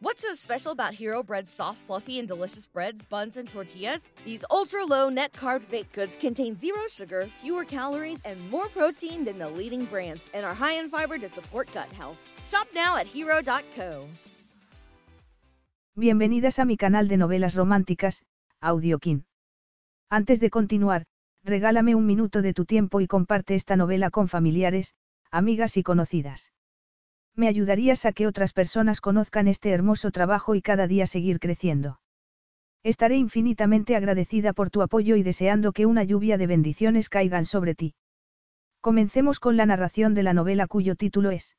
What's so special about Hero Bread's soft, fluffy, and delicious breads, buns, and tortillas? These ultra low net carb baked goods contain zero sugar, fewer calories, and more protein than the leading brands, and are high in fiber to support gut health. Shop now at hero.co. Bienvenidas a mi canal de novelas románticas, Audiokin. Antes de continuar, regálame un minuto de tu tiempo y comparte esta novela con familiares, amigas y conocidas. Me ayudarías a que otras personas conozcan este hermoso trabajo y cada día seguir creciendo. Estaré infinitamente agradecida por tu apoyo y deseando que una lluvia de bendiciones caigan sobre ti. Comencemos con la narración de la novela cuyo título es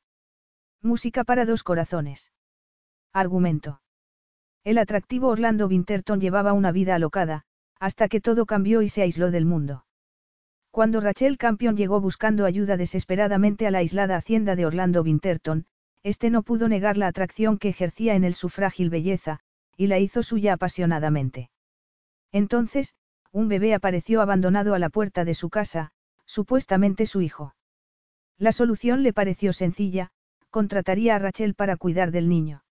Música para dos corazones. Argumento. El atractivo Orlando Winterton llevaba una vida alocada, hasta que todo cambió y se aisló del mundo. Cuando Rachel Campion llegó buscando ayuda desesperadamente a la aislada hacienda de Orlando Winterton, este no pudo negar la atracción que ejercía en él su frágil belleza, y la hizo suya apasionadamente. Entonces, un bebé apareció abandonado a la puerta de su casa, supuestamente su hijo. La solución le pareció sencilla, contrataría a Rachel para cuidar del niño.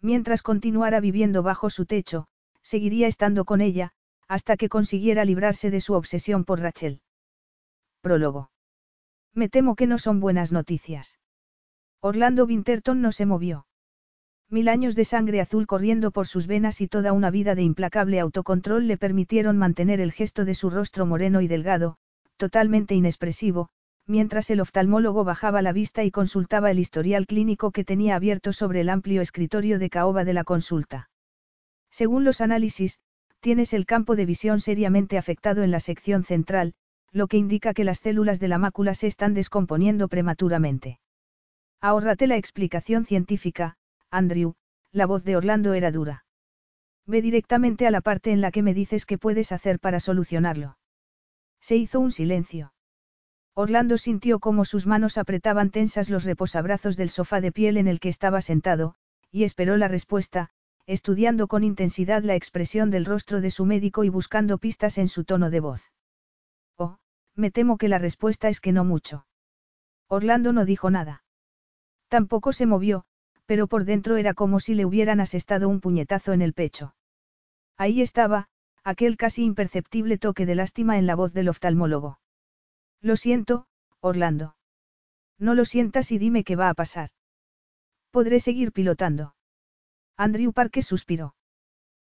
Mientras continuara viviendo bajo su techo, seguiría estando con ella, hasta que consiguiera librarse de su obsesión por Rachel. Prólogo. Me temo que no son buenas noticias. Orlando Winterton no se movió. Mil años de sangre azul corriendo por sus venas y toda una vida de implacable autocontrol le permitieron mantener el gesto de su rostro moreno y delgado, totalmente inexpresivo, mientras el oftalmólogo bajaba la vista y consultaba el historial clínico que tenía abierto sobre el amplio escritorio de caoba de la consulta. Según los análisis, tienes el campo de visión seriamente afectado en la sección central, lo que indica que las células de la mácula se están descomponiendo prematuramente. Ahórrate la explicación científica, Andrew, la voz de Orlando era dura. Ve directamente a la parte en la que me dices qué puedes hacer para solucionarlo. Se hizo un silencio. Orlando sintió cómo sus manos apretaban tensas los reposabrazos del sofá de piel en el que estaba sentado, y esperó la respuesta, estudiando con intensidad la expresión del rostro de su médico y buscando pistas en su tono de voz. Me temo que la respuesta es que no mucho. Orlando no dijo nada. Tampoco se movió, pero por dentro era como si le hubieran asestado un puñetazo en el pecho. Ahí estaba, aquel casi imperceptible toque de lástima en la voz del oftalmólogo. Lo siento, Orlando. No lo sientas y dime qué va a pasar. Podré seguir pilotando. Andrew Parker suspiró.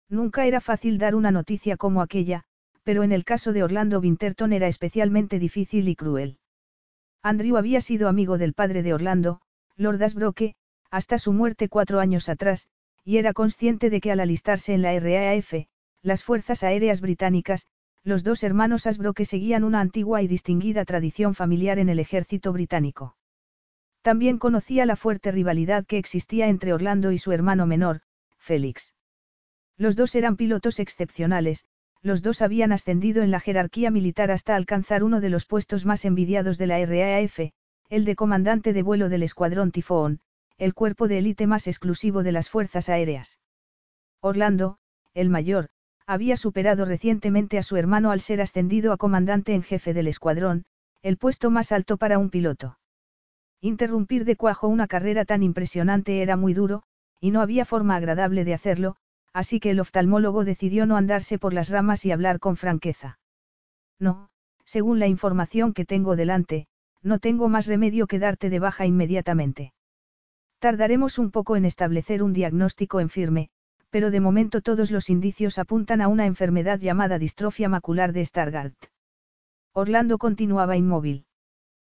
Nunca era fácil dar una noticia como aquella, pero en el caso de Orlando Winterton era especialmente difícil y cruel. Andrew había sido amigo del padre de Orlando, Lord Asbroke, hasta su muerte cuatro años atrás, y era consciente de que al alistarse en la RAF, las Fuerzas Aéreas Británicas, los dos hermanos Asbroke seguían una antigua y distinguida tradición familiar en el ejército británico. También conocía la fuerte rivalidad que existía entre Orlando y su hermano menor, Félix. Los dos eran pilotos excepcionales, los dos habían ascendido en la jerarquía militar hasta alcanzar uno de los puestos más envidiados de la RAF, el de comandante de vuelo del Escuadrón Tifón, el cuerpo de élite más exclusivo de las Fuerzas Aéreas. Orlando, el mayor, había superado recientemente a su hermano al ser ascendido a comandante en jefe del escuadrón, el puesto más alto para un piloto. Interrumpir de cuajo una carrera tan impresionante era muy duro, y no había forma agradable de hacerlo, así que el oftalmólogo decidió no andarse por las ramas y hablar con franqueza. No, según la información que tengo delante, no tengo más remedio que darte de baja inmediatamente. Tardaremos un poco en establecer un diagnóstico en firme, pero de momento todos los indicios apuntan a una enfermedad llamada distrofia macular de Stargardt. Orlando continuaba inmóvil.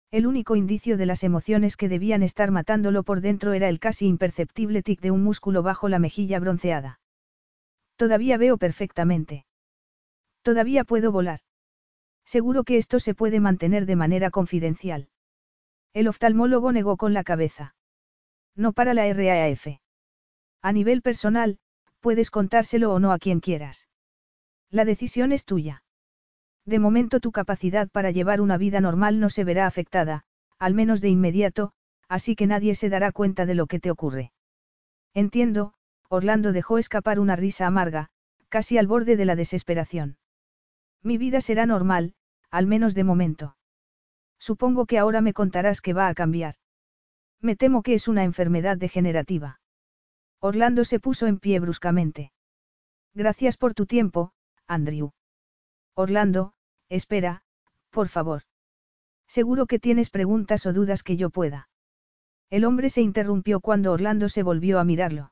El único indicio de las emociones que debían estar matándolo por dentro era el casi imperceptible tic de un músculo bajo la mejilla bronceada. Todavía veo perfectamente. Todavía puedo volar. Seguro que esto se puede mantener de manera confidencial. El oftalmólogo negó con la cabeza. No para la RAF. A nivel personal, puedes contárselo o no a quien quieras. La decisión es tuya. De momento tu capacidad para llevar una vida normal no se verá afectada, al menos de inmediato, así que nadie se dará cuenta de lo que te ocurre. Entiendo, Orlando dejó escapar una risa amarga, casi al borde de la desesperación. Mi vida será normal, al menos de momento. Supongo que ahora me contarás que va a cambiar. Me temo que es una enfermedad degenerativa. Orlando se puso en pie bruscamente. Gracias por tu tiempo, Andrew. Orlando, espera, por favor. Seguro que tienes preguntas o dudas que yo pueda. El hombre se interrumpió cuando Orlando se volvió a mirarlo.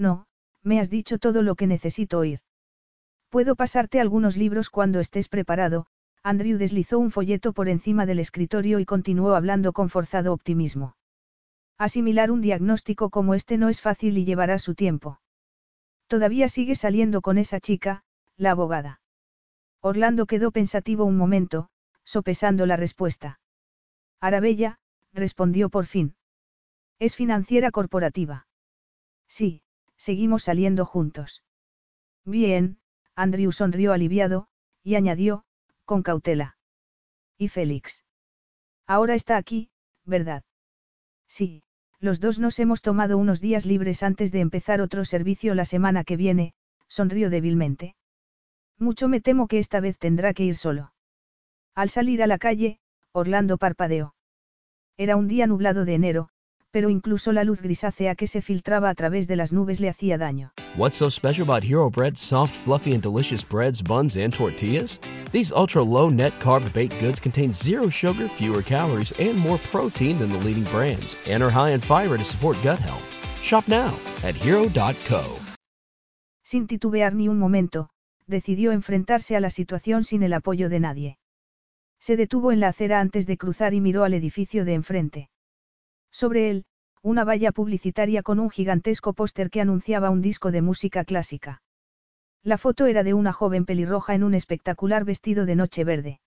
No, me has dicho todo lo que necesito oír. Puedo pasarte algunos libros cuando estés preparado, Andrew deslizó un folleto por encima del escritorio y continuó hablando con forzado optimismo. Asimilar un diagnóstico como este no es fácil y llevará su tiempo. Todavía sigue saliendo con esa chica, la abogada. Orlando quedó pensativo un momento, sopesando la respuesta. Arabella, respondió por fin. Es financiera corporativa. Sí, seguimos saliendo juntos. Bien, Andrew sonrió aliviado, y añadió, con cautela. ¿Y Félix? Ahora está aquí, ¿verdad? Sí, los dos nos hemos tomado unos días libres antes de empezar otro servicio la semana que viene, sonrió débilmente. Mucho me temo que esta vez tendrá que ir solo. Al salir a la calle, Orlando parpadeó. Era un día nublado de enero, pero incluso la luz grisácea que se filtraba a través de las nubes le hacía daño. What's so special about Hero Bread's soft, fluffy, and delicious breads, buns, and tortillas? These ultra low net carb baked goods contain zero sugar, fewer calories, and more protein than the leading brands, and are high in fiber to support gut health. Shop now at hero.co. Sin titubear ni un momento, decidió enfrentarse a la situación sin el apoyo de nadie. Se detuvo en la acera antes de cruzar y miró al edificio de enfrente. Sobre él, una valla publicitaria con un gigantesco póster que anunciaba un disco de música clásica. La foto era de una joven pelirroja en un espectacular vestido de noche verde.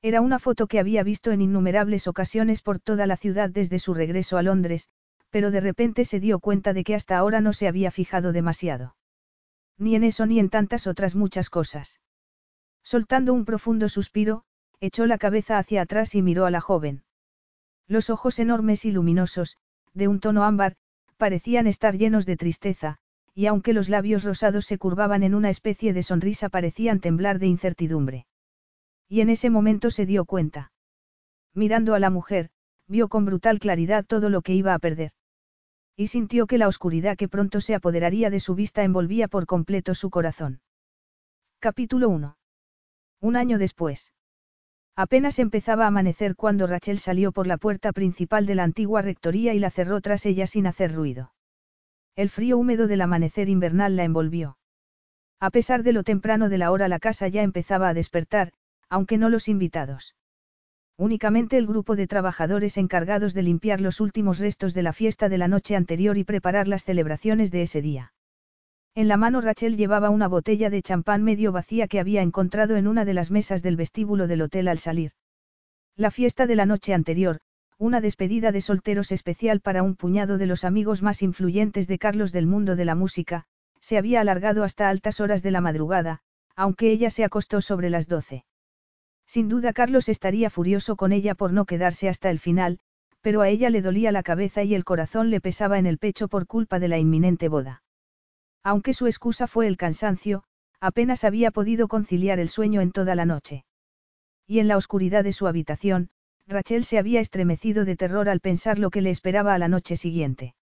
Era una foto que había visto en innumerables ocasiones por toda la ciudad desde su regreso a Londres, pero de repente se dio cuenta de que hasta ahora no se había fijado demasiado. Ni en eso ni en tantas otras muchas cosas. Soltando un profundo suspiro, echó la cabeza hacia atrás y miró a la joven. Los ojos enormes y luminosos, de un tono ámbar, parecían estar llenos de tristeza, y aunque los labios rosados se curvaban en una especie de sonrisa parecían temblar de incertidumbre. Y en ese momento se dio cuenta. Mirando a la mujer, vio con brutal claridad todo lo que iba a perder. Y sintió que la oscuridad que pronto se apoderaría de su vista envolvía por completo su corazón. Capítulo 1. Un año después. Apenas empezaba a amanecer cuando Rachel salió por la puerta principal de la antigua rectoría y la cerró tras ella sin hacer ruido. El frío húmedo del amanecer invernal la envolvió. A pesar de lo temprano de la hora la casa ya empezaba a despertar, aunque no los invitados. Únicamente el grupo de trabajadores encargados de limpiar los últimos restos de la fiesta de la noche anterior y preparar las celebraciones de ese día. En la mano Rachel llevaba una botella de champán medio vacía que había encontrado en una de las mesas del vestíbulo del hotel al salir. La fiesta de la noche anterior, una despedida de solteros especial para un puñado de los amigos más influyentes de Carlos del mundo de la música, se había alargado hasta altas horas de la madrugada, aunque ella se acostó sobre las doce. Sin duda Carlos estaría furioso con ella por no quedarse hasta el final, pero a ella le dolía la cabeza y el corazón le pesaba en el pecho por culpa de la inminente boda. Aunque su excusa fue el cansancio, apenas había podido conciliar el sueño en toda la noche. Y en la oscuridad de su habitación, Rachel se había estremecido de terror al pensar lo que le esperaba a la noche siguiente.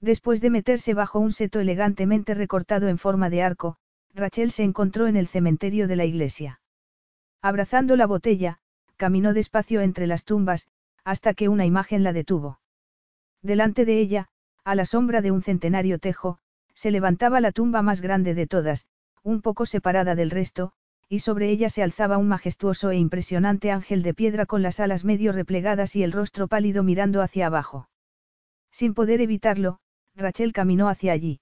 Después de meterse bajo un seto elegantemente recortado en forma de arco, Rachel se encontró en el cementerio de la iglesia. Abrazando la botella, caminó despacio entre las tumbas, hasta que una imagen la detuvo. Delante de ella, a la sombra de un centenario tejo, se levantaba la tumba más grande de todas, un poco separada del resto, y sobre ella se alzaba un majestuoso e impresionante ángel de piedra con las alas medio replegadas y el rostro pálido mirando hacia abajo. Sin poder evitarlo, Rachel caminó hacia allí.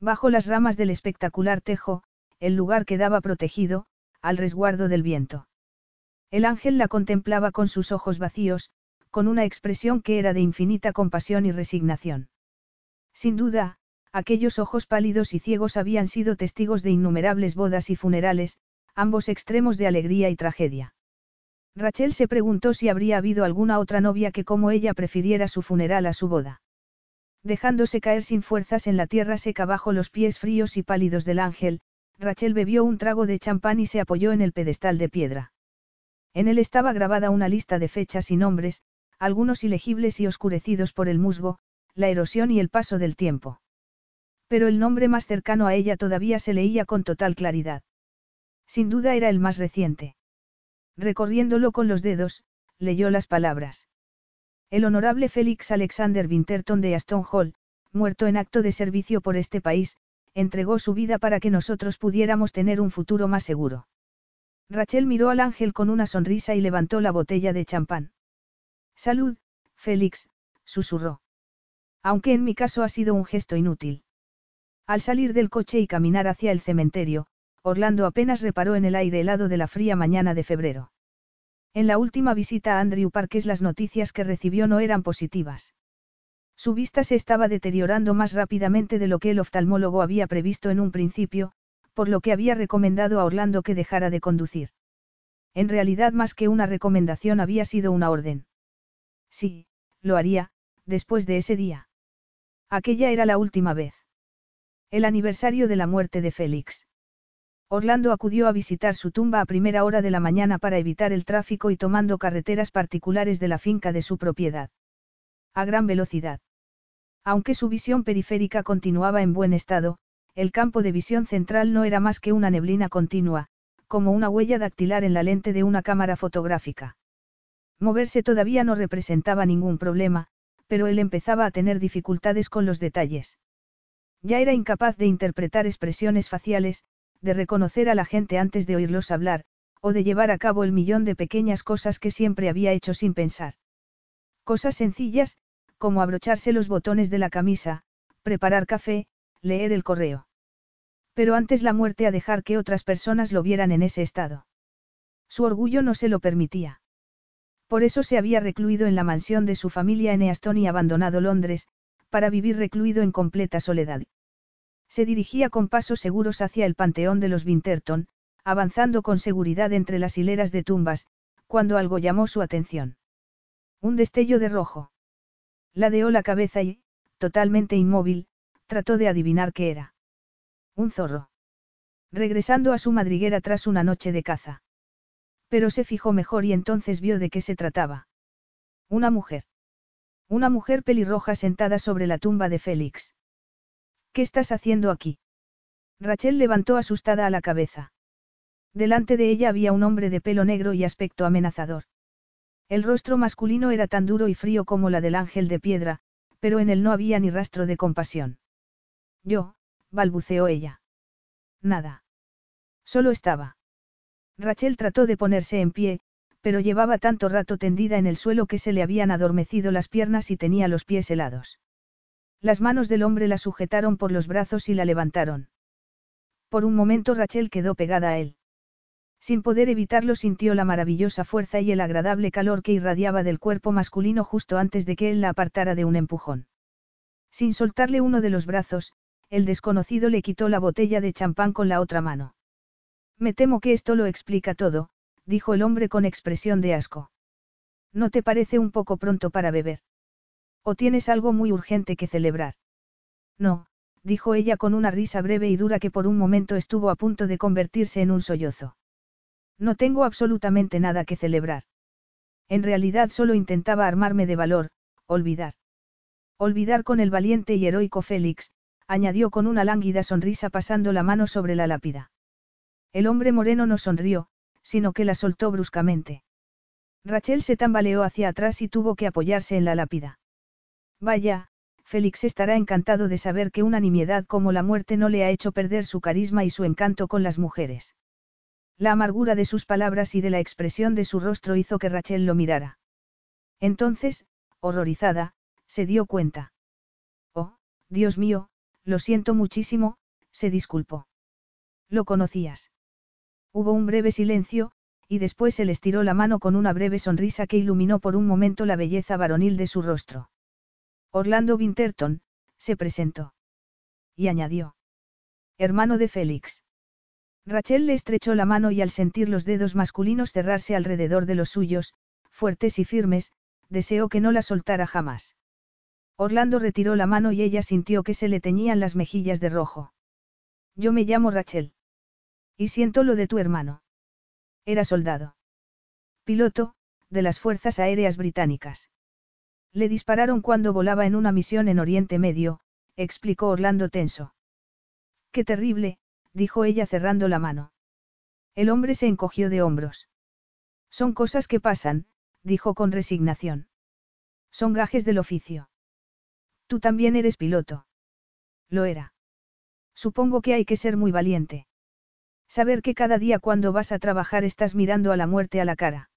Bajo las ramas del espectacular tejo, el lugar quedaba protegido, al resguardo del viento. El ángel la contemplaba con sus ojos vacíos, con una expresión que era de infinita compasión y resignación. Sin duda, Aquellos ojos pálidos y ciegos habían sido testigos de innumerables bodas y funerales, ambos extremos de alegría y tragedia. Rachel se preguntó si habría habido alguna otra novia que como ella prefiriera su funeral a su boda. Dejándose caer sin fuerzas en la tierra seca bajo los pies fríos y pálidos del ángel, Rachel bebió un trago de champán y se apoyó en el pedestal de piedra. En él estaba grabada una lista de fechas y nombres, algunos ilegibles y oscurecidos por el musgo, la erosión y el paso del tiempo. Pero el nombre más cercano a ella todavía se leía con total claridad. Sin duda era el más reciente. Recorriéndolo con los dedos, leyó las palabras. El honorable Félix Alexander Winterton de Aston Hall, muerto en acto de servicio por este país, entregó su vida para que nosotros pudiéramos tener un futuro más seguro. Rachel miró al ángel con una sonrisa y levantó la botella de champán. Salud, Félix, susurró. Aunque en mi caso ha sido un gesto inútil. Al salir del coche y caminar hacia el cementerio, Orlando apenas reparó en el aire helado de la fría mañana de febrero. En la última visita a Andrew Parkes las noticias que recibió no eran positivas. Su vista se estaba deteriorando más rápidamente de lo que el oftalmólogo había previsto en un principio, por lo que había recomendado a Orlando que dejara de conducir. En realidad más que una recomendación había sido una orden. Sí, lo haría, después de ese día. Aquella era la última vez. El aniversario de la muerte de Félix. Orlando acudió a visitar su tumba a primera hora de la mañana para evitar el tráfico y tomando carreteras particulares de la finca de su propiedad. A gran velocidad. Aunque su visión periférica continuaba en buen estado, el campo de visión central no era más que una neblina continua, como una huella dactilar en la lente de una cámara fotográfica. Moverse todavía no representaba ningún problema, pero él empezaba a tener dificultades con los detalles. Ya era incapaz de interpretar expresiones faciales, de reconocer a la gente antes de oírlos hablar, o de llevar a cabo el millón de pequeñas cosas que siempre había hecho sin pensar. Cosas sencillas, como abrocharse los botones de la camisa, preparar café, leer el correo. Pero antes la muerte a dejar que otras personas lo vieran en ese estado. Su orgullo no se lo permitía. Por eso se había recluido en la mansión de su familia en Easton y abandonado Londres, para vivir recluido en completa soledad. Se dirigía con pasos seguros hacia el panteón de los Winterton, avanzando con seguridad entre las hileras de tumbas, cuando algo llamó su atención. Un destello de rojo. Ladeó la cabeza y, totalmente inmóvil, trató de adivinar qué era. Un zorro. Regresando a su madriguera tras una noche de caza. Pero se fijó mejor y entonces vio de qué se trataba. Una mujer. Una mujer pelirroja sentada sobre la tumba de Félix. ¿Qué estás haciendo aquí? Rachel levantó asustada a la cabeza. Delante de ella había un hombre de pelo negro y aspecto amenazador. El rostro masculino era tan duro y frío como la del ángel de piedra, pero en él no había ni rastro de compasión. Yo, balbuceó ella. Nada. Solo estaba. Rachel trató de ponerse en pie, pero llevaba tanto rato tendida en el suelo que se le habían adormecido las piernas y tenía los pies helados. Las manos del hombre la sujetaron por los brazos y la levantaron. Por un momento Rachel quedó pegada a él. Sin poder evitarlo sintió la maravillosa fuerza y el agradable calor que irradiaba del cuerpo masculino justo antes de que él la apartara de un empujón. Sin soltarle uno de los brazos, el desconocido le quitó la botella de champán con la otra mano. Me temo que esto lo explica todo, dijo el hombre con expresión de asco. ¿No te parece un poco pronto para beber? ¿O tienes algo muy urgente que celebrar? No, dijo ella con una risa breve y dura que por un momento estuvo a punto de convertirse en un sollozo. No tengo absolutamente nada que celebrar. En realidad solo intentaba armarme de valor, olvidar. Olvidar con el valiente y heroico Félix, añadió con una lánguida sonrisa pasando la mano sobre la lápida. El hombre moreno no sonrió, sino que la soltó bruscamente. Rachel se tambaleó hacia atrás y tuvo que apoyarse en la lápida. Vaya, Félix estará encantado de saber que una nimiedad como la muerte no le ha hecho perder su carisma y su encanto con las mujeres. La amargura de sus palabras y de la expresión de su rostro hizo que Rachel lo mirara. Entonces, horrorizada, se dio cuenta. Oh, Dios mío, lo siento muchísimo, se disculpó. ¿Lo conocías? Hubo un breve silencio, y después él estiró la mano con una breve sonrisa que iluminó por un momento la belleza varonil de su rostro. Orlando Winterton, se presentó. Y añadió. Hermano de Félix. Rachel le estrechó la mano y al sentir los dedos masculinos cerrarse alrededor de los suyos, fuertes y firmes, deseó que no la soltara jamás. Orlando retiró la mano y ella sintió que se le teñían las mejillas de rojo. Yo me llamo Rachel. Y siento lo de tu hermano. Era soldado. Piloto, de las Fuerzas Aéreas Británicas. Le dispararon cuando volaba en una misión en Oriente Medio, explicó Orlando tenso. Qué terrible, dijo ella cerrando la mano. El hombre se encogió de hombros. Son cosas que pasan, dijo con resignación. Son gajes del oficio. Tú también eres piloto. Lo era. Supongo que hay que ser muy valiente. Saber que cada día cuando vas a trabajar estás mirando a la muerte a la cara.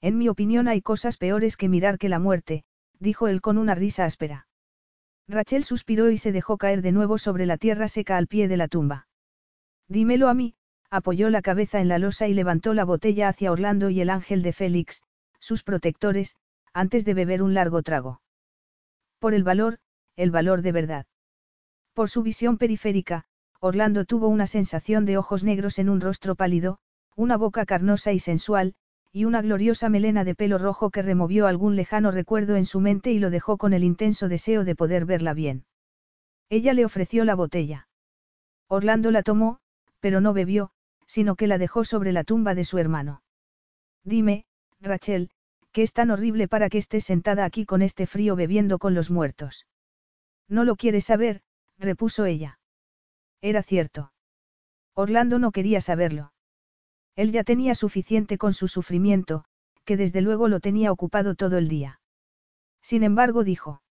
En mi opinión hay cosas peores que mirar que la muerte, dijo él con una risa áspera. Rachel suspiró y se dejó caer de nuevo sobre la tierra seca al pie de la tumba. Dímelo a mí, apoyó la cabeza en la losa y levantó la botella hacia Orlando y el ángel de Félix, sus protectores, antes de beber un largo trago. Por el valor, el valor de verdad. Por su visión periférica, Orlando tuvo una sensación de ojos negros en un rostro pálido, una boca carnosa y sensual, y una gloriosa melena de pelo rojo que removió algún lejano recuerdo en su mente y lo dejó con el intenso deseo de poder verla bien. Ella le ofreció la botella. Orlando la tomó, pero no bebió, sino que la dejó sobre la tumba de su hermano. Dime, Rachel, que es tan horrible para que estés sentada aquí con este frío bebiendo con los muertos. No lo quieres saber, repuso ella. Era cierto. Orlando no quería saberlo. Él ya tenía suficiente con su sufrimiento, que desde luego lo tenía ocupado todo el día. Sin embargo, dijo.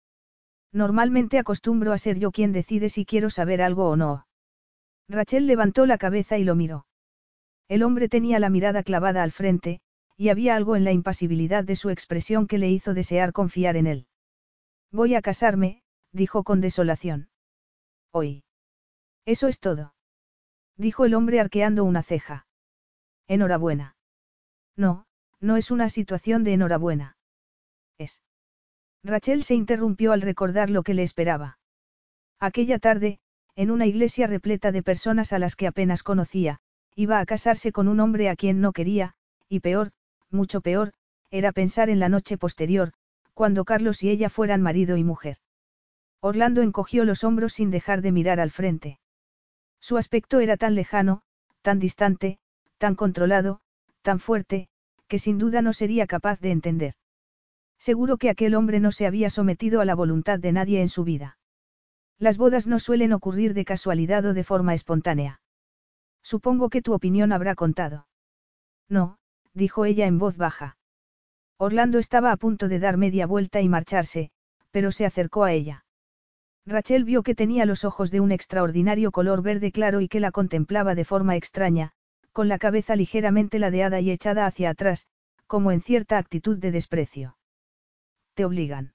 Normalmente acostumbro a ser yo quien decide si quiero saber algo o no. Rachel levantó la cabeza y lo miró. El hombre tenía la mirada clavada al frente, y había algo en la impasibilidad de su expresión que le hizo desear confiar en él. Voy a casarme, dijo con desolación. Hoy. Eso es todo. Dijo el hombre arqueando una ceja. Enhorabuena. No, no es una situación de enhorabuena. Es. Rachel se interrumpió al recordar lo que le esperaba. Aquella tarde, en una iglesia repleta de personas a las que apenas conocía, iba a casarse con un hombre a quien no quería, y peor, mucho peor, era pensar en la noche posterior, cuando Carlos y ella fueran marido y mujer. Orlando encogió los hombros sin dejar de mirar al frente. Su aspecto era tan lejano, tan distante, tan controlado, tan fuerte, que sin duda no sería capaz de entender. Seguro que aquel hombre no se había sometido a la voluntad de nadie en su vida. Las bodas no suelen ocurrir de casualidad o de forma espontánea. Supongo que tu opinión habrá contado. No, dijo ella en voz baja. Orlando estaba a punto de dar media vuelta y marcharse, pero se acercó a ella. Rachel vio que tenía los ojos de un extraordinario color verde claro y que la contemplaba de forma extraña, con la cabeza ligeramente ladeada y echada hacia atrás, como en cierta actitud de desprecio. Te obligan.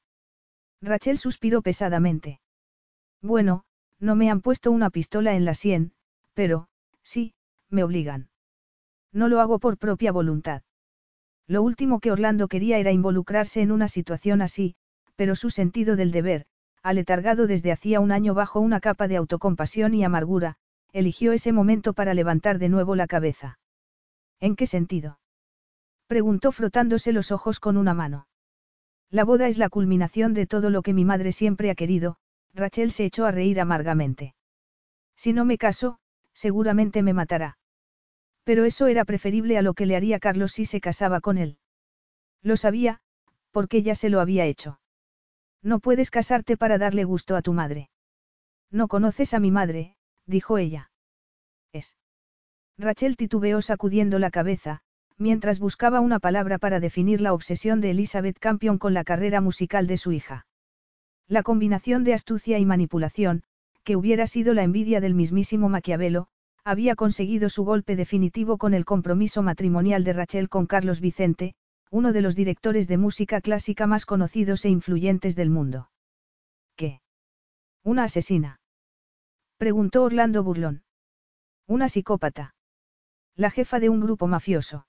Rachel suspiró pesadamente. Bueno, no me han puesto una pistola en la sien, pero, sí, me obligan. No lo hago por propia voluntad. Lo último que Orlando quería era involucrarse en una situación así, pero su sentido del deber, aletargado desde hacía un año bajo una capa de autocompasión y amargura, eligió ese momento para levantar de nuevo la cabeza. ¿En qué sentido? Preguntó frotándose los ojos con una mano. La boda es la culminación de todo lo que mi madre siempre ha querido, Rachel se echó a reír amargamente. Si no me caso, seguramente me matará. Pero eso era preferible a lo que le haría Carlos si se casaba con él. Lo sabía, porque ya se lo había hecho. No puedes casarte para darle gusto a tu madre. No conoces a mi madre, dijo ella. Es. Rachel titubeó sacudiendo la cabeza, mientras buscaba una palabra para definir la obsesión de Elizabeth Campion con la carrera musical de su hija. La combinación de astucia y manipulación, que hubiera sido la envidia del mismísimo Maquiavelo, había conseguido su golpe definitivo con el compromiso matrimonial de Rachel con Carlos Vicente, uno de los directores de música clásica más conocidos e influyentes del mundo. ¿Qué? Una asesina. Preguntó Orlando Burlón. Una psicópata. La jefa de un grupo mafioso.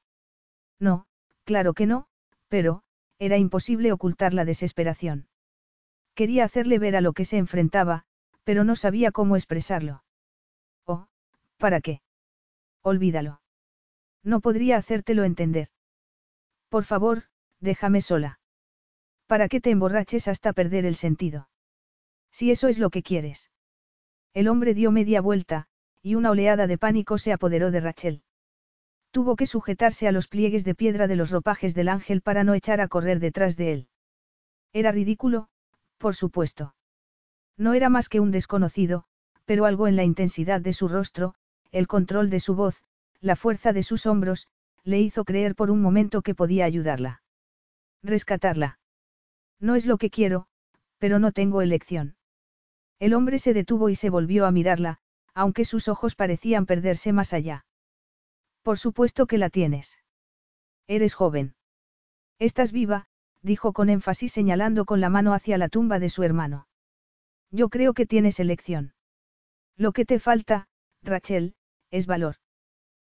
No, claro que no, pero, era imposible ocultar la desesperación. Quería hacerle ver a lo que se enfrentaba, pero no sabía cómo expresarlo. Oh, ¿para qué? Olvídalo. No podría hacértelo entender. Por favor, déjame sola. ¿Para qué te emborraches hasta perder el sentido? Si eso es lo que quieres. El hombre dio media vuelta, y una oleada de pánico se apoderó de Rachel. Tuvo que sujetarse a los pliegues de piedra de los ropajes del ángel para no echar a correr detrás de él. Era ridículo, por supuesto. No era más que un desconocido, pero algo en la intensidad de su rostro, el control de su voz, la fuerza de sus hombros, le hizo creer por un momento que podía ayudarla. Rescatarla. No es lo que quiero, pero no tengo elección. El hombre se detuvo y se volvió a mirarla, aunque sus ojos parecían perderse más allá. Por supuesto que la tienes. Eres joven. Estás viva, dijo con énfasis señalando con la mano hacia la tumba de su hermano. Yo creo que tienes elección. Lo que te falta, Rachel, es valor.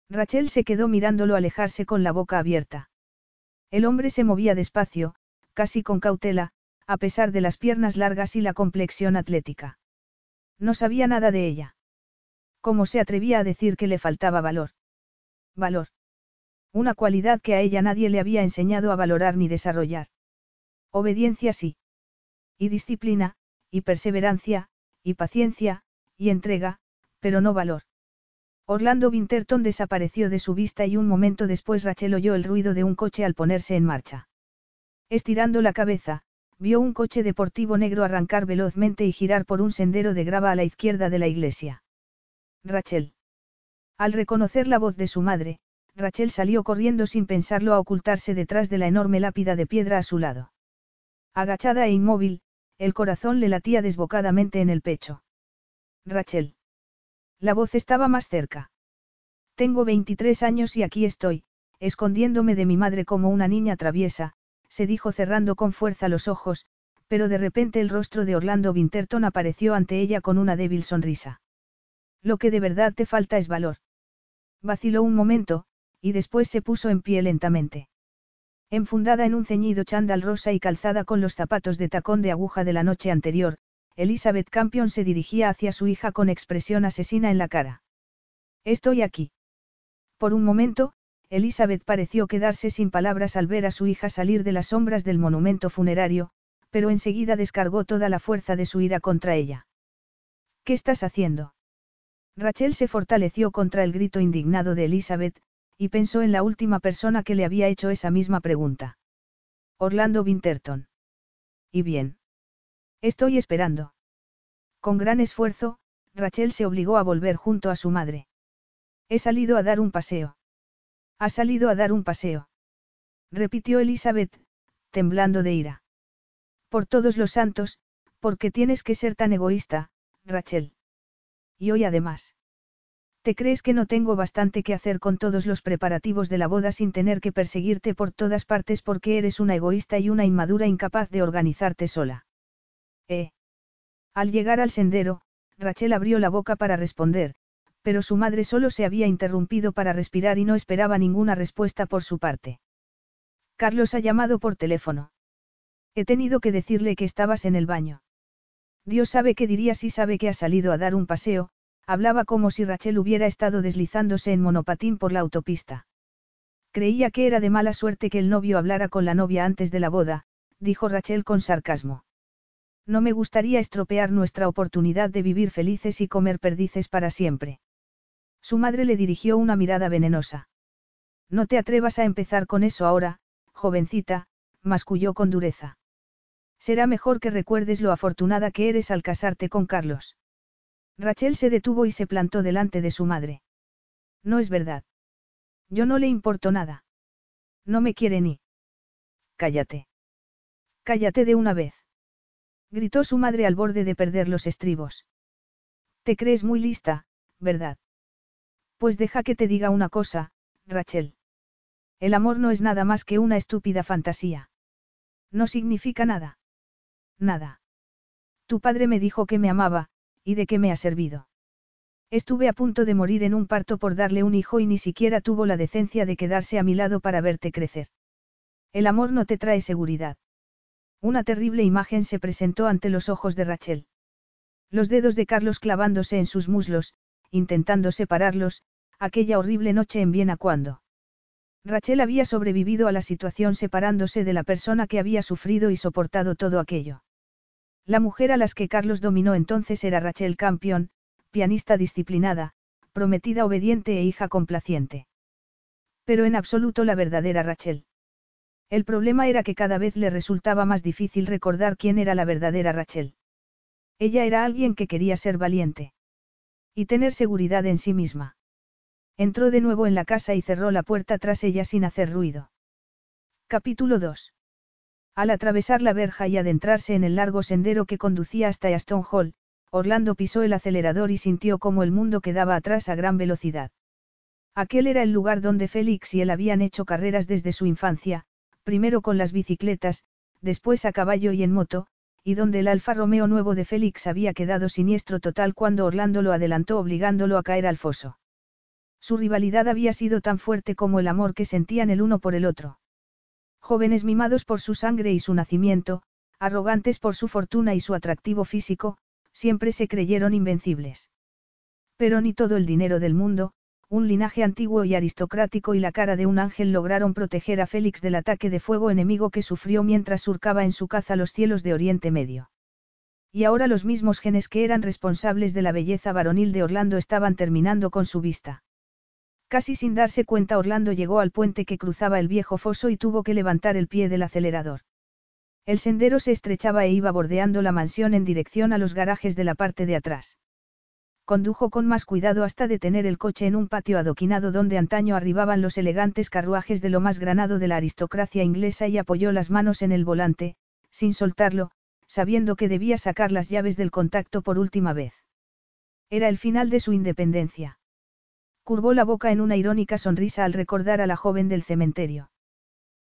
Rachel se quedó mirándolo alejarse con la boca abierta. El hombre se movía despacio, casi con cautela, a pesar de las piernas largas y la complexión atlética. No sabía nada de ella. ¿Cómo se atrevía a decir que le faltaba valor? Valor. Una cualidad que a ella nadie le había enseñado a valorar ni desarrollar. Obediencia sí. Y disciplina, y perseverancia, y paciencia, y entrega, pero no valor. Orlando Winterton desapareció de su vista y un momento después Rachel oyó el ruido de un coche al ponerse en marcha. Estirando la cabeza, vio un coche deportivo negro arrancar velozmente y girar por un sendero de grava a la izquierda de la iglesia. Rachel. Al reconocer la voz de su madre, Rachel salió corriendo sin pensarlo a ocultarse detrás de la enorme lápida de piedra a su lado. Agachada e inmóvil, el corazón le latía desbocadamente en el pecho. Rachel. La voz estaba más cerca. Tengo 23 años y aquí estoy, escondiéndome de mi madre como una niña traviesa, se dijo cerrando con fuerza los ojos, pero de repente el rostro de Orlando Winterton apareció ante ella con una débil sonrisa. Lo que de verdad te falta es valor. Vaciló un momento, y después se puso en pie lentamente. Enfundada en un ceñido chándal rosa y calzada con los zapatos de tacón de aguja de la noche anterior, Elizabeth Campion se dirigía hacia su hija con expresión asesina en la cara. Estoy aquí. Por un momento, Elizabeth pareció quedarse sin palabras al ver a su hija salir de las sombras del monumento funerario, pero enseguida descargó toda la fuerza de su ira contra ella. ¿Qué estás haciendo? Rachel se fortaleció contra el grito indignado de Elizabeth, y pensó en la última persona que le había hecho esa misma pregunta. Orlando Winterton. ¿Y bien? Estoy esperando. Con gran esfuerzo, Rachel se obligó a volver junto a su madre. He salido a dar un paseo. Ha salido a dar un paseo. Repitió Elizabeth, temblando de ira. Por todos los santos, ¿por qué tienes que ser tan egoísta, Rachel? Y hoy además. ¿Te crees que no tengo bastante que hacer con todos los preparativos de la boda sin tener que perseguirte por todas partes porque eres una egoísta y una inmadura incapaz de organizarte sola? Eh. Al llegar al sendero, Rachel abrió la boca para responder, pero su madre solo se había interrumpido para respirar y no esperaba ninguna respuesta por su parte. Carlos ha llamado por teléfono. He tenido que decirle que estabas en el baño. Dios sabe qué diría si sabe que has salido a dar un paseo, Hablaba como si Rachel hubiera estado deslizándose en monopatín por la autopista. Creía que era de mala suerte que el novio hablara con la novia antes de la boda, dijo Rachel con sarcasmo. No me gustaría estropear nuestra oportunidad de vivir felices y comer perdices para siempre. Su madre le dirigió una mirada venenosa. No te atrevas a empezar con eso ahora, jovencita, masculló con dureza. Será mejor que recuerdes lo afortunada que eres al casarte con Carlos. Rachel se detuvo y se plantó delante de su madre. No es verdad. Yo no le importo nada. No me quiere ni. Cállate. Cállate de una vez. Gritó su madre al borde de perder los estribos. Te crees muy lista, ¿verdad? Pues deja que te diga una cosa, Rachel. El amor no es nada más que una estúpida fantasía. No significa nada. Nada. Tu padre me dijo que me amaba, ¿y de qué me ha servido? Estuve a punto de morir en un parto por darle un hijo y ni siquiera tuvo la decencia de quedarse a mi lado para verte crecer. El amor no te trae seguridad. Una terrible imagen se presentó ante los ojos de Rachel. Los dedos de Carlos clavándose en sus muslos, intentando separarlos, aquella horrible noche en Viena cuando. Rachel había sobrevivido a la situación separándose de la persona que había sufrido y soportado todo aquello. La mujer a las que Carlos dominó entonces era Rachel Campion, pianista disciplinada, prometida obediente e hija complaciente. Pero en absoluto la verdadera Rachel. El problema era que cada vez le resultaba más difícil recordar quién era la verdadera Rachel. Ella era alguien que quería ser valiente. Y tener seguridad en sí misma. Entró de nuevo en la casa y cerró la puerta tras ella sin hacer ruido. Capítulo 2. Al atravesar la verja y adentrarse en el largo sendero que conducía hasta Aston Hall, Orlando pisó el acelerador y sintió como el mundo quedaba atrás a gran velocidad. Aquel era el lugar donde Félix y él habían hecho carreras desde su infancia, primero con las bicicletas, después a caballo y en moto, y donde el Alfa Romeo nuevo de Félix había quedado siniestro total cuando Orlando lo adelantó obligándolo a caer al foso. Su rivalidad había sido tan fuerte como el amor que sentían el uno por el otro. Jóvenes mimados por su sangre y su nacimiento, arrogantes por su fortuna y su atractivo físico, siempre se creyeron invencibles. Pero ni todo el dinero del mundo, un linaje antiguo y aristocrático y la cara de un ángel lograron proteger a Félix del ataque de fuego enemigo que sufrió mientras surcaba en su caza los cielos de Oriente Medio. Y ahora los mismos genes que eran responsables de la belleza varonil de Orlando estaban terminando con su vista. Casi sin darse cuenta Orlando llegó al puente que cruzaba el viejo foso y tuvo que levantar el pie del acelerador. El sendero se estrechaba e iba bordeando la mansión en dirección a los garajes de la parte de atrás condujo con más cuidado hasta detener el coche en un patio adoquinado donde antaño arribaban los elegantes carruajes de lo más granado de la aristocracia inglesa y apoyó las manos en el volante, sin soltarlo, sabiendo que debía sacar las llaves del contacto por última vez. Era el final de su independencia. Curvó la boca en una irónica sonrisa al recordar a la joven del cementerio.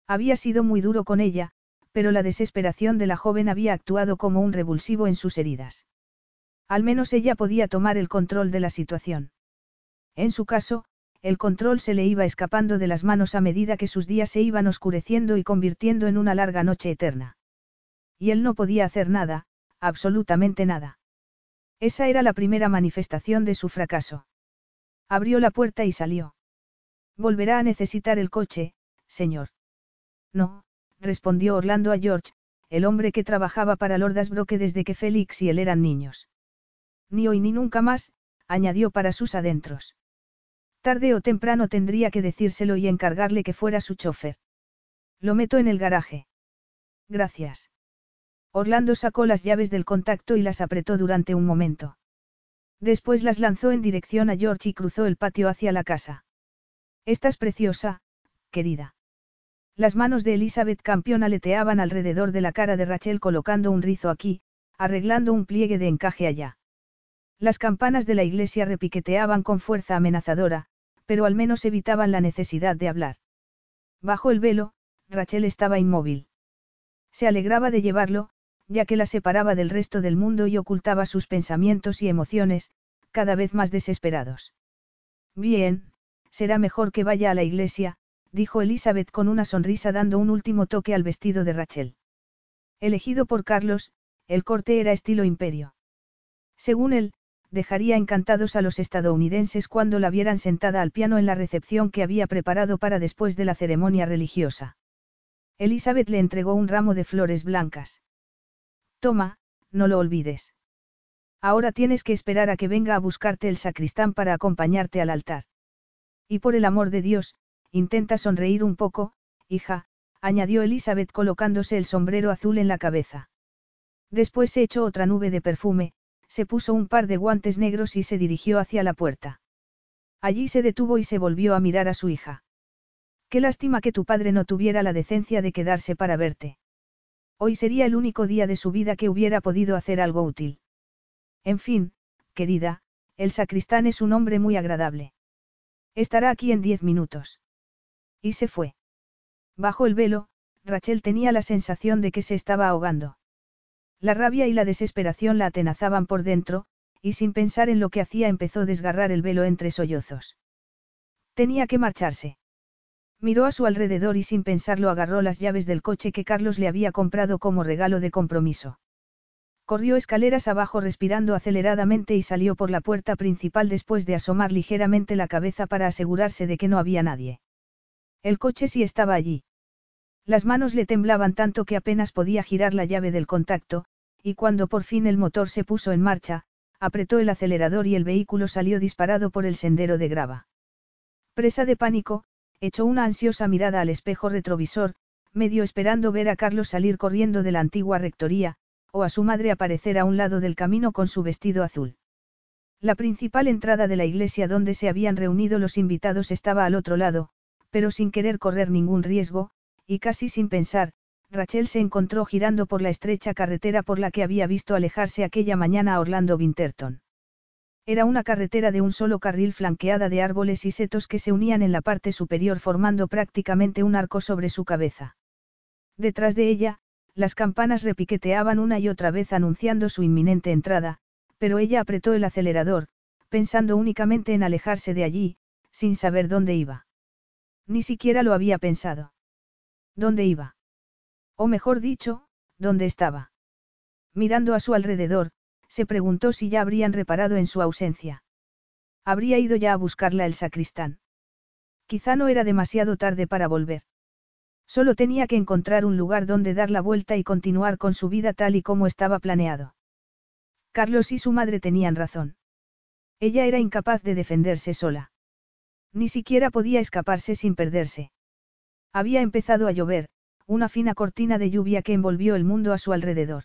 Había sido muy duro con ella, pero la desesperación de la joven había actuado como un revulsivo en sus heridas. Al menos ella podía tomar el control de la situación. En su caso, el control se le iba escapando de las manos a medida que sus días se iban oscureciendo y convirtiendo en una larga noche eterna. Y él no podía hacer nada, absolutamente nada. Esa era la primera manifestación de su fracaso. Abrió la puerta y salió. Volverá a necesitar el coche, señor. No, respondió Orlando a George, el hombre que trabajaba para Lord Asbrook desde que Félix y él eran niños. Ni hoy ni nunca más, añadió para sus adentros. Tarde o temprano tendría que decírselo y encargarle que fuera su chofer. Lo meto en el garaje. Gracias. Orlando sacó las llaves del contacto y las apretó durante un momento. Después las lanzó en dirección a George y cruzó el patio hacia la casa. Estás preciosa, querida. Las manos de Elizabeth Campion aleteaban alrededor de la cara de Rachel colocando un rizo aquí, arreglando un pliegue de encaje allá. Las campanas de la iglesia repiqueteaban con fuerza amenazadora, pero al menos evitaban la necesidad de hablar. Bajo el velo, Rachel estaba inmóvil. Se alegraba de llevarlo, ya que la separaba del resto del mundo y ocultaba sus pensamientos y emociones, cada vez más desesperados. Bien, será mejor que vaya a la iglesia, dijo Elizabeth con una sonrisa dando un último toque al vestido de Rachel. Elegido por Carlos, el corte era estilo imperio. Según él, dejaría encantados a los estadounidenses cuando la vieran sentada al piano en la recepción que había preparado para después de la ceremonia religiosa. Elizabeth le entregó un ramo de flores blancas. Toma, no lo olvides. Ahora tienes que esperar a que venga a buscarte el sacristán para acompañarte al altar. Y por el amor de Dios, intenta sonreír un poco, hija, añadió Elizabeth colocándose el sombrero azul en la cabeza. Después se echó otra nube de perfume, se puso un par de guantes negros y se dirigió hacia la puerta. Allí se detuvo y se volvió a mirar a su hija. Qué lástima que tu padre no tuviera la decencia de quedarse para verte. Hoy sería el único día de su vida que hubiera podido hacer algo útil. En fin, querida, el sacristán es un hombre muy agradable. Estará aquí en diez minutos. Y se fue. Bajo el velo, Rachel tenía la sensación de que se estaba ahogando. La rabia y la desesperación la atenazaban por dentro, y sin pensar en lo que hacía empezó a desgarrar el velo entre sollozos. Tenía que marcharse. Miró a su alrededor y sin pensarlo agarró las llaves del coche que Carlos le había comprado como regalo de compromiso. Corrió escaleras abajo respirando aceleradamente y salió por la puerta principal después de asomar ligeramente la cabeza para asegurarse de que no había nadie. El coche sí estaba allí. Las manos le temblaban tanto que apenas podía girar la llave del contacto, y cuando por fin el motor se puso en marcha, apretó el acelerador y el vehículo salió disparado por el sendero de grava. Presa de pánico, echó una ansiosa mirada al espejo retrovisor, medio esperando ver a Carlos salir corriendo de la antigua rectoría, o a su madre aparecer a un lado del camino con su vestido azul. La principal entrada de la iglesia donde se habían reunido los invitados estaba al otro lado, pero sin querer correr ningún riesgo, y casi sin pensar, Rachel se encontró girando por la estrecha carretera por la que había visto alejarse aquella mañana a Orlando Winterton. Era una carretera de un solo carril flanqueada de árboles y setos que se unían en la parte superior formando prácticamente un arco sobre su cabeza. Detrás de ella, las campanas repiqueteaban una y otra vez anunciando su inminente entrada, pero ella apretó el acelerador, pensando únicamente en alejarse de allí, sin saber dónde iba. Ni siquiera lo había pensado. ¿Dónde iba? O mejor dicho, ¿dónde estaba? Mirando a su alrededor, se preguntó si ya habrían reparado en su ausencia. Habría ido ya a buscarla el sacristán. Quizá no era demasiado tarde para volver. Solo tenía que encontrar un lugar donde dar la vuelta y continuar con su vida tal y como estaba planeado. Carlos y su madre tenían razón. Ella era incapaz de defenderse sola. Ni siquiera podía escaparse sin perderse. Había empezado a llover, una fina cortina de lluvia que envolvió el mundo a su alrededor.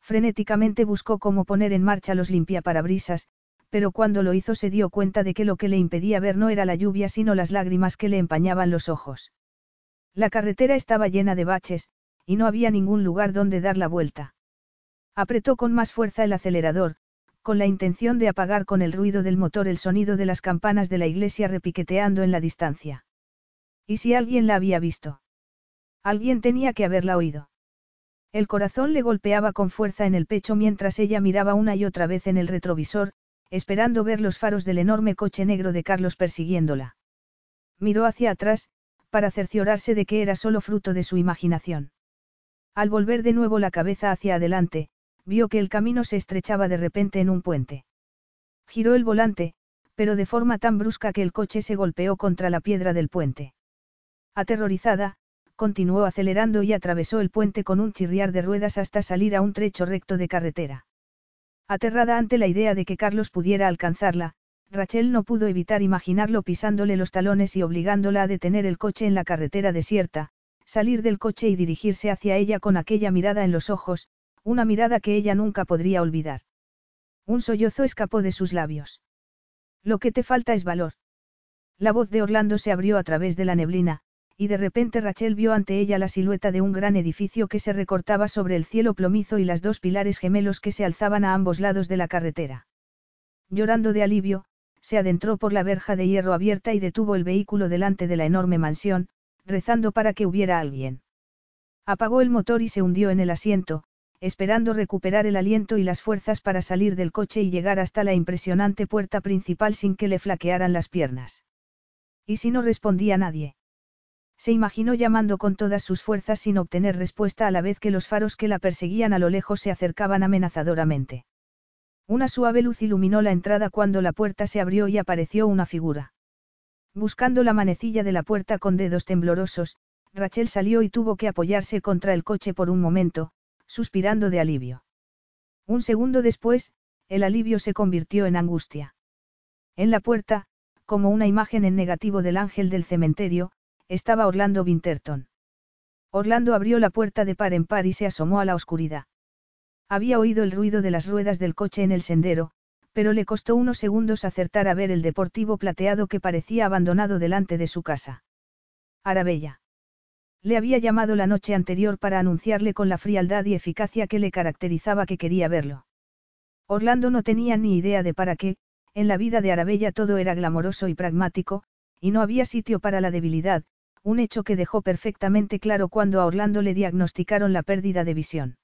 Frenéticamente buscó cómo poner en marcha los limpiaparabrisas, pero cuando lo hizo se dio cuenta de que lo que le impedía ver no era la lluvia sino las lágrimas que le empañaban los ojos. La carretera estaba llena de baches, y no había ningún lugar donde dar la vuelta. Apretó con más fuerza el acelerador, con la intención de apagar con el ruido del motor el sonido de las campanas de la iglesia repiqueteando en la distancia. ¿Y si alguien la había visto? Alguien tenía que haberla oído. El corazón le golpeaba con fuerza en el pecho mientras ella miraba una y otra vez en el retrovisor, esperando ver los faros del enorme coche negro de Carlos persiguiéndola. Miró hacia atrás, para cerciorarse de que era solo fruto de su imaginación. Al volver de nuevo la cabeza hacia adelante, vio que el camino se estrechaba de repente en un puente. Giró el volante, pero de forma tan brusca que el coche se golpeó contra la piedra del puente. Aterrorizada, continuó acelerando y atravesó el puente con un chirriar de ruedas hasta salir a un trecho recto de carretera. Aterrada ante la idea de que Carlos pudiera alcanzarla, Rachel no pudo evitar imaginarlo pisándole los talones y obligándola a detener el coche en la carretera desierta, salir del coche y dirigirse hacia ella con aquella mirada en los ojos, una mirada que ella nunca podría olvidar. Un sollozo escapó de sus labios. Lo que te falta es valor. La voz de Orlando se abrió a través de la neblina, y de repente Rachel vio ante ella la silueta de un gran edificio que se recortaba sobre el cielo plomizo y las dos pilares gemelos que se alzaban a ambos lados de la carretera. Llorando de alivio, se adentró por la verja de hierro abierta y detuvo el vehículo delante de la enorme mansión, rezando para que hubiera alguien. Apagó el motor y se hundió en el asiento, esperando recuperar el aliento y las fuerzas para salir del coche y llegar hasta la impresionante puerta principal sin que le flaquearan las piernas. ¿Y si no respondía nadie? Se imaginó llamando con todas sus fuerzas sin obtener respuesta a la vez que los faros que la perseguían a lo lejos se acercaban amenazadoramente. Una suave luz iluminó la entrada cuando la puerta se abrió y apareció una figura. Buscando la manecilla de la puerta con dedos temblorosos, Rachel salió y tuvo que apoyarse contra el coche por un momento, suspirando de alivio. Un segundo después, el alivio se convirtió en angustia. En la puerta, como una imagen en negativo del ángel del cementerio, estaba Orlando Winterton. Orlando abrió la puerta de par en par y se asomó a la oscuridad. Había oído el ruido de las ruedas del coche en el sendero, pero le costó unos segundos acertar a ver el deportivo plateado que parecía abandonado delante de su casa. Arabella. Le había llamado la noche anterior para anunciarle con la frialdad y eficacia que le caracterizaba que quería verlo. Orlando no tenía ni idea de para qué, en la vida de Arabella todo era glamoroso y pragmático, y no había sitio para la debilidad, un hecho que dejó perfectamente claro cuando a Orlando le diagnosticaron la pérdida de visión.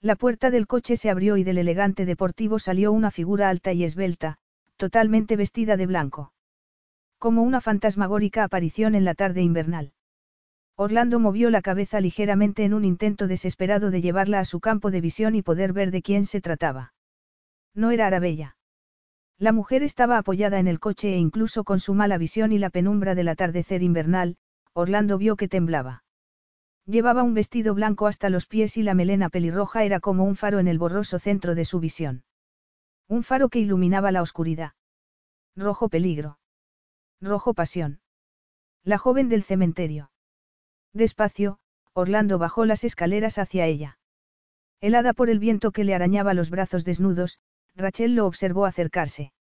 La puerta del coche se abrió y del elegante deportivo salió una figura alta y esbelta, totalmente vestida de blanco. Como una fantasmagórica aparición en la tarde invernal. Orlando movió la cabeza ligeramente en un intento desesperado de llevarla a su campo de visión y poder ver de quién se trataba. No era Arabella. La mujer estaba apoyada en el coche e incluso con su mala visión y la penumbra del atardecer invernal, Orlando vio que temblaba. Llevaba un vestido blanco hasta los pies y la melena pelirroja era como un faro en el borroso centro de su visión. Un faro que iluminaba la oscuridad. Rojo peligro. Rojo pasión. La joven del cementerio. Despacio, Orlando bajó las escaleras hacia ella. Helada por el viento que le arañaba los brazos desnudos, Rachel lo observó acercarse.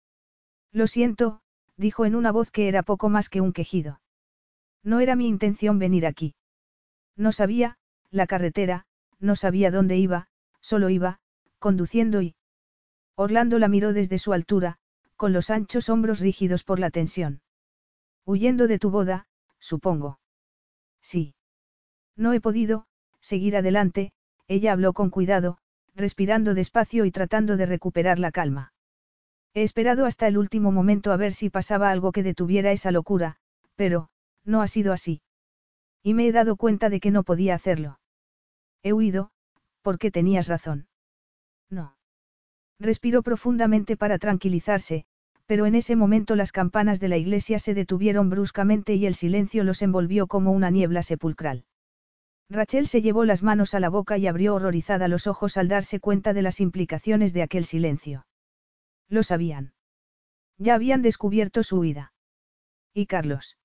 Lo siento, dijo en una voz que era poco más que un quejido. No era mi intención venir aquí. No sabía, la carretera, no sabía dónde iba, solo iba, conduciendo y... Orlando la miró desde su altura, con los anchos hombros rígidos por la tensión. Huyendo de tu boda, supongo. Sí. No he podido, seguir adelante, ella habló con cuidado, respirando despacio y tratando de recuperar la calma. He esperado hasta el último momento a ver si pasaba algo que detuviera esa locura, pero, no ha sido así. Y me he dado cuenta de que no podía hacerlo. He huido, porque tenías razón. No. Respiró profundamente para tranquilizarse, pero en ese momento las campanas de la iglesia se detuvieron bruscamente y el silencio los envolvió como una niebla sepulcral. Rachel se llevó las manos a la boca y abrió horrorizada los ojos al darse cuenta de las implicaciones de aquel silencio. Lo sabían. Ya habían descubierto su huida. ¿Y Carlos?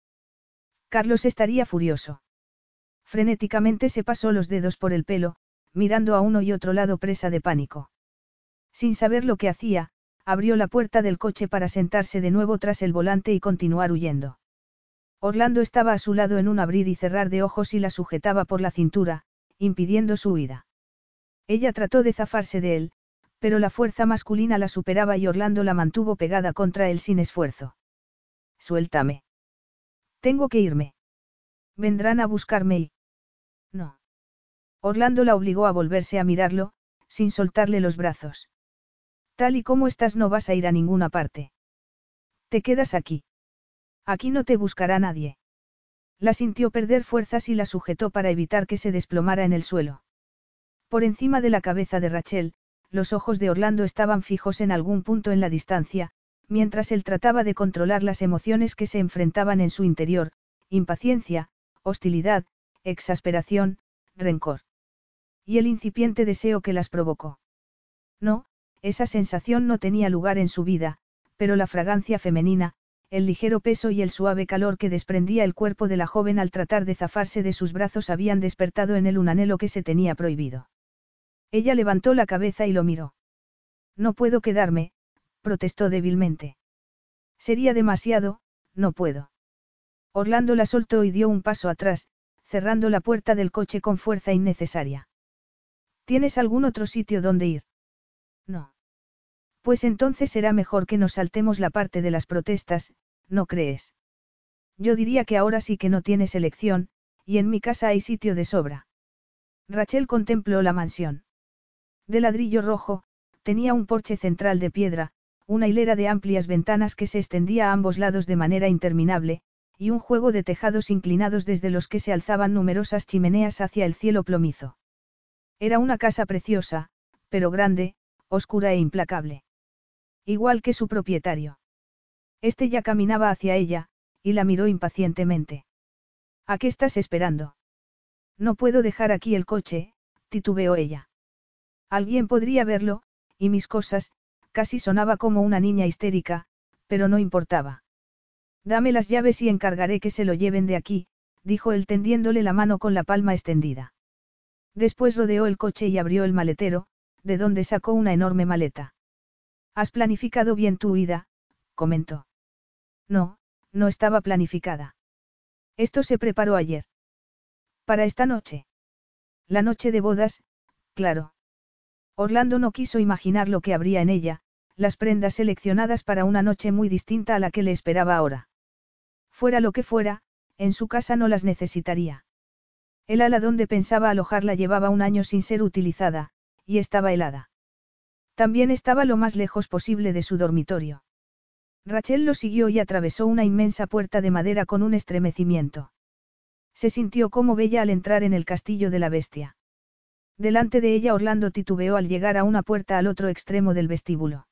Carlos estaría furioso. Frenéticamente se pasó los dedos por el pelo, mirando a uno y otro lado presa de pánico. Sin saber lo que hacía, abrió la puerta del coche para sentarse de nuevo tras el volante y continuar huyendo. Orlando estaba a su lado en un abrir y cerrar de ojos y la sujetaba por la cintura, impidiendo su huida. Ella trató de zafarse de él, pero la fuerza masculina la superaba y Orlando la mantuvo pegada contra él sin esfuerzo. Suéltame. Tengo que irme. Vendrán a buscarme y... No. Orlando la obligó a volverse a mirarlo, sin soltarle los brazos. Tal y como estás no vas a ir a ninguna parte. Te quedas aquí. Aquí no te buscará nadie. La sintió perder fuerzas y la sujetó para evitar que se desplomara en el suelo. Por encima de la cabeza de Rachel, los ojos de Orlando estaban fijos en algún punto en la distancia, mientras él trataba de controlar las emociones que se enfrentaban en su interior, impaciencia, hostilidad, exasperación, rencor. Y el incipiente deseo que las provocó. No, esa sensación no tenía lugar en su vida, pero la fragancia femenina, el ligero peso y el suave calor que desprendía el cuerpo de la joven al tratar de zafarse de sus brazos habían despertado en él un anhelo que se tenía prohibido. Ella levantó la cabeza y lo miró. No puedo quedarme, protestó débilmente. Sería demasiado, no puedo. Orlando la soltó y dio un paso atrás, cerrando la puerta del coche con fuerza innecesaria. ¿Tienes algún otro sitio donde ir? No. Pues entonces será mejor que nos saltemos la parte de las protestas, ¿no crees? Yo diría que ahora sí que no tienes elección, y en mi casa hay sitio de sobra. Rachel contempló la mansión. De ladrillo rojo, tenía un porche central de piedra, una hilera de amplias ventanas que se extendía a ambos lados de manera interminable, y un juego de tejados inclinados desde los que se alzaban numerosas chimeneas hacia el cielo plomizo. Era una casa preciosa, pero grande, oscura e implacable. Igual que su propietario. Este ya caminaba hacia ella, y la miró impacientemente. ¿A qué estás esperando? No puedo dejar aquí el coche, titubeó ella. Alguien podría verlo, y mis cosas, casi sonaba como una niña histérica, pero no importaba. Dame las llaves y encargaré que se lo lleven de aquí, dijo él tendiéndole la mano con la palma extendida. Después rodeó el coche y abrió el maletero, de donde sacó una enorme maleta. Has planificado bien tu huida, comentó. No, no estaba planificada. Esto se preparó ayer. Para esta noche. La noche de bodas, claro. Orlando no quiso imaginar lo que habría en ella, las prendas seleccionadas para una noche muy distinta a la que le esperaba ahora. Fuera lo que fuera, en su casa no las necesitaría. El ala donde pensaba alojarla llevaba un año sin ser utilizada, y estaba helada. También estaba lo más lejos posible de su dormitorio. Rachel lo siguió y atravesó una inmensa puerta de madera con un estremecimiento. Se sintió como bella al entrar en el castillo de la bestia. Delante de ella Orlando titubeó al llegar a una puerta al otro extremo del vestíbulo.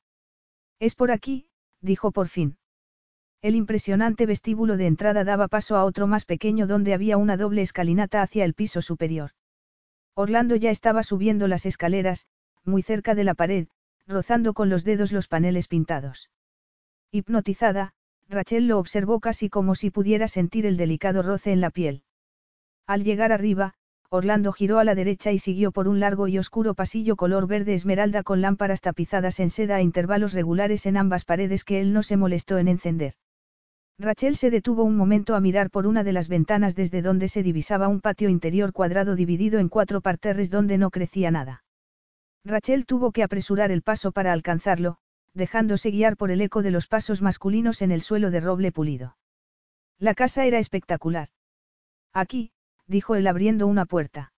Es por aquí, dijo por fin. El impresionante vestíbulo de entrada daba paso a otro más pequeño donde había una doble escalinata hacia el piso superior. Orlando ya estaba subiendo las escaleras, muy cerca de la pared, rozando con los dedos los paneles pintados. Hipnotizada, Rachel lo observó casi como si pudiera sentir el delicado roce en la piel. Al llegar arriba, Orlando giró a la derecha y siguió por un largo y oscuro pasillo color verde esmeralda con lámparas tapizadas en seda a intervalos regulares en ambas paredes que él no se molestó en encender. Rachel se detuvo un momento a mirar por una de las ventanas desde donde se divisaba un patio interior cuadrado dividido en cuatro parterres donde no crecía nada. Rachel tuvo que apresurar el paso para alcanzarlo, dejándose guiar por el eco de los pasos masculinos en el suelo de roble pulido. La casa era espectacular. Aquí, dijo él abriendo una puerta.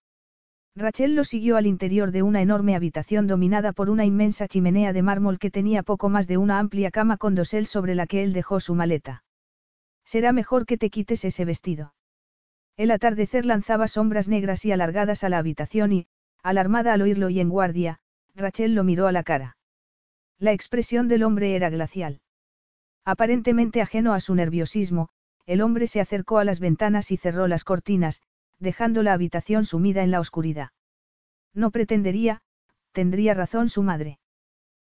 Rachel lo siguió al interior de una enorme habitación dominada por una inmensa chimenea de mármol que tenía poco más de una amplia cama con dosel sobre la que él dejó su maleta. Será mejor que te quites ese vestido. El atardecer lanzaba sombras negras y alargadas a la habitación y, alarmada al oírlo y en guardia, Rachel lo miró a la cara. La expresión del hombre era glacial. Aparentemente ajeno a su nerviosismo, el hombre se acercó a las ventanas y cerró las cortinas, dejando la habitación sumida en la oscuridad. No pretendería, tendría razón su madre.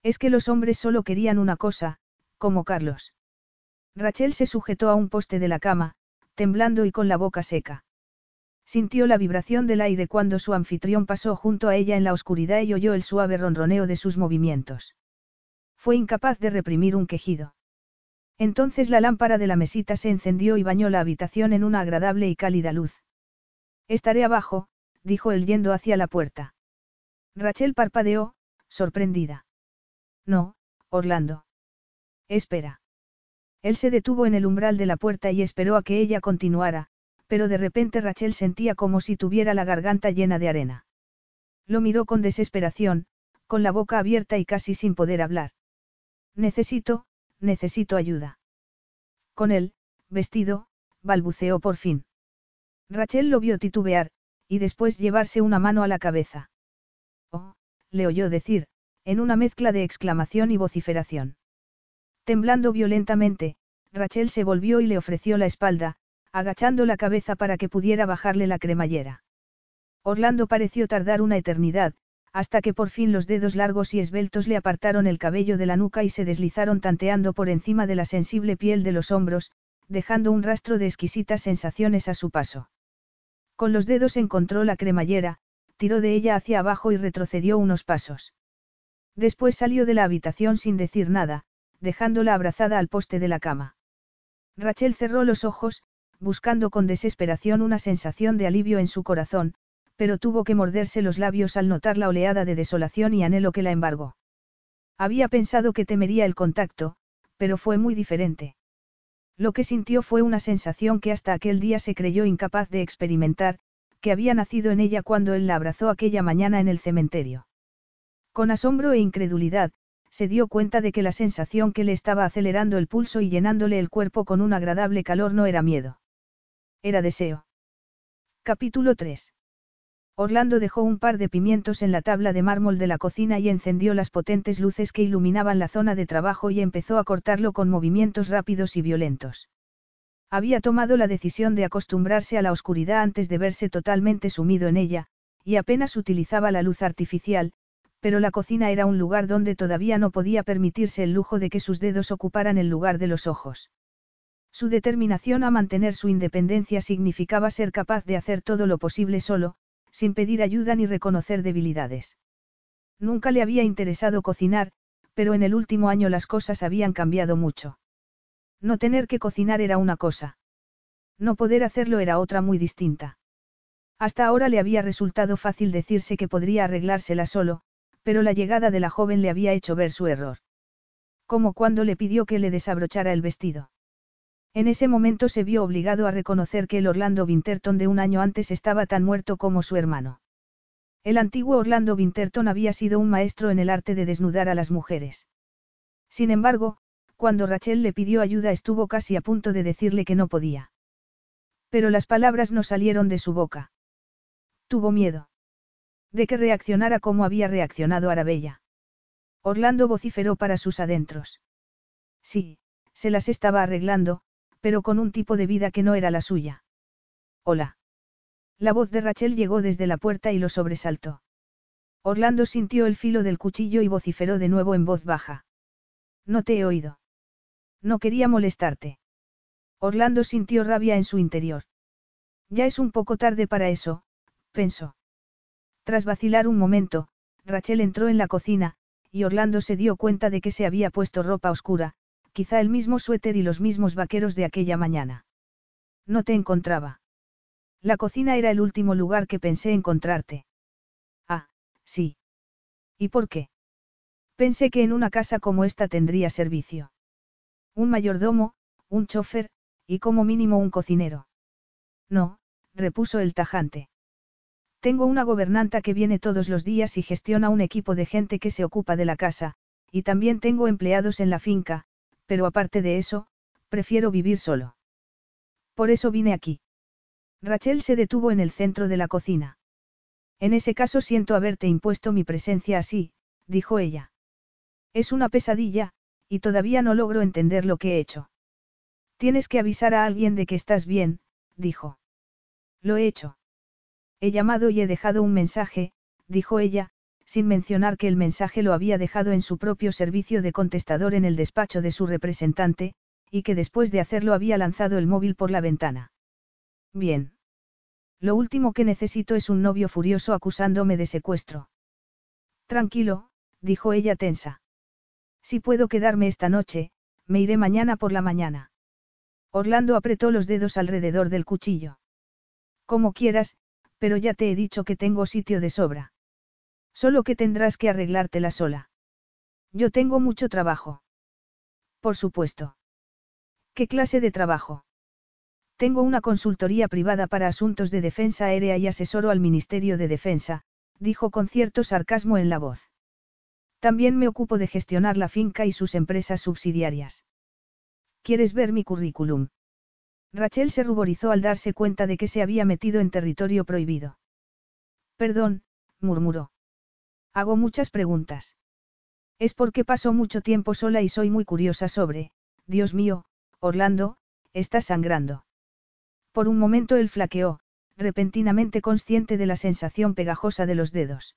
Es que los hombres solo querían una cosa, como Carlos. Rachel se sujetó a un poste de la cama, temblando y con la boca seca. Sintió la vibración del aire cuando su anfitrión pasó junto a ella en la oscuridad y oyó el suave ronroneo de sus movimientos. Fue incapaz de reprimir un quejido. Entonces la lámpara de la mesita se encendió y bañó la habitación en una agradable y cálida luz. Estaré abajo, dijo él yendo hacia la puerta. Rachel parpadeó, sorprendida. No, Orlando. Espera. Él se detuvo en el umbral de la puerta y esperó a que ella continuara, pero de repente Rachel sentía como si tuviera la garganta llena de arena. Lo miró con desesperación, con la boca abierta y casi sin poder hablar. Necesito, necesito ayuda. Con él, vestido, balbuceó por fin. Rachel lo vio titubear, y después llevarse una mano a la cabeza. Oh, le oyó decir, en una mezcla de exclamación y vociferación. Temblando violentamente, Rachel se volvió y le ofreció la espalda, agachando la cabeza para que pudiera bajarle la cremallera. Orlando pareció tardar una eternidad, hasta que por fin los dedos largos y esbeltos le apartaron el cabello de la nuca y se deslizaron tanteando por encima de la sensible piel de los hombros, dejando un rastro de exquisitas sensaciones a su paso. Con los dedos encontró la cremallera, tiró de ella hacia abajo y retrocedió unos pasos. Después salió de la habitación sin decir nada, dejándola abrazada al poste de la cama. Rachel cerró los ojos, buscando con desesperación una sensación de alivio en su corazón, pero tuvo que morderse los labios al notar la oleada de desolación y anhelo que la embargó. Había pensado que temería el contacto, pero fue muy diferente. Lo que sintió fue una sensación que hasta aquel día se creyó incapaz de experimentar, que había nacido en ella cuando él la abrazó aquella mañana en el cementerio. Con asombro e incredulidad, se dio cuenta de que la sensación que le estaba acelerando el pulso y llenándole el cuerpo con un agradable calor no era miedo. Era deseo. Capítulo 3. Orlando dejó un par de pimientos en la tabla de mármol de la cocina y encendió las potentes luces que iluminaban la zona de trabajo y empezó a cortarlo con movimientos rápidos y violentos. Había tomado la decisión de acostumbrarse a la oscuridad antes de verse totalmente sumido en ella, y apenas utilizaba la luz artificial, pero la cocina era un lugar donde todavía no podía permitirse el lujo de que sus dedos ocuparan el lugar de los ojos. Su determinación a mantener su independencia significaba ser capaz de hacer todo lo posible solo, sin pedir ayuda ni reconocer debilidades. Nunca le había interesado cocinar, pero en el último año las cosas habían cambiado mucho. No tener que cocinar era una cosa. No poder hacerlo era otra muy distinta. Hasta ahora le había resultado fácil decirse que podría arreglársela solo, pero la llegada de la joven le había hecho ver su error. Como cuando le pidió que le desabrochara el vestido. En ese momento se vio obligado a reconocer que el Orlando Winterton de un año antes estaba tan muerto como su hermano. El antiguo Orlando Winterton había sido un maestro en el arte de desnudar a las mujeres. Sin embargo, cuando Rachel le pidió ayuda estuvo casi a punto de decirle que no podía. Pero las palabras no salieron de su boca. Tuvo miedo. De que reaccionara como había reaccionado Arabella. Orlando vociferó para sus adentros. Sí, se las estaba arreglando, pero con un tipo de vida que no era la suya. Hola. La voz de Rachel llegó desde la puerta y lo sobresaltó. Orlando sintió el filo del cuchillo y vociferó de nuevo en voz baja. No te he oído. No quería molestarte. Orlando sintió rabia en su interior. Ya es un poco tarde para eso, pensó. Tras vacilar un momento, Rachel entró en la cocina, y Orlando se dio cuenta de que se había puesto ropa oscura, quizá el mismo suéter y los mismos vaqueros de aquella mañana. No te encontraba. La cocina era el último lugar que pensé encontrarte. Ah, sí. ¿Y por qué? Pensé que en una casa como esta tendría servicio. Un mayordomo, un chofer, y como mínimo un cocinero. No, repuso el tajante. Tengo una gobernanta que viene todos los días y gestiona un equipo de gente que se ocupa de la casa, y también tengo empleados en la finca, pero aparte de eso, prefiero vivir solo. Por eso vine aquí. Rachel se detuvo en el centro de la cocina. En ese caso siento haberte impuesto mi presencia así, dijo ella. Es una pesadilla, y todavía no logro entender lo que he hecho. Tienes que avisar a alguien de que estás bien, dijo. Lo he hecho. He llamado y he dejado un mensaje, dijo ella, sin mencionar que el mensaje lo había dejado en su propio servicio de contestador en el despacho de su representante, y que después de hacerlo había lanzado el móvil por la ventana. Bien. Lo último que necesito es un novio furioso acusándome de secuestro. Tranquilo, dijo ella tensa. Si puedo quedarme esta noche, me iré mañana por la mañana. Orlando apretó los dedos alrededor del cuchillo. Como quieras, pero ya te he dicho que tengo sitio de sobra. Solo que tendrás que arreglártela sola. Yo tengo mucho trabajo. Por supuesto. ¿Qué clase de trabajo? Tengo una consultoría privada para asuntos de defensa aérea y asesoro al Ministerio de Defensa, dijo con cierto sarcasmo en la voz. También me ocupo de gestionar la finca y sus empresas subsidiarias. ¿Quieres ver mi currículum? Rachel se ruborizó al darse cuenta de que se había metido en territorio prohibido. Perdón, murmuró. Hago muchas preguntas. Es porque paso mucho tiempo sola y soy muy curiosa sobre, Dios mío, Orlando, estás sangrando. Por un momento él flaqueó, repentinamente consciente de la sensación pegajosa de los dedos.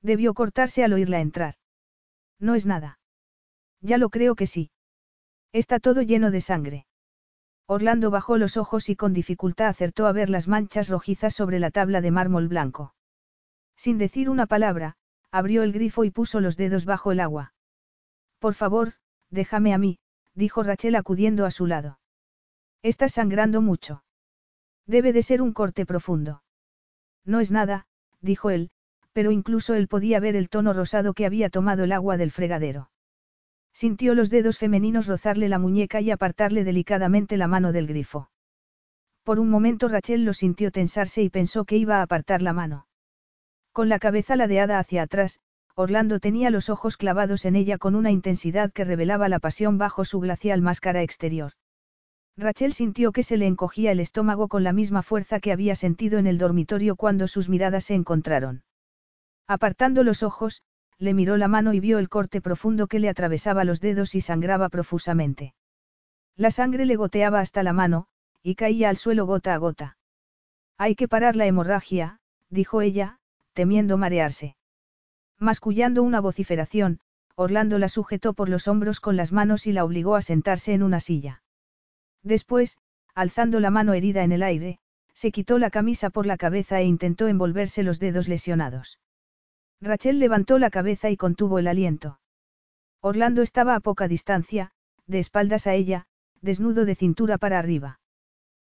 Debió cortarse al oírla entrar. No es nada. Ya lo creo que sí. Está todo lleno de sangre. Orlando bajó los ojos y con dificultad acertó a ver las manchas rojizas sobre la tabla de mármol blanco. Sin decir una palabra, abrió el grifo y puso los dedos bajo el agua. Por favor, déjame a mí, dijo Rachel acudiendo a su lado. Estás sangrando mucho. Debe de ser un corte profundo. No es nada, dijo él, pero incluso él podía ver el tono rosado que había tomado el agua del fregadero. Sintió los dedos femeninos rozarle la muñeca y apartarle delicadamente la mano del grifo. Por un momento Rachel lo sintió tensarse y pensó que iba a apartar la mano. Con la cabeza ladeada hacia atrás, Orlando tenía los ojos clavados en ella con una intensidad que revelaba la pasión bajo su glacial máscara exterior. Rachel sintió que se le encogía el estómago con la misma fuerza que había sentido en el dormitorio cuando sus miradas se encontraron. Apartando los ojos, le miró la mano y vio el corte profundo que le atravesaba los dedos y sangraba profusamente. La sangre le goteaba hasta la mano, y caía al suelo gota a gota. Hay que parar la hemorragia, dijo ella, temiendo marearse. Mascullando una vociferación, Orlando la sujetó por los hombros con las manos y la obligó a sentarse en una silla. Después, alzando la mano herida en el aire, se quitó la camisa por la cabeza e intentó envolverse los dedos lesionados. Rachel levantó la cabeza y contuvo el aliento. Orlando estaba a poca distancia, de espaldas a ella, desnudo de cintura para arriba.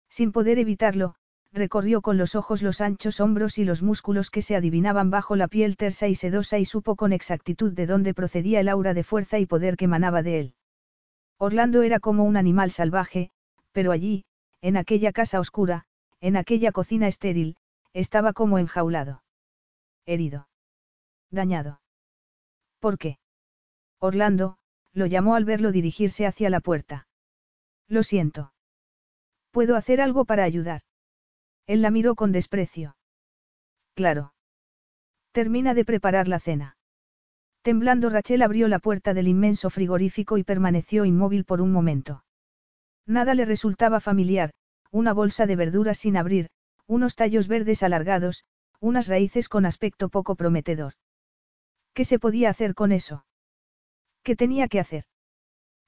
Sin poder evitarlo, recorrió con los ojos los anchos hombros y los músculos que se adivinaban bajo la piel tersa y sedosa y supo con exactitud de dónde procedía el aura de fuerza y poder que emanaba de él. Orlando era como un animal salvaje, pero allí, en aquella casa oscura, en aquella cocina estéril, estaba como enjaulado. Herido dañado. ¿Por qué? Orlando, lo llamó al verlo dirigirse hacia la puerta. Lo siento. ¿Puedo hacer algo para ayudar? Él la miró con desprecio. Claro. Termina de preparar la cena. Temblando Rachel abrió la puerta del inmenso frigorífico y permaneció inmóvil por un momento. Nada le resultaba familiar, una bolsa de verduras sin abrir, unos tallos verdes alargados, unas raíces con aspecto poco prometedor. ¿Qué se podía hacer con eso? ¿Qué tenía que hacer?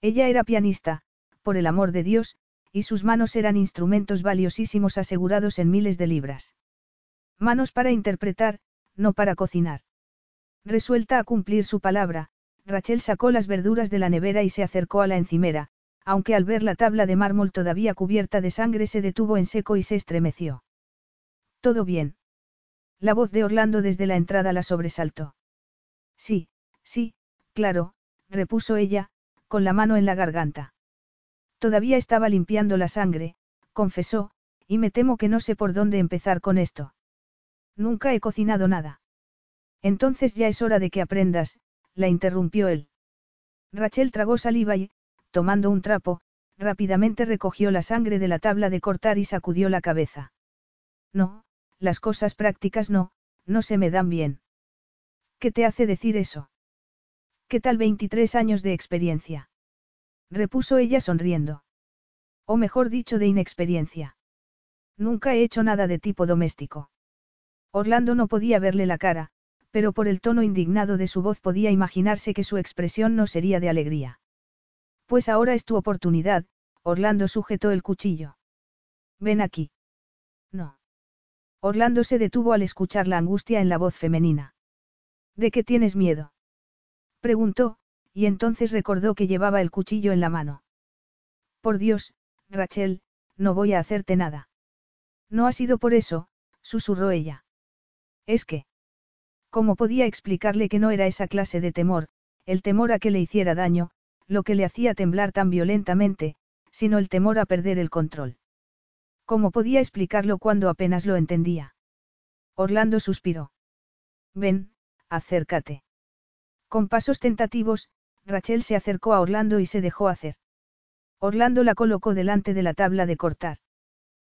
Ella era pianista, por el amor de Dios, y sus manos eran instrumentos valiosísimos asegurados en miles de libras. Manos para interpretar, no para cocinar. Resuelta a cumplir su palabra, Rachel sacó las verduras de la nevera y se acercó a la encimera, aunque al ver la tabla de mármol todavía cubierta de sangre se detuvo en seco y se estremeció. ¿Todo bien? La voz de Orlando desde la entrada la sobresaltó. Sí, sí, claro, repuso ella, con la mano en la garganta. Todavía estaba limpiando la sangre, confesó, y me temo que no sé por dónde empezar con esto. Nunca he cocinado nada. Entonces ya es hora de que aprendas, la interrumpió él. Rachel tragó saliva y, tomando un trapo, rápidamente recogió la sangre de la tabla de cortar y sacudió la cabeza. No, las cosas prácticas no, no se me dan bien. ¿Qué te hace decir eso? ¿Qué tal 23 años de experiencia? Repuso ella sonriendo. O mejor dicho, de inexperiencia. Nunca he hecho nada de tipo doméstico. Orlando no podía verle la cara, pero por el tono indignado de su voz podía imaginarse que su expresión no sería de alegría. Pues ahora es tu oportunidad, Orlando sujetó el cuchillo. Ven aquí. No. Orlando se detuvo al escuchar la angustia en la voz femenina. ¿De qué tienes miedo? Preguntó, y entonces recordó que llevaba el cuchillo en la mano. Por Dios, Rachel, no voy a hacerte nada. No ha sido por eso, susurró ella. Es que. ¿Cómo podía explicarle que no era esa clase de temor, el temor a que le hiciera daño, lo que le hacía temblar tan violentamente, sino el temor a perder el control? ¿Cómo podía explicarlo cuando apenas lo entendía? Orlando suspiró. Ven, acércate. Con pasos tentativos, Rachel se acercó a Orlando y se dejó hacer. Orlando la colocó delante de la tabla de cortar.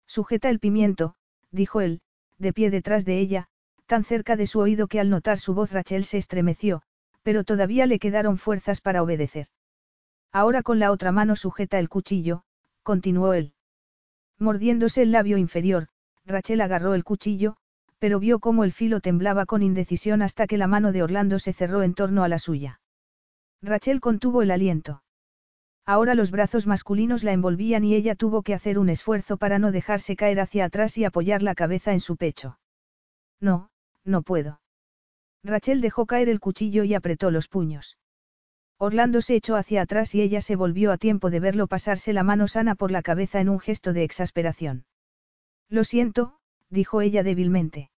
Sujeta el pimiento, dijo él, de pie detrás de ella, tan cerca de su oído que al notar su voz Rachel se estremeció, pero todavía le quedaron fuerzas para obedecer. Ahora con la otra mano sujeta el cuchillo, continuó él. Mordiéndose el labio inferior, Rachel agarró el cuchillo, pero vio cómo el filo temblaba con indecisión hasta que la mano de Orlando se cerró en torno a la suya. Rachel contuvo el aliento. Ahora los brazos masculinos la envolvían y ella tuvo que hacer un esfuerzo para no dejarse caer hacia atrás y apoyar la cabeza en su pecho. No, no puedo. Rachel dejó caer el cuchillo y apretó los puños. Orlando se echó hacia atrás y ella se volvió a tiempo de verlo pasarse la mano sana por la cabeza en un gesto de exasperación. Lo siento, dijo ella débilmente.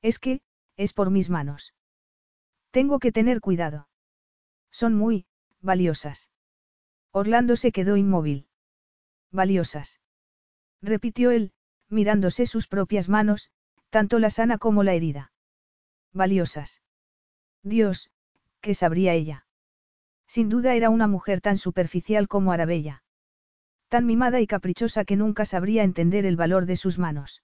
Es que, es por mis manos. Tengo que tener cuidado. Son muy, valiosas. Orlando se quedó inmóvil. Valiosas. Repitió él, mirándose sus propias manos, tanto la sana como la herida. Valiosas. Dios, ¿qué sabría ella? Sin duda era una mujer tan superficial como Arabella. Tan mimada y caprichosa que nunca sabría entender el valor de sus manos.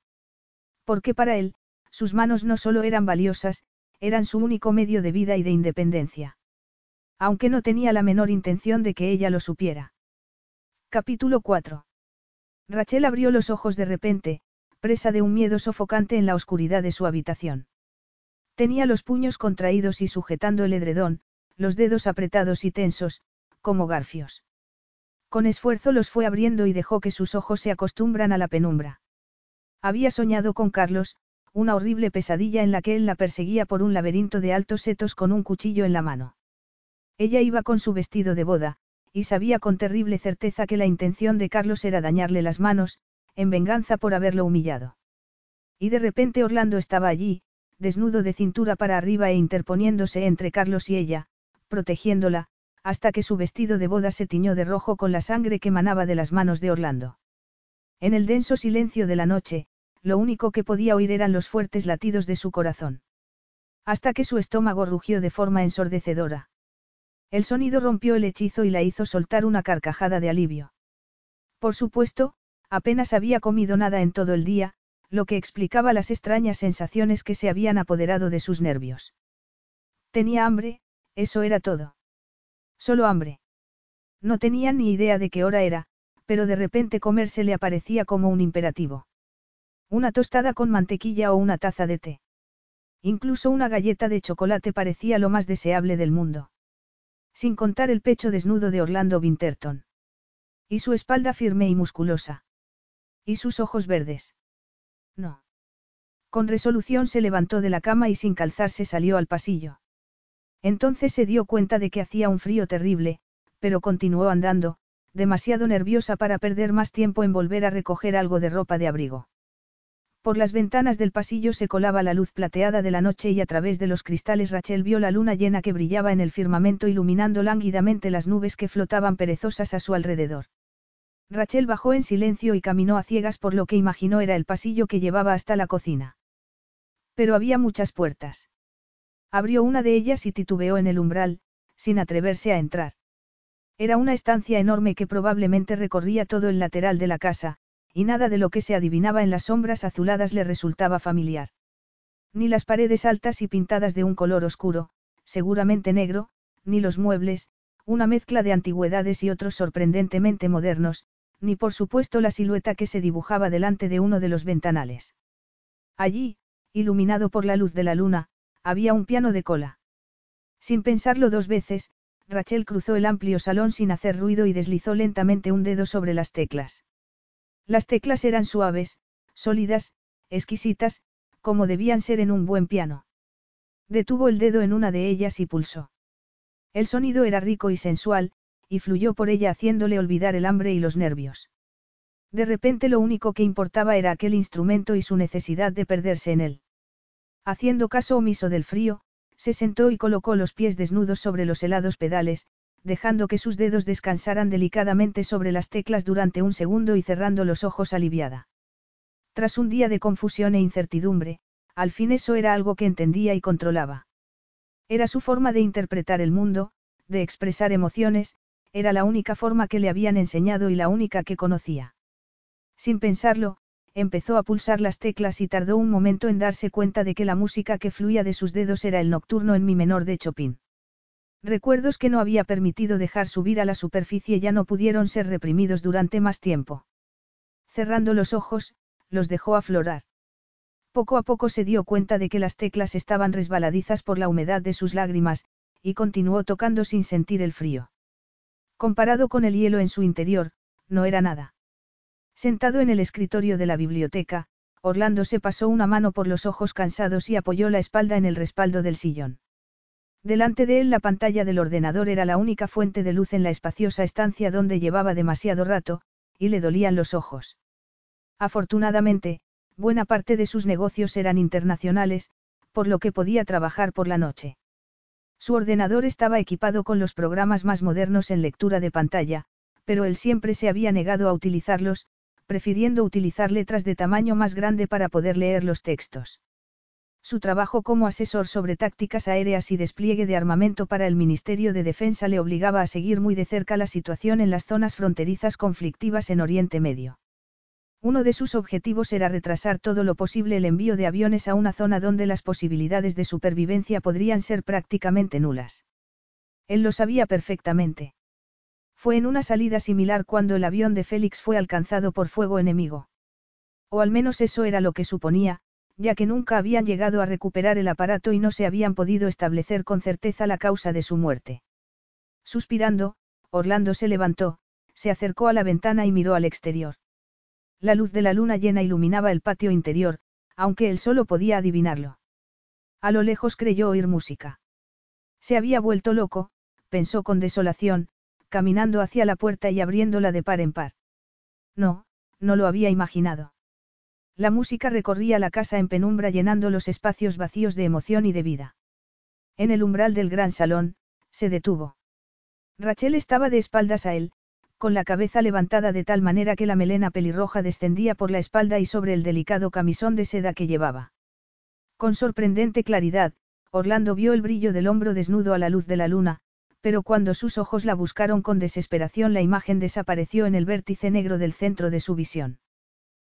Porque para él, sus manos no solo eran valiosas, eran su único medio de vida y de independencia. Aunque no tenía la menor intención de que ella lo supiera. Capítulo 4. Rachel abrió los ojos de repente, presa de un miedo sofocante en la oscuridad de su habitación. Tenía los puños contraídos y sujetando el edredón, los dedos apretados y tensos, como garfios. Con esfuerzo los fue abriendo y dejó que sus ojos se acostumbran a la penumbra. Había soñado con Carlos, una horrible pesadilla en la que él la perseguía por un laberinto de altos setos con un cuchillo en la mano. Ella iba con su vestido de boda, y sabía con terrible certeza que la intención de Carlos era dañarle las manos, en venganza por haberlo humillado. Y de repente Orlando estaba allí, desnudo de cintura para arriba e interponiéndose entre Carlos y ella, protegiéndola, hasta que su vestido de boda se tiñó de rojo con la sangre que manaba de las manos de Orlando. En el denso silencio de la noche, lo único que podía oír eran los fuertes latidos de su corazón. Hasta que su estómago rugió de forma ensordecedora. El sonido rompió el hechizo y la hizo soltar una carcajada de alivio. Por supuesto, Apenas había comido nada en todo el día, lo que explicaba las extrañas sensaciones que se habían apoderado de sus nervios. Tenía hambre, eso era todo. Solo hambre. No tenía ni idea de qué hora era, pero de repente comerse le aparecía como un imperativo. Una tostada con mantequilla o una taza de té. Incluso una galleta de chocolate parecía lo más deseable del mundo. Sin contar el pecho desnudo de Orlando Winterton. Y su espalda firme y musculosa. ¿Y sus ojos verdes? No. Con resolución se levantó de la cama y sin calzarse salió al pasillo. Entonces se dio cuenta de que hacía un frío terrible, pero continuó andando, demasiado nerviosa para perder más tiempo en volver a recoger algo de ropa de abrigo. Por las ventanas del pasillo se colaba la luz plateada de la noche y a través de los cristales Rachel vio la luna llena que brillaba en el firmamento iluminando lánguidamente las nubes que flotaban perezosas a su alrededor. Rachel bajó en silencio y caminó a ciegas por lo que imaginó era el pasillo que llevaba hasta la cocina. Pero había muchas puertas. Abrió una de ellas y titubeó en el umbral, sin atreverse a entrar. Era una estancia enorme que probablemente recorría todo el lateral de la casa, y nada de lo que se adivinaba en las sombras azuladas le resultaba familiar. Ni las paredes altas y pintadas de un color oscuro, seguramente negro, ni los muebles, una mezcla de antigüedades y otros sorprendentemente modernos, ni por supuesto la silueta que se dibujaba delante de uno de los ventanales. Allí, iluminado por la luz de la luna, había un piano de cola. Sin pensarlo dos veces, Rachel cruzó el amplio salón sin hacer ruido y deslizó lentamente un dedo sobre las teclas. Las teclas eran suaves, sólidas, exquisitas, como debían ser en un buen piano. Detuvo el dedo en una de ellas y pulsó. El sonido era rico y sensual, y fluyó por ella haciéndole olvidar el hambre y los nervios. De repente lo único que importaba era aquel instrumento y su necesidad de perderse en él. Haciendo caso omiso del frío, se sentó y colocó los pies desnudos sobre los helados pedales, dejando que sus dedos descansaran delicadamente sobre las teclas durante un segundo y cerrando los ojos aliviada. Tras un día de confusión e incertidumbre, al fin eso era algo que entendía y controlaba. Era su forma de interpretar el mundo, de expresar emociones, era la única forma que le habían enseñado y la única que conocía. Sin pensarlo, empezó a pulsar las teclas y tardó un momento en darse cuenta de que la música que fluía de sus dedos era el nocturno en mi menor de Chopin. Recuerdos que no había permitido dejar subir a la superficie ya no pudieron ser reprimidos durante más tiempo. Cerrando los ojos, los dejó aflorar. Poco a poco se dio cuenta de que las teclas estaban resbaladizas por la humedad de sus lágrimas, y continuó tocando sin sentir el frío. Comparado con el hielo en su interior, no era nada. Sentado en el escritorio de la biblioteca, Orlando se pasó una mano por los ojos cansados y apoyó la espalda en el respaldo del sillón. Delante de él la pantalla del ordenador era la única fuente de luz en la espaciosa estancia donde llevaba demasiado rato, y le dolían los ojos. Afortunadamente, buena parte de sus negocios eran internacionales, por lo que podía trabajar por la noche. Su ordenador estaba equipado con los programas más modernos en lectura de pantalla, pero él siempre se había negado a utilizarlos, prefiriendo utilizar letras de tamaño más grande para poder leer los textos. Su trabajo como asesor sobre tácticas aéreas y despliegue de armamento para el Ministerio de Defensa le obligaba a seguir muy de cerca la situación en las zonas fronterizas conflictivas en Oriente Medio. Uno de sus objetivos era retrasar todo lo posible el envío de aviones a una zona donde las posibilidades de supervivencia podrían ser prácticamente nulas. Él lo sabía perfectamente. Fue en una salida similar cuando el avión de Félix fue alcanzado por fuego enemigo. O al menos eso era lo que suponía, ya que nunca habían llegado a recuperar el aparato y no se habían podido establecer con certeza la causa de su muerte. Suspirando, Orlando se levantó, se acercó a la ventana y miró al exterior. La luz de la luna llena iluminaba el patio interior, aunque él solo podía adivinarlo. A lo lejos creyó oír música. Se había vuelto loco, pensó con desolación, caminando hacia la puerta y abriéndola de par en par. No, no lo había imaginado. La música recorría la casa en penumbra llenando los espacios vacíos de emoción y de vida. En el umbral del gran salón, se detuvo. Rachel estaba de espaldas a él, con la cabeza levantada de tal manera que la melena pelirroja descendía por la espalda y sobre el delicado camisón de seda que llevaba. Con sorprendente claridad, Orlando vio el brillo del hombro desnudo a la luz de la luna, pero cuando sus ojos la buscaron con desesperación la imagen desapareció en el vértice negro del centro de su visión.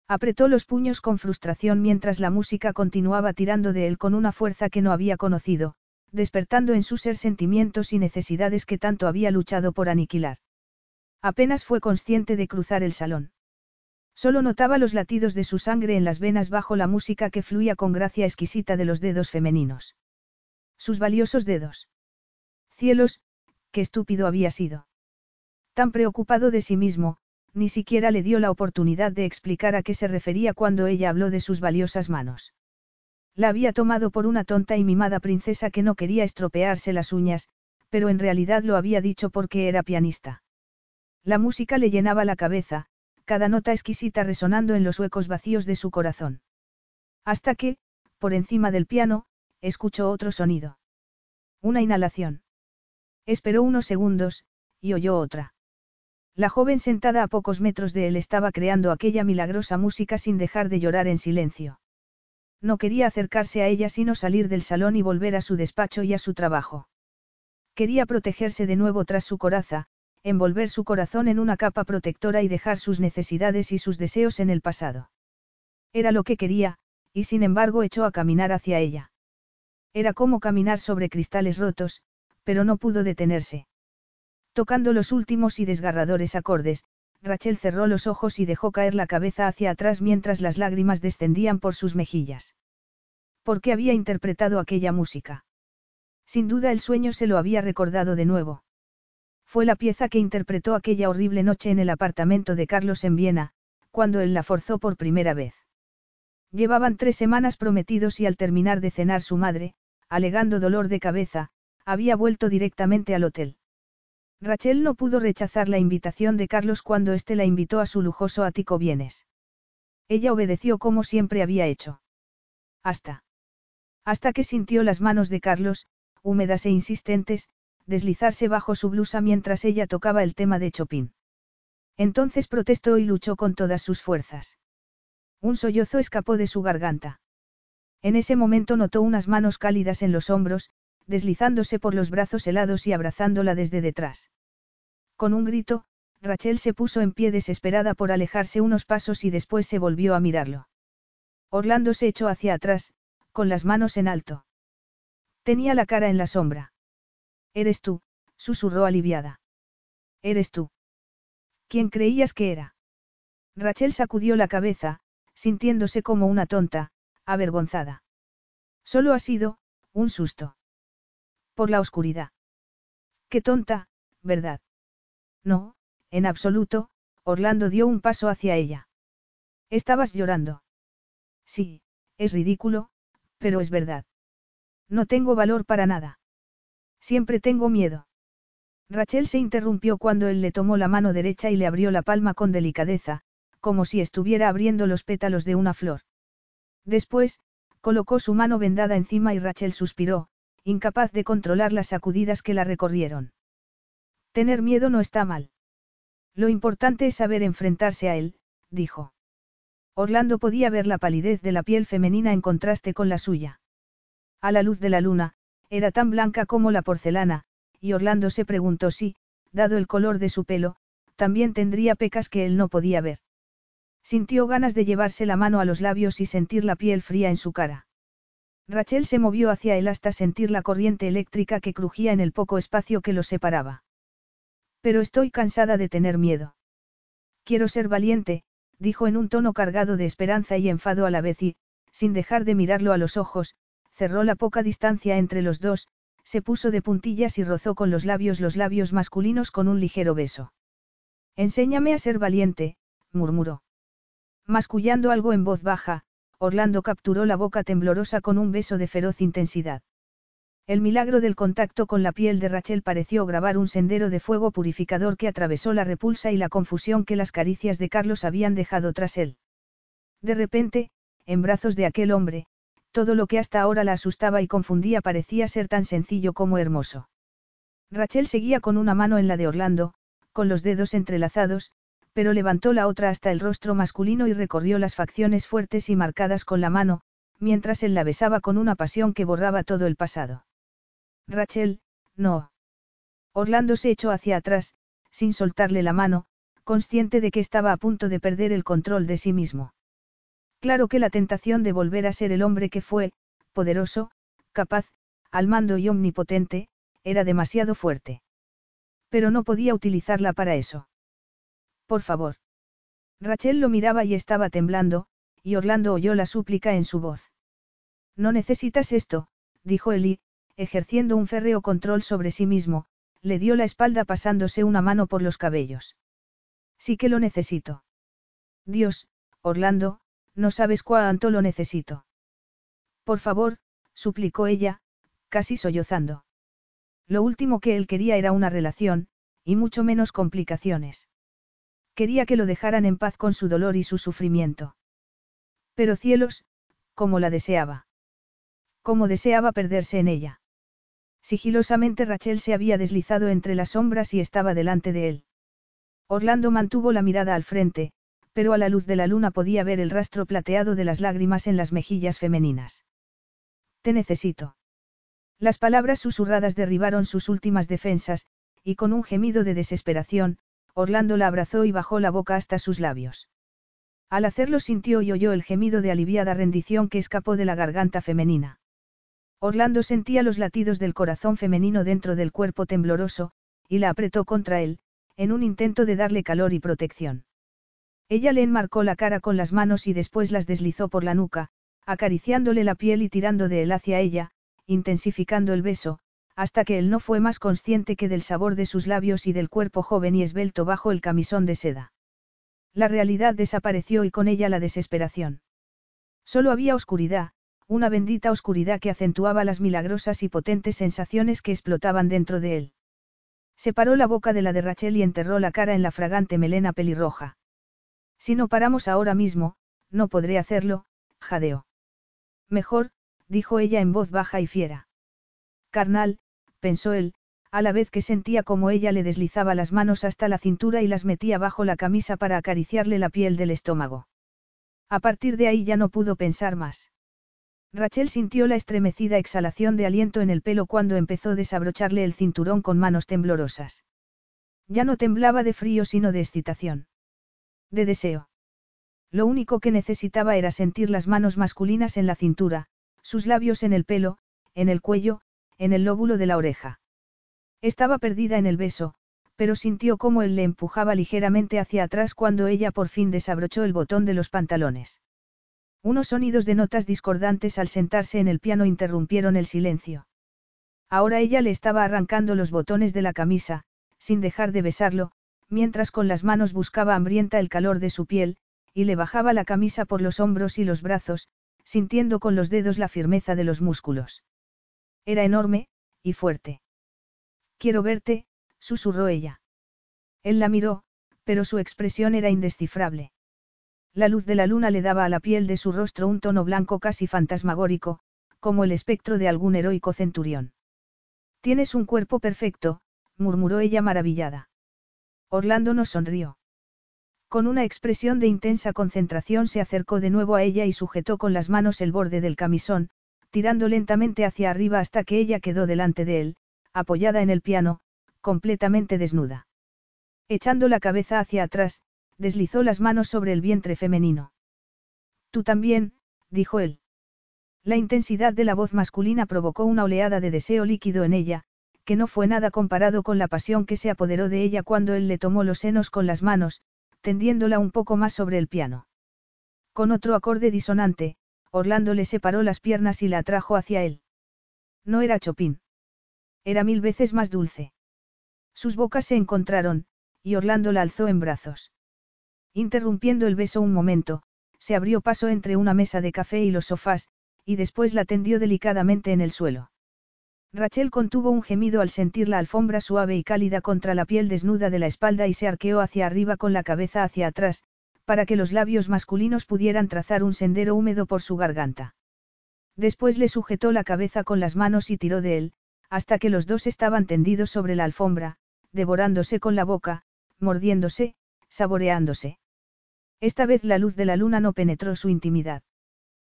Apretó los puños con frustración mientras la música continuaba tirando de él con una fuerza que no había conocido, despertando en su ser sentimientos y necesidades que tanto había luchado por aniquilar. Apenas fue consciente de cruzar el salón. Solo notaba los latidos de su sangre en las venas bajo la música que fluía con gracia exquisita de los dedos femeninos. Sus valiosos dedos. Cielos, qué estúpido había sido. Tan preocupado de sí mismo, ni siquiera le dio la oportunidad de explicar a qué se refería cuando ella habló de sus valiosas manos. La había tomado por una tonta y mimada princesa que no quería estropearse las uñas, pero en realidad lo había dicho porque era pianista. La música le llenaba la cabeza, cada nota exquisita resonando en los huecos vacíos de su corazón. Hasta que, por encima del piano, escuchó otro sonido. Una inhalación. Esperó unos segundos, y oyó otra. La joven sentada a pocos metros de él estaba creando aquella milagrosa música sin dejar de llorar en silencio. No quería acercarse a ella sino salir del salón y volver a su despacho y a su trabajo. Quería protegerse de nuevo tras su coraza, envolver su corazón en una capa protectora y dejar sus necesidades y sus deseos en el pasado. Era lo que quería, y sin embargo echó a caminar hacia ella. Era como caminar sobre cristales rotos, pero no pudo detenerse. Tocando los últimos y desgarradores acordes, Rachel cerró los ojos y dejó caer la cabeza hacia atrás mientras las lágrimas descendían por sus mejillas. ¿Por qué había interpretado aquella música? Sin duda el sueño se lo había recordado de nuevo. Fue la pieza que interpretó aquella horrible noche en el apartamento de Carlos en Viena, cuando él la forzó por primera vez. Llevaban tres semanas prometidos y al terminar de cenar su madre, alegando dolor de cabeza, había vuelto directamente al hotel. Rachel no pudo rechazar la invitación de Carlos cuando éste la invitó a su lujoso ático bienes. Ella obedeció como siempre había hecho. Hasta. Hasta que sintió las manos de Carlos, húmedas e insistentes, deslizarse bajo su blusa mientras ella tocaba el tema de Chopin. Entonces protestó y luchó con todas sus fuerzas. Un sollozo escapó de su garganta. En ese momento notó unas manos cálidas en los hombros, deslizándose por los brazos helados y abrazándola desde detrás. Con un grito, Rachel se puso en pie desesperada por alejarse unos pasos y después se volvió a mirarlo. Orlando se echó hacia atrás, con las manos en alto. Tenía la cara en la sombra. Eres tú, susurró aliviada. Eres tú. ¿Quién creías que era? Rachel sacudió la cabeza, sintiéndose como una tonta, avergonzada. Solo ha sido, un susto. Por la oscuridad. Qué tonta, ¿verdad? No, en absoluto, Orlando dio un paso hacia ella. Estabas llorando. Sí, es ridículo, pero es verdad. No tengo valor para nada. Siempre tengo miedo. Rachel se interrumpió cuando él le tomó la mano derecha y le abrió la palma con delicadeza, como si estuviera abriendo los pétalos de una flor. Después, colocó su mano vendada encima y Rachel suspiró, incapaz de controlar las sacudidas que la recorrieron. Tener miedo no está mal. Lo importante es saber enfrentarse a él, dijo. Orlando podía ver la palidez de la piel femenina en contraste con la suya. A la luz de la luna, era tan blanca como la porcelana, y Orlando se preguntó si, dado el color de su pelo, también tendría pecas que él no podía ver. Sintió ganas de llevarse la mano a los labios y sentir la piel fría en su cara. Rachel se movió hacia él hasta sentir la corriente eléctrica que crujía en el poco espacio que los separaba. Pero estoy cansada de tener miedo. Quiero ser valiente, dijo en un tono cargado de esperanza y enfado a la vez y, sin dejar de mirarlo a los ojos, cerró la poca distancia entre los dos, se puso de puntillas y rozó con los labios los labios masculinos con un ligero beso. Enséñame a ser valiente, murmuró. Mascullando algo en voz baja, Orlando capturó la boca temblorosa con un beso de feroz intensidad. El milagro del contacto con la piel de Rachel pareció grabar un sendero de fuego purificador que atravesó la repulsa y la confusión que las caricias de Carlos habían dejado tras él. De repente, en brazos de aquel hombre, todo lo que hasta ahora la asustaba y confundía parecía ser tan sencillo como hermoso. Rachel seguía con una mano en la de Orlando, con los dedos entrelazados, pero levantó la otra hasta el rostro masculino y recorrió las facciones fuertes y marcadas con la mano, mientras él la besaba con una pasión que borraba todo el pasado. Rachel, no. Orlando se echó hacia atrás, sin soltarle la mano, consciente de que estaba a punto de perder el control de sí mismo. Claro que la tentación de volver a ser el hombre que fue, poderoso, capaz, al mando y omnipotente, era demasiado fuerte. Pero no podía utilizarla para eso. Por favor. Rachel lo miraba y estaba temblando, y Orlando oyó la súplica en su voz. No necesitas esto, dijo Eli, ejerciendo un férreo control sobre sí mismo, le dio la espalda pasándose una mano por los cabellos. Sí que lo necesito. Dios, Orlando, no sabes cuánto lo necesito. Por favor, suplicó ella, casi sollozando. Lo último que él quería era una relación, y mucho menos complicaciones. Quería que lo dejaran en paz con su dolor y su sufrimiento. Pero cielos, cómo la deseaba. Cómo deseaba perderse en ella. Sigilosamente Rachel se había deslizado entre las sombras y estaba delante de él. Orlando mantuvo la mirada al frente, pero a la luz de la luna podía ver el rastro plateado de las lágrimas en las mejillas femeninas. Te necesito. Las palabras susurradas derribaron sus últimas defensas, y con un gemido de desesperación, Orlando la abrazó y bajó la boca hasta sus labios. Al hacerlo sintió y oyó el gemido de aliviada rendición que escapó de la garganta femenina. Orlando sentía los latidos del corazón femenino dentro del cuerpo tembloroso, y la apretó contra él, en un intento de darle calor y protección. Ella le enmarcó la cara con las manos y después las deslizó por la nuca, acariciándole la piel y tirando de él hacia ella, intensificando el beso, hasta que él no fue más consciente que del sabor de sus labios y del cuerpo joven y esbelto bajo el camisón de seda. La realidad desapareció y con ella la desesperación. Solo había oscuridad, una bendita oscuridad que acentuaba las milagrosas y potentes sensaciones que explotaban dentro de él. Separó la boca de la de Rachel y enterró la cara en la fragante melena pelirroja. Si no paramos ahora mismo, no podré hacerlo, jadeó. Mejor, dijo ella en voz baja y fiera. Carnal, pensó él, a la vez que sentía como ella le deslizaba las manos hasta la cintura y las metía bajo la camisa para acariciarle la piel del estómago. A partir de ahí ya no pudo pensar más. Rachel sintió la estremecida exhalación de aliento en el pelo cuando empezó a desabrocharle el cinturón con manos temblorosas. Ya no temblaba de frío sino de excitación. De deseo. Lo único que necesitaba era sentir las manos masculinas en la cintura, sus labios en el pelo, en el cuello, en el lóbulo de la oreja. Estaba perdida en el beso, pero sintió cómo él le empujaba ligeramente hacia atrás cuando ella por fin desabrochó el botón de los pantalones. Unos sonidos de notas discordantes al sentarse en el piano interrumpieron el silencio. Ahora ella le estaba arrancando los botones de la camisa, sin dejar de besarlo, mientras con las manos buscaba hambrienta el calor de su piel, y le bajaba la camisa por los hombros y los brazos, sintiendo con los dedos la firmeza de los músculos. Era enorme, y fuerte. Quiero verte, susurró ella. Él la miró, pero su expresión era indescifrable. La luz de la luna le daba a la piel de su rostro un tono blanco casi fantasmagórico, como el espectro de algún heroico centurión. Tienes un cuerpo perfecto, murmuró ella maravillada. Orlando nos sonrió. Con una expresión de intensa concentración se acercó de nuevo a ella y sujetó con las manos el borde del camisón, tirando lentamente hacia arriba hasta que ella quedó delante de él, apoyada en el piano, completamente desnuda. Echando la cabeza hacia atrás, deslizó las manos sobre el vientre femenino. Tú también, dijo él. La intensidad de la voz masculina provocó una oleada de deseo líquido en ella, que no fue nada comparado con la pasión que se apoderó de ella cuando él le tomó los senos con las manos, tendiéndola un poco más sobre el piano. Con otro acorde disonante, Orlando le separó las piernas y la atrajo hacia él. No era Chopin. Era mil veces más dulce. Sus bocas se encontraron, y Orlando la alzó en brazos. Interrumpiendo el beso un momento, se abrió paso entre una mesa de café y los sofás, y después la tendió delicadamente en el suelo. Rachel contuvo un gemido al sentir la alfombra suave y cálida contra la piel desnuda de la espalda y se arqueó hacia arriba con la cabeza hacia atrás, para que los labios masculinos pudieran trazar un sendero húmedo por su garganta. Después le sujetó la cabeza con las manos y tiró de él, hasta que los dos estaban tendidos sobre la alfombra, devorándose con la boca, mordiéndose, saboreándose. Esta vez la luz de la luna no penetró su intimidad.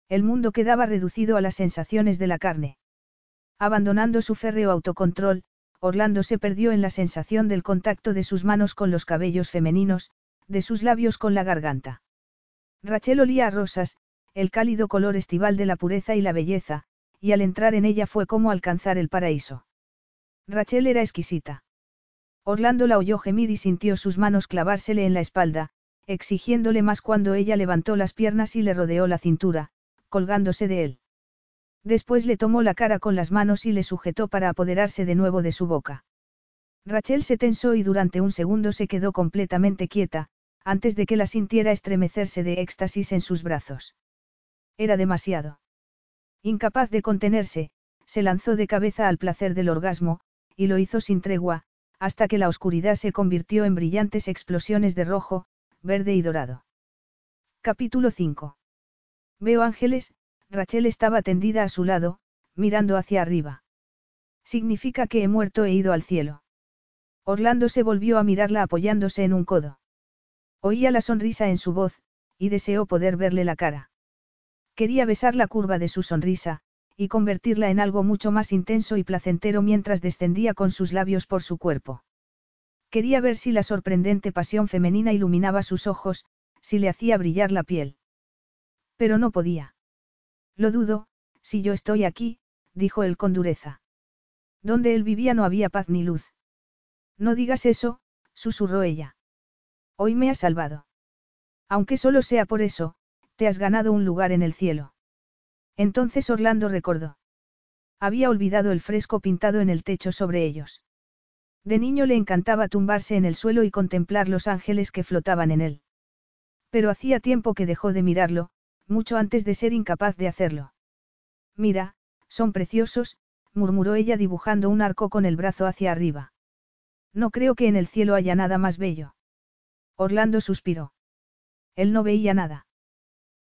El mundo quedaba reducido a las sensaciones de la carne. Abandonando su férreo autocontrol, Orlando se perdió en la sensación del contacto de sus manos con los cabellos femeninos, de sus labios con la garganta. Rachel olía a rosas, el cálido color estival de la pureza y la belleza, y al entrar en ella fue como alcanzar el paraíso. Rachel era exquisita. Orlando la oyó gemir y sintió sus manos clavársele en la espalda, exigiéndole más cuando ella levantó las piernas y le rodeó la cintura, colgándose de él. Después le tomó la cara con las manos y le sujetó para apoderarse de nuevo de su boca. Rachel se tensó y durante un segundo se quedó completamente quieta, antes de que la sintiera estremecerse de éxtasis en sus brazos. Era demasiado. Incapaz de contenerse, se lanzó de cabeza al placer del orgasmo, y lo hizo sin tregua, hasta que la oscuridad se convirtió en brillantes explosiones de rojo, verde y dorado. Capítulo 5. Veo ángeles, Rachel estaba tendida a su lado, mirando hacia arriba. Significa que he muerto e ido al cielo. Orlando se volvió a mirarla apoyándose en un codo. Oía la sonrisa en su voz, y deseó poder verle la cara. Quería besar la curva de su sonrisa, y convertirla en algo mucho más intenso y placentero mientras descendía con sus labios por su cuerpo. Quería ver si la sorprendente pasión femenina iluminaba sus ojos, si le hacía brillar la piel. Pero no podía. Lo dudo, si yo estoy aquí, dijo él con dureza. Donde él vivía no había paz ni luz. No digas eso, susurró ella. Hoy me has salvado. Aunque solo sea por eso, te has ganado un lugar en el cielo. Entonces Orlando recordó. Había olvidado el fresco pintado en el techo sobre ellos. De niño le encantaba tumbarse en el suelo y contemplar los ángeles que flotaban en él. Pero hacía tiempo que dejó de mirarlo, mucho antes de ser incapaz de hacerlo. Mira, son preciosos, murmuró ella dibujando un arco con el brazo hacia arriba. No creo que en el cielo haya nada más bello. Orlando suspiró. Él no veía nada.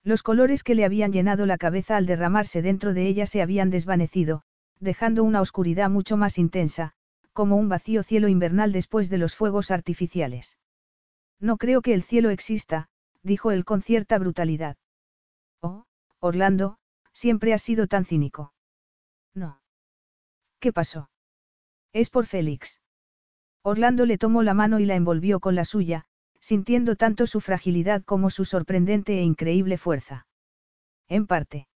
Los colores que le habían llenado la cabeza al derramarse dentro de ella se habían desvanecido, dejando una oscuridad mucho más intensa, como un vacío cielo invernal después de los fuegos artificiales. No creo que el cielo exista, dijo él con cierta brutalidad. Oh, Orlando, siempre has sido tan cínico. No. ¿Qué pasó? Es por Félix. Orlando le tomó la mano y la envolvió con la suya, sintiendo tanto su fragilidad como su sorprendente e increíble fuerza. En parte.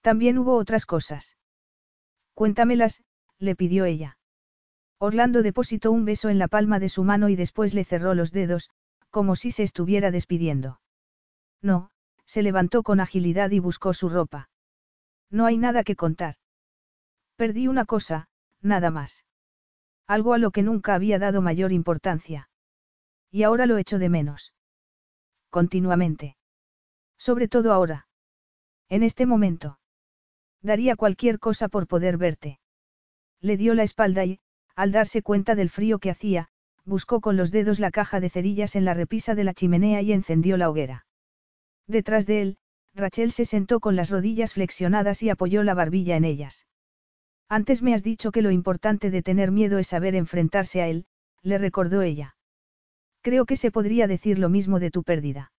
También hubo otras cosas. Cuéntamelas, le pidió ella. Orlando depositó un beso en la palma de su mano y después le cerró los dedos, como si se estuviera despidiendo. No, se levantó con agilidad y buscó su ropa. No hay nada que contar. Perdí una cosa, nada más. Algo a lo que nunca había dado mayor importancia. Y ahora lo echo de menos. Continuamente. Sobre todo ahora. En este momento. Daría cualquier cosa por poder verte. Le dio la espalda y, al darse cuenta del frío que hacía, buscó con los dedos la caja de cerillas en la repisa de la chimenea y encendió la hoguera. Detrás de él, Rachel se sentó con las rodillas flexionadas y apoyó la barbilla en ellas. Antes me has dicho que lo importante de tener miedo es saber enfrentarse a él, le recordó ella. Creo que se podría decir lo mismo de tu pérdida.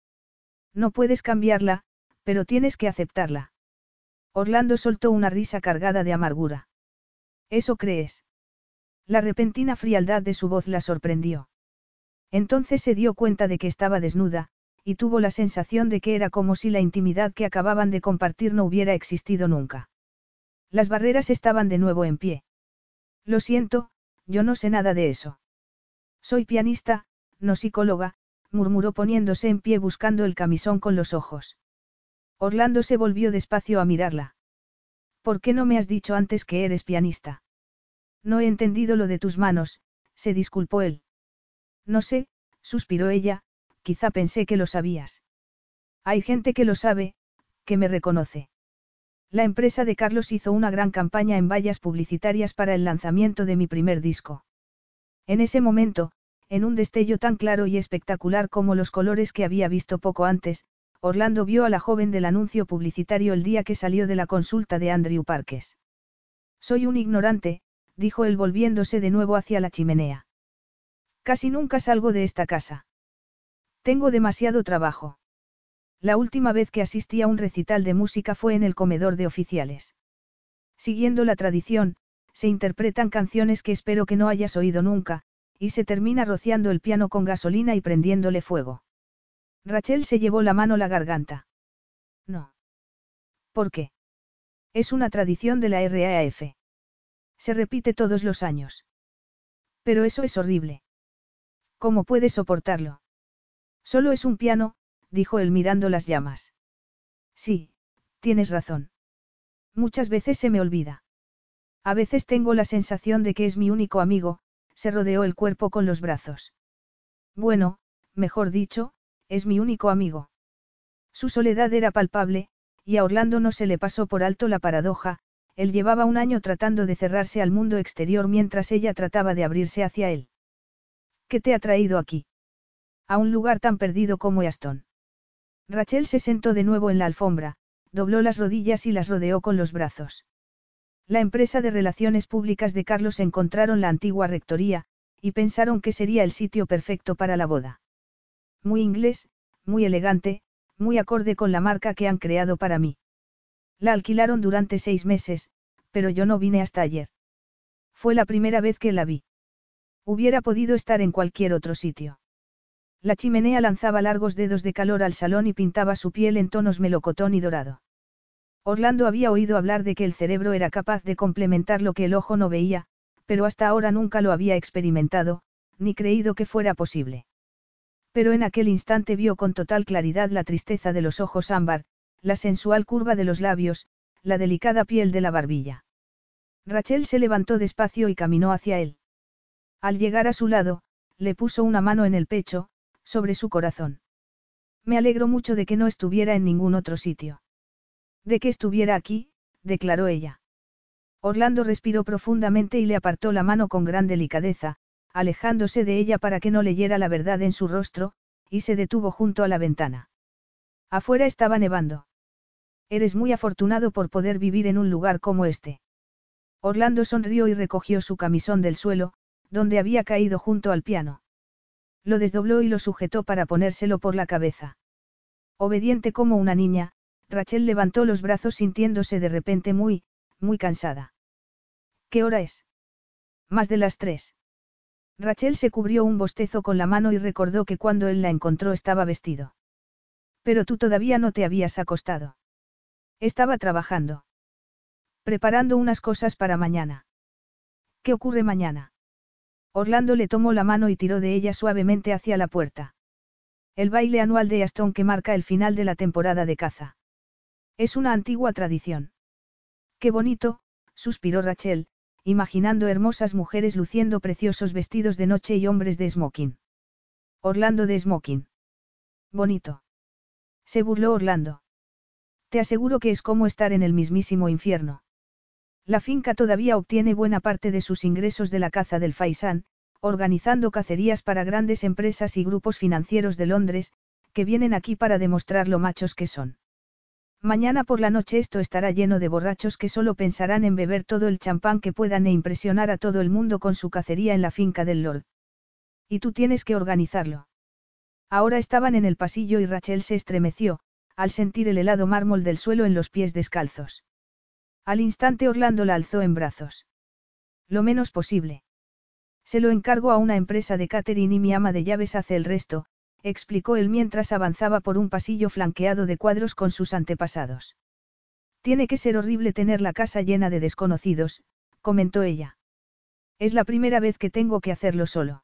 No puedes cambiarla, pero tienes que aceptarla. Orlando soltó una risa cargada de amargura. ¿Eso crees? La repentina frialdad de su voz la sorprendió. Entonces se dio cuenta de que estaba desnuda, y tuvo la sensación de que era como si la intimidad que acababan de compartir no hubiera existido nunca. Las barreras estaban de nuevo en pie. Lo siento, yo no sé nada de eso. Soy pianista, no psicóloga, murmuró poniéndose en pie buscando el camisón con los ojos. Orlando se volvió despacio a mirarla. ¿Por qué no me has dicho antes que eres pianista? No he entendido lo de tus manos, se disculpó él. No sé, suspiró ella, quizá pensé que lo sabías. Hay gente que lo sabe, que me reconoce. La empresa de Carlos hizo una gran campaña en vallas publicitarias para el lanzamiento de mi primer disco. En ese momento, en un destello tan claro y espectacular como los colores que había visto poco antes, Orlando vio a la joven del anuncio publicitario el día que salió de la consulta de Andrew Parques. Soy un ignorante, dijo él volviéndose de nuevo hacia la chimenea. Casi nunca salgo de esta casa. Tengo demasiado trabajo. La última vez que asistí a un recital de música fue en el comedor de oficiales. Siguiendo la tradición, se interpretan canciones que espero que no hayas oído nunca, y se termina rociando el piano con gasolina y prendiéndole fuego. Rachel se llevó la mano a la garganta. No. ¿Por qué? Es una tradición de la RAF. Se repite todos los años. Pero eso es horrible. ¿Cómo puedes soportarlo? Solo es un piano, dijo él mirando las llamas. Sí, tienes razón. Muchas veces se me olvida. A veces tengo la sensación de que es mi único amigo, se rodeó el cuerpo con los brazos. Bueno, mejor dicho, es mi único amigo. Su soledad era palpable, y a Orlando no se le pasó por alto la paradoja, él llevaba un año tratando de cerrarse al mundo exterior mientras ella trataba de abrirse hacia él. ¿Qué te ha traído aquí? A un lugar tan perdido como Aston. Rachel se sentó de nuevo en la alfombra, dobló las rodillas y las rodeó con los brazos. La empresa de relaciones públicas de Carlos encontraron la antigua rectoría, y pensaron que sería el sitio perfecto para la boda. Muy inglés, muy elegante, muy acorde con la marca que han creado para mí. La alquilaron durante seis meses, pero yo no vine hasta ayer. Fue la primera vez que la vi. Hubiera podido estar en cualquier otro sitio. La chimenea lanzaba largos dedos de calor al salón y pintaba su piel en tonos melocotón y dorado. Orlando había oído hablar de que el cerebro era capaz de complementar lo que el ojo no veía, pero hasta ahora nunca lo había experimentado, ni creído que fuera posible. Pero en aquel instante vio con total claridad la tristeza de los ojos ámbar, la sensual curva de los labios, la delicada piel de la barbilla. Rachel se levantó despacio y caminó hacia él. Al llegar a su lado, le puso una mano en el pecho, sobre su corazón. Me alegro mucho de que no estuviera en ningún otro sitio. De que estuviera aquí, declaró ella. Orlando respiró profundamente y le apartó la mano con gran delicadeza, alejándose de ella para que no leyera la verdad en su rostro, y se detuvo junto a la ventana. Afuera estaba nevando. Eres muy afortunado por poder vivir en un lugar como este. Orlando sonrió y recogió su camisón del suelo, donde había caído junto al piano. Lo desdobló y lo sujetó para ponérselo por la cabeza. Obediente como una niña, Rachel levantó los brazos sintiéndose de repente muy, muy cansada. ¿Qué hora es? Más de las tres. Rachel se cubrió un bostezo con la mano y recordó que cuando él la encontró estaba vestido. Pero tú todavía no te habías acostado. Estaba trabajando. Preparando unas cosas para mañana. ¿Qué ocurre mañana? Orlando le tomó la mano y tiró de ella suavemente hacia la puerta. El baile anual de Aston que marca el final de la temporada de caza. Es una antigua tradición. Qué bonito, suspiró Rachel, imaginando hermosas mujeres luciendo preciosos vestidos de noche y hombres de smoking. Orlando de smoking. Bonito. Se burló Orlando. Te aseguro que es como estar en el mismísimo infierno. La finca todavía obtiene buena parte de sus ingresos de la caza del faisán, organizando cacerías para grandes empresas y grupos financieros de Londres, que vienen aquí para demostrar lo machos que son. Mañana por la noche esto estará lleno de borrachos que solo pensarán en beber todo el champán que puedan e impresionar a todo el mundo con su cacería en la finca del Lord. Y tú tienes que organizarlo. Ahora estaban en el pasillo y Rachel se estremeció, al sentir el helado mármol del suelo en los pies descalzos. Al instante Orlando la alzó en brazos. Lo menos posible. Se lo encargo a una empresa de catering y mi ama de llaves hace el resto, explicó él mientras avanzaba por un pasillo flanqueado de cuadros con sus antepasados. Tiene que ser horrible tener la casa llena de desconocidos, comentó ella. Es la primera vez que tengo que hacerlo solo.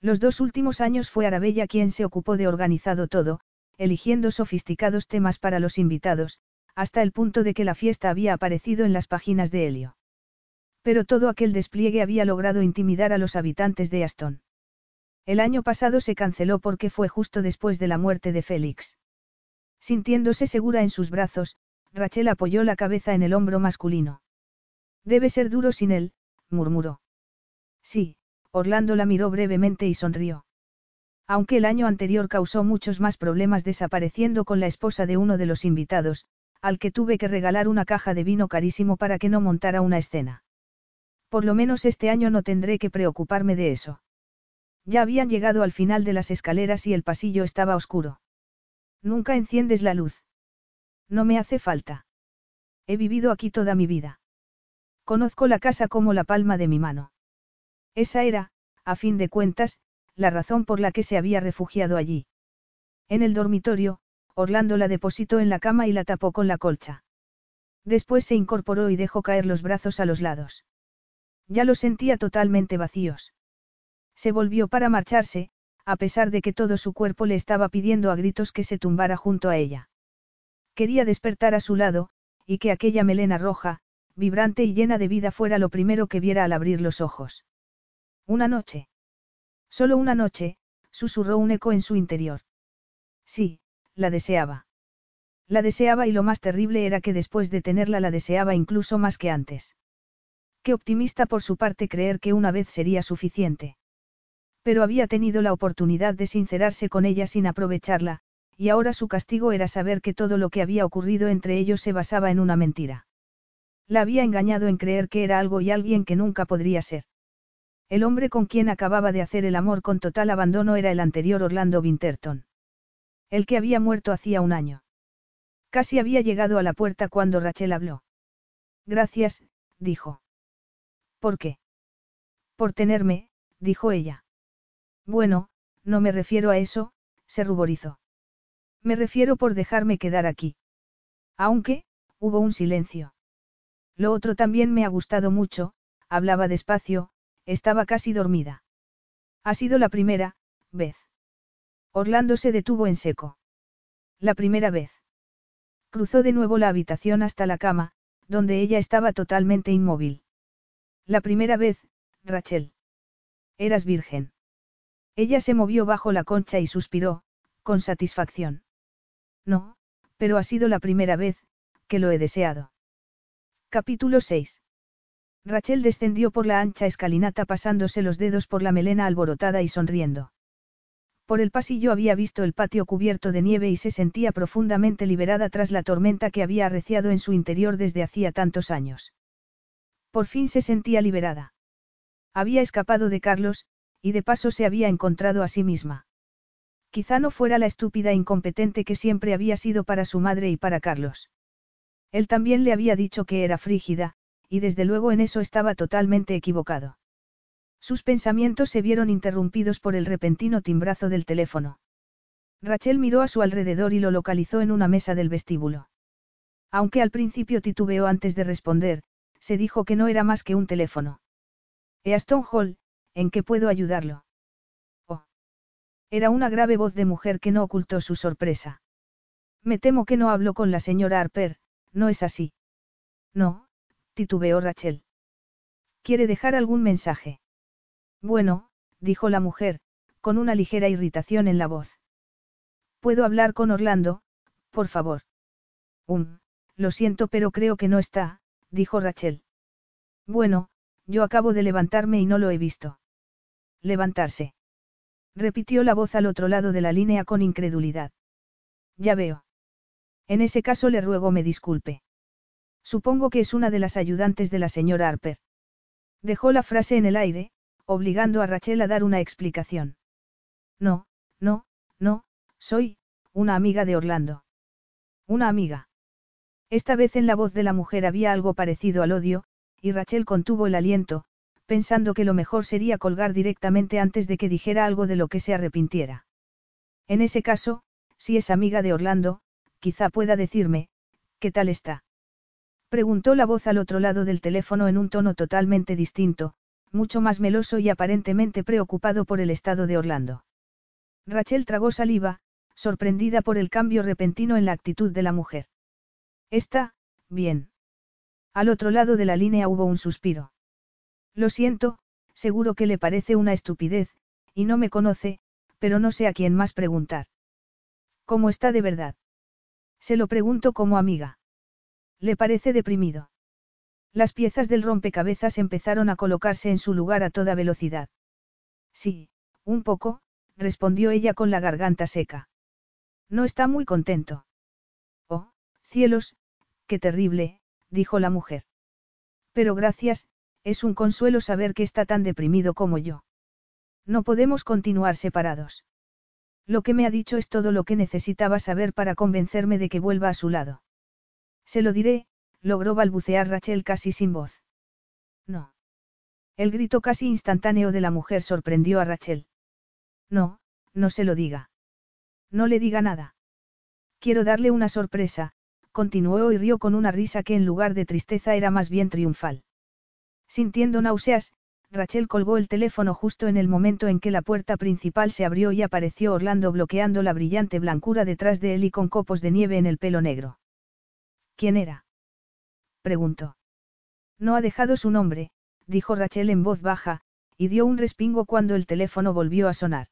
Los dos últimos años fue Arabella quien se ocupó de organizado todo, eligiendo sofisticados temas para los invitados, hasta el punto de que la fiesta había aparecido en las páginas de Helio. Pero todo aquel despliegue había logrado intimidar a los habitantes de Aston. El año pasado se canceló porque fue justo después de la muerte de Félix. Sintiéndose segura en sus brazos, Rachel apoyó la cabeza en el hombro masculino. Debe ser duro sin él, murmuró. Sí, Orlando la miró brevemente y sonrió. Aunque el año anterior causó muchos más problemas desapareciendo con la esposa de uno de los invitados, al que tuve que regalar una caja de vino carísimo para que no montara una escena. Por lo menos este año no tendré que preocuparme de eso. Ya habían llegado al final de las escaleras y el pasillo estaba oscuro. Nunca enciendes la luz. No me hace falta. He vivido aquí toda mi vida. Conozco la casa como la palma de mi mano. Esa era, a fin de cuentas, la razón por la que se había refugiado allí. En el dormitorio, Orlando la depositó en la cama y la tapó con la colcha. Después se incorporó y dejó caer los brazos a los lados. Ya los sentía totalmente vacíos. Se volvió para marcharse, a pesar de que todo su cuerpo le estaba pidiendo a gritos que se tumbara junto a ella. Quería despertar a su lado, y que aquella melena roja, vibrante y llena de vida fuera lo primero que viera al abrir los ojos. Una noche. Solo una noche, susurró un eco en su interior. Sí, la deseaba. La deseaba y lo más terrible era que después de tenerla la deseaba incluso más que antes. Qué optimista por su parte creer que una vez sería suficiente. Pero había tenido la oportunidad de sincerarse con ella sin aprovecharla, y ahora su castigo era saber que todo lo que había ocurrido entre ellos se basaba en una mentira. La había engañado en creer que era algo y alguien que nunca podría ser. El hombre con quien acababa de hacer el amor con total abandono era el anterior Orlando Winterton. El que había muerto hacía un año. Casi había llegado a la puerta cuando Rachel habló. Gracias, dijo. ¿Por qué? Por tenerme, dijo ella. Bueno, no me refiero a eso, se ruborizó. Me refiero por dejarme quedar aquí. Aunque, hubo un silencio. Lo otro también me ha gustado mucho, hablaba despacio, estaba casi dormida. Ha sido la primera, vez. Orlando se detuvo en seco. La primera vez. Cruzó de nuevo la habitación hasta la cama, donde ella estaba totalmente inmóvil. La primera vez, Rachel. Eras virgen. Ella se movió bajo la concha y suspiró, con satisfacción. No, pero ha sido la primera vez, que lo he deseado. Capítulo 6. Rachel descendió por la ancha escalinata pasándose los dedos por la melena alborotada y sonriendo. Por el pasillo había visto el patio cubierto de nieve y se sentía profundamente liberada tras la tormenta que había arreciado en su interior desde hacía tantos años. Por fin se sentía liberada. Había escapado de Carlos, y de paso se había encontrado a sí misma. Quizá no fuera la estúpida e incompetente que siempre había sido para su madre y para Carlos. Él también le había dicho que era frígida, y desde luego en eso estaba totalmente equivocado. Sus pensamientos se vieron interrumpidos por el repentino timbrazo del teléfono. Rachel miró a su alrededor y lo localizó en una mesa del vestíbulo. Aunque al principio titubeó antes de responder, se dijo que no era más que un teléfono. Easton Hall, ¿en qué puedo ayudarlo? Oh. Era una grave voz de mujer que no ocultó su sorpresa. Me temo que no hablo con la señora Harper, ¿no es así? No, titubeó Rachel. ¿Quiere dejar algún mensaje? Bueno, dijo la mujer, con una ligera irritación en la voz. ¿Puedo hablar con Orlando, por favor? Um, lo siento pero creo que no está, dijo Rachel. Bueno, yo acabo de levantarme y no lo he visto. Levantarse. Repitió la voz al otro lado de la línea con incredulidad. Ya veo. En ese caso le ruego me disculpe. Supongo que es una de las ayudantes de la señora Harper. Dejó la frase en el aire, obligando a Rachel a dar una explicación. No, no, no, soy, una amiga de Orlando. Una amiga. Esta vez en la voz de la mujer había algo parecido al odio, y Rachel contuvo el aliento, pensando que lo mejor sería colgar directamente antes de que dijera algo de lo que se arrepintiera. En ese caso, si es amiga de Orlando, quizá pueda decirme, ¿qué tal está? Preguntó la voz al otro lado del teléfono en un tono totalmente distinto, mucho más meloso y aparentemente preocupado por el estado de Orlando. Rachel tragó saliva, sorprendida por el cambio repentino en la actitud de la mujer. Está, bien. Al otro lado de la línea hubo un suspiro. Lo siento, seguro que le parece una estupidez, y no me conoce, pero no sé a quién más preguntar. ¿Cómo está de verdad? Se lo pregunto como amiga. ¿Le parece deprimido? Las piezas del rompecabezas empezaron a colocarse en su lugar a toda velocidad. Sí, un poco, respondió ella con la garganta seca. No está muy contento. Oh, cielos, qué terrible, dijo la mujer. Pero gracias, es un consuelo saber que está tan deprimido como yo. No podemos continuar separados. Lo que me ha dicho es todo lo que necesitaba saber para convencerme de que vuelva a su lado. Se lo diré, logró balbucear Rachel casi sin voz. No. El grito casi instantáneo de la mujer sorprendió a Rachel. No, no se lo diga. No le diga nada. Quiero darle una sorpresa, continuó y rió con una risa que en lugar de tristeza era más bien triunfal. Sintiendo náuseas, Rachel colgó el teléfono justo en el momento en que la puerta principal se abrió y apareció Orlando bloqueando la brillante blancura detrás de él y con copos de nieve en el pelo negro. ¿Quién era? preguntó. No ha dejado su nombre, dijo Rachel en voz baja, y dio un respingo cuando el teléfono volvió a sonar.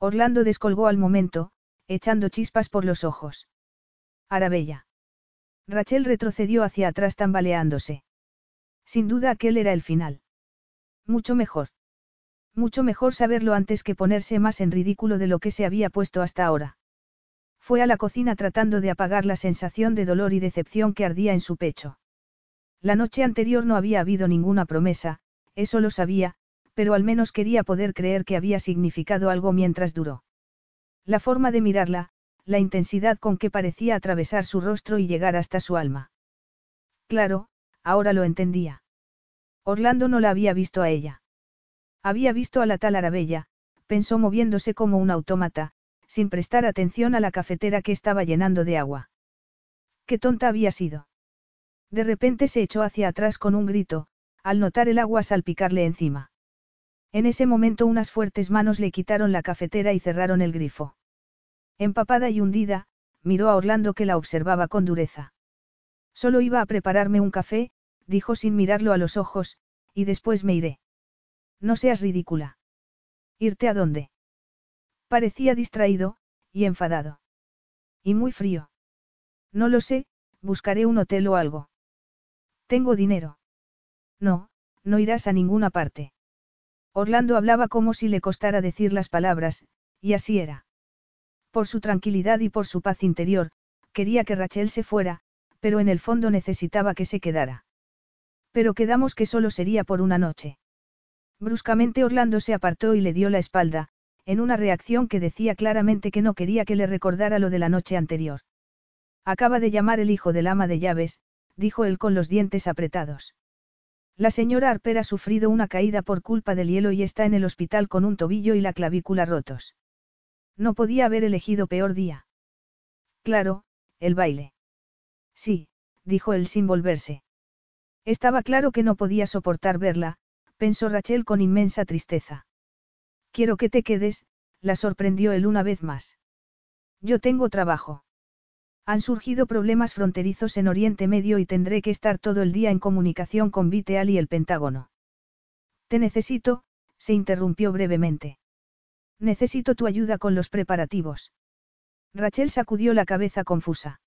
Orlando descolgó al momento, echando chispas por los ojos. Arabella. Rachel retrocedió hacia atrás tambaleándose. Sin duda aquel era el final. Mucho mejor. Mucho mejor saberlo antes que ponerse más en ridículo de lo que se había puesto hasta ahora. Fue a la cocina tratando de apagar la sensación de dolor y decepción que ardía en su pecho. La noche anterior no había habido ninguna promesa, eso lo sabía, pero al menos quería poder creer que había significado algo mientras duró. La forma de mirarla, la intensidad con que parecía atravesar su rostro y llegar hasta su alma. Claro, ahora lo entendía. Orlando no la había visto a ella. Había visto a la tal Arabella, pensó moviéndose como un autómata, sin prestar atención a la cafetera que estaba llenando de agua. Qué tonta había sido. De repente se echó hacia atrás con un grito, al notar el agua salpicarle encima. En ese momento unas fuertes manos le quitaron la cafetera y cerraron el grifo. Empapada y hundida, miró a Orlando que la observaba con dureza. Solo iba a prepararme un café, dijo sin mirarlo a los ojos, y después me iré. No seas ridícula. ¿Irte a dónde? Parecía distraído, y enfadado. Y muy frío. No lo sé, buscaré un hotel o algo. Tengo dinero. No, no irás a ninguna parte. Orlando hablaba como si le costara decir las palabras, y así era. Por su tranquilidad y por su paz interior, quería que Rachel se fuera, pero en el fondo necesitaba que se quedara. Pero quedamos que solo sería por una noche. Bruscamente Orlando se apartó y le dio la espalda, en una reacción que decía claramente que no quería que le recordara lo de la noche anterior. Acaba de llamar el hijo del ama de llaves, dijo él con los dientes apretados. La señora Harper ha sufrido una caída por culpa del hielo y está en el hospital con un tobillo y la clavícula rotos. No podía haber elegido peor día. Claro, el baile. Sí, dijo él sin volverse. Estaba claro que no podía soportar verla, pensó Rachel con inmensa tristeza. Quiero que te quedes, la sorprendió él una vez más. Yo tengo trabajo. Han surgido problemas fronterizos en Oriente Medio y tendré que estar todo el día en comunicación con Viteal y el Pentágono. Te necesito, se interrumpió brevemente. Necesito tu ayuda con los preparativos. Rachel sacudió la cabeza confusa.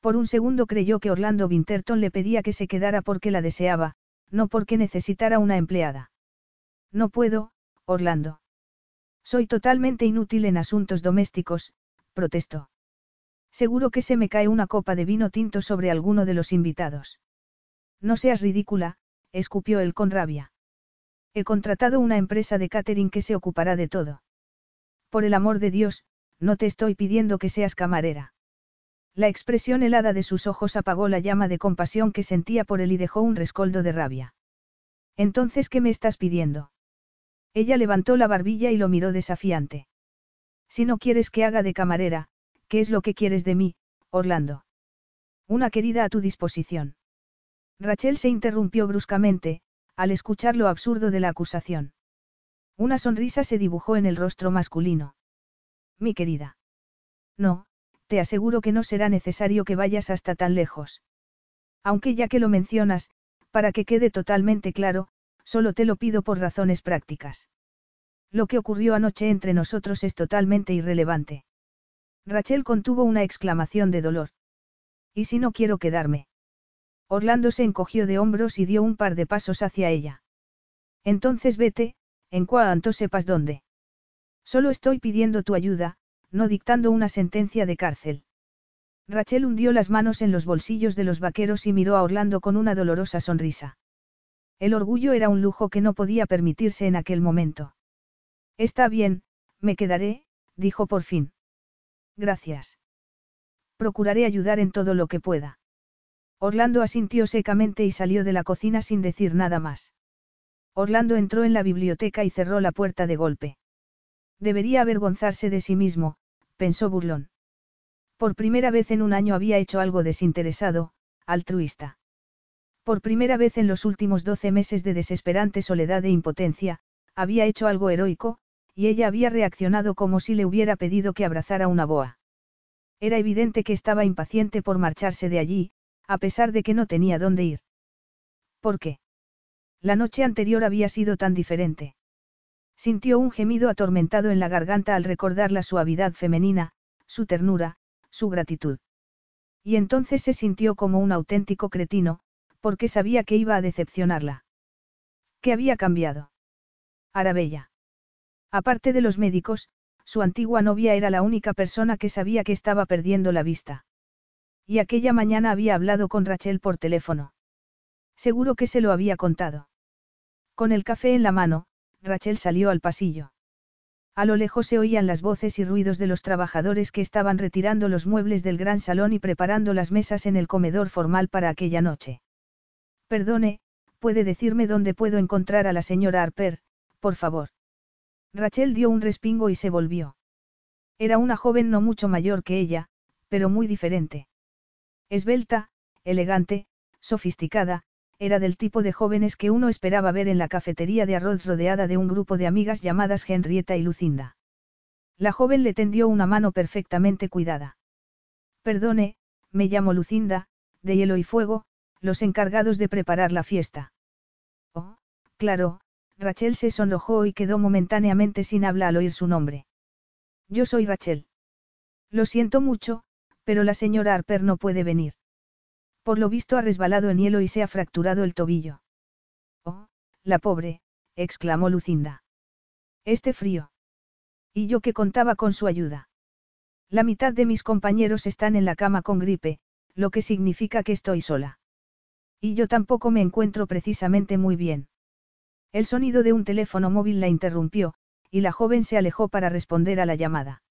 Por un segundo creyó que Orlando Winterton le pedía que se quedara porque la deseaba, no porque necesitara una empleada. No puedo, Orlando. Soy totalmente inútil en asuntos domésticos, protestó. Seguro que se me cae una copa de vino tinto sobre alguno de los invitados. No seas ridícula, escupió él con rabia. He contratado una empresa de catering que se ocupará de todo. Por el amor de Dios, no te estoy pidiendo que seas camarera. La expresión helada de sus ojos apagó la llama de compasión que sentía por él y dejó un rescoldo de rabia. Entonces, ¿qué me estás pidiendo? Ella levantó la barbilla y lo miró desafiante. Si no quieres que haga de camarera, ¿qué es lo que quieres de mí, Orlando? Una querida a tu disposición. Rachel se interrumpió bruscamente, al escuchar lo absurdo de la acusación. Una sonrisa se dibujó en el rostro masculino. Mi querida. No, te aseguro que no será necesario que vayas hasta tan lejos. Aunque ya que lo mencionas, para que quede totalmente claro, solo te lo pido por razones prácticas. Lo que ocurrió anoche entre nosotros es totalmente irrelevante. Rachel contuvo una exclamación de dolor. ¿Y si no quiero quedarme? Orlando se encogió de hombros y dio un par de pasos hacia ella. Entonces vete, en cuanto sepas dónde. Solo estoy pidiendo tu ayuda, no dictando una sentencia de cárcel. Rachel hundió las manos en los bolsillos de los vaqueros y miró a Orlando con una dolorosa sonrisa. El orgullo era un lujo que no podía permitirse en aquel momento. Está bien, me quedaré, dijo por fin. Gracias. Procuraré ayudar en todo lo que pueda. Orlando asintió secamente y salió de la cocina sin decir nada más. Orlando entró en la biblioteca y cerró la puerta de golpe. Debería avergonzarse de sí mismo, pensó burlón. Por primera vez en un año había hecho algo desinteresado, altruista. Por primera vez en los últimos doce meses de desesperante soledad e impotencia, había hecho algo heroico, y ella había reaccionado como si le hubiera pedido que abrazara una boa. Era evidente que estaba impaciente por marcharse de allí, a pesar de que no tenía dónde ir. ¿Por qué? La noche anterior había sido tan diferente. Sintió un gemido atormentado en la garganta al recordar la suavidad femenina, su ternura, su gratitud. Y entonces se sintió como un auténtico cretino, porque sabía que iba a decepcionarla. ¿Qué había cambiado? Arabella. Aparte de los médicos, su antigua novia era la única persona que sabía que estaba perdiendo la vista. Y aquella mañana había hablado con Rachel por teléfono. Seguro que se lo había contado. Con el café en la mano, Rachel salió al pasillo. A lo lejos se oían las voces y ruidos de los trabajadores que estaban retirando los muebles del gran salón y preparando las mesas en el comedor formal para aquella noche. Perdone, ¿puede decirme dónde puedo encontrar a la señora Harper, por favor? Rachel dio un respingo y se volvió. Era una joven no mucho mayor que ella, pero muy diferente. Esbelta, elegante, sofisticada, era del tipo de jóvenes que uno esperaba ver en la cafetería de arroz rodeada de un grupo de amigas llamadas Henrietta y Lucinda. La joven le tendió una mano perfectamente cuidada. Perdone, me llamo Lucinda, de hielo y fuego, los encargados de preparar la fiesta. Oh, claro, Rachel se sonrojó y quedó momentáneamente sin habla al oír su nombre. Yo soy Rachel. Lo siento mucho, pero la señora Harper no puede venir. Por lo visto ha resbalado en hielo y se ha fracturado el tobillo. Oh, la pobre, exclamó Lucinda. Este frío. Y yo que contaba con su ayuda. La mitad de mis compañeros están en la cama con gripe, lo que significa que estoy sola. Y yo tampoco me encuentro precisamente muy bien. El sonido de un teléfono móvil la interrumpió, y la joven se alejó para responder a la llamada.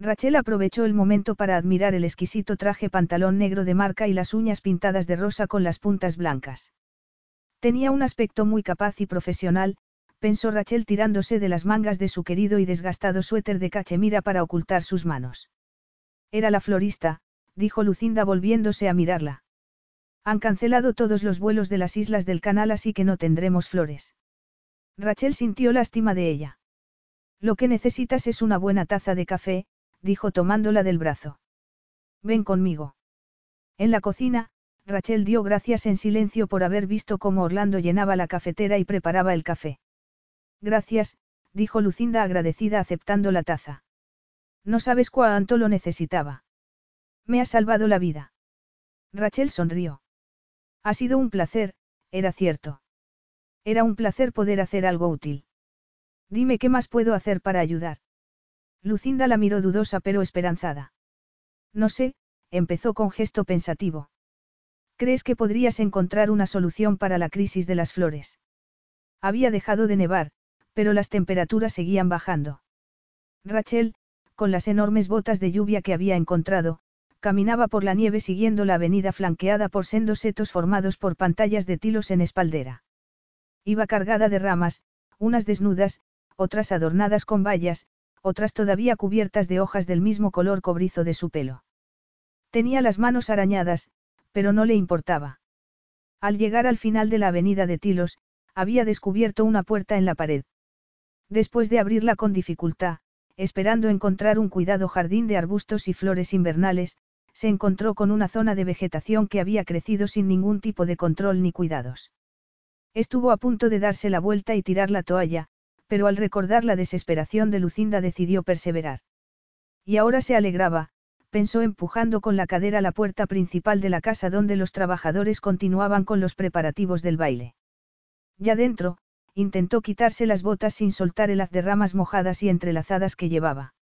Rachel aprovechó el momento para admirar el exquisito traje pantalón negro de marca y las uñas pintadas de rosa con las puntas blancas. Tenía un aspecto muy capaz y profesional, pensó Rachel tirándose de las mangas de su querido y desgastado suéter de cachemira para ocultar sus manos. Era la florista, dijo Lucinda volviéndose a mirarla. Han cancelado todos los vuelos de las islas del canal así que no tendremos flores. Rachel sintió lástima de ella. Lo que necesitas es una buena taza de café, dijo tomándola del brazo. Ven conmigo. En la cocina, Rachel dio gracias en silencio por haber visto cómo Orlando llenaba la cafetera y preparaba el café. Gracias, dijo Lucinda agradecida aceptando la taza. No sabes cuánto lo necesitaba. Me has salvado la vida. Rachel sonrió. Ha sido un placer, era cierto. Era un placer poder hacer algo útil. Dime qué más puedo hacer para ayudar. Lucinda la miró dudosa pero esperanzada. No sé, empezó con gesto pensativo. ¿Crees que podrías encontrar una solución para la crisis de las flores? Había dejado de nevar, pero las temperaturas seguían bajando. Rachel, con las enormes botas de lluvia que había encontrado, caminaba por la nieve siguiendo la avenida flanqueada por sendos setos formados por pantallas de tilos en espaldera. Iba cargada de ramas, unas desnudas, otras adornadas con vallas, otras todavía cubiertas de hojas del mismo color cobrizo de su pelo. Tenía las manos arañadas, pero no le importaba. Al llegar al final de la avenida de Tilos, había descubierto una puerta en la pared. Después de abrirla con dificultad, esperando encontrar un cuidado jardín de arbustos y flores invernales, se encontró con una zona de vegetación que había crecido sin ningún tipo de control ni cuidados. Estuvo a punto de darse la vuelta y tirar la toalla, pero al recordar la desesperación de Lucinda decidió perseverar. Y ahora se alegraba, pensó empujando con la cadera la puerta principal de la casa donde los trabajadores continuaban con los preparativos del baile. Ya dentro, intentó quitarse las botas sin soltar el haz de ramas mojadas y entrelazadas que llevaba.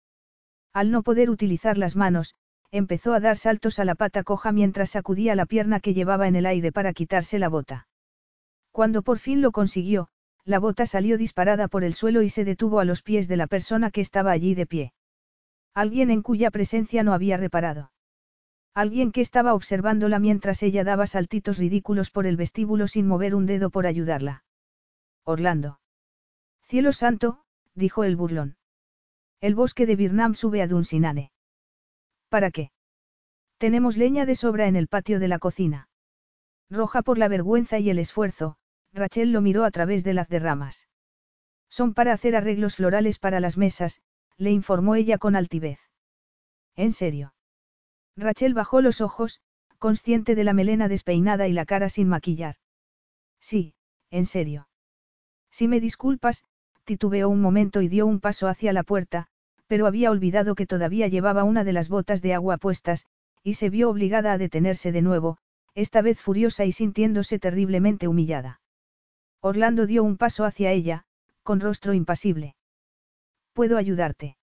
Al no poder utilizar las manos, empezó a dar saltos a la pata coja mientras sacudía la pierna que llevaba en el aire para quitarse la bota. Cuando por fin lo consiguió, la bota salió disparada por el suelo y se detuvo a los pies de la persona que estaba allí de pie. Alguien en cuya presencia no había reparado. Alguien que estaba observándola mientras ella daba saltitos ridículos por el vestíbulo sin mover un dedo por ayudarla. Orlando. Cielo santo, dijo el burlón. El bosque de Birnam sube a Dunsinane. ¿Para qué? Tenemos leña de sobra en el patio de la cocina. Roja por la vergüenza y el esfuerzo, Rachel lo miró a través de las derramas. Son para hacer arreglos florales para las mesas, le informó ella con altivez. ¿En serio? Rachel bajó los ojos, consciente de la melena despeinada y la cara sin maquillar. Sí, en serio. Si me disculpas, titubeó un momento y dio un paso hacia la puerta, pero había olvidado que todavía llevaba una de las botas de agua puestas, y se vio obligada a detenerse de nuevo, esta vez furiosa y sintiéndose terriblemente humillada. Orlando dio un paso hacia ella, con rostro impasible. ¿Puedo ayudarte?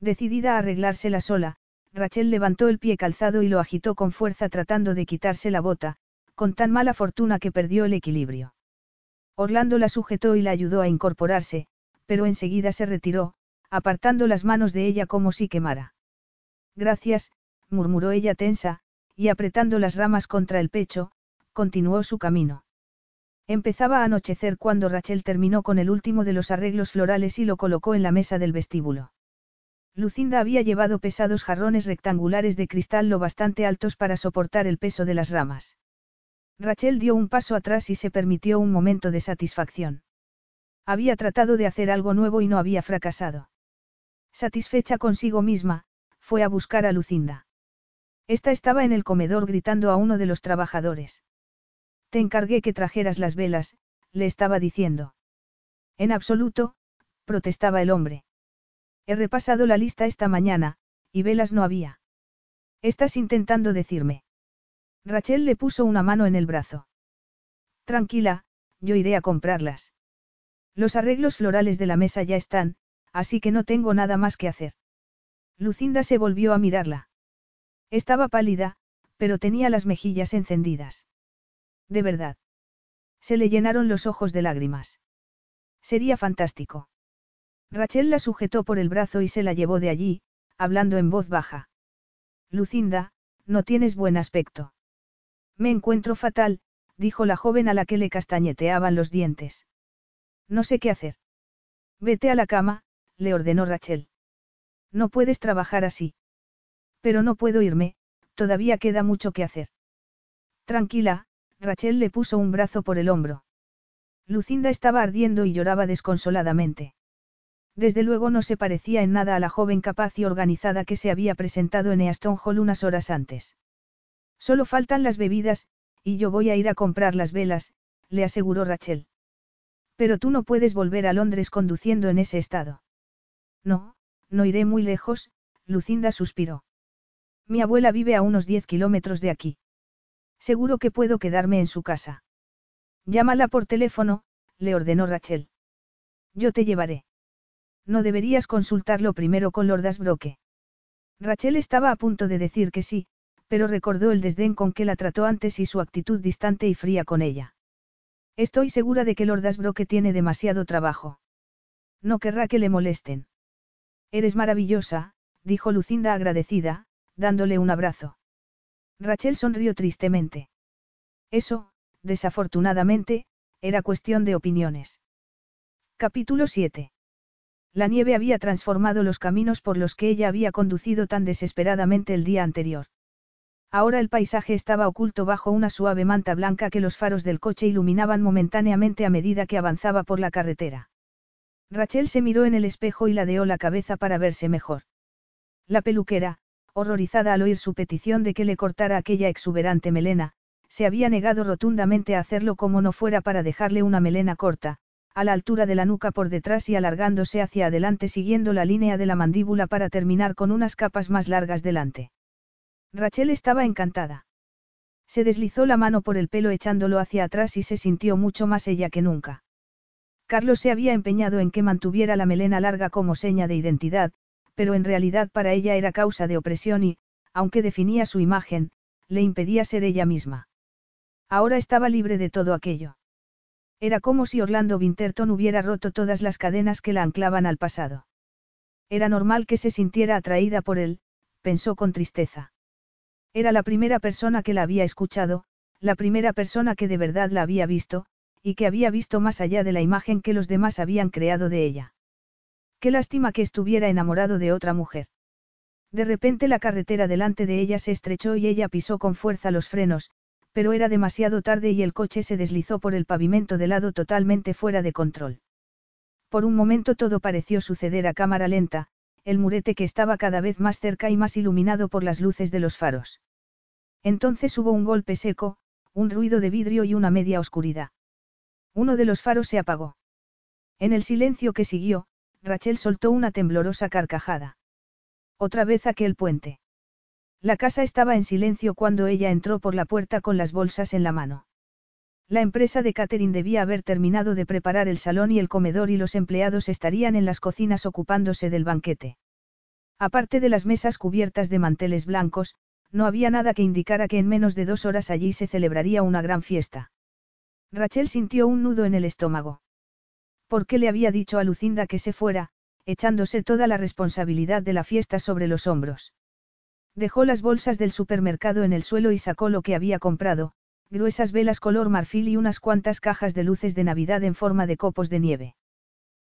Decidida a arreglársela sola, Rachel levantó el pie calzado y lo agitó con fuerza tratando de quitarse la bota, con tan mala fortuna que perdió el equilibrio. Orlando la sujetó y la ayudó a incorporarse, pero enseguida se retiró, apartando las manos de ella como si quemara. Gracias, murmuró ella tensa, y apretando las ramas contra el pecho, continuó su camino. Empezaba a anochecer cuando Rachel terminó con el último de los arreglos florales y lo colocó en la mesa del vestíbulo. Lucinda había llevado pesados jarrones rectangulares de cristal lo bastante altos para soportar el peso de las ramas. Rachel dio un paso atrás y se permitió un momento de satisfacción. Había tratado de hacer algo nuevo y no había fracasado. Satisfecha consigo misma, fue a buscar a Lucinda. Esta estaba en el comedor gritando a uno de los trabajadores. Te encargué que trajeras las velas, le estaba diciendo. En absoluto, protestaba el hombre. He repasado la lista esta mañana, y velas no había. Estás intentando decirme. Rachel le puso una mano en el brazo. Tranquila, yo iré a comprarlas. Los arreglos florales de la mesa ya están, así que no tengo nada más que hacer. Lucinda se volvió a mirarla. Estaba pálida, pero tenía las mejillas encendidas. De verdad. Se le llenaron los ojos de lágrimas. Sería fantástico. Rachel la sujetó por el brazo y se la llevó de allí, hablando en voz baja. Lucinda, no tienes buen aspecto. Me encuentro fatal, dijo la joven a la que le castañeteaban los dientes. No sé qué hacer. Vete a la cama, le ordenó Rachel. No puedes trabajar así. Pero no puedo irme, todavía queda mucho que hacer. Tranquila, Rachel le puso un brazo por el hombro. Lucinda estaba ardiendo y lloraba desconsoladamente. Desde luego no se parecía en nada a la joven capaz y organizada que se había presentado en Easton Hall unas horas antes. Solo faltan las bebidas, y yo voy a ir a comprar las velas, le aseguró Rachel. Pero tú no puedes volver a Londres conduciendo en ese estado. No, no iré muy lejos, Lucinda suspiró. Mi abuela vive a unos 10 kilómetros de aquí. Seguro que puedo quedarme en su casa. Llámala por teléfono, le ordenó Rachel. Yo te llevaré. No deberías consultarlo primero con Lord Asbroke. Rachel estaba a punto de decir que sí, pero recordó el desdén con que la trató antes y su actitud distante y fría con ella. Estoy segura de que Lord Asbroke tiene demasiado trabajo. No querrá que le molesten. Eres maravillosa, dijo Lucinda agradecida, dándole un abrazo. Rachel sonrió tristemente. Eso, desafortunadamente, era cuestión de opiniones. Capítulo 7. La nieve había transformado los caminos por los que ella había conducido tan desesperadamente el día anterior. Ahora el paisaje estaba oculto bajo una suave manta blanca que los faros del coche iluminaban momentáneamente a medida que avanzaba por la carretera. Rachel se miró en el espejo y ladeó la cabeza para verse mejor. La peluquera, horrorizada al oír su petición de que le cortara aquella exuberante melena, se había negado rotundamente a hacerlo como no fuera para dejarle una melena corta, a la altura de la nuca por detrás y alargándose hacia adelante siguiendo la línea de la mandíbula para terminar con unas capas más largas delante. Rachel estaba encantada. Se deslizó la mano por el pelo echándolo hacia atrás y se sintió mucho más ella que nunca. Carlos se había empeñado en que mantuviera la melena larga como seña de identidad, pero en realidad para ella era causa de opresión y, aunque definía su imagen, le impedía ser ella misma. Ahora estaba libre de todo aquello. Era como si Orlando Winterton hubiera roto todas las cadenas que la anclaban al pasado. Era normal que se sintiera atraída por él, pensó con tristeza. Era la primera persona que la había escuchado, la primera persona que de verdad la había visto, y que había visto más allá de la imagen que los demás habían creado de ella. Qué lástima que estuviera enamorado de otra mujer. De repente la carretera delante de ella se estrechó y ella pisó con fuerza los frenos, pero era demasiado tarde y el coche se deslizó por el pavimento de lado totalmente fuera de control. Por un momento todo pareció suceder a cámara lenta, el murete que estaba cada vez más cerca y más iluminado por las luces de los faros. Entonces hubo un golpe seco, un ruido de vidrio y una media oscuridad. Uno de los faros se apagó. En el silencio que siguió, Rachel soltó una temblorosa carcajada. Otra vez aquel puente. La casa estaba en silencio cuando ella entró por la puerta con las bolsas en la mano. La empresa de catering debía haber terminado de preparar el salón y el comedor y los empleados estarían en las cocinas ocupándose del banquete. Aparte de las mesas cubiertas de manteles blancos, no había nada que indicara que en menos de dos horas allí se celebraría una gran fiesta. Rachel sintió un nudo en el estómago. ¿Por qué le había dicho a Lucinda que se fuera, echándose toda la responsabilidad de la fiesta sobre los hombros? Dejó las bolsas del supermercado en el suelo y sacó lo que había comprado, gruesas velas color marfil y unas cuantas cajas de luces de Navidad en forma de copos de nieve.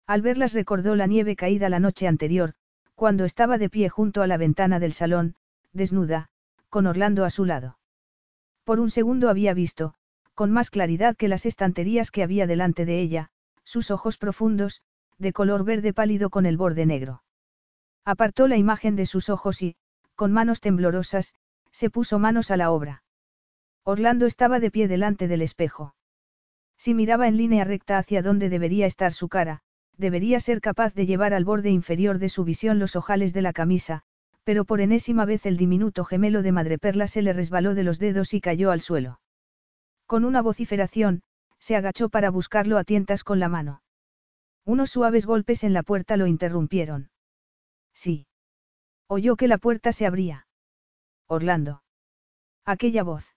Al verlas recordó la nieve caída la noche anterior, cuando estaba de pie junto a la ventana del salón, desnuda, con Orlando a su lado. Por un segundo había visto, con más claridad que las estanterías que había delante de ella, sus ojos profundos, de color verde pálido con el borde negro. Apartó la imagen de sus ojos y, con manos temblorosas, se puso manos a la obra. Orlando estaba de pie delante del espejo. Si miraba en línea recta hacia donde debería estar su cara, debería ser capaz de llevar al borde inferior de su visión los ojales de la camisa, pero por enésima vez el diminuto gemelo de madreperla se le resbaló de los dedos y cayó al suelo. Con una vociferación, se agachó para buscarlo a tientas con la mano. Unos suaves golpes en la puerta lo interrumpieron. Sí. Oyó que la puerta se abría. Orlando. Aquella voz.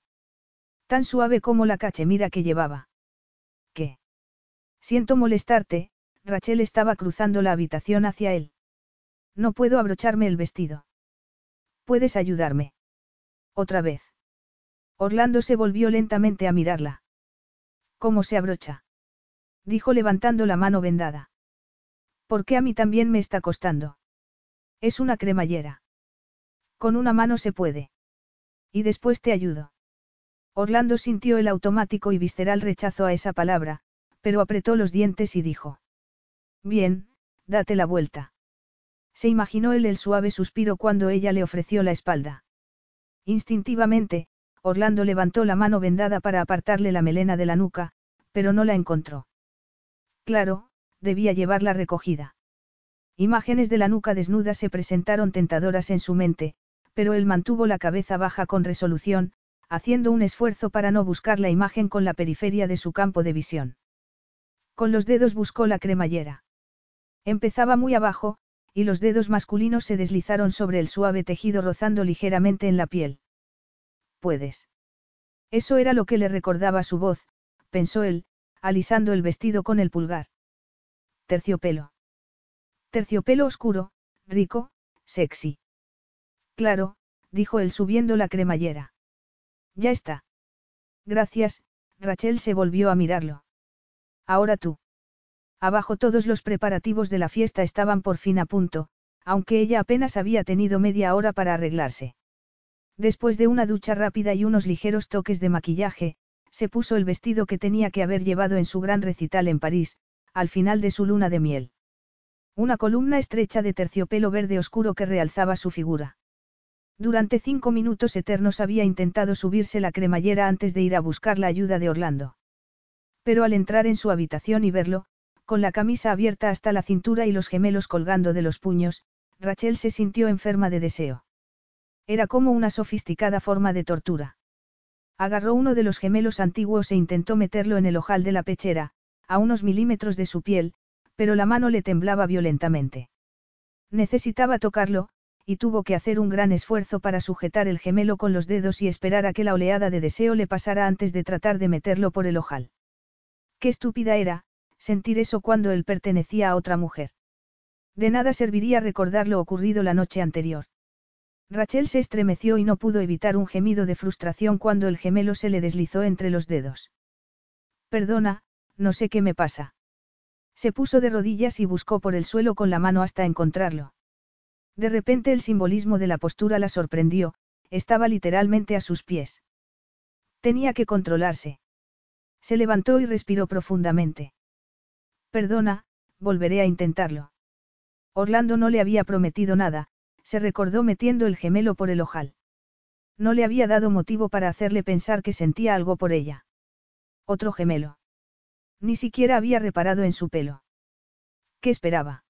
Tan suave como la cachemira que llevaba. ¿Qué? Siento molestarte, Rachel estaba cruzando la habitación hacia él. No puedo abrocharme el vestido. ¿Puedes ayudarme? Otra vez. Orlando se volvió lentamente a mirarla. ¿Cómo se abrocha? Dijo levantando la mano vendada. ¿Por qué a mí también me está costando? Es una cremallera. Con una mano se puede. Y después te ayudo. Orlando sintió el automático y visceral rechazo a esa palabra, pero apretó los dientes y dijo. Bien, date la vuelta. Se imaginó él el suave suspiro cuando ella le ofreció la espalda. Instintivamente, Orlando levantó la mano vendada para apartarle la melena de la nuca, pero no la encontró. Claro, debía llevarla recogida. Imágenes de la nuca desnuda se presentaron tentadoras en su mente, pero él mantuvo la cabeza baja con resolución, haciendo un esfuerzo para no buscar la imagen con la periferia de su campo de visión. Con los dedos buscó la cremallera. Empezaba muy abajo, y los dedos masculinos se deslizaron sobre el suave tejido rozando ligeramente en la piel. Puedes. Eso era lo que le recordaba su voz, pensó él, alisando el vestido con el pulgar. Terciopelo. Terciopelo oscuro, rico, sexy. Claro, dijo él subiendo la cremallera. Ya está. Gracias, Rachel se volvió a mirarlo. Ahora tú. Abajo todos los preparativos de la fiesta estaban por fin a punto, aunque ella apenas había tenido media hora para arreglarse. Después de una ducha rápida y unos ligeros toques de maquillaje, se puso el vestido que tenía que haber llevado en su gran recital en París, al final de su luna de miel. Una columna estrecha de terciopelo verde oscuro que realzaba su figura. Durante cinco minutos eternos había intentado subirse la cremallera antes de ir a buscar la ayuda de Orlando. Pero al entrar en su habitación y verlo, con la camisa abierta hasta la cintura y los gemelos colgando de los puños, Rachel se sintió enferma de deseo. Era como una sofisticada forma de tortura. Agarró uno de los gemelos antiguos e intentó meterlo en el ojal de la pechera, a unos milímetros de su piel, pero la mano le temblaba violentamente. Necesitaba tocarlo, y tuvo que hacer un gran esfuerzo para sujetar el gemelo con los dedos y esperar a que la oleada de deseo le pasara antes de tratar de meterlo por el ojal. Qué estúpida era, sentir eso cuando él pertenecía a otra mujer. De nada serviría recordar lo ocurrido la noche anterior. Rachel se estremeció y no pudo evitar un gemido de frustración cuando el gemelo se le deslizó entre los dedos. Perdona, no sé qué me pasa. Se puso de rodillas y buscó por el suelo con la mano hasta encontrarlo. De repente el simbolismo de la postura la sorprendió, estaba literalmente a sus pies. Tenía que controlarse. Se levantó y respiró profundamente. Perdona, volveré a intentarlo. Orlando no le había prometido nada, se recordó metiendo el gemelo por el ojal. No le había dado motivo para hacerle pensar que sentía algo por ella. Otro gemelo. Ni siquiera había reparado en su pelo. ¿Qué esperaba?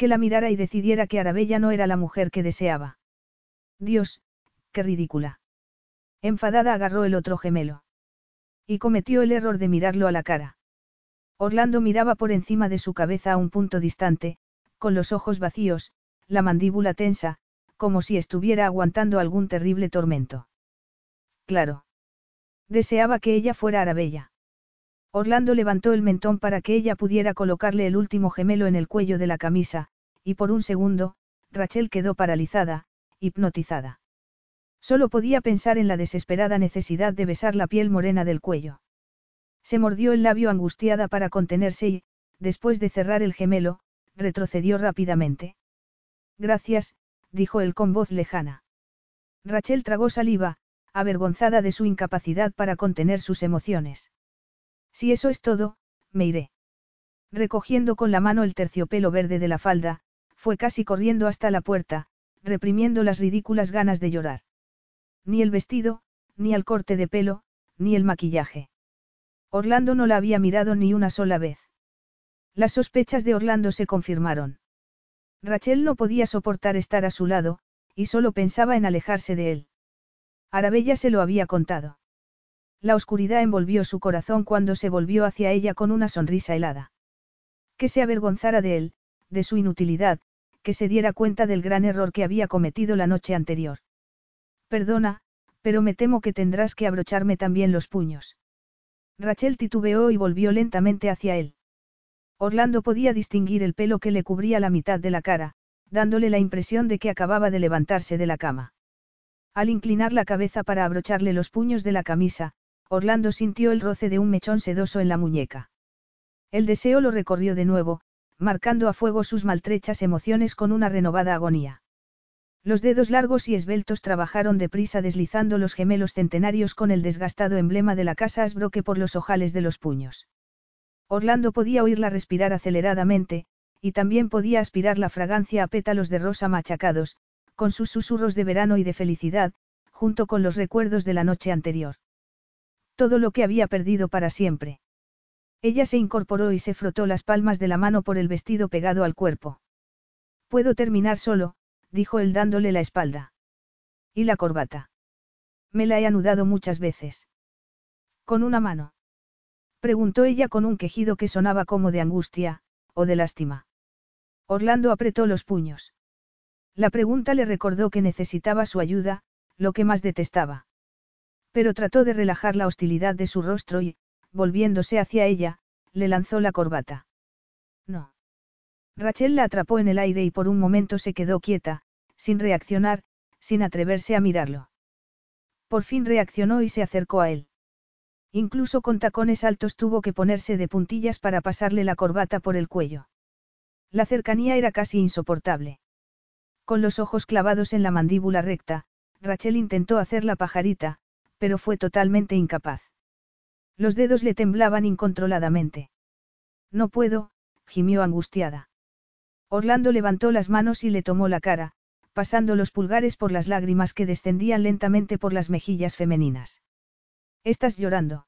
que la mirara y decidiera que Arabella no era la mujer que deseaba. Dios, qué ridícula. Enfadada agarró el otro gemelo. Y cometió el error de mirarlo a la cara. Orlando miraba por encima de su cabeza a un punto distante, con los ojos vacíos, la mandíbula tensa, como si estuviera aguantando algún terrible tormento. Claro. Deseaba que ella fuera Arabella. Orlando levantó el mentón para que ella pudiera colocarle el último gemelo en el cuello de la camisa, y por un segundo, Rachel quedó paralizada, hipnotizada. Solo podía pensar en la desesperada necesidad de besar la piel morena del cuello. Se mordió el labio angustiada para contenerse y, después de cerrar el gemelo, retrocedió rápidamente. Gracias, dijo él con voz lejana. Rachel tragó saliva, avergonzada de su incapacidad para contener sus emociones. Si eso es todo, me iré. Recogiendo con la mano el terciopelo verde de la falda, fue casi corriendo hasta la puerta, reprimiendo las ridículas ganas de llorar. Ni el vestido, ni el corte de pelo, ni el maquillaje. Orlando no la había mirado ni una sola vez. Las sospechas de Orlando se confirmaron. Rachel no podía soportar estar a su lado, y solo pensaba en alejarse de él. Arabella se lo había contado. La oscuridad envolvió su corazón cuando se volvió hacia ella con una sonrisa helada. Que se avergonzara de él, de su inutilidad, que se diera cuenta del gran error que había cometido la noche anterior. Perdona, pero me temo que tendrás que abrocharme también los puños. Rachel titubeó y volvió lentamente hacia él. Orlando podía distinguir el pelo que le cubría la mitad de la cara, dándole la impresión de que acababa de levantarse de la cama. Al inclinar la cabeza para abrocharle los puños de la camisa, Orlando sintió el roce de un mechón sedoso en la muñeca. El deseo lo recorrió de nuevo, marcando a fuego sus maltrechas emociones con una renovada agonía. Los dedos largos y esbeltos trabajaron deprisa deslizando los gemelos centenarios con el desgastado emblema de la casa Asbroque por los ojales de los puños. Orlando podía oírla respirar aceleradamente, y también podía aspirar la fragancia a pétalos de rosa machacados, con sus susurros de verano y de felicidad, junto con los recuerdos de la noche anterior. Todo lo que había perdido para siempre. Ella se incorporó y se frotó las palmas de la mano por el vestido pegado al cuerpo. Puedo terminar solo, dijo él dándole la espalda. ¿Y la corbata? Me la he anudado muchas veces. Con una mano. Preguntó ella con un quejido que sonaba como de angustia, o de lástima. Orlando apretó los puños. La pregunta le recordó que necesitaba su ayuda, lo que más detestaba. Pero trató de relajar la hostilidad de su rostro y, volviéndose hacia ella, le lanzó la corbata. No. Rachel la atrapó en el aire y por un momento se quedó quieta, sin reaccionar, sin atreverse a mirarlo. Por fin reaccionó y se acercó a él. Incluso con tacones altos tuvo que ponerse de puntillas para pasarle la corbata por el cuello. La cercanía era casi insoportable. Con los ojos clavados en la mandíbula recta, Rachel intentó hacer la pajarita, pero fue totalmente incapaz. Los dedos le temblaban incontroladamente. No puedo, gimió angustiada. Orlando levantó las manos y le tomó la cara, pasando los pulgares por las lágrimas que descendían lentamente por las mejillas femeninas. ¿Estás llorando?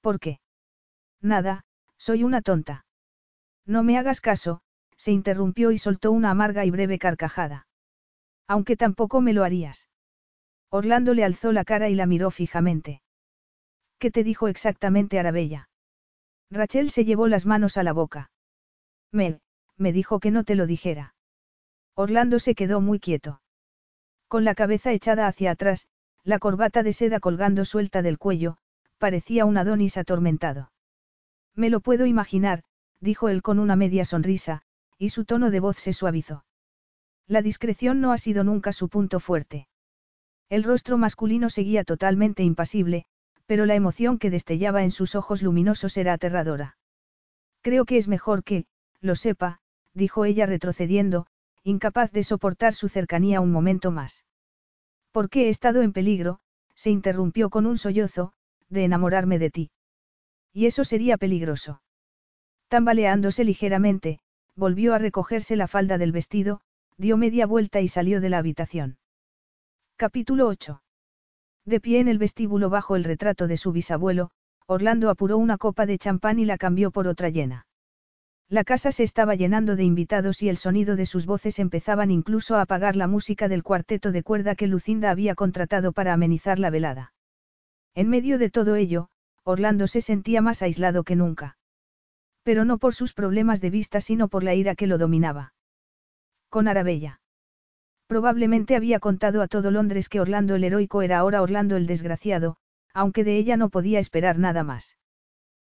¿Por qué? Nada, soy una tonta. No me hagas caso, se interrumpió y soltó una amarga y breve carcajada. Aunque tampoco me lo harías. Orlando le alzó la cara y la miró fijamente. ¿Qué te dijo exactamente Arabella? Rachel se llevó las manos a la boca. Mel, me dijo que no te lo dijera. Orlando se quedó muy quieto. Con la cabeza echada hacia atrás, la corbata de seda colgando suelta del cuello, parecía un Adonis atormentado. Me lo puedo imaginar, dijo él con una media sonrisa, y su tono de voz se suavizó. La discreción no ha sido nunca su punto fuerte. El rostro masculino seguía totalmente impasible, pero la emoción que destellaba en sus ojos luminosos era aterradora. Creo que es mejor que, lo sepa, dijo ella retrocediendo, incapaz de soportar su cercanía un momento más. Porque he estado en peligro, se interrumpió con un sollozo, de enamorarme de ti. Y eso sería peligroso. Tambaleándose ligeramente, volvió a recogerse la falda del vestido, dio media vuelta y salió de la habitación. Capítulo 8. De pie en el vestíbulo bajo el retrato de su bisabuelo, Orlando apuró una copa de champán y la cambió por otra llena. La casa se estaba llenando de invitados y el sonido de sus voces empezaban incluso a apagar la música del cuarteto de cuerda que Lucinda había contratado para amenizar la velada. En medio de todo ello, Orlando se sentía más aislado que nunca. Pero no por sus problemas de vista, sino por la ira que lo dominaba. Con Arabella. Probablemente había contado a todo Londres que Orlando el heroico era ahora Orlando el desgraciado, aunque de ella no podía esperar nada más.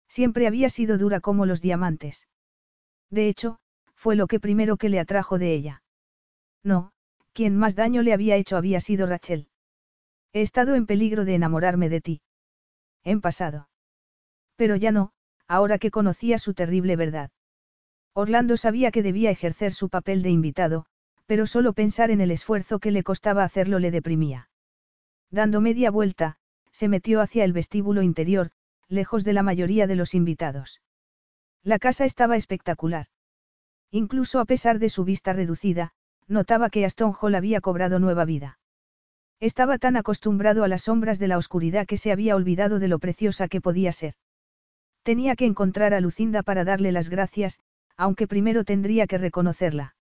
Siempre había sido dura como los diamantes. De hecho, fue lo que primero que le atrajo de ella. No, quien más daño le había hecho había sido Rachel. He estado en peligro de enamorarme de ti. En pasado. Pero ya no, ahora que conocía su terrible verdad. Orlando sabía que debía ejercer su papel de invitado, pero solo pensar en el esfuerzo que le costaba hacerlo le deprimía. Dando media vuelta, se metió hacia el vestíbulo interior, lejos de la mayoría de los invitados. La casa estaba espectacular. Incluso a pesar de su vista reducida, notaba que Aston Hall había cobrado nueva vida. Estaba tan acostumbrado a las sombras de la oscuridad que se había olvidado de lo preciosa que podía ser. Tenía que encontrar a Lucinda para darle las gracias, aunque primero tendría que reconocerla.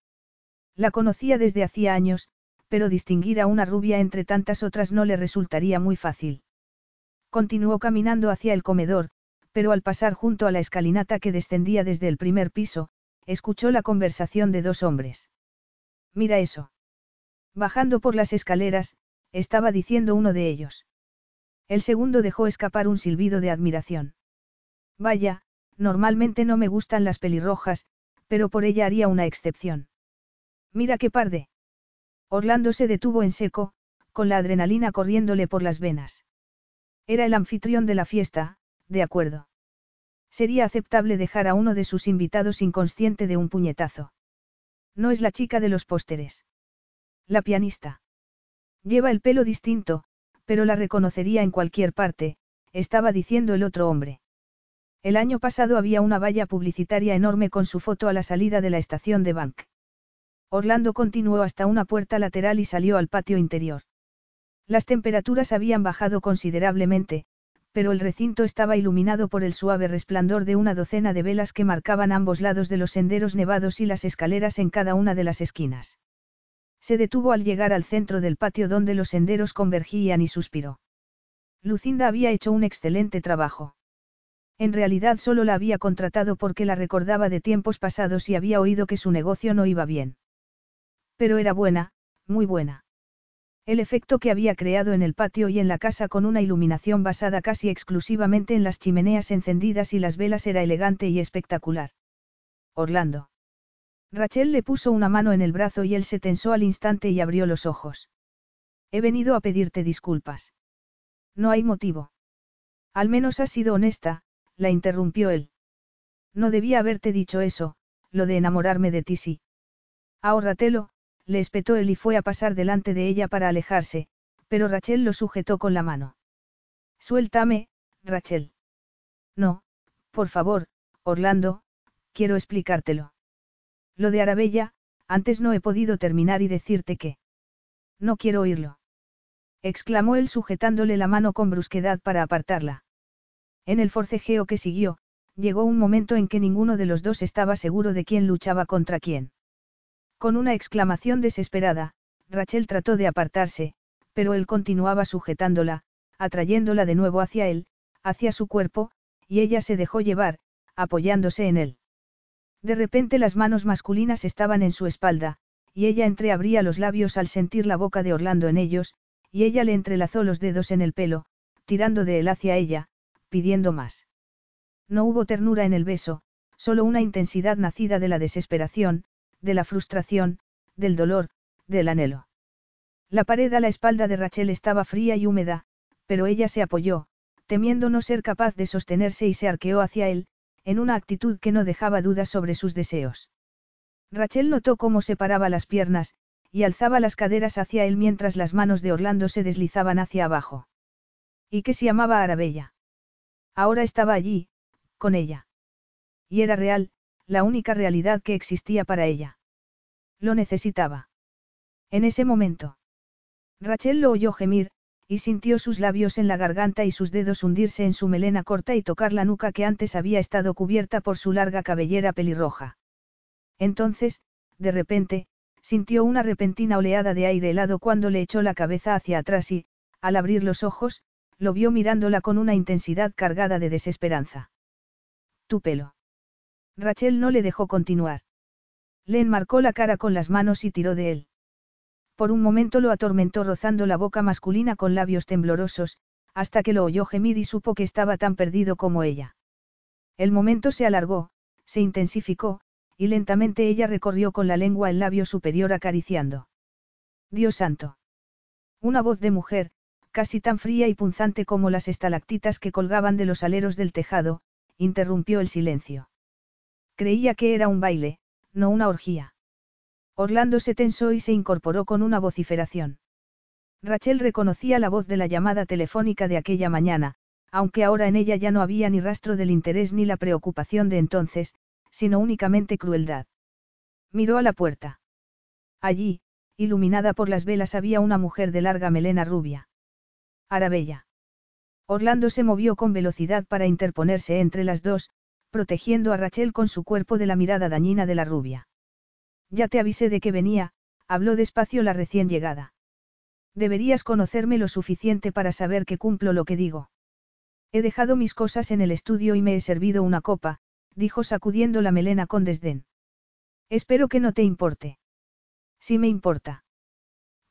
La conocía desde hacía años, pero distinguir a una rubia entre tantas otras no le resultaría muy fácil. Continuó caminando hacia el comedor, pero al pasar junto a la escalinata que descendía desde el primer piso, escuchó la conversación de dos hombres. Mira eso. Bajando por las escaleras, estaba diciendo uno de ellos. El segundo dejó escapar un silbido de admiración. Vaya, normalmente no me gustan las pelirrojas, pero por ella haría una excepción. Mira qué parde. Orlando se detuvo en seco, con la adrenalina corriéndole por las venas. Era el anfitrión de la fiesta, de acuerdo. Sería aceptable dejar a uno de sus invitados inconsciente de un puñetazo. No es la chica de los pósteres. La pianista. Lleva el pelo distinto, pero la reconocería en cualquier parte, estaba diciendo el otro hombre. El año pasado había una valla publicitaria enorme con su foto a la salida de la estación de Bank. Orlando continuó hasta una puerta lateral y salió al patio interior. Las temperaturas habían bajado considerablemente, pero el recinto estaba iluminado por el suave resplandor de una docena de velas que marcaban ambos lados de los senderos nevados y las escaleras en cada una de las esquinas. Se detuvo al llegar al centro del patio donde los senderos convergían y suspiró. Lucinda había hecho un excelente trabajo. En realidad solo la había contratado porque la recordaba de tiempos pasados y había oído que su negocio no iba bien. Pero era buena, muy buena. El efecto que había creado en el patio y en la casa con una iluminación basada casi exclusivamente en las chimeneas encendidas y las velas era elegante y espectacular. Orlando. Rachel le puso una mano en el brazo y él se tensó al instante y abrió los ojos. He venido a pedirte disculpas. No hay motivo. Al menos has sido honesta, la interrumpió él. No debía haberte dicho eso, lo de enamorarme de ti sí. Ahórratelo, le espetó él y fue a pasar delante de ella para alejarse, pero Rachel lo sujetó con la mano. Suéltame, Rachel. No, por favor, Orlando, quiero explicártelo. Lo de Arabella, antes no he podido terminar y decirte que. No quiero oírlo. exclamó él sujetándole la mano con brusquedad para apartarla. En el forcejeo que siguió, llegó un momento en que ninguno de los dos estaba seguro de quién luchaba contra quién. Con una exclamación desesperada, Rachel trató de apartarse, pero él continuaba sujetándola, atrayéndola de nuevo hacia él, hacia su cuerpo, y ella se dejó llevar, apoyándose en él. De repente las manos masculinas estaban en su espalda, y ella entreabría los labios al sentir la boca de Orlando en ellos, y ella le entrelazó los dedos en el pelo, tirando de él hacia ella, pidiendo más. No hubo ternura en el beso, solo una intensidad nacida de la desesperación, de la frustración, del dolor, del anhelo. La pared a la espalda de Rachel estaba fría y húmeda, pero ella se apoyó, temiendo no ser capaz de sostenerse y se arqueó hacia él, en una actitud que no dejaba dudas sobre sus deseos. Rachel notó cómo separaba las piernas, y alzaba las caderas hacia él mientras las manos de Orlando se deslizaban hacia abajo. ¿Y que se llamaba Arabella? Ahora estaba allí, con ella. Y era real, la única realidad que existía para ella. Lo necesitaba. En ese momento. Rachel lo oyó gemir, y sintió sus labios en la garganta y sus dedos hundirse en su melena corta y tocar la nuca que antes había estado cubierta por su larga cabellera pelirroja. Entonces, de repente, sintió una repentina oleada de aire helado cuando le echó la cabeza hacia atrás y, al abrir los ojos, lo vio mirándola con una intensidad cargada de desesperanza. Tu pelo. Rachel no le dejó continuar. Le enmarcó la cara con las manos y tiró de él. Por un momento lo atormentó rozando la boca masculina con labios temblorosos, hasta que lo oyó gemir y supo que estaba tan perdido como ella. El momento se alargó, se intensificó, y lentamente ella recorrió con la lengua el labio superior acariciando. Dios santo. Una voz de mujer, casi tan fría y punzante como las estalactitas que colgaban de los aleros del tejado, interrumpió el silencio. Creía que era un baile, no una orgía. Orlando se tensó y se incorporó con una vociferación. Rachel reconocía la voz de la llamada telefónica de aquella mañana, aunque ahora en ella ya no había ni rastro del interés ni la preocupación de entonces, sino únicamente crueldad. Miró a la puerta. Allí, iluminada por las velas, había una mujer de larga melena rubia. Arabella. Orlando se movió con velocidad para interponerse entre las dos, protegiendo a Rachel con su cuerpo de la mirada dañina de la rubia. Ya te avisé de que venía, habló despacio la recién llegada. Deberías conocerme lo suficiente para saber que cumplo lo que digo. He dejado mis cosas en el estudio y me he servido una copa, dijo sacudiendo la melena con desdén. Espero que no te importe. Sí me importa.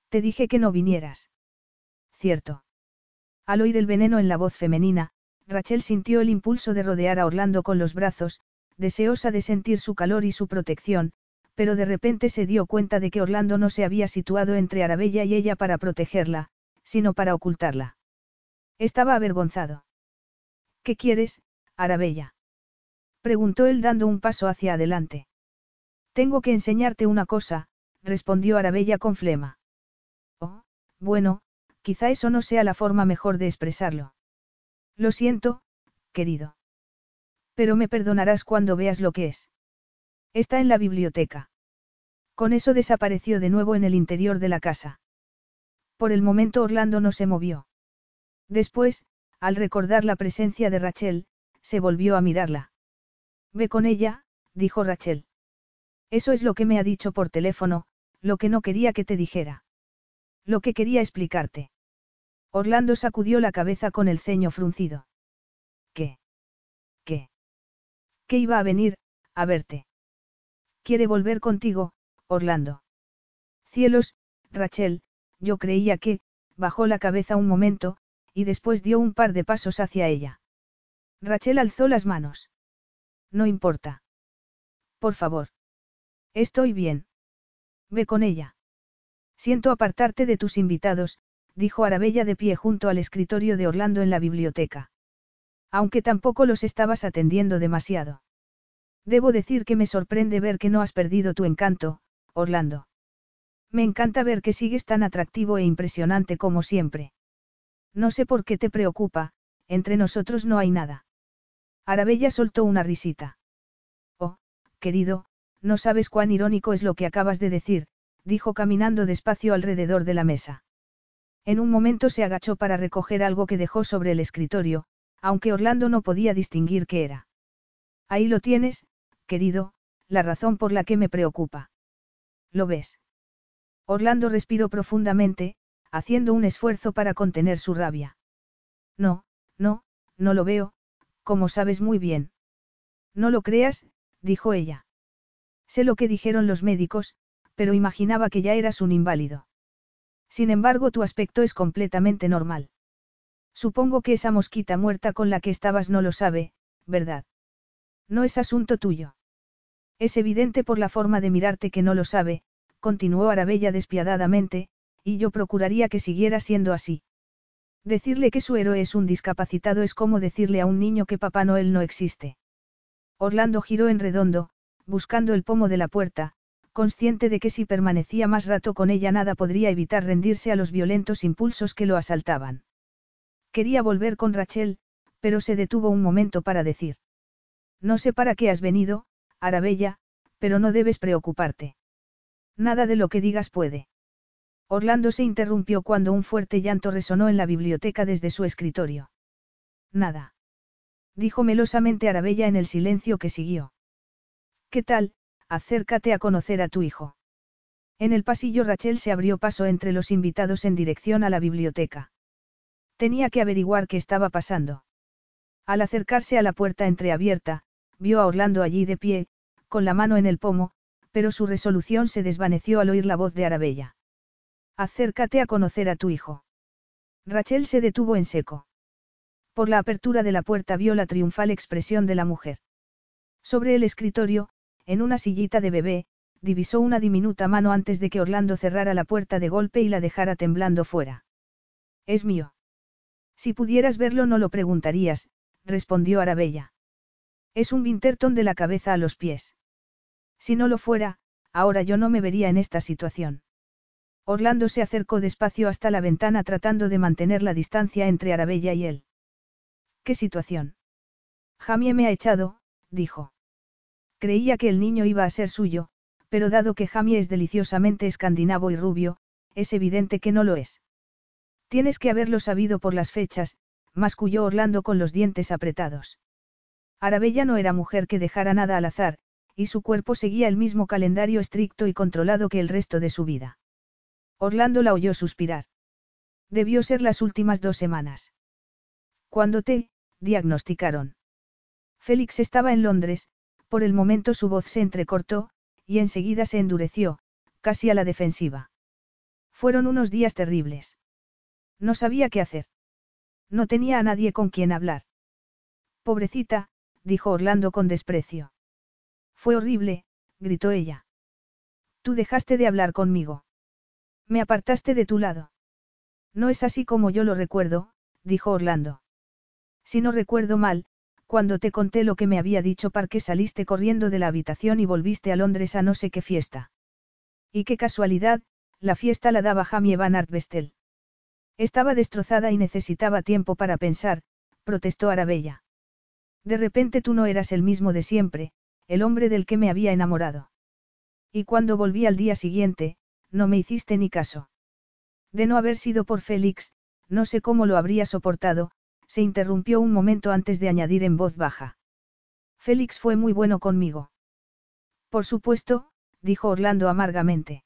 Te dije que no vinieras. Cierto. Al oír el veneno en la voz femenina, Rachel sintió el impulso de rodear a Orlando con los brazos, deseosa de sentir su calor y su protección, pero de repente se dio cuenta de que Orlando no se había situado entre Arabella y ella para protegerla, sino para ocultarla. Estaba avergonzado. ¿Qué quieres, Arabella? preguntó él dando un paso hacia adelante. Tengo que enseñarte una cosa, respondió Arabella con flema. Oh, bueno, quizá eso no sea la forma mejor de expresarlo. Lo siento, querido. Pero me perdonarás cuando veas lo que es. Está en la biblioteca. Con eso desapareció de nuevo en el interior de la casa. Por el momento Orlando no se movió. Después, al recordar la presencia de Rachel, se volvió a mirarla. Ve con ella, dijo Rachel. Eso es lo que me ha dicho por teléfono, lo que no quería que te dijera. Lo que quería explicarte. Orlando sacudió la cabeza con el ceño fruncido. ¿Qué? ¿Qué? ¿Qué iba a venir, a verte? Quiere volver contigo, Orlando. Cielos, Rachel, yo creía que, bajó la cabeza un momento, y después dio un par de pasos hacia ella. Rachel alzó las manos. No importa. Por favor. Estoy bien. Ve con ella. Siento apartarte de tus invitados, dijo Arabella de pie junto al escritorio de Orlando en la biblioteca. Aunque tampoco los estabas atendiendo demasiado. Debo decir que me sorprende ver que no has perdido tu encanto, Orlando. Me encanta ver que sigues tan atractivo e impresionante como siempre. No sé por qué te preocupa, entre nosotros no hay nada. Arabella soltó una risita. Oh, querido, no sabes cuán irónico es lo que acabas de decir, dijo caminando despacio alrededor de la mesa. En un momento se agachó para recoger algo que dejó sobre el escritorio, aunque Orlando no podía distinguir qué era. Ahí lo tienes, querido, la razón por la que me preocupa. ¿Lo ves? Orlando respiró profundamente, haciendo un esfuerzo para contener su rabia. No, no, no lo veo, como sabes muy bien. No lo creas, dijo ella. Sé lo que dijeron los médicos, pero imaginaba que ya eras un inválido. Sin embargo, tu aspecto es completamente normal. Supongo que esa mosquita muerta con la que estabas no lo sabe, ¿verdad? No es asunto tuyo. Es evidente por la forma de mirarte que no lo sabe, continuó Arabella despiadadamente, y yo procuraría que siguiera siendo así. Decirle que su héroe es un discapacitado es como decirle a un niño que Papá Noel no existe. Orlando giró en redondo, buscando el pomo de la puerta, consciente de que si permanecía más rato con ella nada podría evitar rendirse a los violentos impulsos que lo asaltaban. Quería volver con Rachel, pero se detuvo un momento para decir. No sé para qué has venido, Arabella, pero no debes preocuparte. Nada de lo que digas puede. Orlando se interrumpió cuando un fuerte llanto resonó en la biblioteca desde su escritorio. Nada. Dijo melosamente Arabella en el silencio que siguió. ¿Qué tal? Acércate a conocer a tu hijo. En el pasillo Rachel se abrió paso entre los invitados en dirección a la biblioteca. Tenía que averiguar qué estaba pasando. Al acercarse a la puerta entreabierta, vio a Orlando allí de pie, con la mano en el pomo, pero su resolución se desvaneció al oír la voz de Arabella. Acércate a conocer a tu hijo. Rachel se detuvo en seco. Por la apertura de la puerta vio la triunfal expresión de la mujer. Sobre el escritorio, en una sillita de bebé, divisó una diminuta mano antes de que Orlando cerrara la puerta de golpe y la dejara temblando fuera. Es mío. Si pudieras verlo no lo preguntarías, respondió Arabella. Es un Winterton de la cabeza a los pies. Si no lo fuera, ahora yo no me vería en esta situación. Orlando se acercó despacio hasta la ventana tratando de mantener la distancia entre Arabella y él. ¿Qué situación? Jamie me ha echado, dijo. Creía que el niño iba a ser suyo, pero dado que Jamie es deliciosamente escandinavo y rubio, es evidente que no lo es. Tienes que haberlo sabido por las fechas, masculló Orlando con los dientes apretados. Arabella no era mujer que dejara nada al azar, y su cuerpo seguía el mismo calendario estricto y controlado que el resto de su vida. Orlando la oyó suspirar. Debió ser las últimas dos semanas. Cuando te, diagnosticaron. Félix estaba en Londres, por el momento su voz se entrecortó, y enseguida se endureció, casi a la defensiva. Fueron unos días terribles. No sabía qué hacer. No tenía a nadie con quien hablar. Pobrecita, dijo Orlando con desprecio. Fue horrible, gritó ella. Tú dejaste de hablar conmigo. Me apartaste de tu lado. No es así como yo lo recuerdo, dijo Orlando. Si no recuerdo mal, cuando te conté lo que me había dicho Parque saliste corriendo de la habitación y volviste a Londres a no sé qué fiesta. Y qué casualidad, la fiesta la daba Jamie Van Artvestel. Estaba destrozada y necesitaba tiempo para pensar, protestó Arabella. De repente tú no eras el mismo de siempre, el hombre del que me había enamorado. Y cuando volví al día siguiente, no me hiciste ni caso. De no haber sido por Félix, no sé cómo lo habría soportado, se interrumpió un momento antes de añadir en voz baja. Félix fue muy bueno conmigo. Por supuesto, dijo Orlando amargamente.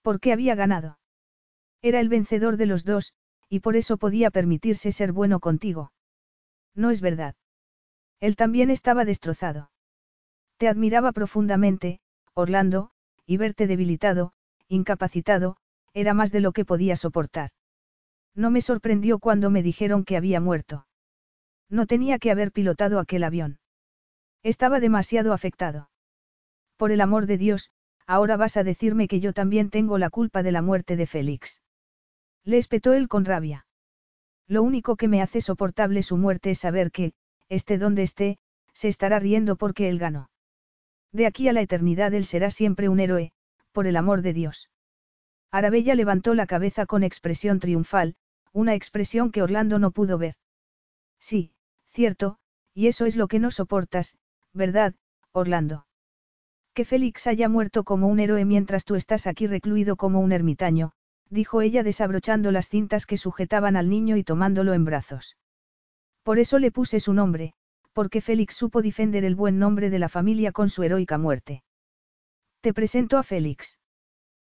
¿Por qué había ganado? Era el vencedor de los dos, y por eso podía permitirse ser bueno contigo. No es verdad. Él también estaba destrozado. Te admiraba profundamente, Orlando, y verte debilitado, incapacitado, era más de lo que podía soportar. No me sorprendió cuando me dijeron que había muerto. No tenía que haber pilotado aquel avión. Estaba demasiado afectado. Por el amor de Dios, ahora vas a decirme que yo también tengo la culpa de la muerte de Félix. Le espetó él con rabia. Lo único que me hace soportable su muerte es saber que, esté donde esté, se estará riendo porque él ganó. De aquí a la eternidad él será siempre un héroe, por el amor de Dios. Arabella levantó la cabeza con expresión triunfal, una expresión que Orlando no pudo ver. Sí, cierto, y eso es lo que no soportas, ¿verdad, Orlando? Que Félix haya muerto como un héroe mientras tú estás aquí recluido como un ermitaño, dijo ella desabrochando las cintas que sujetaban al niño y tomándolo en brazos. Por eso le puse su nombre, porque Félix supo defender el buen nombre de la familia con su heroica muerte. Te presento a Félix.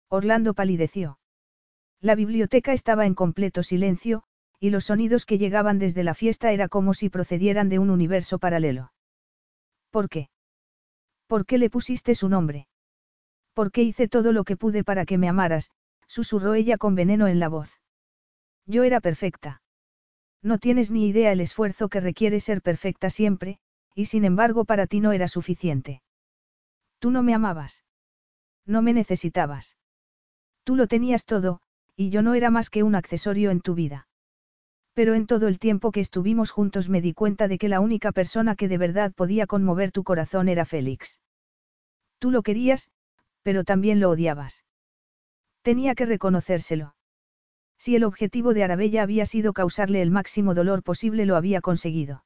Orlando palideció. La biblioteca estaba en completo silencio, y los sonidos que llegaban desde la fiesta era como si procedieran de un universo paralelo. ¿Por qué? ¿Por qué le pusiste su nombre? ¿Por qué hice todo lo que pude para que me amaras? susurró ella con veneno en la voz. Yo era perfecta. No tienes ni idea el esfuerzo que requiere ser perfecta siempre, y sin embargo para ti no era suficiente. Tú no me amabas. No me necesitabas. Tú lo tenías todo, y yo no era más que un accesorio en tu vida. Pero en todo el tiempo que estuvimos juntos me di cuenta de que la única persona que de verdad podía conmover tu corazón era Félix. Tú lo querías, pero también lo odiabas. Tenía que reconocérselo. Si el objetivo de Arabella había sido causarle el máximo dolor posible, lo había conseguido.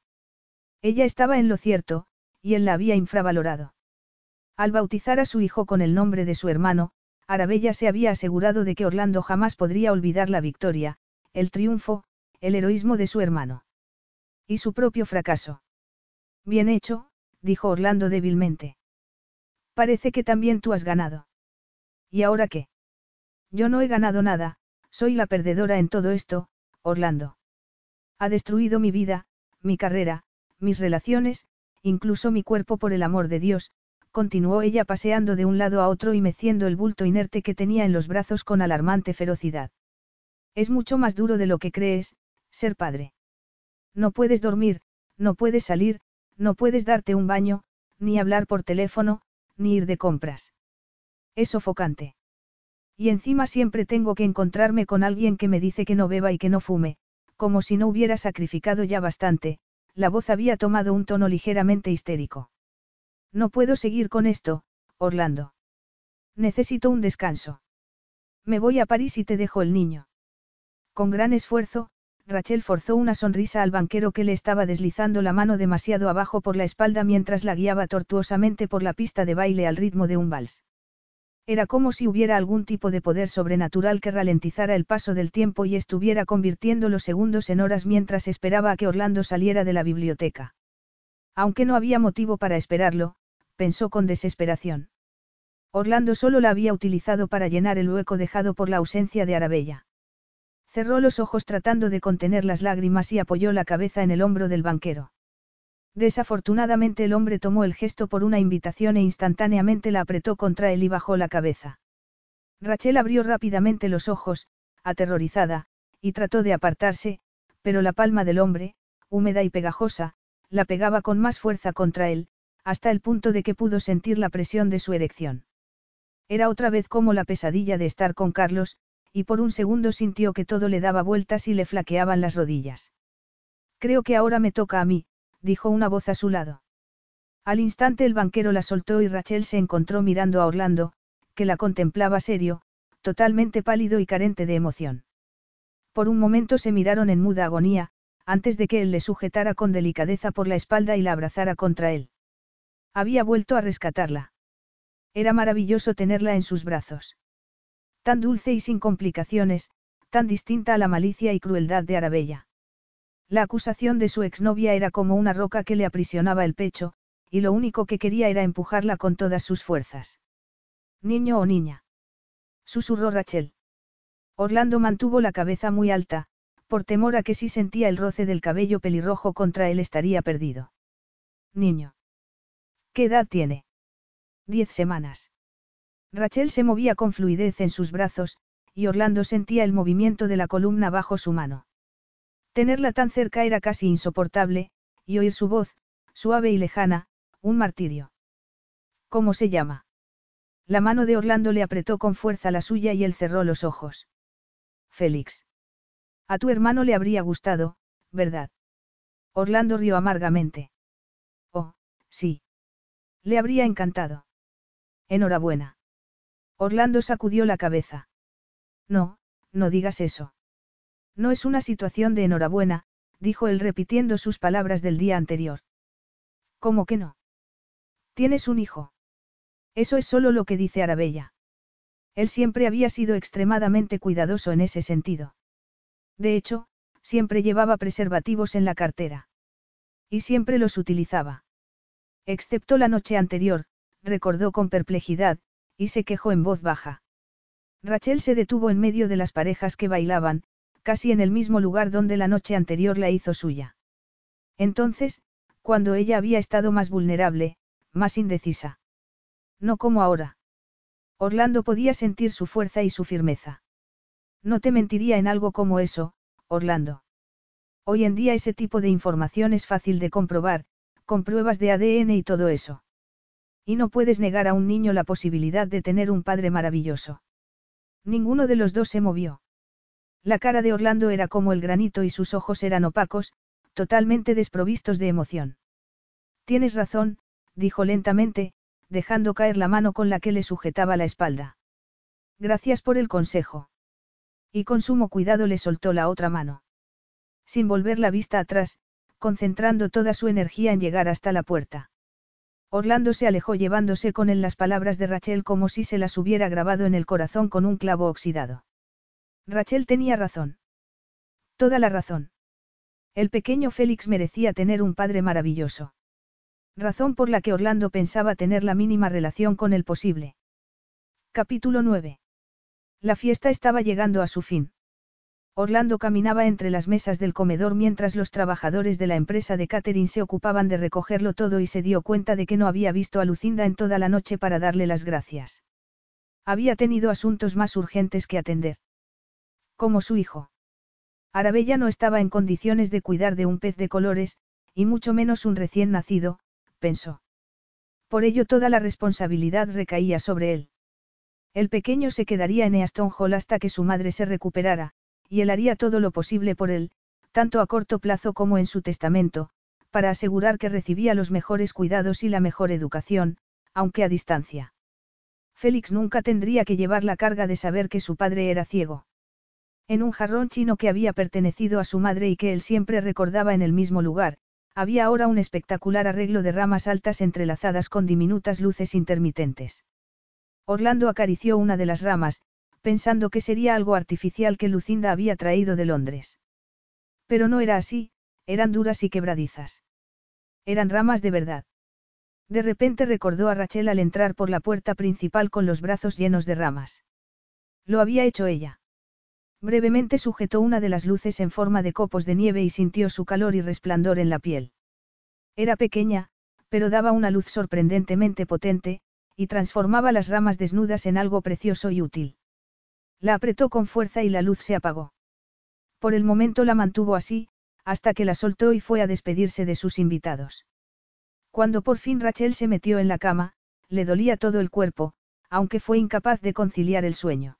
Ella estaba en lo cierto, y él la había infravalorado. Al bautizar a su hijo con el nombre de su hermano, Arabella se había asegurado de que Orlando jamás podría olvidar la victoria, el triunfo, el heroísmo de su hermano. Y su propio fracaso. Bien hecho, dijo Orlando débilmente. Parece que también tú has ganado. ¿Y ahora qué? Yo no he ganado nada, soy la perdedora en todo esto, Orlando. Ha destruido mi vida, mi carrera, mis relaciones, incluso mi cuerpo por el amor de Dios, continuó ella paseando de un lado a otro y meciendo el bulto inerte que tenía en los brazos con alarmante ferocidad. Es mucho más duro de lo que crees, ser padre. No puedes dormir, no puedes salir, no puedes darte un baño, ni hablar por teléfono, ni ir de compras. Es sofocante. Y encima siempre tengo que encontrarme con alguien que me dice que no beba y que no fume, como si no hubiera sacrificado ya bastante, la voz había tomado un tono ligeramente histérico. No puedo seguir con esto, Orlando. Necesito un descanso. Me voy a París y te dejo el niño. Con gran esfuerzo, Rachel forzó una sonrisa al banquero que le estaba deslizando la mano demasiado abajo por la espalda mientras la guiaba tortuosamente por la pista de baile al ritmo de un vals. Era como si hubiera algún tipo de poder sobrenatural que ralentizara el paso del tiempo y estuviera convirtiendo los segundos en horas mientras esperaba a que Orlando saliera de la biblioteca. Aunque no había motivo para esperarlo, pensó con desesperación. Orlando solo la había utilizado para llenar el hueco dejado por la ausencia de Arabella. Cerró los ojos tratando de contener las lágrimas y apoyó la cabeza en el hombro del banquero. Desafortunadamente el hombre tomó el gesto por una invitación e instantáneamente la apretó contra él y bajó la cabeza. Rachel abrió rápidamente los ojos, aterrorizada, y trató de apartarse, pero la palma del hombre, húmeda y pegajosa, la pegaba con más fuerza contra él, hasta el punto de que pudo sentir la presión de su erección. Era otra vez como la pesadilla de estar con Carlos, y por un segundo sintió que todo le daba vueltas y le flaqueaban las rodillas. Creo que ahora me toca a mí, dijo una voz a su lado. Al instante el banquero la soltó y Rachel se encontró mirando a Orlando, que la contemplaba serio, totalmente pálido y carente de emoción. Por un momento se miraron en muda agonía, antes de que él le sujetara con delicadeza por la espalda y la abrazara contra él. Había vuelto a rescatarla. Era maravilloso tenerla en sus brazos. Tan dulce y sin complicaciones, tan distinta a la malicia y crueldad de Arabella. La acusación de su exnovia era como una roca que le aprisionaba el pecho, y lo único que quería era empujarla con todas sus fuerzas. Niño o niña. Susurró Rachel. Orlando mantuvo la cabeza muy alta, por temor a que si sentía el roce del cabello pelirrojo contra él estaría perdido. Niño. ¿Qué edad tiene? Diez semanas. Rachel se movía con fluidez en sus brazos, y Orlando sentía el movimiento de la columna bajo su mano. Tenerla tan cerca era casi insoportable, y oír su voz, suave y lejana, un martirio. ¿Cómo se llama? La mano de Orlando le apretó con fuerza la suya y él cerró los ojos. Félix. A tu hermano le habría gustado, ¿verdad? Orlando rió amargamente. Oh, sí. Le habría encantado. Enhorabuena. Orlando sacudió la cabeza. No, no digas eso. No es una situación de enhorabuena, dijo él repitiendo sus palabras del día anterior. ¿Cómo que no? Tienes un hijo. Eso es solo lo que dice Arabella. Él siempre había sido extremadamente cuidadoso en ese sentido. De hecho, siempre llevaba preservativos en la cartera. Y siempre los utilizaba. Excepto la noche anterior, recordó con perplejidad, y se quejó en voz baja. Rachel se detuvo en medio de las parejas que bailaban, casi en el mismo lugar donde la noche anterior la hizo suya. Entonces, cuando ella había estado más vulnerable, más indecisa. No como ahora. Orlando podía sentir su fuerza y su firmeza. No te mentiría en algo como eso, Orlando. Hoy en día ese tipo de información es fácil de comprobar, con pruebas de ADN y todo eso. Y no puedes negar a un niño la posibilidad de tener un padre maravilloso. Ninguno de los dos se movió. La cara de Orlando era como el granito y sus ojos eran opacos, totalmente desprovistos de emoción. Tienes razón, dijo lentamente, dejando caer la mano con la que le sujetaba la espalda. Gracias por el consejo. Y con sumo cuidado le soltó la otra mano. Sin volver la vista atrás, concentrando toda su energía en llegar hasta la puerta. Orlando se alejó llevándose con él las palabras de Rachel como si se las hubiera grabado en el corazón con un clavo oxidado. Rachel tenía razón. Toda la razón. El pequeño Félix merecía tener un padre maravilloso. Razón por la que Orlando pensaba tener la mínima relación con el posible. Capítulo 9. La fiesta estaba llegando a su fin. Orlando caminaba entre las mesas del comedor mientras los trabajadores de la empresa de catering se ocupaban de recogerlo todo y se dio cuenta de que no había visto a Lucinda en toda la noche para darle las gracias. Había tenido asuntos más urgentes que atender. Como su hijo. Arabella no estaba en condiciones de cuidar de un pez de colores, y mucho menos un recién nacido, pensó. Por ello toda la responsabilidad recaía sobre él. El pequeño se quedaría en Easton Hall hasta que su madre se recuperara, y él haría todo lo posible por él, tanto a corto plazo como en su testamento, para asegurar que recibía los mejores cuidados y la mejor educación, aunque a distancia. Félix nunca tendría que llevar la carga de saber que su padre era ciego. En un jarrón chino que había pertenecido a su madre y que él siempre recordaba en el mismo lugar, había ahora un espectacular arreglo de ramas altas entrelazadas con diminutas luces intermitentes. Orlando acarició una de las ramas, pensando que sería algo artificial que Lucinda había traído de Londres. Pero no era así, eran duras y quebradizas. Eran ramas de verdad. De repente recordó a Rachel al entrar por la puerta principal con los brazos llenos de ramas. Lo había hecho ella. Brevemente sujetó una de las luces en forma de copos de nieve y sintió su calor y resplandor en la piel. Era pequeña, pero daba una luz sorprendentemente potente, y transformaba las ramas desnudas en algo precioso y útil. La apretó con fuerza y la luz se apagó. Por el momento la mantuvo así, hasta que la soltó y fue a despedirse de sus invitados. Cuando por fin Rachel se metió en la cama, le dolía todo el cuerpo, aunque fue incapaz de conciliar el sueño.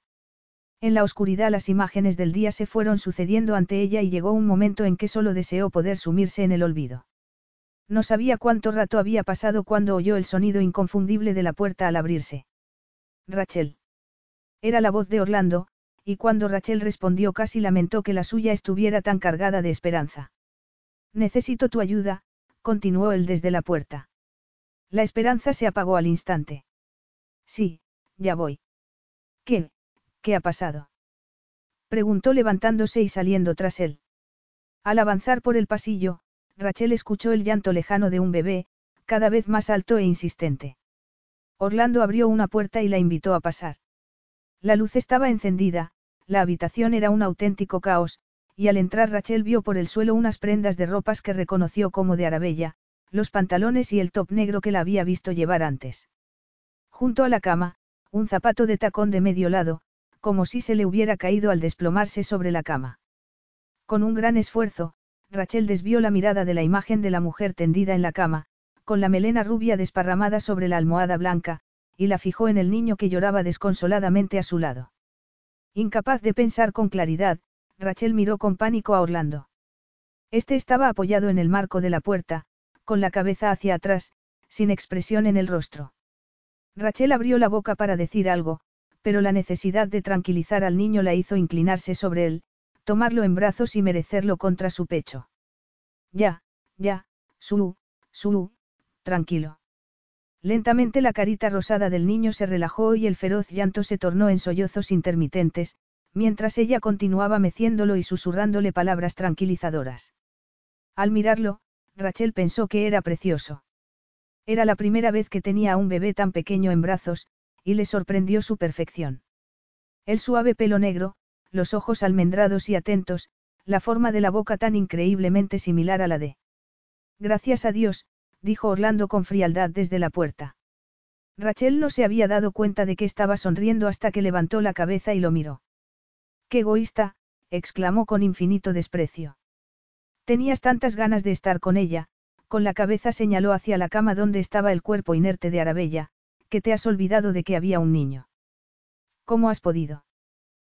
En la oscuridad las imágenes del día se fueron sucediendo ante ella y llegó un momento en que solo deseó poder sumirse en el olvido. No sabía cuánto rato había pasado cuando oyó el sonido inconfundible de la puerta al abrirse. Rachel. Era la voz de Orlando, y cuando Rachel respondió casi lamentó que la suya estuviera tan cargada de esperanza. Necesito tu ayuda, continuó él desde la puerta. La esperanza se apagó al instante. Sí, ya voy. ¿Qué? ¿Qué ha pasado? Preguntó levantándose y saliendo tras él. Al avanzar por el pasillo, Rachel escuchó el llanto lejano de un bebé, cada vez más alto e insistente. Orlando abrió una puerta y la invitó a pasar. La luz estaba encendida, la habitación era un auténtico caos, y al entrar Rachel vio por el suelo unas prendas de ropas que reconoció como de Arabella, los pantalones y el top negro que la había visto llevar antes. Junto a la cama, un zapato de tacón de medio lado, como si se le hubiera caído al desplomarse sobre la cama. Con un gran esfuerzo, Rachel desvió la mirada de la imagen de la mujer tendida en la cama, con la melena rubia desparramada sobre la almohada blanca, y la fijó en el niño que lloraba desconsoladamente a su lado. Incapaz de pensar con claridad, Rachel miró con pánico a Orlando. Este estaba apoyado en el marco de la puerta, con la cabeza hacia atrás, sin expresión en el rostro. Rachel abrió la boca para decir algo, pero la necesidad de tranquilizar al niño la hizo inclinarse sobre él, tomarlo en brazos y merecerlo contra su pecho. Ya, ya, su, su, tranquilo. Lentamente la carita rosada del niño se relajó y el feroz llanto se tornó en sollozos intermitentes, mientras ella continuaba meciéndolo y susurrándole palabras tranquilizadoras. Al mirarlo, Rachel pensó que era precioso. Era la primera vez que tenía a un bebé tan pequeño en brazos, y le sorprendió su perfección. El suave pelo negro, los ojos almendrados y atentos, la forma de la boca tan increíblemente similar a la de. Gracias a Dios, dijo Orlando con frialdad desde la puerta. Rachel no se había dado cuenta de que estaba sonriendo hasta que levantó la cabeza y lo miró. ¡Qué egoísta! exclamó con infinito desprecio. Tenías tantas ganas de estar con ella, con la cabeza señaló hacia la cama donde estaba el cuerpo inerte de Arabella, que te has olvidado de que había un niño. ¿Cómo has podido?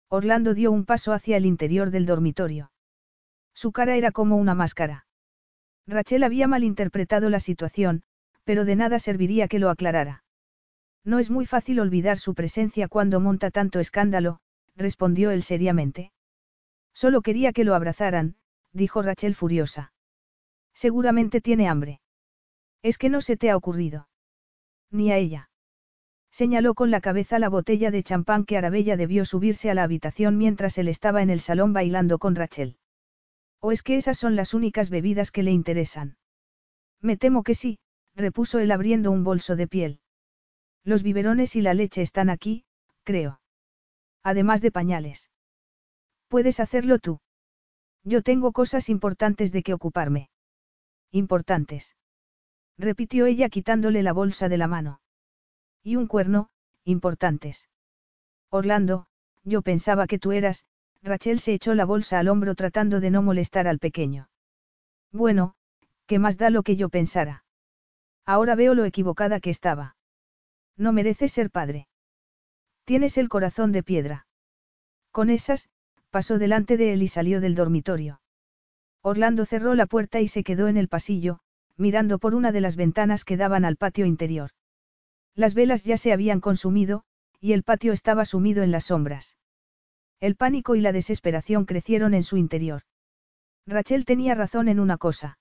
Orlando dio un paso hacia el interior del dormitorio. Su cara era como una máscara. Rachel había malinterpretado la situación, pero de nada serviría que lo aclarara. No es muy fácil olvidar su presencia cuando monta tanto escándalo, respondió él seriamente. Solo quería que lo abrazaran, dijo Rachel furiosa. Seguramente tiene hambre. Es que no se te ha ocurrido. Ni a ella. Señaló con la cabeza la botella de champán que Arabella debió subirse a la habitación mientras él estaba en el salón bailando con Rachel. ¿O es que esas son las únicas bebidas que le interesan? Me temo que sí, repuso él abriendo un bolso de piel. Los biberones y la leche están aquí, creo. Además de pañales. Puedes hacerlo tú. Yo tengo cosas importantes de que ocuparme. Importantes. Repitió ella quitándole la bolsa de la mano. Y un cuerno, importantes. Orlando, yo pensaba que tú eras, Rachel se echó la bolsa al hombro tratando de no molestar al pequeño. Bueno, ¿qué más da lo que yo pensara? Ahora veo lo equivocada que estaba. No mereces ser padre. Tienes el corazón de piedra. Con esas, pasó delante de él y salió del dormitorio. Orlando cerró la puerta y se quedó en el pasillo, mirando por una de las ventanas que daban al patio interior. Las velas ya se habían consumido, y el patio estaba sumido en las sombras. El pánico y la desesperación crecieron en su interior. Rachel tenía razón en una cosa.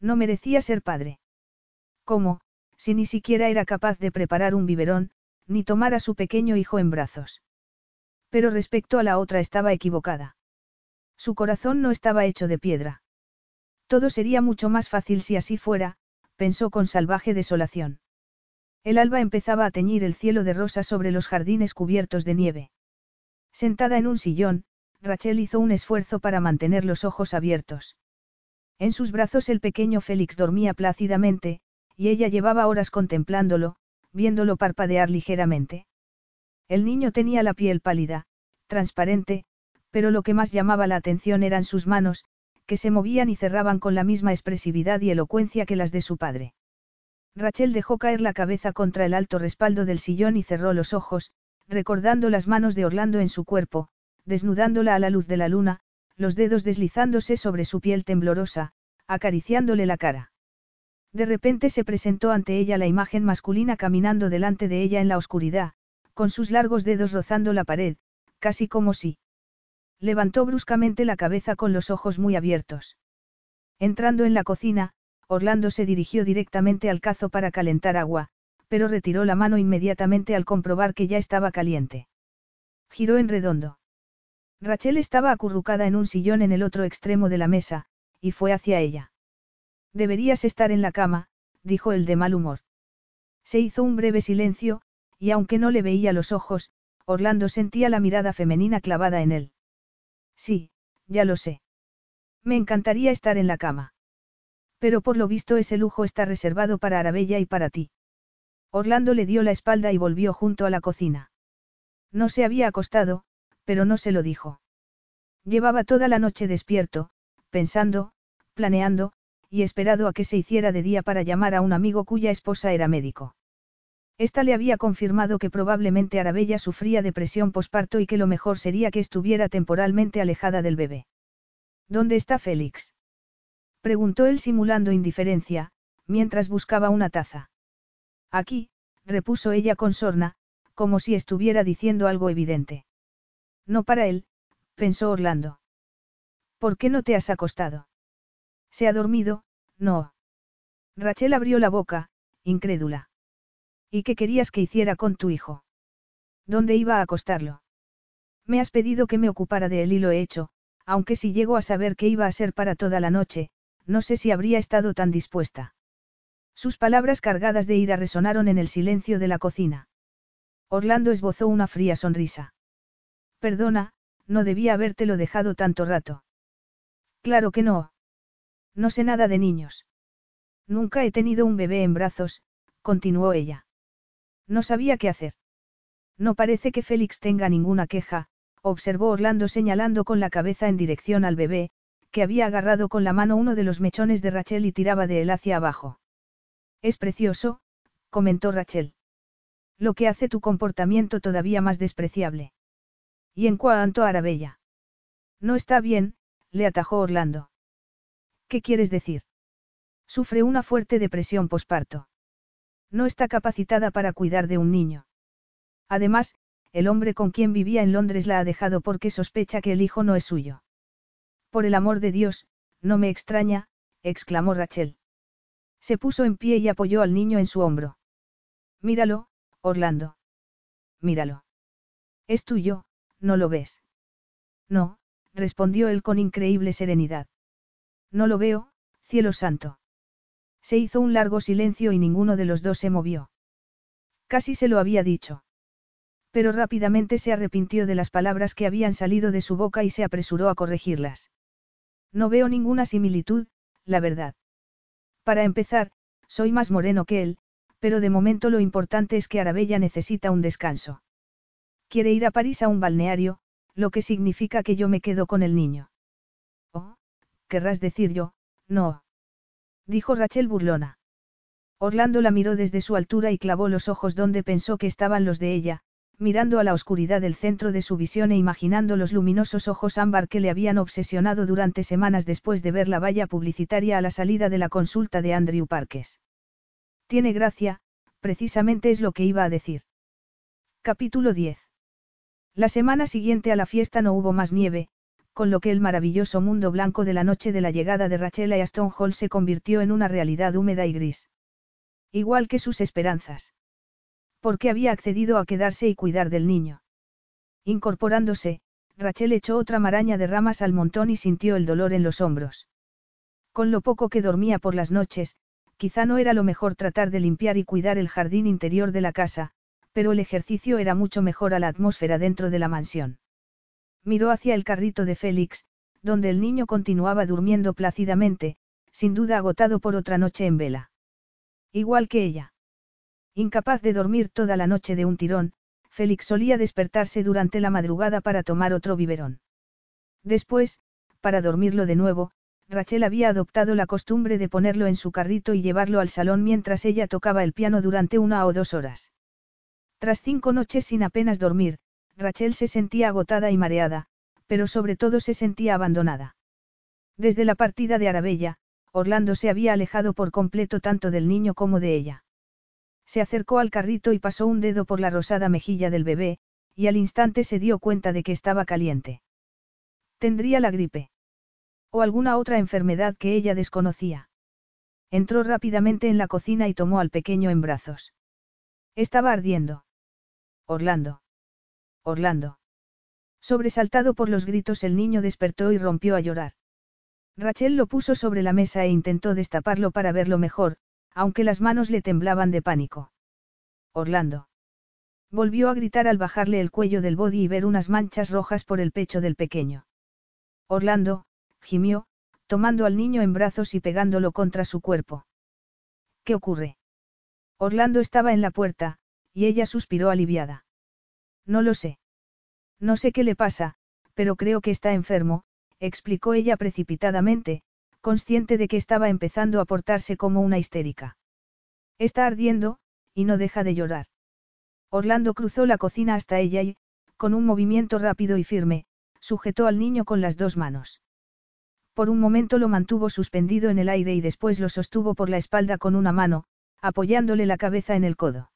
No merecía ser padre. ¿Cómo, si ni siquiera era capaz de preparar un biberón, ni tomar a su pequeño hijo en brazos? Pero respecto a la otra estaba equivocada. Su corazón no estaba hecho de piedra. Todo sería mucho más fácil si así fuera, pensó con salvaje desolación. El alba empezaba a teñir el cielo de rosa sobre los jardines cubiertos de nieve. Sentada en un sillón, Rachel hizo un esfuerzo para mantener los ojos abiertos. En sus brazos el pequeño Félix dormía plácidamente, y ella llevaba horas contemplándolo, viéndolo parpadear ligeramente. El niño tenía la piel pálida, transparente, pero lo que más llamaba la atención eran sus manos, que se movían y cerraban con la misma expresividad y elocuencia que las de su padre. Rachel dejó caer la cabeza contra el alto respaldo del sillón y cerró los ojos, recordando las manos de Orlando en su cuerpo, desnudándola a la luz de la luna, los dedos deslizándose sobre su piel temblorosa, acariciándole la cara. De repente se presentó ante ella la imagen masculina caminando delante de ella en la oscuridad, con sus largos dedos rozando la pared, casi como si. Levantó bruscamente la cabeza con los ojos muy abiertos. Entrando en la cocina, Orlando se dirigió directamente al cazo para calentar agua, pero retiró la mano inmediatamente al comprobar que ya estaba caliente. Giró en redondo. Rachel estaba acurrucada en un sillón en el otro extremo de la mesa, y fue hacia ella. Deberías estar en la cama, dijo el de mal humor. Se hizo un breve silencio, y aunque no le veía los ojos, Orlando sentía la mirada femenina clavada en él. Sí, ya lo sé. Me encantaría estar en la cama. Pero por lo visto ese lujo está reservado para Arabella y para ti. Orlando le dio la espalda y volvió junto a la cocina. No se había acostado, pero no se lo dijo. Llevaba toda la noche despierto, pensando, planeando, y esperado a que se hiciera de día para llamar a un amigo cuya esposa era médico. Esta le había confirmado que probablemente Arabella sufría depresión posparto y que lo mejor sería que estuviera temporalmente alejada del bebé. ¿Dónde está Félix? Preguntó él simulando indiferencia, mientras buscaba una taza. Aquí, repuso ella con sorna, como si estuviera diciendo algo evidente. No para él, pensó Orlando. ¿Por qué no te has acostado? Se ha dormido, no. Rachel abrió la boca, incrédula. ¿Y qué querías que hiciera con tu hijo? ¿Dónde iba a acostarlo? Me has pedido que me ocupara de él y lo he hecho, aunque si llego a saber que iba a ser para toda la noche, no sé si habría estado tan dispuesta. Sus palabras cargadas de ira resonaron en el silencio de la cocina. Orlando esbozó una fría sonrisa. Perdona, no debía habértelo dejado tanto rato. Claro que no. No sé nada de niños. Nunca he tenido un bebé en brazos, continuó ella. No sabía qué hacer. No parece que Félix tenga ninguna queja, observó Orlando señalando con la cabeza en dirección al bebé, que había agarrado con la mano uno de los mechones de Rachel y tiraba de él hacia abajo. Es precioso, comentó Rachel. Lo que hace tu comportamiento todavía más despreciable. Y en cuanto a Arabella. No está bien, le atajó Orlando. ¿Qué quieres decir? Sufre una fuerte depresión posparto. No está capacitada para cuidar de un niño. Además, el hombre con quien vivía en Londres la ha dejado porque sospecha que el hijo no es suyo. Por el amor de Dios, no me extraña, exclamó Rachel. Se puso en pie y apoyó al niño en su hombro. Míralo, Orlando. Míralo. Es tuyo, ¿no lo ves? No, respondió él con increíble serenidad. No lo veo, cielo santo. Se hizo un largo silencio y ninguno de los dos se movió. Casi se lo había dicho. Pero rápidamente se arrepintió de las palabras que habían salido de su boca y se apresuró a corregirlas. No veo ninguna similitud, la verdad. Para empezar, soy más moreno que él, pero de momento lo importante es que Arabella necesita un descanso. Quiere ir a París a un balneario, lo que significa que yo me quedo con el niño. Oh, querrás decir yo, no. Dijo Rachel burlona. Orlando la miró desde su altura y clavó los ojos donde pensó que estaban los de ella, mirando a la oscuridad del centro de su visión e imaginando los luminosos ojos ámbar que le habían obsesionado durante semanas después de ver la valla publicitaria a la salida de la consulta de Andrew Parkes. Tiene gracia, precisamente es lo que iba a decir. Capítulo 10. La semana siguiente a la fiesta no hubo más nieve, con lo que el maravilloso mundo blanco de la noche de la llegada de Rachel a Aston Hall se convirtió en una realidad húmeda y gris. Igual que sus esperanzas. Porque había accedido a quedarse y cuidar del niño. Incorporándose, Rachel echó otra maraña de ramas al montón y sintió el dolor en los hombros. Con lo poco que dormía por las noches, quizá no era lo mejor tratar de limpiar y cuidar el jardín interior de la casa, pero el ejercicio era mucho mejor a la atmósfera dentro de la mansión. Miró hacia el carrito de Félix, donde el niño continuaba durmiendo plácidamente, sin duda agotado por otra noche en vela. Igual que ella. Incapaz de dormir toda la noche de un tirón, Félix solía despertarse durante la madrugada para tomar otro biberón. Después, para dormirlo de nuevo, Rachel había adoptado la costumbre de ponerlo en su carrito y llevarlo al salón mientras ella tocaba el piano durante una o dos horas. Tras cinco noches sin apenas dormir, Rachel se sentía agotada y mareada, pero sobre todo se sentía abandonada. Desde la partida de Arabella, Orlando se había alejado por completo tanto del niño como de ella. Se acercó al carrito y pasó un dedo por la rosada mejilla del bebé, y al instante se dio cuenta de que estaba caliente. Tendría la gripe. O alguna otra enfermedad que ella desconocía. Entró rápidamente en la cocina y tomó al pequeño en brazos. Estaba ardiendo. Orlando. Orlando. Sobresaltado por los gritos el niño despertó y rompió a llorar. Rachel lo puso sobre la mesa e intentó destaparlo para verlo mejor, aunque las manos le temblaban de pánico. Orlando. Volvió a gritar al bajarle el cuello del body y ver unas manchas rojas por el pecho del pequeño. Orlando, gimió, tomando al niño en brazos y pegándolo contra su cuerpo. ¿Qué ocurre? Orlando estaba en la puerta, y ella suspiró aliviada. No lo sé. No sé qué le pasa, pero creo que está enfermo, explicó ella precipitadamente, consciente de que estaba empezando a portarse como una histérica. Está ardiendo, y no deja de llorar. Orlando cruzó la cocina hasta ella y, con un movimiento rápido y firme, sujetó al niño con las dos manos. Por un momento lo mantuvo suspendido en el aire y después lo sostuvo por la espalda con una mano, apoyándole la cabeza en el codo.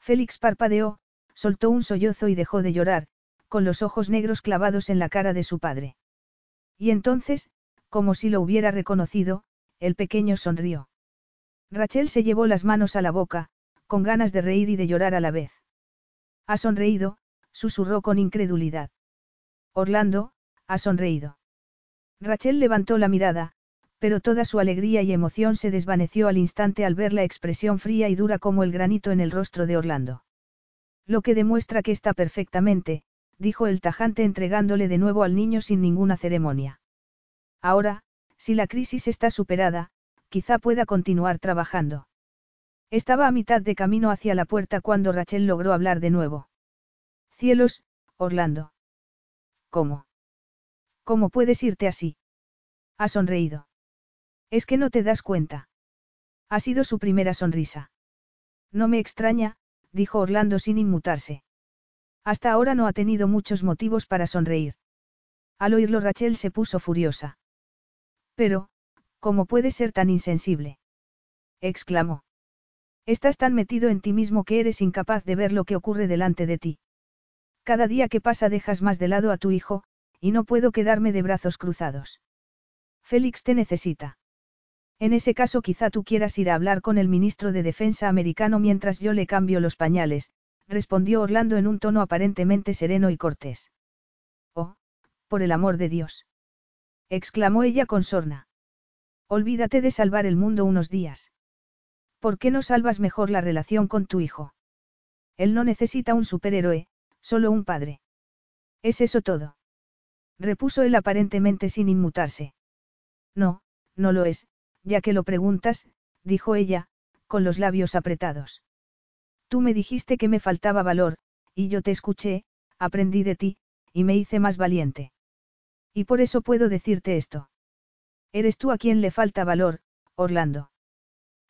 Félix parpadeó, soltó un sollozo y dejó de llorar, con los ojos negros clavados en la cara de su padre. Y entonces, como si lo hubiera reconocido, el pequeño sonrió. Rachel se llevó las manos a la boca, con ganas de reír y de llorar a la vez. Ha sonreído, susurró con incredulidad. Orlando, ha sonreído. Rachel levantó la mirada, pero toda su alegría y emoción se desvaneció al instante al ver la expresión fría y dura como el granito en el rostro de Orlando. Lo que demuestra que está perfectamente, dijo el tajante entregándole de nuevo al niño sin ninguna ceremonia. Ahora, si la crisis está superada, quizá pueda continuar trabajando. Estaba a mitad de camino hacia la puerta cuando Rachel logró hablar de nuevo. Cielos, Orlando. ¿Cómo? ¿Cómo puedes irte así? Ha sonreído. Es que no te das cuenta. Ha sido su primera sonrisa. No me extraña, dijo Orlando sin inmutarse. Hasta ahora no ha tenido muchos motivos para sonreír. Al oírlo Rachel se puso furiosa. Pero, ¿cómo puedes ser tan insensible? exclamó. Estás tan metido en ti mismo que eres incapaz de ver lo que ocurre delante de ti. Cada día que pasa dejas más de lado a tu hijo, y no puedo quedarme de brazos cruzados. Félix te necesita. En ese caso quizá tú quieras ir a hablar con el ministro de Defensa americano mientras yo le cambio los pañales, respondió Orlando en un tono aparentemente sereno y cortés. Oh, por el amor de Dios. Exclamó ella con sorna. Olvídate de salvar el mundo unos días. ¿Por qué no salvas mejor la relación con tu hijo? Él no necesita un superhéroe, solo un padre. ¿Es eso todo? Repuso él aparentemente sin inmutarse. No, no lo es, ya que lo preguntas, dijo ella, con los labios apretados. Tú me dijiste que me faltaba valor, y yo te escuché, aprendí de ti, y me hice más valiente. Y por eso puedo decirte esto. Eres tú a quien le falta valor, Orlando.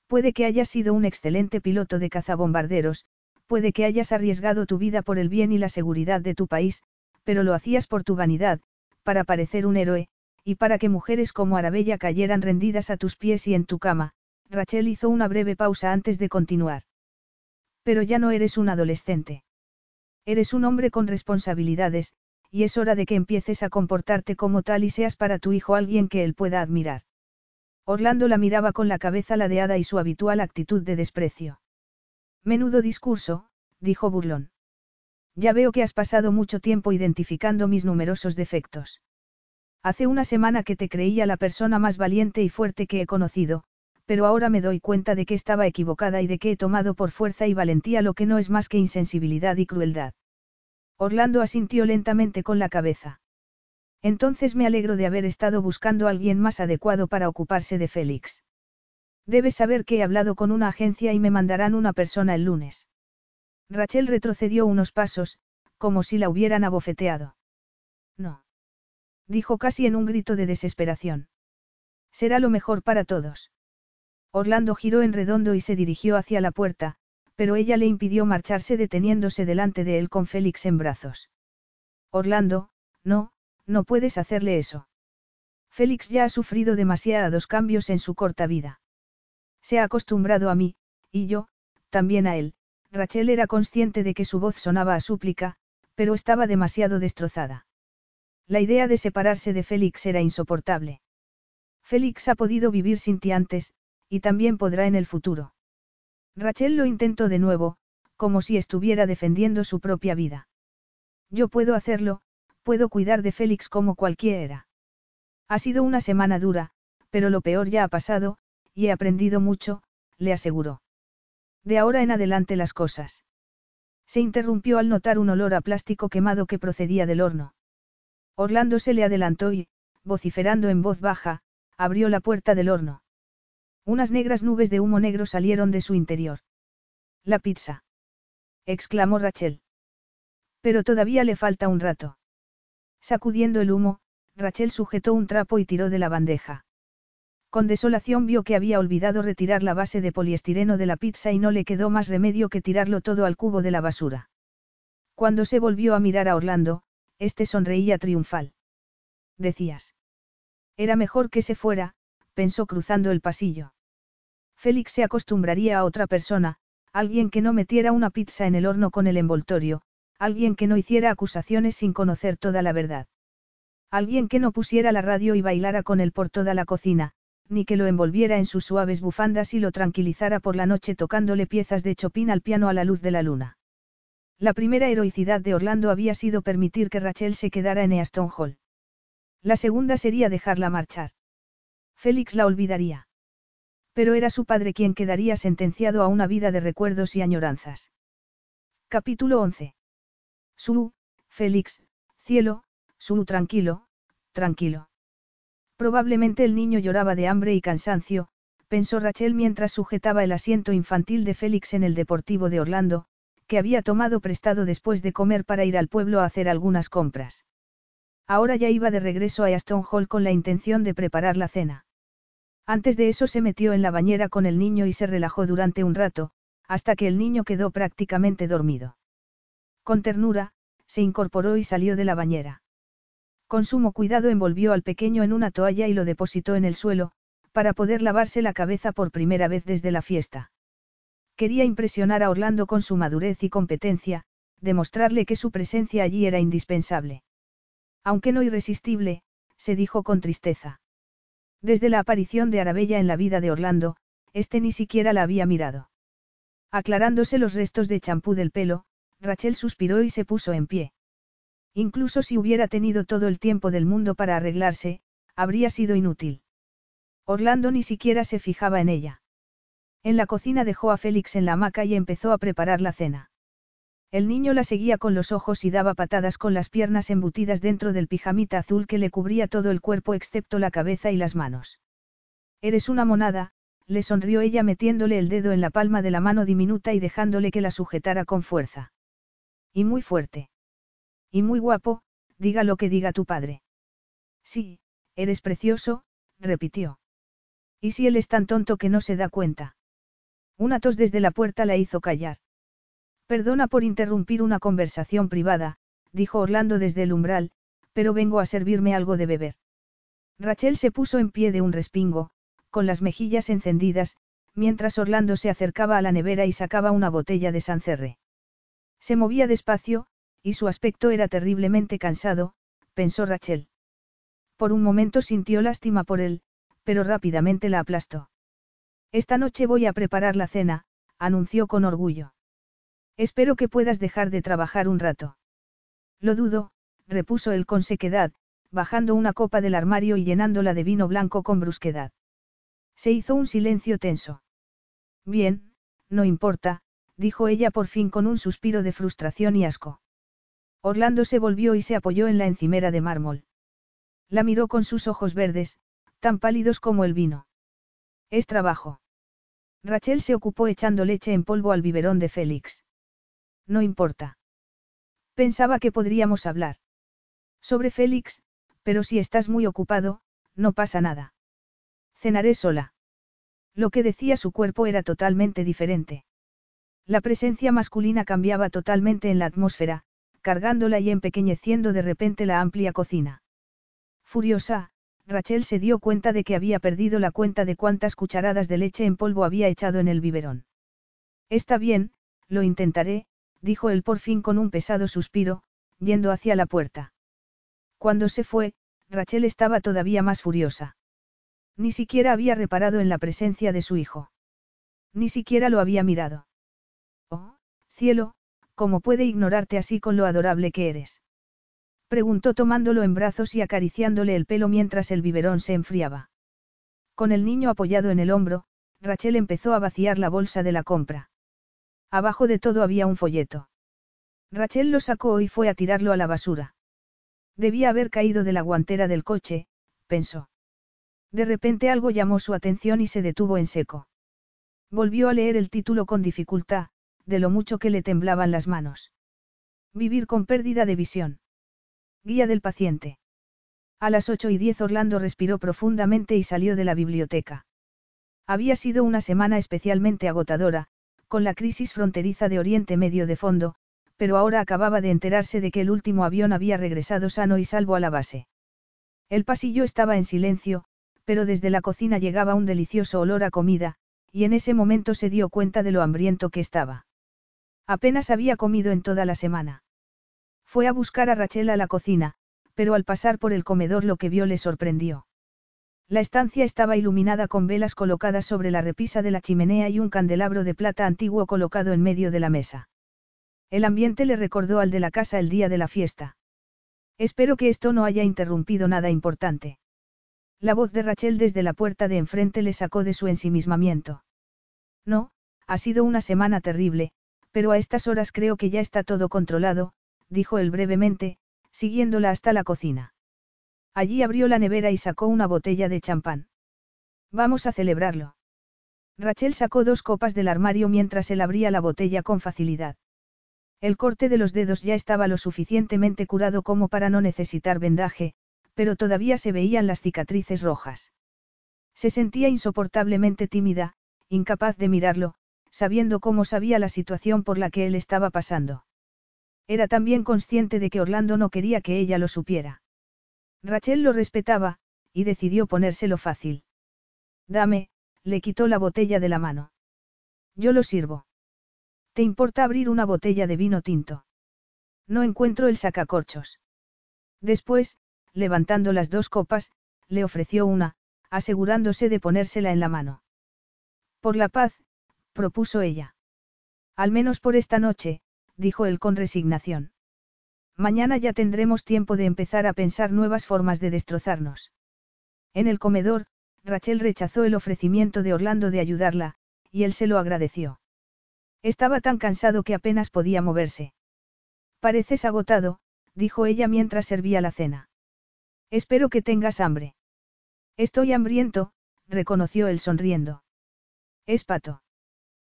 Puede que hayas sido un excelente piloto de cazabombarderos, puede que hayas arriesgado tu vida por el bien y la seguridad de tu país, pero lo hacías por tu vanidad, para parecer un héroe, y para que mujeres como Arabella cayeran rendidas a tus pies y en tu cama, Rachel hizo una breve pausa antes de continuar. Pero ya no eres un adolescente. Eres un hombre con responsabilidades, y es hora de que empieces a comportarte como tal y seas para tu hijo alguien que él pueda admirar. Orlando la miraba con la cabeza ladeada y su habitual actitud de desprecio. Menudo discurso, dijo burlón. Ya veo que has pasado mucho tiempo identificando mis numerosos defectos. Hace una semana que te creía la persona más valiente y fuerte que he conocido, pero ahora me doy cuenta de que estaba equivocada y de que he tomado por fuerza y valentía lo que no es más que insensibilidad y crueldad. Orlando asintió lentamente con la cabeza. Entonces me alegro de haber estado buscando a alguien más adecuado para ocuparse de Félix. Debes saber que he hablado con una agencia y me mandarán una persona el lunes. Rachel retrocedió unos pasos, como si la hubieran abofeteado. No. Dijo casi en un grito de desesperación. Será lo mejor para todos. Orlando giró en redondo y se dirigió hacia la puerta, pero ella le impidió marcharse deteniéndose delante de él con Félix en brazos. Orlando, no, no puedes hacerle eso. Félix ya ha sufrido demasiados cambios en su corta vida. Se ha acostumbrado a mí, y yo, también a él. Rachel era consciente de que su voz sonaba a súplica, pero estaba demasiado destrozada. La idea de separarse de Félix era insoportable. Félix ha podido vivir sin ti antes, y también podrá en el futuro. Rachel lo intentó de nuevo, como si estuviera defendiendo su propia vida. Yo puedo hacerlo, puedo cuidar de Félix como cualquiera. Ha sido una semana dura, pero lo peor ya ha pasado, y he aprendido mucho, le aseguró. De ahora en adelante las cosas. Se interrumpió al notar un olor a plástico quemado que procedía del horno. Orlando se le adelantó y, vociferando en voz baja, abrió la puerta del horno. Unas negras nubes de humo negro salieron de su interior. La pizza. exclamó Rachel. Pero todavía le falta un rato. Sacudiendo el humo, Rachel sujetó un trapo y tiró de la bandeja. Con desolación vio que había olvidado retirar la base de poliestireno de la pizza y no le quedó más remedio que tirarlo todo al cubo de la basura. Cuando se volvió a mirar a Orlando, este sonreía triunfal. Decías. Era mejor que se fuera, pensó cruzando el pasillo. Félix se acostumbraría a otra persona, alguien que no metiera una pizza en el horno con el envoltorio, alguien que no hiciera acusaciones sin conocer toda la verdad. Alguien que no pusiera la radio y bailara con él por toda la cocina, ni que lo envolviera en sus suaves bufandas y lo tranquilizara por la noche tocándole piezas de Chopin al piano a la luz de la luna. La primera heroicidad de Orlando había sido permitir que Rachel se quedara en Easton Hall. La segunda sería dejarla marchar. Félix la olvidaría. Pero era su padre quien quedaría sentenciado a una vida de recuerdos y añoranzas. Capítulo 11. Su, Félix, cielo, Su tranquilo, tranquilo. Probablemente el niño lloraba de hambre y cansancio, pensó Rachel mientras sujetaba el asiento infantil de Félix en el Deportivo de Orlando, que había tomado prestado después de comer para ir al pueblo a hacer algunas compras. Ahora ya iba de regreso a Aston Hall con la intención de preparar la cena. Antes de eso se metió en la bañera con el niño y se relajó durante un rato, hasta que el niño quedó prácticamente dormido. Con ternura, se incorporó y salió de la bañera. Con sumo cuidado envolvió al pequeño en una toalla y lo depositó en el suelo, para poder lavarse la cabeza por primera vez desde la fiesta. Quería impresionar a Orlando con su madurez y competencia, demostrarle que su presencia allí era indispensable. Aunque no irresistible, se dijo con tristeza. Desde la aparición de Arabella en la vida de Orlando, este ni siquiera la había mirado. Aclarándose los restos de champú del pelo, Rachel suspiró y se puso en pie. Incluso si hubiera tenido todo el tiempo del mundo para arreglarse, habría sido inútil. Orlando ni siquiera se fijaba en ella. En la cocina dejó a Félix en la hamaca y empezó a preparar la cena. El niño la seguía con los ojos y daba patadas con las piernas embutidas dentro del pijamita azul que le cubría todo el cuerpo excepto la cabeza y las manos. Eres una monada, le sonrió ella metiéndole el dedo en la palma de la mano diminuta y dejándole que la sujetara con fuerza. Y muy fuerte. Y muy guapo, diga lo que diga tu padre. Sí, eres precioso, repitió. ¿Y si él es tan tonto que no se da cuenta? Una tos desde la puerta la hizo callar. Perdona por interrumpir una conversación privada, dijo Orlando desde el umbral, pero vengo a servirme algo de beber. Rachel se puso en pie de un respingo, con las mejillas encendidas, mientras Orlando se acercaba a la nevera y sacaba una botella de Sancerre. Se movía despacio, y su aspecto era terriblemente cansado, pensó Rachel. Por un momento sintió lástima por él, pero rápidamente la aplastó. Esta noche voy a preparar la cena, anunció con orgullo. Espero que puedas dejar de trabajar un rato. Lo dudo, repuso él con sequedad, bajando una copa del armario y llenándola de vino blanco con brusquedad. Se hizo un silencio tenso. Bien, no importa, dijo ella por fin con un suspiro de frustración y asco. Orlando se volvió y se apoyó en la encimera de mármol. La miró con sus ojos verdes, tan pálidos como el vino. Es trabajo. Rachel se ocupó echando leche en polvo al biberón de Félix. No importa. Pensaba que podríamos hablar. Sobre Félix, pero si estás muy ocupado, no pasa nada. Cenaré sola. Lo que decía su cuerpo era totalmente diferente. La presencia masculina cambiaba totalmente en la atmósfera, cargándola y empequeñeciendo de repente la amplia cocina. Furiosa, Rachel se dio cuenta de que había perdido la cuenta de cuántas cucharadas de leche en polvo había echado en el biberón. Está bien, lo intentaré, dijo él por fin con un pesado suspiro, yendo hacia la puerta. Cuando se fue, Rachel estaba todavía más furiosa. Ni siquiera había reparado en la presencia de su hijo. Ni siquiera lo había mirado. Oh, cielo, ¿cómo puede ignorarte así con lo adorable que eres? Preguntó tomándolo en brazos y acariciándole el pelo mientras el biberón se enfriaba. Con el niño apoyado en el hombro, Rachel empezó a vaciar la bolsa de la compra. Abajo de todo había un folleto. Rachel lo sacó y fue a tirarlo a la basura. Debía haber caído de la guantera del coche, pensó. De repente algo llamó su atención y se detuvo en seco. Volvió a leer el título con dificultad, de lo mucho que le temblaban las manos. Vivir con pérdida de visión. Guía del paciente. A las ocho y diez Orlando respiró profundamente y salió de la biblioteca. Había sido una semana especialmente agotadora, con la crisis fronteriza de Oriente Medio de fondo, pero ahora acababa de enterarse de que el último avión había regresado sano y salvo a la base. El pasillo estaba en silencio, pero desde la cocina llegaba un delicioso olor a comida, y en ese momento se dio cuenta de lo hambriento que estaba. Apenas había comido en toda la semana. Fue a buscar a Rachel a la cocina, pero al pasar por el comedor lo que vio le sorprendió. La estancia estaba iluminada con velas colocadas sobre la repisa de la chimenea y un candelabro de plata antiguo colocado en medio de la mesa. El ambiente le recordó al de la casa el día de la fiesta. Espero que esto no haya interrumpido nada importante. La voz de Rachel desde la puerta de enfrente le sacó de su ensimismamiento. No, ha sido una semana terrible, pero a estas horas creo que ya está todo controlado, dijo él brevemente, siguiéndola hasta la cocina. Allí abrió la nevera y sacó una botella de champán. Vamos a celebrarlo. Rachel sacó dos copas del armario mientras él abría la botella con facilidad. El corte de los dedos ya estaba lo suficientemente curado como para no necesitar vendaje, pero todavía se veían las cicatrices rojas. Se sentía insoportablemente tímida, incapaz de mirarlo, sabiendo cómo sabía la situación por la que él estaba pasando. Era también consciente de que Orlando no quería que ella lo supiera. Rachel lo respetaba, y decidió ponérselo fácil. Dame, le quitó la botella de la mano. Yo lo sirvo. ¿Te importa abrir una botella de vino tinto? No encuentro el sacacorchos. Después, levantando las dos copas, le ofreció una, asegurándose de ponérsela en la mano. Por la paz, propuso ella. Al menos por esta noche, dijo él con resignación. Mañana ya tendremos tiempo de empezar a pensar nuevas formas de destrozarnos. En el comedor, Rachel rechazó el ofrecimiento de Orlando de ayudarla, y él se lo agradeció. Estaba tan cansado que apenas podía moverse. Pareces agotado, dijo ella mientras servía la cena. Espero que tengas hambre. Estoy hambriento, reconoció él sonriendo. Es pato.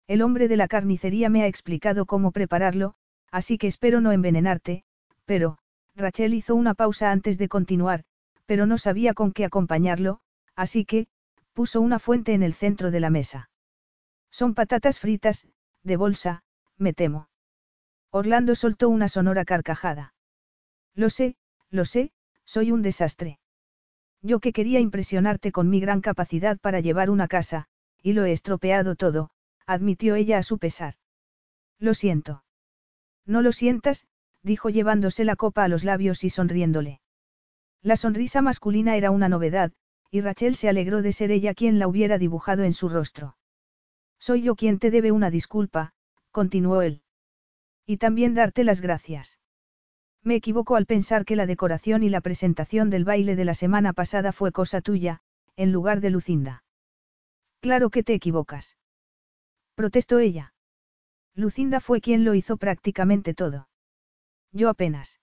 El hombre de la carnicería me ha explicado cómo prepararlo, así que espero no envenenarte, pero, Rachel hizo una pausa antes de continuar, pero no sabía con qué acompañarlo, así que, puso una fuente en el centro de la mesa. Son patatas fritas, de bolsa, me temo. Orlando soltó una sonora carcajada. Lo sé, lo sé, soy un desastre. Yo que quería impresionarte con mi gran capacidad para llevar una casa, y lo he estropeado todo, admitió ella a su pesar. Lo siento. No lo sientas, dijo llevándose la copa a los labios y sonriéndole. La sonrisa masculina era una novedad, y Rachel se alegró de ser ella quien la hubiera dibujado en su rostro. Soy yo quien te debe una disculpa, continuó él. Y también darte las gracias. Me equivoco al pensar que la decoración y la presentación del baile de la semana pasada fue cosa tuya, en lugar de Lucinda. Claro que te equivocas. Protestó ella. Lucinda fue quien lo hizo prácticamente todo. Yo apenas.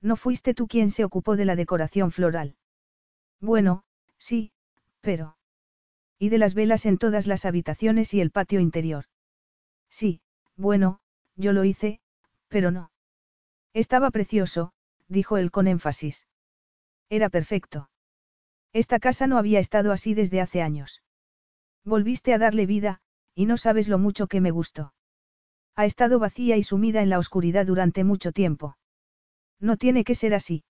No fuiste tú quien se ocupó de la decoración floral. Bueno, sí, pero... Y de las velas en todas las habitaciones y el patio interior. Sí, bueno, yo lo hice, pero no. Estaba precioso, dijo él con énfasis. Era perfecto. Esta casa no había estado así desde hace años. Volviste a darle vida, y no sabes lo mucho que me gustó. Ha estado vacía y sumida en la oscuridad durante mucho tiempo. No tiene que ser así.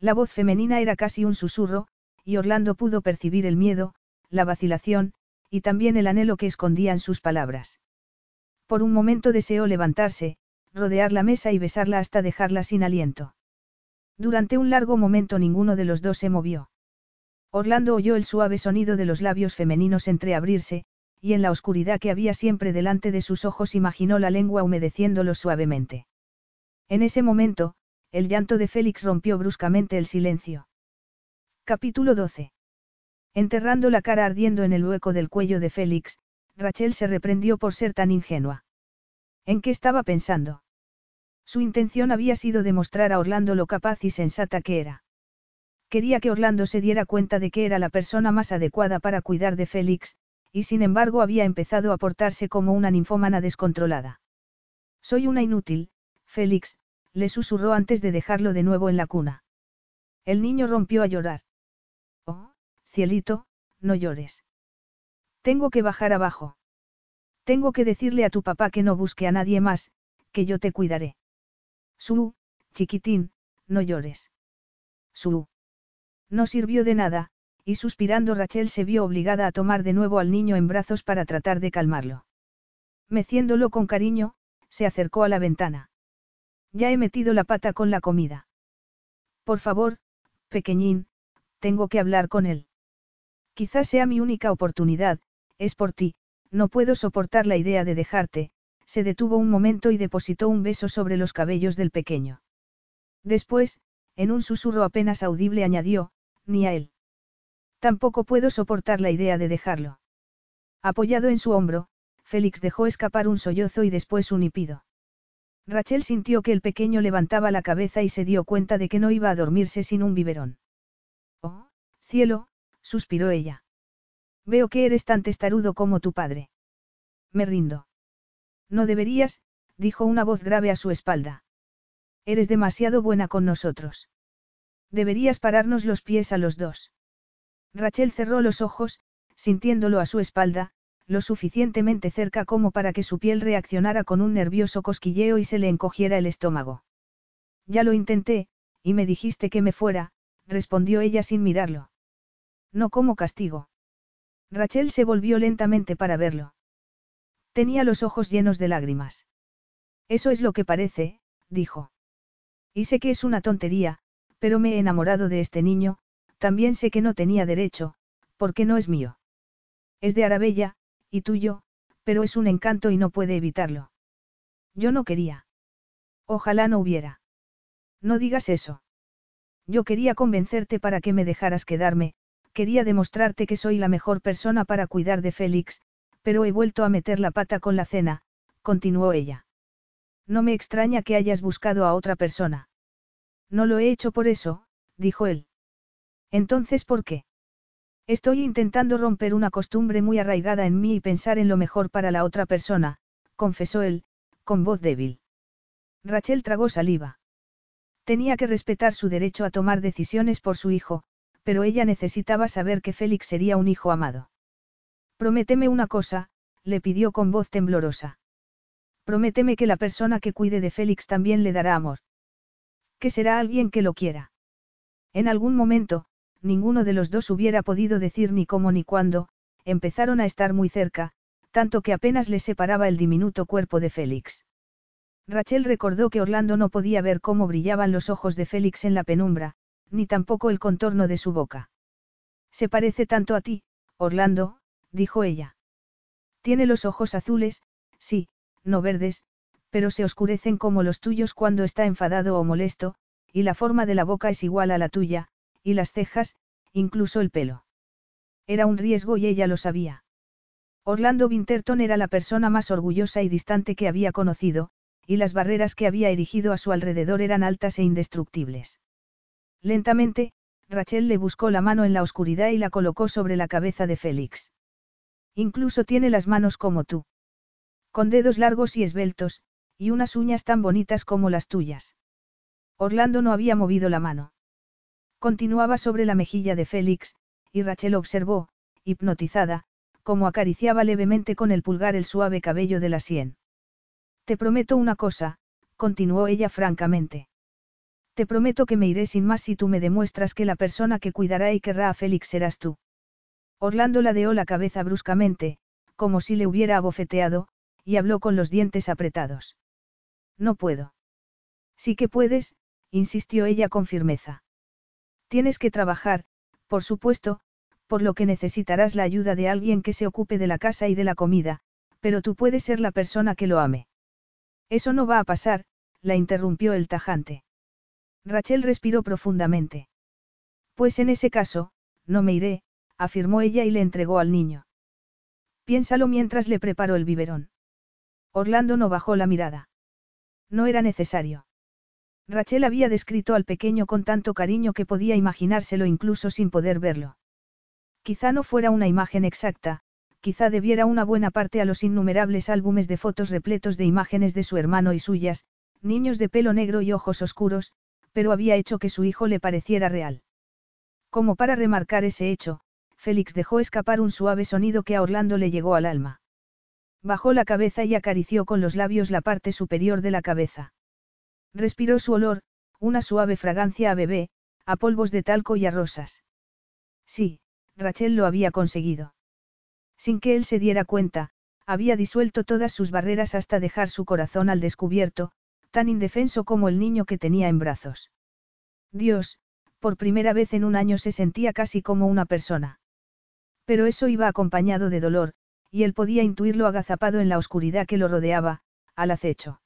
La voz femenina era casi un susurro, y Orlando pudo percibir el miedo, la vacilación, y también el anhelo que escondían sus palabras. Por un momento deseó levantarse, rodear la mesa y besarla hasta dejarla sin aliento. Durante un largo momento ninguno de los dos se movió. Orlando oyó el suave sonido de los labios femeninos entreabrirse, y en la oscuridad que había siempre delante de sus ojos imaginó la lengua humedeciéndolo suavemente. En ese momento, el llanto de Félix rompió bruscamente el silencio. Capítulo 12. Enterrando la cara ardiendo en el hueco del cuello de Félix, Rachel se reprendió por ser tan ingenua. ¿En qué estaba pensando? Su intención había sido demostrar a Orlando lo capaz y sensata que era. Quería que Orlando se diera cuenta de que era la persona más adecuada para cuidar de Félix, y sin embargo había empezado a portarse como una ninfómana descontrolada. Soy una inútil, Félix, le susurró antes de dejarlo de nuevo en la cuna. El niño rompió a llorar. Oh, cielito, no llores. Tengo que bajar abajo. Tengo que decirle a tu papá que no busque a nadie más, que yo te cuidaré. Su, chiquitín, no llores. Su. No sirvió de nada, y suspirando Rachel se vio obligada a tomar de nuevo al niño en brazos para tratar de calmarlo. Meciéndolo con cariño, se acercó a la ventana. Ya he metido la pata con la comida. Por favor, pequeñín, tengo que hablar con él. Quizás sea mi única oportunidad, es por ti, no puedo soportar la idea de dejarte, se detuvo un momento y depositó un beso sobre los cabellos del pequeño. Después, en un susurro apenas audible añadió, ni a él. Tampoco puedo soportar la idea de dejarlo. Apoyado en su hombro, Félix dejó escapar un sollozo y después un hipido. Rachel sintió que el pequeño levantaba la cabeza y se dio cuenta de que no iba a dormirse sin un biberón. Oh, cielo, suspiró ella. Veo que eres tan testarudo como tu padre. Me rindo. No deberías, dijo una voz grave a su espalda. Eres demasiado buena con nosotros. Deberías pararnos los pies a los dos. Rachel cerró los ojos, sintiéndolo a su espalda, lo suficientemente cerca como para que su piel reaccionara con un nervioso cosquilleo y se le encogiera el estómago. Ya lo intenté, y me dijiste que me fuera, respondió ella sin mirarlo. No como castigo. Rachel se volvió lentamente para verlo. Tenía los ojos llenos de lágrimas. Eso es lo que parece, dijo. Y sé que es una tontería, pero me he enamorado de este niño, también sé que no tenía derecho, porque no es mío. Es de Arabella, y tuyo, pero es un encanto y no puede evitarlo. Yo no quería. Ojalá no hubiera. No digas eso. Yo quería convencerte para que me dejaras quedarme, quería demostrarte que soy la mejor persona para cuidar de Félix, pero he vuelto a meter la pata con la cena, continuó ella. No me extraña que hayas buscado a otra persona. No lo he hecho por eso, dijo él. Entonces, ¿por qué? Estoy intentando romper una costumbre muy arraigada en mí y pensar en lo mejor para la otra persona, confesó él, con voz débil. Rachel tragó saliva. Tenía que respetar su derecho a tomar decisiones por su hijo, pero ella necesitaba saber que Félix sería un hijo amado. Prométeme una cosa, le pidió con voz temblorosa. Prométeme que la persona que cuide de Félix también le dará amor. Que será alguien que lo quiera. En algún momento, ninguno de los dos hubiera podido decir ni cómo ni cuándo, empezaron a estar muy cerca, tanto que apenas le separaba el diminuto cuerpo de Félix. Rachel recordó que Orlando no podía ver cómo brillaban los ojos de Félix en la penumbra, ni tampoco el contorno de su boca. Se parece tanto a ti, Orlando, dijo ella. Tiene los ojos azules, sí, no verdes, pero se oscurecen como los tuyos cuando está enfadado o molesto, y la forma de la boca es igual a la tuya, y las cejas, incluso el pelo. Era un riesgo y ella lo sabía. Orlando Winterton era la persona más orgullosa y distante que había conocido, y las barreras que había erigido a su alrededor eran altas e indestructibles. Lentamente, Rachel le buscó la mano en la oscuridad y la colocó sobre la cabeza de Félix. Incluso tiene las manos como tú. Con dedos largos y esbeltos, y unas uñas tan bonitas como las tuyas. Orlando no había movido la mano. Continuaba sobre la mejilla de Félix, y Rachel observó, hipnotizada, cómo acariciaba levemente con el pulgar el suave cabello de la sien. Te prometo una cosa, continuó ella francamente. Te prometo que me iré sin más si tú me demuestras que la persona que cuidará y querrá a Félix serás tú. Orlando ladeó la cabeza bruscamente, como si le hubiera abofeteado, y habló con los dientes apretados. No puedo. Sí que puedes, insistió ella con firmeza. Tienes que trabajar, por supuesto, por lo que necesitarás la ayuda de alguien que se ocupe de la casa y de la comida, pero tú puedes ser la persona que lo ame. Eso no va a pasar, la interrumpió el tajante. Rachel respiró profundamente. Pues en ese caso, no me iré, afirmó ella y le entregó al niño. Piénsalo mientras le preparó el biberón. Orlando no bajó la mirada. No era necesario. Rachel había descrito al pequeño con tanto cariño que podía imaginárselo incluso sin poder verlo. Quizá no fuera una imagen exacta, quizá debiera una buena parte a los innumerables álbumes de fotos repletos de imágenes de su hermano y suyas, niños de pelo negro y ojos oscuros, pero había hecho que su hijo le pareciera real. Como para remarcar ese hecho, Félix dejó escapar un suave sonido que a Orlando le llegó al alma. Bajó la cabeza y acarició con los labios la parte superior de la cabeza. Respiró su olor, una suave fragancia a bebé, a polvos de talco y a rosas. Sí, Rachel lo había conseguido. Sin que él se diera cuenta, había disuelto todas sus barreras hasta dejar su corazón al descubierto, tan indefenso como el niño que tenía en brazos. Dios, por primera vez en un año se sentía casi como una persona. Pero eso iba acompañado de dolor, y él podía intuirlo agazapado en la oscuridad que lo rodeaba, al acecho.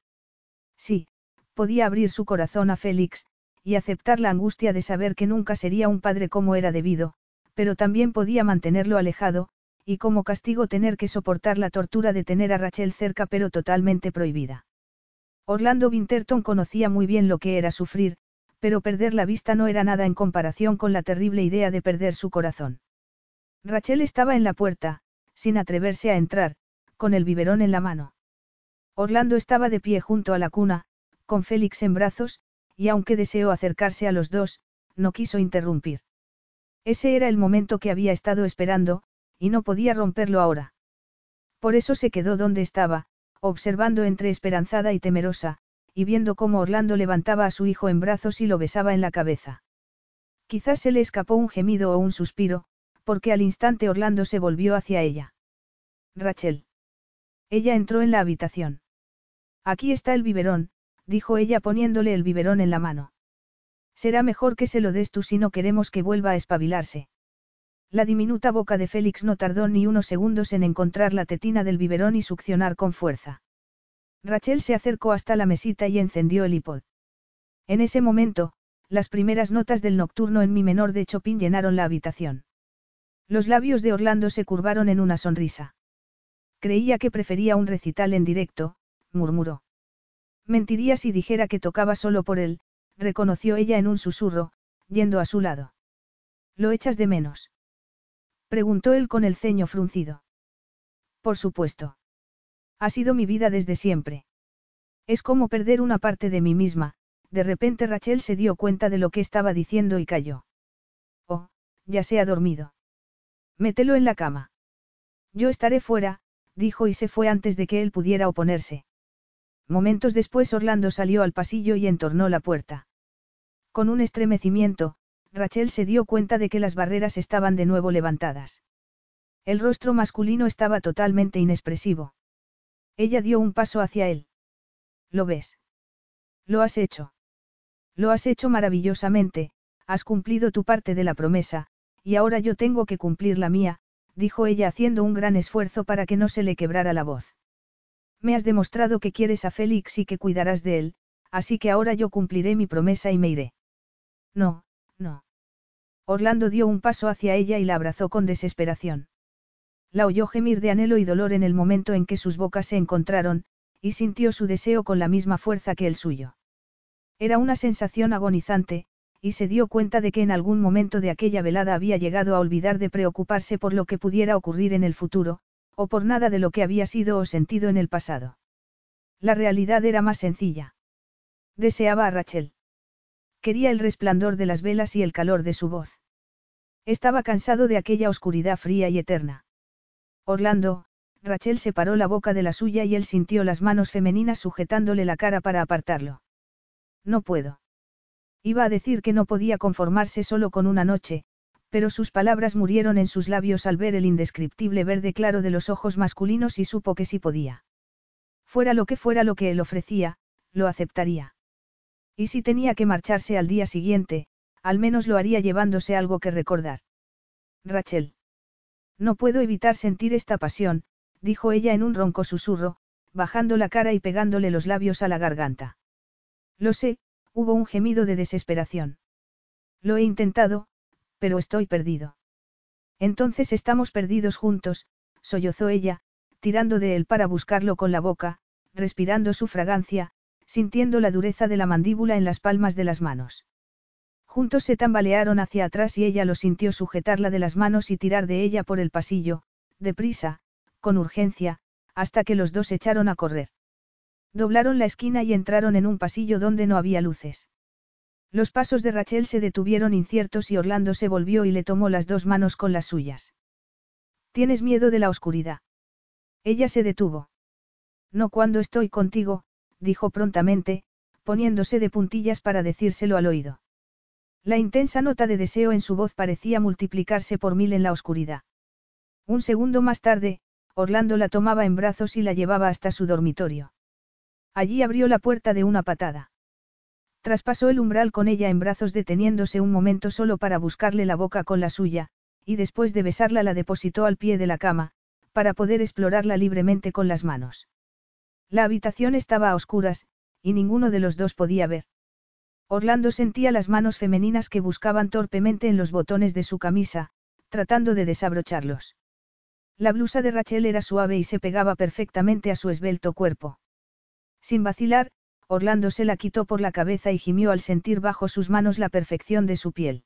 Sí, podía abrir su corazón a Félix, y aceptar la angustia de saber que nunca sería un padre como era debido, pero también podía mantenerlo alejado, y como castigo tener que soportar la tortura de tener a Rachel cerca pero totalmente prohibida. Orlando Winterton conocía muy bien lo que era sufrir, pero perder la vista no era nada en comparación con la terrible idea de perder su corazón. Rachel estaba en la puerta, sin atreverse a entrar, con el biberón en la mano. Orlando estaba de pie junto a la cuna, con Félix en brazos, y aunque deseó acercarse a los dos, no quiso interrumpir. Ese era el momento que había estado esperando, y no podía romperlo ahora. Por eso se quedó donde estaba, observando entre esperanzada y temerosa, y viendo cómo Orlando levantaba a su hijo en brazos y lo besaba en la cabeza. Quizás se le escapó un gemido o un suspiro, porque al instante Orlando se volvió hacia ella. Rachel. Ella entró en la habitación. Aquí está el biberón, dijo ella poniéndole el biberón en la mano. Será mejor que se lo des tú si no queremos que vuelva a espabilarse. La diminuta boca de Félix no tardó ni unos segundos en encontrar la tetina del biberón y succionar con fuerza. Rachel se acercó hasta la mesita y encendió el iPod. En ese momento, las primeras notas del nocturno en mi menor de Chopin llenaron la habitación. Los labios de Orlando se curvaron en una sonrisa. Creía que prefería un recital en directo, murmuró. Mentiría si dijera que tocaba solo por él, reconoció ella en un susurro, yendo a su lado. ¿Lo echas de menos? Preguntó él con el ceño fruncido. Por supuesto. Ha sido mi vida desde siempre. Es como perder una parte de mí misma, de repente Rachel se dio cuenta de lo que estaba diciendo y calló. Oh, ya se ha dormido. Mételo en la cama. Yo estaré fuera, dijo y se fue antes de que él pudiera oponerse. Momentos después Orlando salió al pasillo y entornó la puerta. Con un estremecimiento, Rachel se dio cuenta de que las barreras estaban de nuevo levantadas. El rostro masculino estaba totalmente inexpresivo. Ella dio un paso hacia él. ¿Lo ves? Lo has hecho. Lo has hecho maravillosamente, has cumplido tu parte de la promesa, y ahora yo tengo que cumplir la mía, dijo ella haciendo un gran esfuerzo para que no se le quebrara la voz. Me has demostrado que quieres a Félix y que cuidarás de él, así que ahora yo cumpliré mi promesa y me iré. No, no. Orlando dio un paso hacia ella y la abrazó con desesperación. La oyó gemir de anhelo y dolor en el momento en que sus bocas se encontraron, y sintió su deseo con la misma fuerza que el suyo. Era una sensación agonizante, y se dio cuenta de que en algún momento de aquella velada había llegado a olvidar de preocuparse por lo que pudiera ocurrir en el futuro, o por nada de lo que había sido o sentido en el pasado. La realidad era más sencilla. Deseaba a Rachel. Quería el resplandor de las velas y el calor de su voz. Estaba cansado de aquella oscuridad fría y eterna. Orlando, Rachel separó la boca de la suya y él sintió las manos femeninas sujetándole la cara para apartarlo. No puedo. Iba a decir que no podía conformarse solo con una noche, pero sus palabras murieron en sus labios al ver el indescriptible verde claro de los ojos masculinos y supo que sí podía. Fuera lo que fuera lo que él ofrecía, lo aceptaría. Y si tenía que marcharse al día siguiente, al menos lo haría llevándose algo que recordar. Rachel. No puedo evitar sentir esta pasión, dijo ella en un ronco susurro, bajando la cara y pegándole los labios a la garganta. Lo sé, hubo un gemido de desesperación. Lo he intentado, pero estoy perdido. Entonces estamos perdidos juntos, sollozó ella, tirando de él para buscarlo con la boca, respirando su fragancia, sintiendo la dureza de la mandíbula en las palmas de las manos. Juntos se tambalearon hacia atrás y ella lo sintió sujetarla de las manos y tirar de ella por el pasillo, deprisa, con urgencia, hasta que los dos echaron a correr. Doblaron la esquina y entraron en un pasillo donde no había luces. Los pasos de Rachel se detuvieron inciertos y Orlando se volvió y le tomó las dos manos con las suyas. ¿Tienes miedo de la oscuridad? Ella se detuvo. No cuando estoy contigo, dijo prontamente, poniéndose de puntillas para decírselo al oído. La intensa nota de deseo en su voz parecía multiplicarse por mil en la oscuridad. Un segundo más tarde, Orlando la tomaba en brazos y la llevaba hasta su dormitorio. Allí abrió la puerta de una patada. Traspasó el umbral con ella en brazos deteniéndose un momento solo para buscarle la boca con la suya, y después de besarla la depositó al pie de la cama, para poder explorarla libremente con las manos. La habitación estaba a oscuras, y ninguno de los dos podía ver. Orlando sentía las manos femeninas que buscaban torpemente en los botones de su camisa, tratando de desabrocharlos. La blusa de Rachel era suave y se pegaba perfectamente a su esbelto cuerpo. Sin vacilar, Orlando se la quitó por la cabeza y gimió al sentir bajo sus manos la perfección de su piel.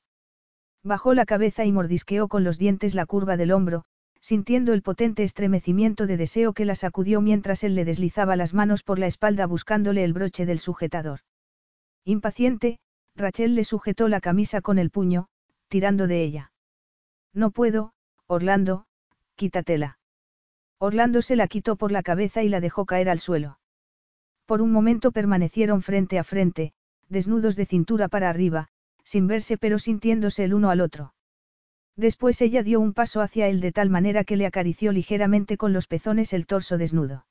Bajó la cabeza y mordisqueó con los dientes la curva del hombro, sintiendo el potente estremecimiento de deseo que la sacudió mientras él le deslizaba las manos por la espalda buscándole el broche del sujetador. Impaciente, Rachel le sujetó la camisa con el puño, tirando de ella. No puedo, Orlando, quítatela. Orlando se la quitó por la cabeza y la dejó caer al suelo. Por un momento permanecieron frente a frente, desnudos de cintura para arriba, sin verse pero sintiéndose el uno al otro. Después ella dio un paso hacia él de tal manera que le acarició ligeramente con los pezones el torso desnudo.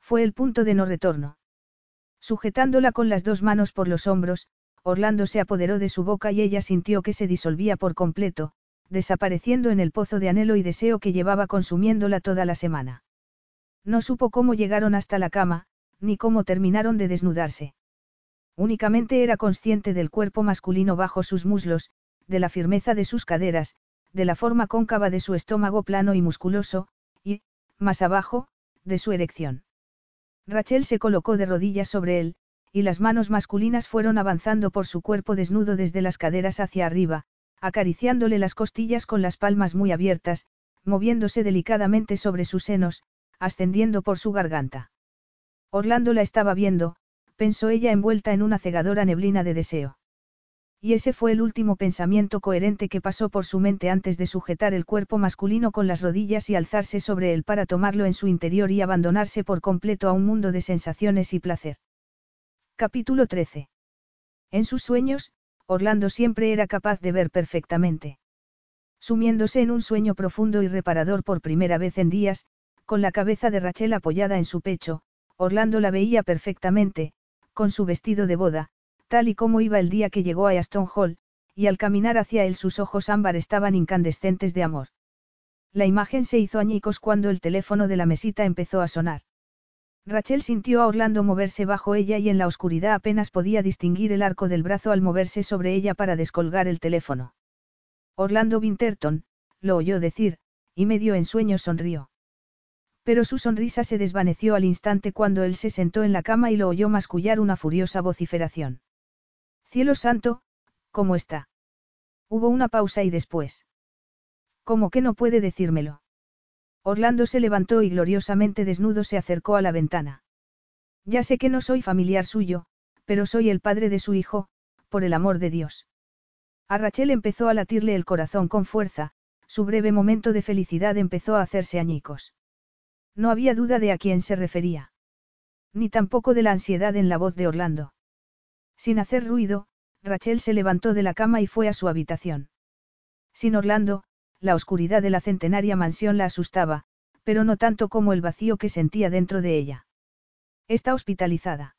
Fue el punto de no retorno. Sujetándola con las dos manos por los hombros, Orlando se apoderó de su boca y ella sintió que se disolvía por completo, desapareciendo en el pozo de anhelo y deseo que llevaba consumiéndola toda la semana. No supo cómo llegaron hasta la cama, ni cómo terminaron de desnudarse. Únicamente era consciente del cuerpo masculino bajo sus muslos, de la firmeza de sus caderas, de la forma cóncava de su estómago plano y musculoso, y, más abajo, de su erección. Rachel se colocó de rodillas sobre él, y las manos masculinas fueron avanzando por su cuerpo desnudo desde las caderas hacia arriba, acariciándole las costillas con las palmas muy abiertas, moviéndose delicadamente sobre sus senos, ascendiendo por su garganta. Orlando la estaba viendo, pensó ella envuelta en una cegadora neblina de deseo. Y ese fue el último pensamiento coherente que pasó por su mente antes de sujetar el cuerpo masculino con las rodillas y alzarse sobre él para tomarlo en su interior y abandonarse por completo a un mundo de sensaciones y placer. Capítulo 13. En sus sueños, Orlando siempre era capaz de ver perfectamente. Sumiéndose en un sueño profundo y reparador por primera vez en días, con la cabeza de Rachel apoyada en su pecho, Orlando la veía perfectamente, con su vestido de boda, tal y como iba el día que llegó a Aston Hall, y al caminar hacia él sus ojos ámbar estaban incandescentes de amor. La imagen se hizo añicos cuando el teléfono de la mesita empezó a sonar. Rachel sintió a Orlando moverse bajo ella y en la oscuridad apenas podía distinguir el arco del brazo al moverse sobre ella para descolgar el teléfono. Orlando Winterton, lo oyó decir, y medio en sueño sonrió. Pero su sonrisa se desvaneció al instante cuando él se sentó en la cama y lo oyó mascullar una furiosa vociferación. Cielo santo, ¿cómo está? Hubo una pausa y después. ¿Cómo que no puede decírmelo? Orlando se levantó y gloriosamente desnudo se acercó a la ventana. Ya sé que no soy familiar suyo, pero soy el padre de su hijo, por el amor de Dios. A Rachel empezó a latirle el corazón con fuerza, su breve momento de felicidad empezó a hacerse añicos. No había duda de a quién se refería. Ni tampoco de la ansiedad en la voz de Orlando. Sin hacer ruido, Rachel se levantó de la cama y fue a su habitación. Sin Orlando, la oscuridad de la centenaria mansión la asustaba, pero no tanto como el vacío que sentía dentro de ella. Está hospitalizada.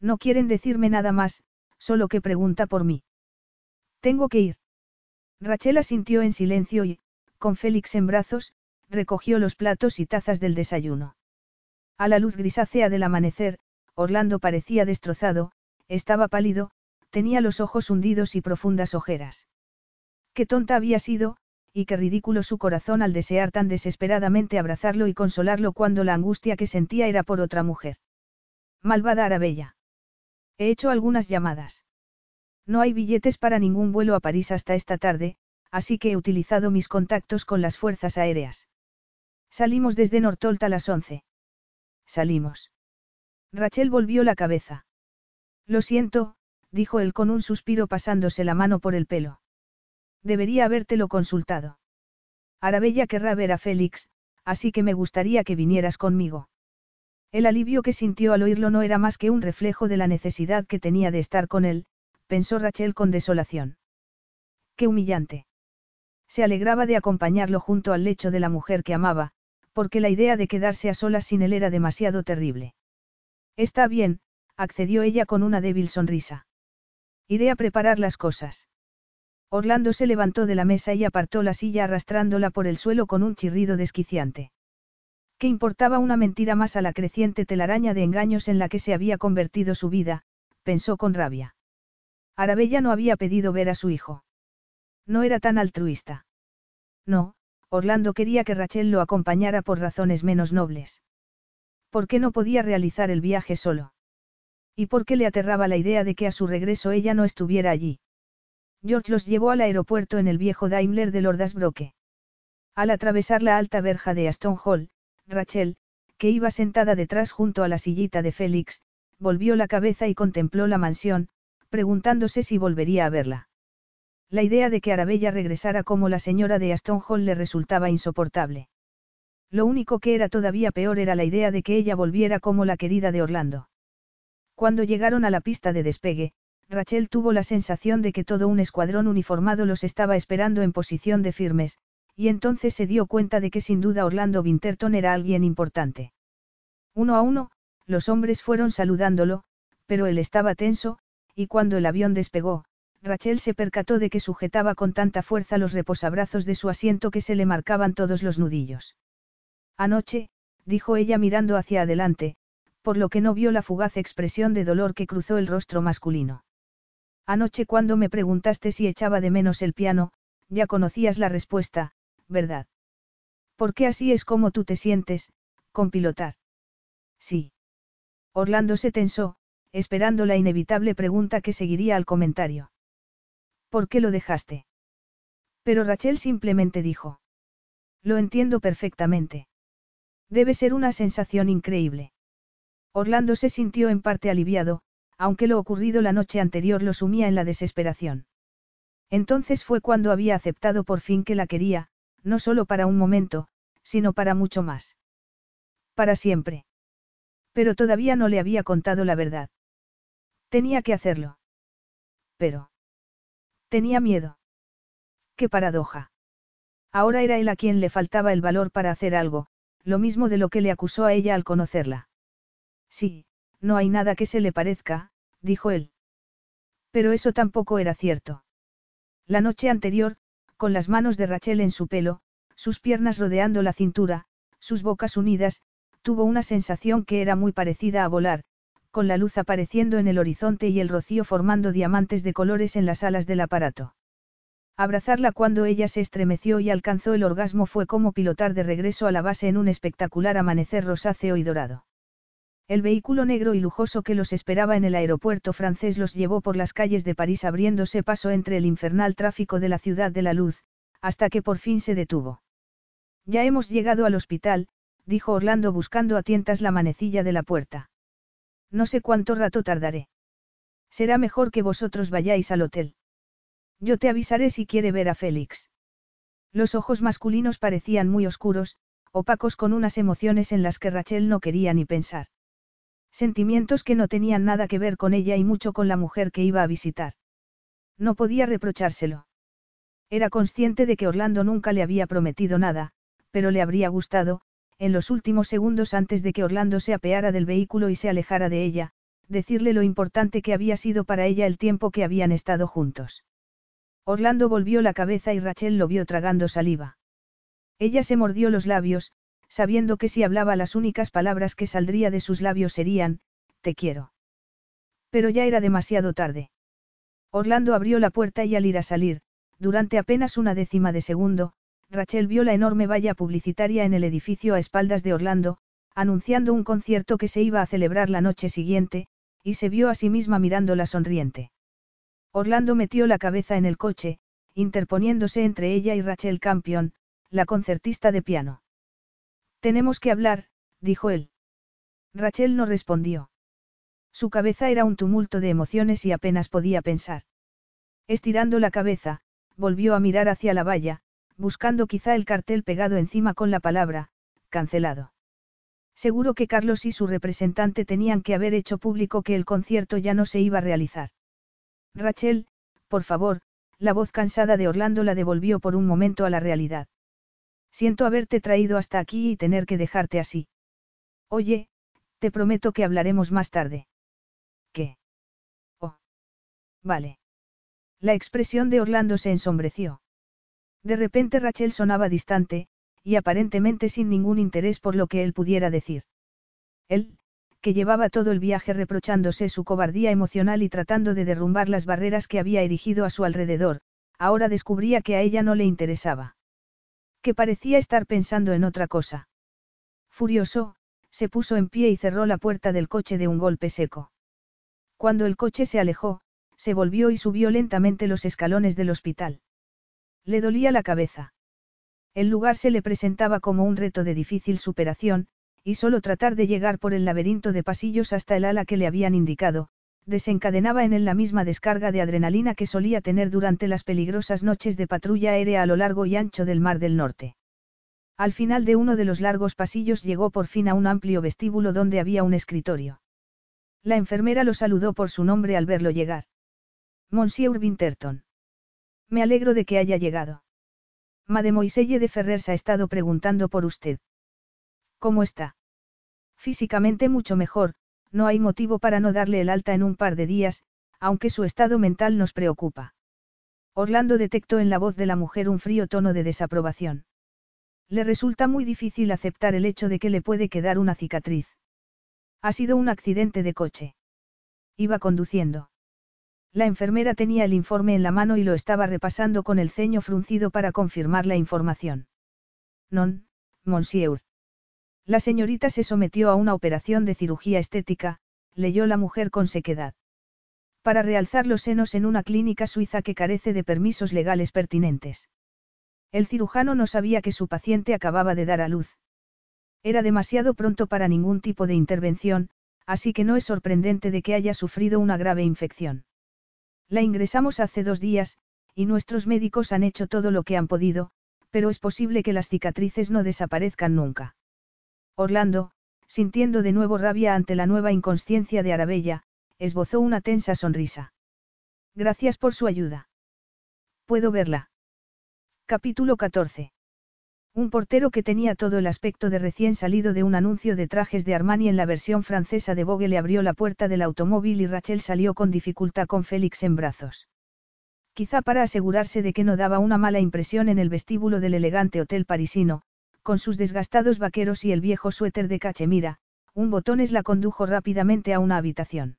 No quieren decirme nada más, solo que pregunta por mí. Tengo que ir. Rachel asintió en silencio y, con Félix en brazos, recogió los platos y tazas del desayuno. A la luz grisácea del amanecer, Orlando parecía destrozado, estaba pálido, tenía los ojos hundidos y profundas ojeras. Qué tonta había sido, y qué ridículo su corazón al desear tan desesperadamente abrazarlo y consolarlo cuando la angustia que sentía era por otra mujer. Malvada Arabella. He hecho algunas llamadas. No hay billetes para ningún vuelo a París hasta esta tarde, así que he utilizado mis contactos con las fuerzas aéreas. Salimos desde Nortolt a las once. Salimos. Rachel volvió la cabeza. Lo siento, dijo él con un suspiro pasándose la mano por el pelo. Debería habértelo consultado. Arabella querrá ver a Félix, así que me gustaría que vinieras conmigo. El alivio que sintió al oírlo no era más que un reflejo de la necesidad que tenía de estar con él, pensó Rachel con desolación. Qué humillante. Se alegraba de acompañarlo junto al lecho de la mujer que amaba, porque la idea de quedarse a solas sin él era demasiado terrible. Está bien, accedió ella con una débil sonrisa. Iré a preparar las cosas. Orlando se levantó de la mesa y apartó la silla arrastrándola por el suelo con un chirrido desquiciante. ¿Qué importaba una mentira más a la creciente telaraña de engaños en la que se había convertido su vida? pensó con rabia. Arabella no había pedido ver a su hijo. No era tan altruista. No, Orlando quería que Rachel lo acompañara por razones menos nobles. ¿Por qué no podía realizar el viaje solo? ¿Y por qué le aterraba la idea de que a su regreso ella no estuviera allí? George los llevó al aeropuerto en el viejo Daimler de Lord Asbroke. Al atravesar la alta verja de Aston Hall, Rachel, que iba sentada detrás junto a la sillita de Félix, volvió la cabeza y contempló la mansión, preguntándose si volvería a verla. La idea de que Arabella regresara como la señora de Aston Hall le resultaba insoportable. Lo único que era todavía peor era la idea de que ella volviera como la querida de Orlando. Cuando llegaron a la pista de despegue, Rachel tuvo la sensación de que todo un escuadrón uniformado los estaba esperando en posición de firmes, y entonces se dio cuenta de que sin duda Orlando Winterton era alguien importante. Uno a uno, los hombres fueron saludándolo, pero él estaba tenso, y cuando el avión despegó, Rachel se percató de que sujetaba con tanta fuerza los reposabrazos de su asiento que se le marcaban todos los nudillos. Anoche, dijo ella mirando hacia adelante, por lo que no vio la fugaz expresión de dolor que cruzó el rostro masculino. Anoche cuando me preguntaste si echaba de menos el piano, ya conocías la respuesta, ¿verdad? Porque así es como tú te sientes, con pilotar. Sí. Orlando se tensó, esperando la inevitable pregunta que seguiría al comentario. ¿Por qué lo dejaste? Pero Rachel simplemente dijo. Lo entiendo perfectamente. Debe ser una sensación increíble. Orlando se sintió en parte aliviado, aunque lo ocurrido la noche anterior lo sumía en la desesperación. Entonces fue cuando había aceptado por fin que la quería, no solo para un momento, sino para mucho más. Para siempre. Pero todavía no le había contado la verdad. Tenía que hacerlo. Pero. Tenía miedo. Qué paradoja. Ahora era él a quien le faltaba el valor para hacer algo, lo mismo de lo que le acusó a ella al conocerla. Sí, no hay nada que se le parezca, dijo él. Pero eso tampoco era cierto. La noche anterior, con las manos de Rachel en su pelo, sus piernas rodeando la cintura, sus bocas unidas, tuvo una sensación que era muy parecida a volar, con la luz apareciendo en el horizonte y el rocío formando diamantes de colores en las alas del aparato. Abrazarla cuando ella se estremeció y alcanzó el orgasmo fue como pilotar de regreso a la base en un espectacular amanecer rosáceo y dorado. El vehículo negro y lujoso que los esperaba en el aeropuerto francés los llevó por las calles de París abriéndose paso entre el infernal tráfico de la ciudad de la luz, hasta que por fin se detuvo. Ya hemos llegado al hospital, dijo Orlando buscando a tientas la manecilla de la puerta. No sé cuánto rato tardaré. Será mejor que vosotros vayáis al hotel. Yo te avisaré si quiere ver a Félix. Los ojos masculinos parecían muy oscuros, opacos con unas emociones en las que Rachel no quería ni pensar. Sentimientos que no tenían nada que ver con ella y mucho con la mujer que iba a visitar. No podía reprochárselo. Era consciente de que Orlando nunca le había prometido nada, pero le habría gustado, en los últimos segundos antes de que Orlando se apeara del vehículo y se alejara de ella, decirle lo importante que había sido para ella el tiempo que habían estado juntos. Orlando volvió la cabeza y Rachel lo vio tragando saliva. Ella se mordió los labios, sabiendo que si hablaba las únicas palabras que saldría de sus labios serían, te quiero. Pero ya era demasiado tarde. Orlando abrió la puerta y al ir a salir, durante apenas una décima de segundo, Rachel vio la enorme valla publicitaria en el edificio a espaldas de Orlando, anunciando un concierto que se iba a celebrar la noche siguiente, y se vio a sí misma mirándola sonriente. Orlando metió la cabeza en el coche, interponiéndose entre ella y Rachel Campion, la concertista de piano. Tenemos que hablar, dijo él. Rachel no respondió. Su cabeza era un tumulto de emociones y apenas podía pensar. Estirando la cabeza, volvió a mirar hacia la valla, buscando quizá el cartel pegado encima con la palabra, cancelado. Seguro que Carlos y su representante tenían que haber hecho público que el concierto ya no se iba a realizar. Rachel, por favor, la voz cansada de Orlando la devolvió por un momento a la realidad. Siento haberte traído hasta aquí y tener que dejarte así. Oye, te prometo que hablaremos más tarde. ¿Qué? Oh. Vale. La expresión de Orlando se ensombreció. De repente Rachel sonaba distante, y aparentemente sin ningún interés por lo que él pudiera decir. Él, que llevaba todo el viaje reprochándose su cobardía emocional y tratando de derrumbar las barreras que había erigido a su alrededor, ahora descubría que a ella no le interesaba que parecía estar pensando en otra cosa. Furioso, se puso en pie y cerró la puerta del coche de un golpe seco. Cuando el coche se alejó, se volvió y subió lentamente los escalones del hospital. Le dolía la cabeza. El lugar se le presentaba como un reto de difícil superación, y solo tratar de llegar por el laberinto de pasillos hasta el ala que le habían indicado, desencadenaba en él la misma descarga de adrenalina que solía tener durante las peligrosas noches de patrulla aérea a lo largo y ancho del Mar del Norte. Al final de uno de los largos pasillos llegó por fin a un amplio vestíbulo donde había un escritorio. La enfermera lo saludó por su nombre al verlo llegar. Monsieur Winterton. Me alegro de que haya llegado. Mademoiselle de Ferrers ha estado preguntando por usted. ¿Cómo está? Físicamente mucho mejor, no hay motivo para no darle el alta en un par de días, aunque su estado mental nos preocupa. Orlando detectó en la voz de la mujer un frío tono de desaprobación. Le resulta muy difícil aceptar el hecho de que le puede quedar una cicatriz. Ha sido un accidente de coche. Iba conduciendo. La enfermera tenía el informe en la mano y lo estaba repasando con el ceño fruncido para confirmar la información. Non, monsieur. La señorita se sometió a una operación de cirugía estética, leyó la mujer con sequedad. Para realzar los senos en una clínica suiza que carece de permisos legales pertinentes. El cirujano no sabía que su paciente acababa de dar a luz. Era demasiado pronto para ningún tipo de intervención, así que no es sorprendente de que haya sufrido una grave infección. La ingresamos hace dos días, y nuestros médicos han hecho todo lo que han podido, pero es posible que las cicatrices no desaparezcan nunca. Orlando, sintiendo de nuevo rabia ante la nueva inconsciencia de Arabella, esbozó una tensa sonrisa. Gracias por su ayuda. ¿Puedo verla? Capítulo 14. Un portero que tenía todo el aspecto de recién salido de un anuncio de trajes de Armani en la versión francesa de Vogue le abrió la puerta del automóvil y Rachel salió con dificultad con Félix en brazos. Quizá para asegurarse de que no daba una mala impresión en el vestíbulo del elegante hotel parisino, con sus desgastados vaqueros y el viejo suéter de cachemira, un botones la condujo rápidamente a una habitación.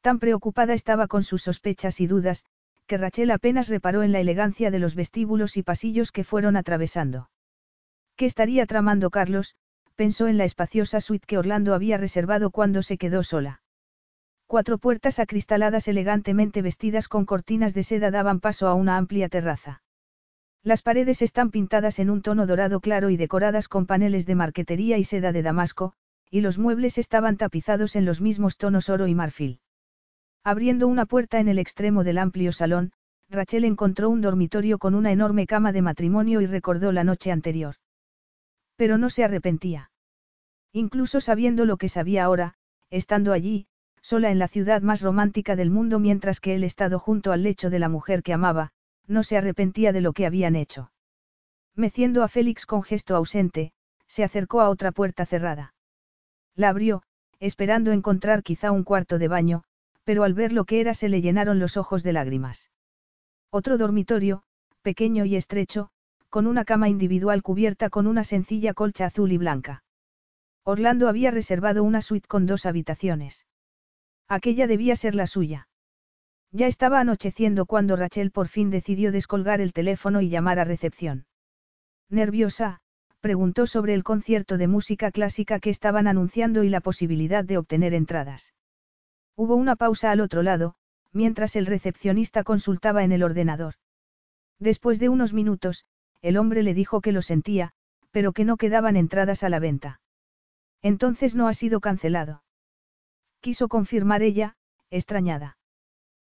Tan preocupada estaba con sus sospechas y dudas, que Rachel apenas reparó en la elegancia de los vestíbulos y pasillos que fueron atravesando. ¿Qué estaría tramando Carlos? pensó en la espaciosa suite que Orlando había reservado cuando se quedó sola. Cuatro puertas acristaladas elegantemente vestidas con cortinas de seda daban paso a una amplia terraza. Las paredes están pintadas en un tono dorado claro y decoradas con paneles de marquetería y seda de damasco, y los muebles estaban tapizados en los mismos tonos oro y marfil. Abriendo una puerta en el extremo del amplio salón, Rachel encontró un dormitorio con una enorme cama de matrimonio y recordó la noche anterior. Pero no se arrepentía. Incluso sabiendo lo que sabía ahora, estando allí, sola en la ciudad más romántica del mundo mientras que él estado junto al lecho de la mujer que amaba, no se arrepentía de lo que habían hecho. Meciendo a Félix con gesto ausente, se acercó a otra puerta cerrada. La abrió, esperando encontrar quizá un cuarto de baño, pero al ver lo que era se le llenaron los ojos de lágrimas. Otro dormitorio, pequeño y estrecho, con una cama individual cubierta con una sencilla colcha azul y blanca. Orlando había reservado una suite con dos habitaciones. Aquella debía ser la suya. Ya estaba anocheciendo cuando Rachel por fin decidió descolgar el teléfono y llamar a recepción. Nerviosa, preguntó sobre el concierto de música clásica que estaban anunciando y la posibilidad de obtener entradas. Hubo una pausa al otro lado, mientras el recepcionista consultaba en el ordenador. Después de unos minutos, el hombre le dijo que lo sentía, pero que no quedaban entradas a la venta. Entonces no ha sido cancelado. Quiso confirmar ella, extrañada.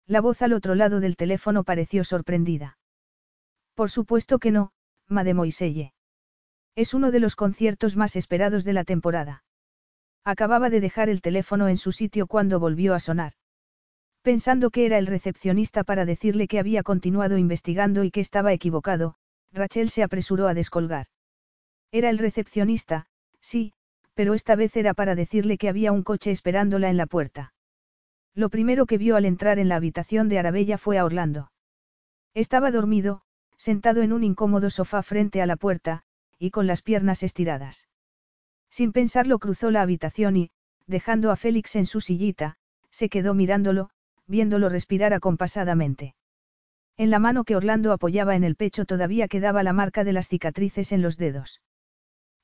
La voz al otro lado del teléfono pareció sorprendida. Por supuesto que no, mademoiselle. Es uno de los conciertos más esperados de la temporada. Acababa de dejar el teléfono en su sitio cuando volvió a sonar. Pensando que era el recepcionista para decirle que había continuado investigando y que estaba equivocado, Rachel se apresuró a descolgar. Era el recepcionista, sí, pero esta vez era para decirle que había un coche esperándola en la puerta. Lo primero que vio al entrar en la habitación de Arabella fue a Orlando. Estaba dormido, sentado en un incómodo sofá frente a la puerta, y con las piernas estiradas. Sin pensarlo cruzó la habitación y, dejando a Félix en su sillita, se quedó mirándolo, viéndolo respirar acompasadamente. En la mano que Orlando apoyaba en el pecho todavía quedaba la marca de las cicatrices en los dedos.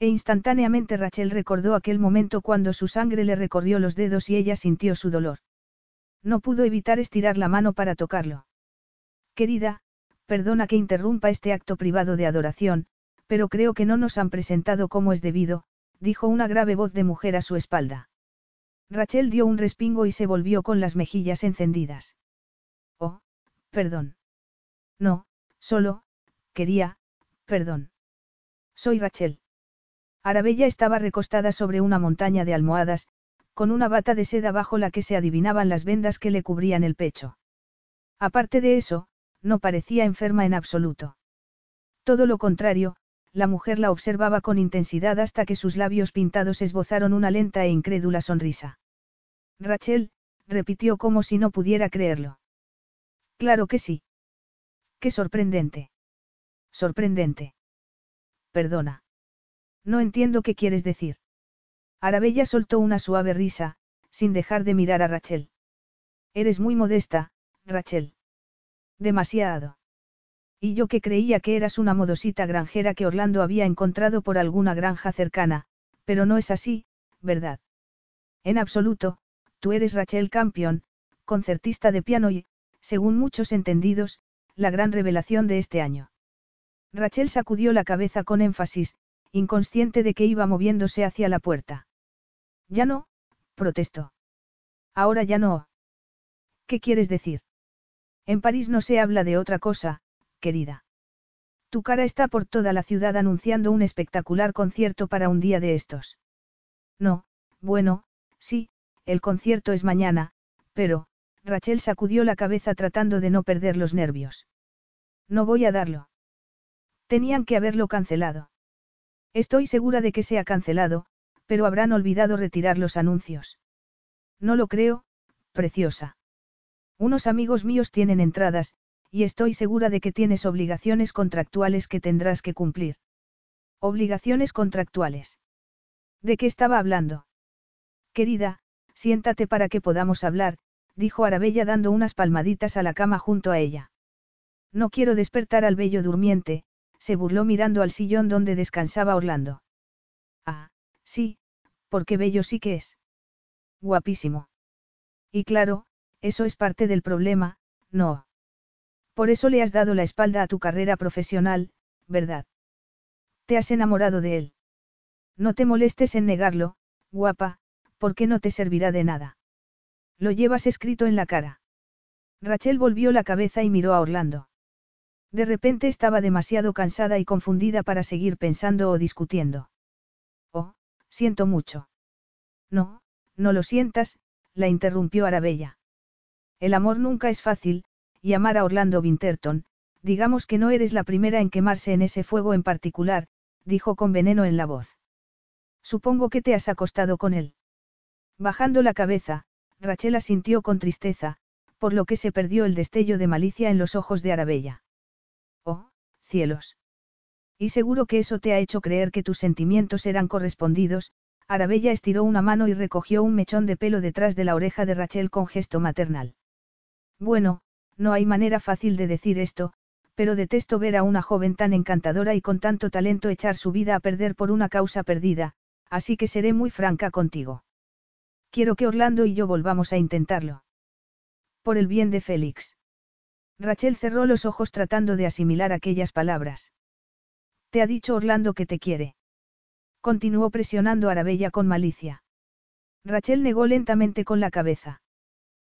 E instantáneamente Rachel recordó aquel momento cuando su sangre le recorrió los dedos y ella sintió su dolor. No pudo evitar estirar la mano para tocarlo. Querida, perdona que interrumpa este acto privado de adoración, pero creo que no nos han presentado como es debido, dijo una grave voz de mujer a su espalda. Rachel dio un respingo y se volvió con las mejillas encendidas. Oh, perdón. No, solo, quería, perdón. Soy Rachel. Arabella estaba recostada sobre una montaña de almohadas, con una bata de seda bajo la que se adivinaban las vendas que le cubrían el pecho. Aparte de eso, no parecía enferma en absoluto. Todo lo contrario, la mujer la observaba con intensidad hasta que sus labios pintados esbozaron una lenta e incrédula sonrisa. Rachel, repitió como si no pudiera creerlo. Claro que sí. Qué sorprendente. Sorprendente. Perdona. No entiendo qué quieres decir. Arabella soltó una suave risa, sin dejar de mirar a Rachel. Eres muy modesta, Rachel. Demasiado. Y yo que creía que eras una modosita granjera que Orlando había encontrado por alguna granja cercana, pero no es así, ¿verdad? En absoluto, tú eres Rachel Campion, concertista de piano y, según muchos entendidos, la gran revelación de este año. Rachel sacudió la cabeza con énfasis, inconsciente de que iba moviéndose hacia la puerta. Ya no, protestó. Ahora ya no. ¿Qué quieres decir? En París no se habla de otra cosa, querida. Tu cara está por toda la ciudad anunciando un espectacular concierto para un día de estos. No, bueno, sí, el concierto es mañana, pero, Rachel sacudió la cabeza tratando de no perder los nervios. No voy a darlo. Tenían que haberlo cancelado. Estoy segura de que se ha cancelado, pero habrán olvidado retirar los anuncios. No lo creo, preciosa. Unos amigos míos tienen entradas, y estoy segura de que tienes obligaciones contractuales que tendrás que cumplir. Obligaciones contractuales. ¿De qué estaba hablando? Querida, siéntate para que podamos hablar, dijo Arabella dando unas palmaditas a la cama junto a ella. No quiero despertar al bello durmiente, se burló mirando al sillón donde descansaba Orlando. Ah, sí, porque bello sí que es. Guapísimo. Y claro, eso es parte del problema, no. Por eso le has dado la espalda a tu carrera profesional, ¿verdad? Te has enamorado de él. No te molestes en negarlo, guapa, porque no te servirá de nada. Lo llevas escrito en la cara. Rachel volvió la cabeza y miró a Orlando. De repente estaba demasiado cansada y confundida para seguir pensando o discutiendo. Oh, siento mucho. No, no lo sientas, la interrumpió Arabella. El amor nunca es fácil, y amar a Orlando Winterton, digamos que no eres la primera en quemarse en ese fuego en particular, dijo con veneno en la voz. Supongo que te has acostado con él. Bajando la cabeza, Rachel asintió con tristeza, por lo que se perdió el destello de malicia en los ojos de Arabella. Oh, cielos. Y seguro que eso te ha hecho creer que tus sentimientos eran correspondidos, Arabella estiró una mano y recogió un mechón de pelo detrás de la oreja de Rachel con gesto maternal. Bueno, no hay manera fácil de decir esto, pero detesto ver a una joven tan encantadora y con tanto talento echar su vida a perder por una causa perdida, así que seré muy franca contigo. Quiero que Orlando y yo volvamos a intentarlo. Por el bien de Félix. Rachel cerró los ojos tratando de asimilar aquellas palabras. Te ha dicho Orlando que te quiere. Continuó presionando a Arabella con malicia. Rachel negó lentamente con la cabeza.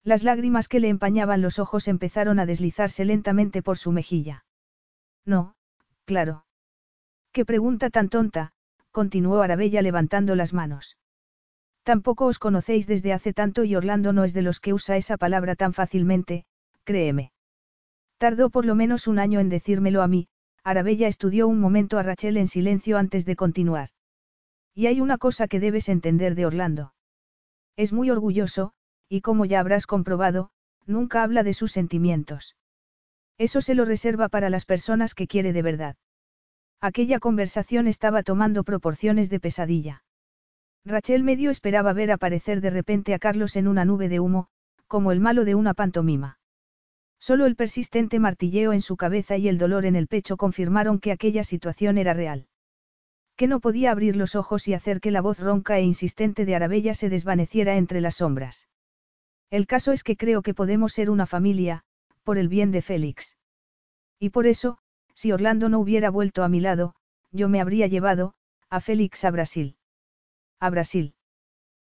Las lágrimas que le empañaban los ojos empezaron a deslizarse lentamente por su mejilla. No, claro. Qué pregunta tan tonta, continuó Arabella levantando las manos. Tampoco os conocéis desde hace tanto y Orlando no es de los que usa esa palabra tan fácilmente, créeme. Tardó por lo menos un año en decírmelo a mí, Arabella estudió un momento a Rachel en silencio antes de continuar. Y hay una cosa que debes entender de Orlando. Es muy orgulloso, y como ya habrás comprobado, nunca habla de sus sentimientos. Eso se lo reserva para las personas que quiere de verdad. Aquella conversación estaba tomando proporciones de pesadilla. Rachel medio esperaba ver aparecer de repente a Carlos en una nube de humo, como el malo de una pantomima. Solo el persistente martilleo en su cabeza y el dolor en el pecho confirmaron que aquella situación era real. Que no podía abrir los ojos y hacer que la voz ronca e insistente de Arabella se desvaneciera entre las sombras. El caso es que creo que podemos ser una familia, por el bien de Félix. Y por eso, si Orlando no hubiera vuelto a mi lado, yo me habría llevado, a Félix a Brasil. A Brasil.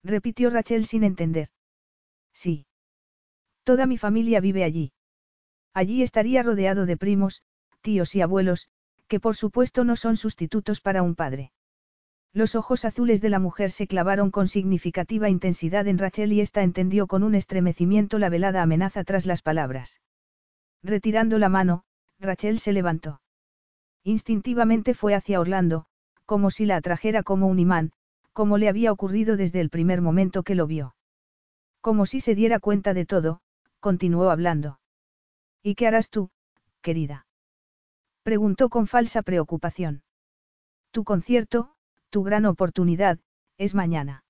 Repitió Rachel sin entender. Sí. Toda mi familia vive allí. Allí estaría rodeado de primos, tíos y abuelos, que por supuesto no son sustitutos para un padre. Los ojos azules de la mujer se clavaron con significativa intensidad en Rachel y ésta entendió con un estremecimiento la velada amenaza tras las palabras. Retirando la mano, Rachel se levantó. Instintivamente fue hacia Orlando, como si la atrajera como un imán, como le había ocurrido desde el primer momento que lo vio. Como si se diera cuenta de todo, continuó hablando. ¿Y qué harás tú, querida? Preguntó con falsa preocupación. Tu concierto, tu gran oportunidad, es mañana.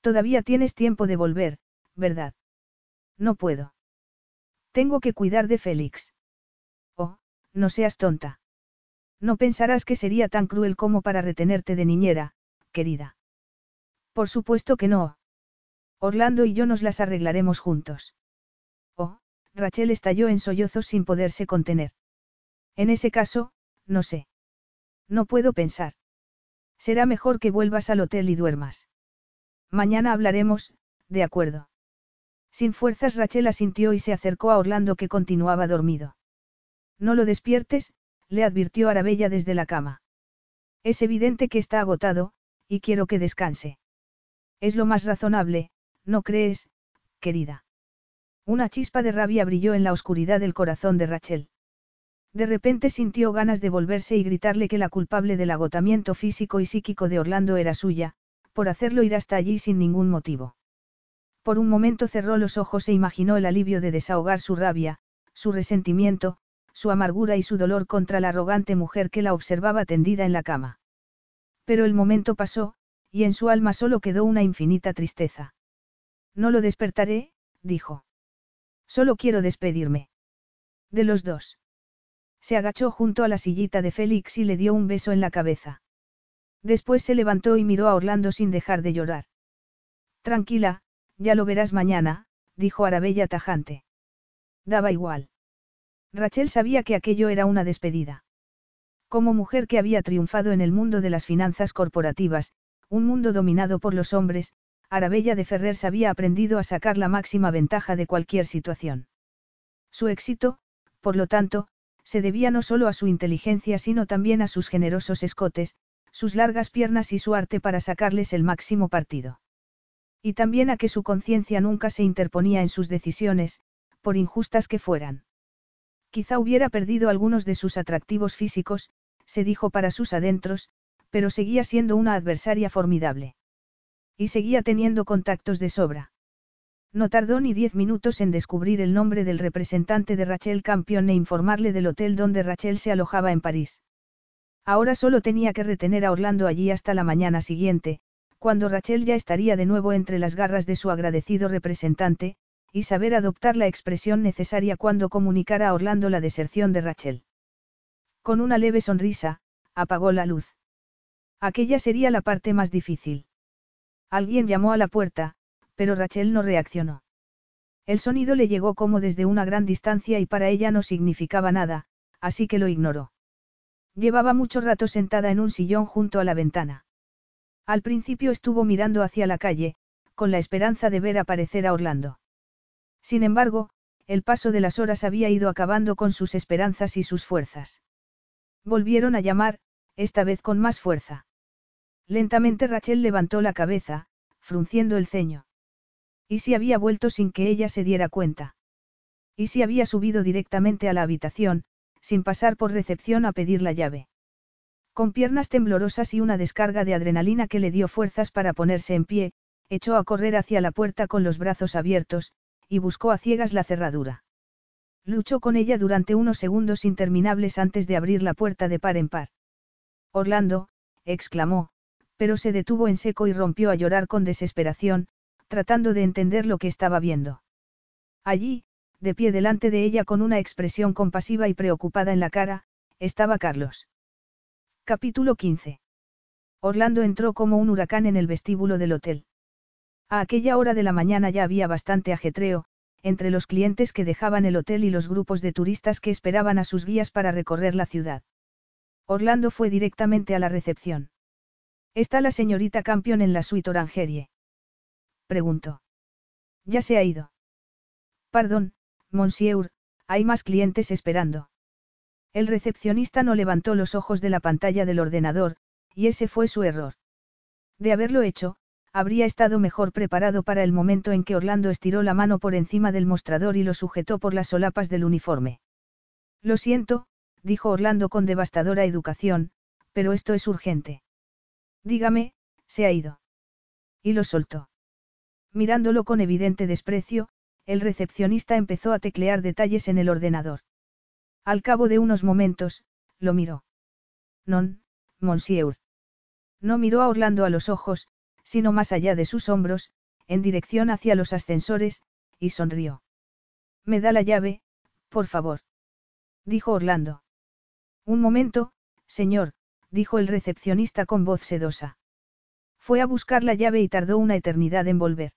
Todavía tienes tiempo de volver, ¿verdad? No puedo. Tengo que cuidar de Félix. Oh, no seas tonta. No pensarás que sería tan cruel como para retenerte de niñera, querida. Por supuesto que no. Orlando y yo nos las arreglaremos juntos. Oh, Rachel estalló en sollozos sin poderse contener. En ese caso, no sé. No puedo pensar. Será mejor que vuelvas al hotel y duermas. Mañana hablaremos, de acuerdo. Sin fuerzas Rachel asintió y se acercó a Orlando que continuaba dormido. No lo despiertes, le advirtió Arabella desde la cama. Es evidente que está agotado, y quiero que descanse. Es lo más razonable, ¿no crees, querida? Una chispa de rabia brilló en la oscuridad del corazón de Rachel. De repente sintió ganas de volverse y gritarle que la culpable del agotamiento físico y psíquico de Orlando era suya, por hacerlo ir hasta allí sin ningún motivo. Por un momento cerró los ojos e imaginó el alivio de desahogar su rabia, su resentimiento, su amargura y su dolor contra la arrogante mujer que la observaba tendida en la cama. Pero el momento pasó, y en su alma solo quedó una infinita tristeza. No lo despertaré, dijo. Solo quiero despedirme. De los dos. Se agachó junto a la sillita de Félix y le dio un beso en la cabeza. Después se levantó y miró a Orlando sin dejar de llorar. Tranquila, ya lo verás mañana, dijo Arabella tajante. Daba igual. Rachel sabía que aquello era una despedida. Como mujer que había triunfado en el mundo de las finanzas corporativas, un mundo dominado por los hombres, Arabella de Ferrer había aprendido a sacar la máxima ventaja de cualquier situación. Su éxito, por lo tanto, se debía no solo a su inteligencia sino también a sus generosos escotes, sus largas piernas y su arte para sacarles el máximo partido. Y también a que su conciencia nunca se interponía en sus decisiones, por injustas que fueran. Quizá hubiera perdido algunos de sus atractivos físicos, se dijo para sus adentros, pero seguía siendo una adversaria formidable. Y seguía teniendo contactos de sobra. No tardó ni diez minutos en descubrir el nombre del representante de Rachel Campion e informarle del hotel donde Rachel se alojaba en París. Ahora solo tenía que retener a Orlando allí hasta la mañana siguiente, cuando Rachel ya estaría de nuevo entre las garras de su agradecido representante, y saber adoptar la expresión necesaria cuando comunicara a Orlando la deserción de Rachel. Con una leve sonrisa, apagó la luz. Aquella sería la parte más difícil. Alguien llamó a la puerta, pero Rachel no reaccionó. El sonido le llegó como desde una gran distancia y para ella no significaba nada, así que lo ignoró. Llevaba mucho rato sentada en un sillón junto a la ventana. Al principio estuvo mirando hacia la calle, con la esperanza de ver aparecer a Orlando. Sin embargo, el paso de las horas había ido acabando con sus esperanzas y sus fuerzas. Volvieron a llamar, esta vez con más fuerza. Lentamente Rachel levantó la cabeza, frunciendo el ceño. ¿Y si había vuelto sin que ella se diera cuenta? ¿Y si había subido directamente a la habitación, sin pasar por recepción a pedir la llave? Con piernas temblorosas y una descarga de adrenalina que le dio fuerzas para ponerse en pie, echó a correr hacia la puerta con los brazos abiertos, y buscó a ciegas la cerradura. Luchó con ella durante unos segundos interminables antes de abrir la puerta de par en par. Orlando, exclamó, pero se detuvo en seco y rompió a llorar con desesperación, tratando de entender lo que estaba viendo. Allí, de pie delante de ella con una expresión compasiva y preocupada en la cara, estaba Carlos. Capítulo 15. Orlando entró como un huracán en el vestíbulo del hotel. A aquella hora de la mañana ya había bastante ajetreo, entre los clientes que dejaban el hotel y los grupos de turistas que esperaban a sus guías para recorrer la ciudad. Orlando fue directamente a la recepción. ¿Está la señorita Campion en la suite Orangerie? Preguntó. Ya se ha ido. Perdón, monsieur, hay más clientes esperando. El recepcionista no levantó los ojos de la pantalla del ordenador, y ese fue su error. De haberlo hecho, habría estado mejor preparado para el momento en que Orlando estiró la mano por encima del mostrador y lo sujetó por las solapas del uniforme. Lo siento, dijo Orlando con devastadora educación, pero esto es urgente. Dígame, se ha ido. Y lo soltó. Mirándolo con evidente desprecio, el recepcionista empezó a teclear detalles en el ordenador. Al cabo de unos momentos, lo miró. Non, monsieur. No miró a Orlando a los ojos, sino más allá de sus hombros, en dirección hacia los ascensores, y sonrió. Me da la llave, por favor. Dijo Orlando. Un momento, señor, dijo el recepcionista con voz sedosa. Fue a buscar la llave y tardó una eternidad en volver.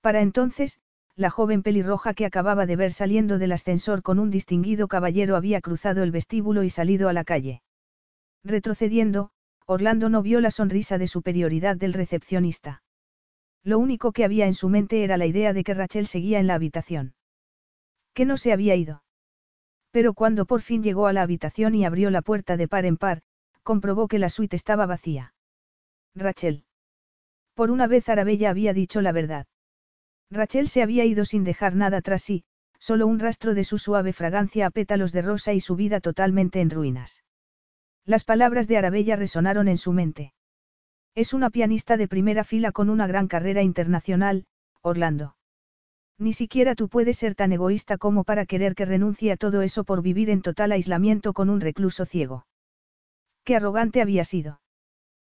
Para entonces, la joven pelirroja que acababa de ver saliendo del ascensor con un distinguido caballero había cruzado el vestíbulo y salido a la calle. Retrocediendo, Orlando no vio la sonrisa de superioridad del recepcionista. Lo único que había en su mente era la idea de que Rachel seguía en la habitación. Que no se había ido. Pero cuando por fin llegó a la habitación y abrió la puerta de par en par, comprobó que la suite estaba vacía. Rachel. Por una vez Arabella había dicho la verdad. Rachel se había ido sin dejar nada tras sí, solo un rastro de su suave fragancia a pétalos de rosa y su vida totalmente en ruinas. Las palabras de Arabella resonaron en su mente. Es una pianista de primera fila con una gran carrera internacional, Orlando. Ni siquiera tú puedes ser tan egoísta como para querer que renuncie a todo eso por vivir en total aislamiento con un recluso ciego. Qué arrogante había sido.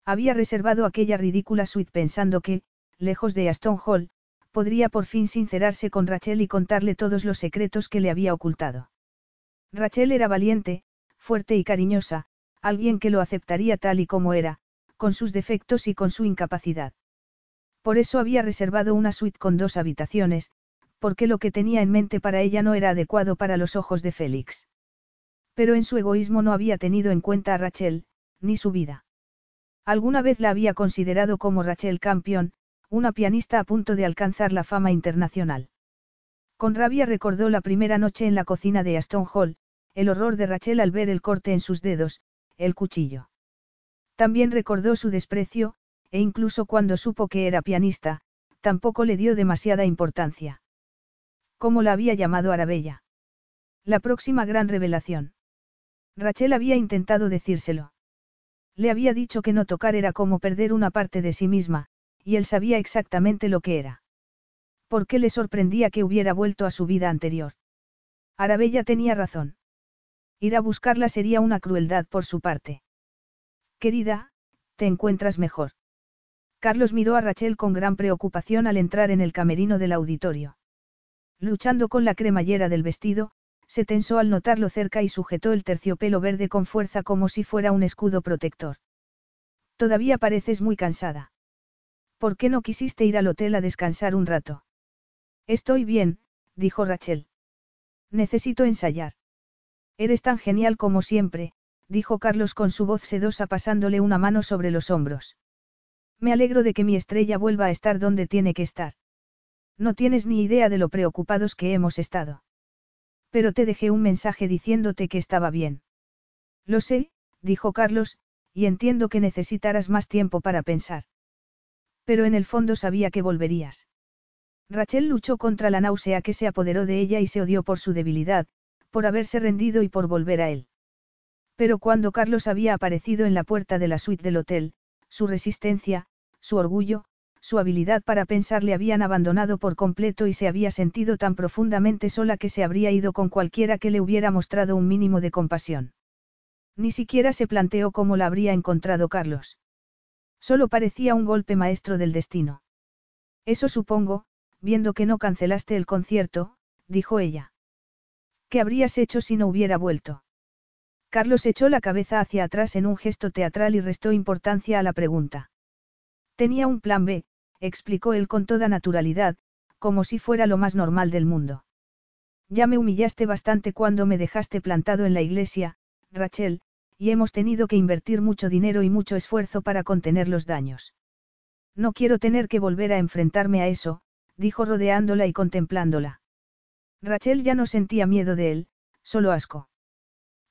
Había reservado aquella ridícula suite pensando que, lejos de Aston Hall, podría por fin sincerarse con Rachel y contarle todos los secretos que le había ocultado. Rachel era valiente, fuerte y cariñosa, alguien que lo aceptaría tal y como era, con sus defectos y con su incapacidad. Por eso había reservado una suite con dos habitaciones, porque lo que tenía en mente para ella no era adecuado para los ojos de Félix. Pero en su egoísmo no había tenido en cuenta a Rachel, ni su vida. Alguna vez la había considerado como Rachel Campion, una pianista a punto de alcanzar la fama internacional. Con rabia recordó la primera noche en la cocina de Aston Hall, el horror de Rachel al ver el corte en sus dedos, el cuchillo. También recordó su desprecio, e incluso cuando supo que era pianista, tampoco le dio demasiada importancia. ¿Cómo la había llamado Arabella? La próxima gran revelación. Rachel había intentado decírselo. Le había dicho que no tocar era como perder una parte de sí misma, y él sabía exactamente lo que era. ¿Por qué le sorprendía que hubiera vuelto a su vida anterior? Arabella tenía razón. Ir a buscarla sería una crueldad por su parte. Querida, ¿te encuentras mejor? Carlos miró a Rachel con gran preocupación al entrar en el camerino del auditorio. Luchando con la cremallera del vestido, se tensó al notarlo cerca y sujetó el terciopelo verde con fuerza como si fuera un escudo protector. Todavía pareces muy cansada. ¿Por qué no quisiste ir al hotel a descansar un rato? Estoy bien, dijo Rachel. Necesito ensayar. Eres tan genial como siempre, dijo Carlos con su voz sedosa pasándole una mano sobre los hombros. Me alegro de que mi estrella vuelva a estar donde tiene que estar. No tienes ni idea de lo preocupados que hemos estado. Pero te dejé un mensaje diciéndote que estaba bien. Lo sé, dijo Carlos, y entiendo que necesitarás más tiempo para pensar. Pero en el fondo sabía que volverías. Rachel luchó contra la náusea que se apoderó de ella y se odió por su debilidad, por haberse rendido y por volver a él. Pero cuando Carlos había aparecido en la puerta de la suite del hotel, su resistencia, su orgullo, su habilidad para pensar le habían abandonado por completo y se había sentido tan profundamente sola que se habría ido con cualquiera que le hubiera mostrado un mínimo de compasión. Ni siquiera se planteó cómo la habría encontrado Carlos. Solo parecía un golpe maestro del destino. Eso supongo, viendo que no cancelaste el concierto, dijo ella. ¿Qué habrías hecho si no hubiera vuelto? Carlos echó la cabeza hacia atrás en un gesto teatral y restó importancia a la pregunta. Tenía un plan B, explicó él con toda naturalidad, como si fuera lo más normal del mundo. Ya me humillaste bastante cuando me dejaste plantado en la iglesia, Rachel, y hemos tenido que invertir mucho dinero y mucho esfuerzo para contener los daños. No quiero tener que volver a enfrentarme a eso, dijo rodeándola y contemplándola. Rachel ya no sentía miedo de él, solo asco.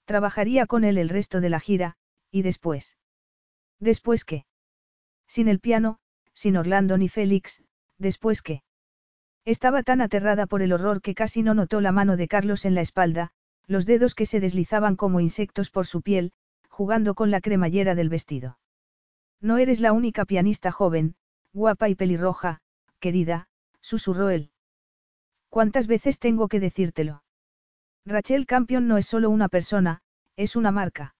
Trabajaría con él el resto de la gira, y después. ¿Después qué? Sin el piano, sin Orlando ni Félix, ¿después qué? Estaba tan aterrada por el horror que casi no notó la mano de Carlos en la espalda, los dedos que se deslizaban como insectos por su piel, jugando con la cremallera del vestido. No eres la única pianista joven, guapa y pelirroja, querida, susurró él. ¿Cuántas veces tengo que decírtelo? Rachel Campion no es solo una persona, es una marca.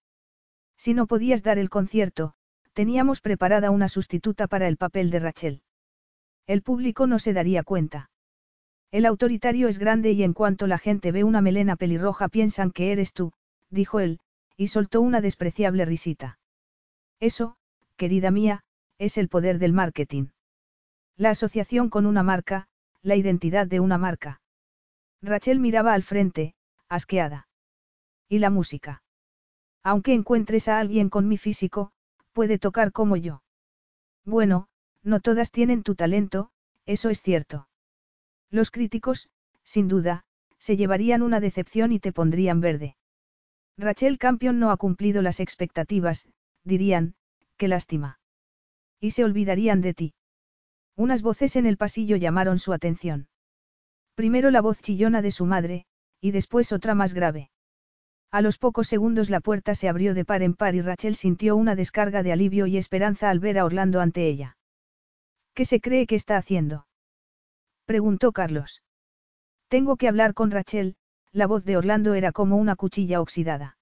Si no podías dar el concierto, teníamos preparada una sustituta para el papel de Rachel. El público no se daría cuenta. El autoritario es grande y en cuanto la gente ve una melena pelirroja piensan que eres tú, dijo él, y soltó una despreciable risita. Eso, querida mía, es el poder del marketing. La asociación con una marca, la identidad de una marca. Rachel miraba al frente, asqueada. ¿Y la música? Aunque encuentres a alguien con mi físico, puede tocar como yo. Bueno, no todas tienen tu talento, eso es cierto. Los críticos, sin duda, se llevarían una decepción y te pondrían verde. Rachel Campion no ha cumplido las expectativas, dirían, qué lástima. Y se olvidarían de ti. Unas voces en el pasillo llamaron su atención. Primero la voz chillona de su madre, y después otra más grave. A los pocos segundos la puerta se abrió de par en par y Rachel sintió una descarga de alivio y esperanza al ver a Orlando ante ella. ¿Qué se cree que está haciendo? preguntó Carlos. Tengo que hablar con Rachel, la voz de Orlando era como una cuchilla oxidada.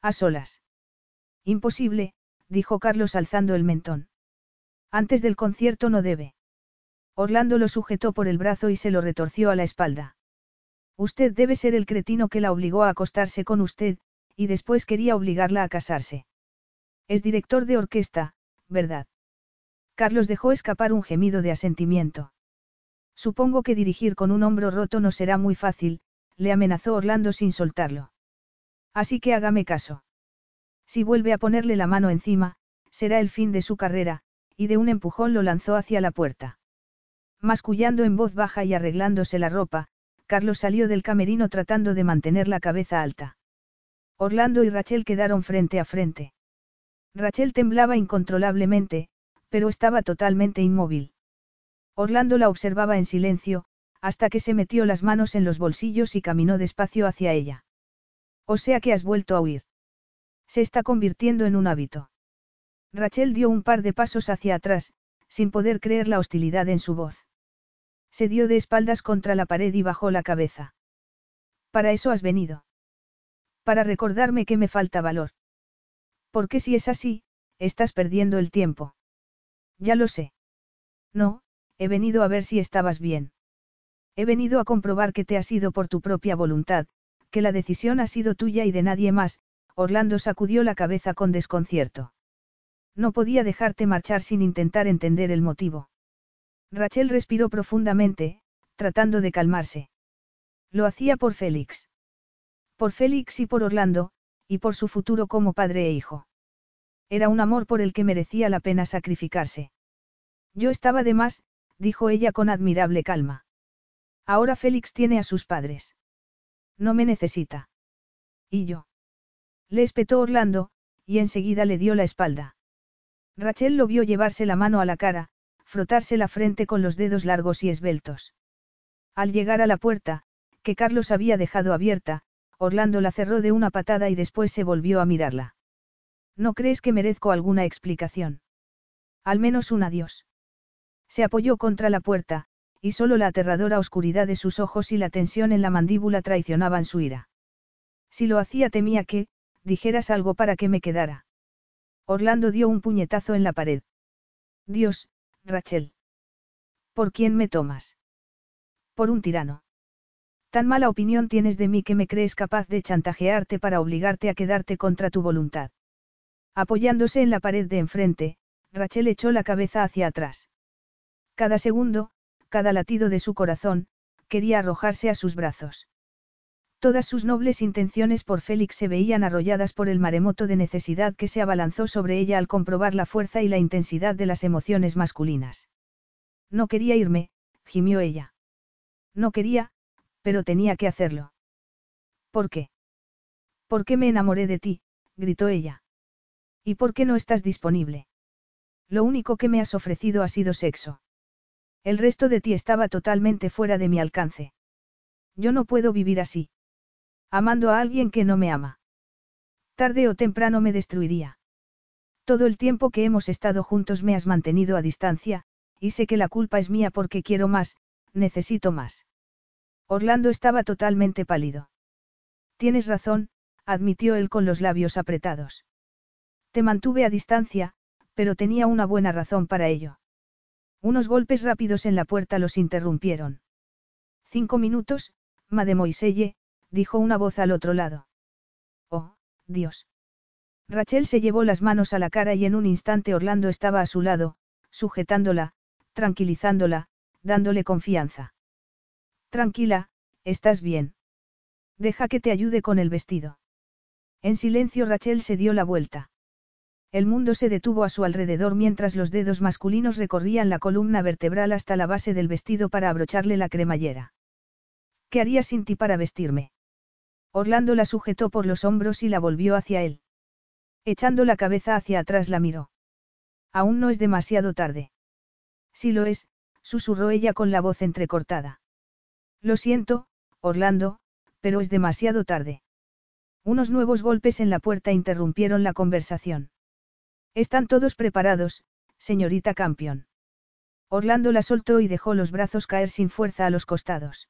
A solas. Imposible, dijo Carlos alzando el mentón. Antes del concierto no debe. Orlando lo sujetó por el brazo y se lo retorció a la espalda. Usted debe ser el cretino que la obligó a acostarse con usted, y después quería obligarla a casarse. Es director de orquesta, ¿verdad? Carlos dejó escapar un gemido de asentimiento. Supongo que dirigir con un hombro roto no será muy fácil, le amenazó Orlando sin soltarlo. Así que hágame caso. Si vuelve a ponerle la mano encima, será el fin de su carrera, y de un empujón lo lanzó hacia la puerta. Mascullando en voz baja y arreglándose la ropa, Carlos salió del camerino tratando de mantener la cabeza alta. Orlando y Rachel quedaron frente a frente. Rachel temblaba incontrolablemente, pero estaba totalmente inmóvil. Orlando la observaba en silencio, hasta que se metió las manos en los bolsillos y caminó despacio hacia ella. O sea que has vuelto a huir. Se está convirtiendo en un hábito. Rachel dio un par de pasos hacia atrás, sin poder creer la hostilidad en su voz. Se dio de espaldas contra la pared y bajó la cabeza. Para eso has venido. Para recordarme que me falta valor. Porque si es así, estás perdiendo el tiempo. Ya lo sé. No, he venido a ver si estabas bien. He venido a comprobar que te has ido por tu propia voluntad, que la decisión ha sido tuya y de nadie más, Orlando sacudió la cabeza con desconcierto. No podía dejarte marchar sin intentar entender el motivo. Rachel respiró profundamente, tratando de calmarse. Lo hacía por Félix. Por Félix y por Orlando, y por su futuro como padre e hijo. Era un amor por el que merecía la pena sacrificarse. Yo estaba de más, dijo ella con admirable calma. Ahora Félix tiene a sus padres. No me necesita. ¿Y yo? Le espetó Orlando, y enseguida le dio la espalda. Rachel lo vio llevarse la mano a la cara, frotarse la frente con los dedos largos y esbeltos. Al llegar a la puerta, que Carlos había dejado abierta, Orlando la cerró de una patada y después se volvió a mirarla. ¿No crees que merezco alguna explicación? Al menos un adiós. Se apoyó contra la puerta, y solo la aterradora oscuridad de sus ojos y la tensión en la mandíbula traicionaban su ira. Si lo hacía temía que, dijeras algo para que me quedara. Orlando dio un puñetazo en la pared. Dios, Rachel. ¿Por quién me tomas? Por un tirano. Tan mala opinión tienes de mí que me crees capaz de chantajearte para obligarte a quedarte contra tu voluntad. Apoyándose en la pared de enfrente, Rachel echó la cabeza hacia atrás. Cada segundo, cada latido de su corazón, quería arrojarse a sus brazos. Todas sus nobles intenciones por Félix se veían arrolladas por el maremoto de necesidad que se abalanzó sobre ella al comprobar la fuerza y la intensidad de las emociones masculinas. No quería irme, gimió ella. No quería, pero tenía que hacerlo. ¿Por qué? ¿Por qué me enamoré de ti? gritó ella. ¿Y por qué no estás disponible? Lo único que me has ofrecido ha sido sexo. El resto de ti estaba totalmente fuera de mi alcance. Yo no puedo vivir así. Amando a alguien que no me ama. Tarde o temprano me destruiría. Todo el tiempo que hemos estado juntos me has mantenido a distancia, y sé que la culpa es mía porque quiero más, necesito más. Orlando estaba totalmente pálido. Tienes razón, admitió él con los labios apretados. Te mantuve a distancia, pero tenía una buena razón para ello. Unos golpes rápidos en la puerta los interrumpieron. Cinco minutos, mademoiselle, dijo una voz al otro lado. Oh, Dios. Rachel se llevó las manos a la cara y en un instante Orlando estaba a su lado, sujetándola, tranquilizándola, dándole confianza. Tranquila, estás bien. Deja que te ayude con el vestido. En silencio Rachel se dio la vuelta. El mundo se detuvo a su alrededor mientras los dedos masculinos recorrían la columna vertebral hasta la base del vestido para abrocharle la cremallera. ¿Qué haría sin ti para vestirme? Orlando la sujetó por los hombros y la volvió hacia él. Echando la cabeza hacia atrás la miró. Aún no es demasiado tarde. Si lo es, susurró ella con la voz entrecortada. Lo siento, Orlando, pero es demasiado tarde. Unos nuevos golpes en la puerta interrumpieron la conversación. Están todos preparados, señorita Campion. Orlando la soltó y dejó los brazos caer sin fuerza a los costados.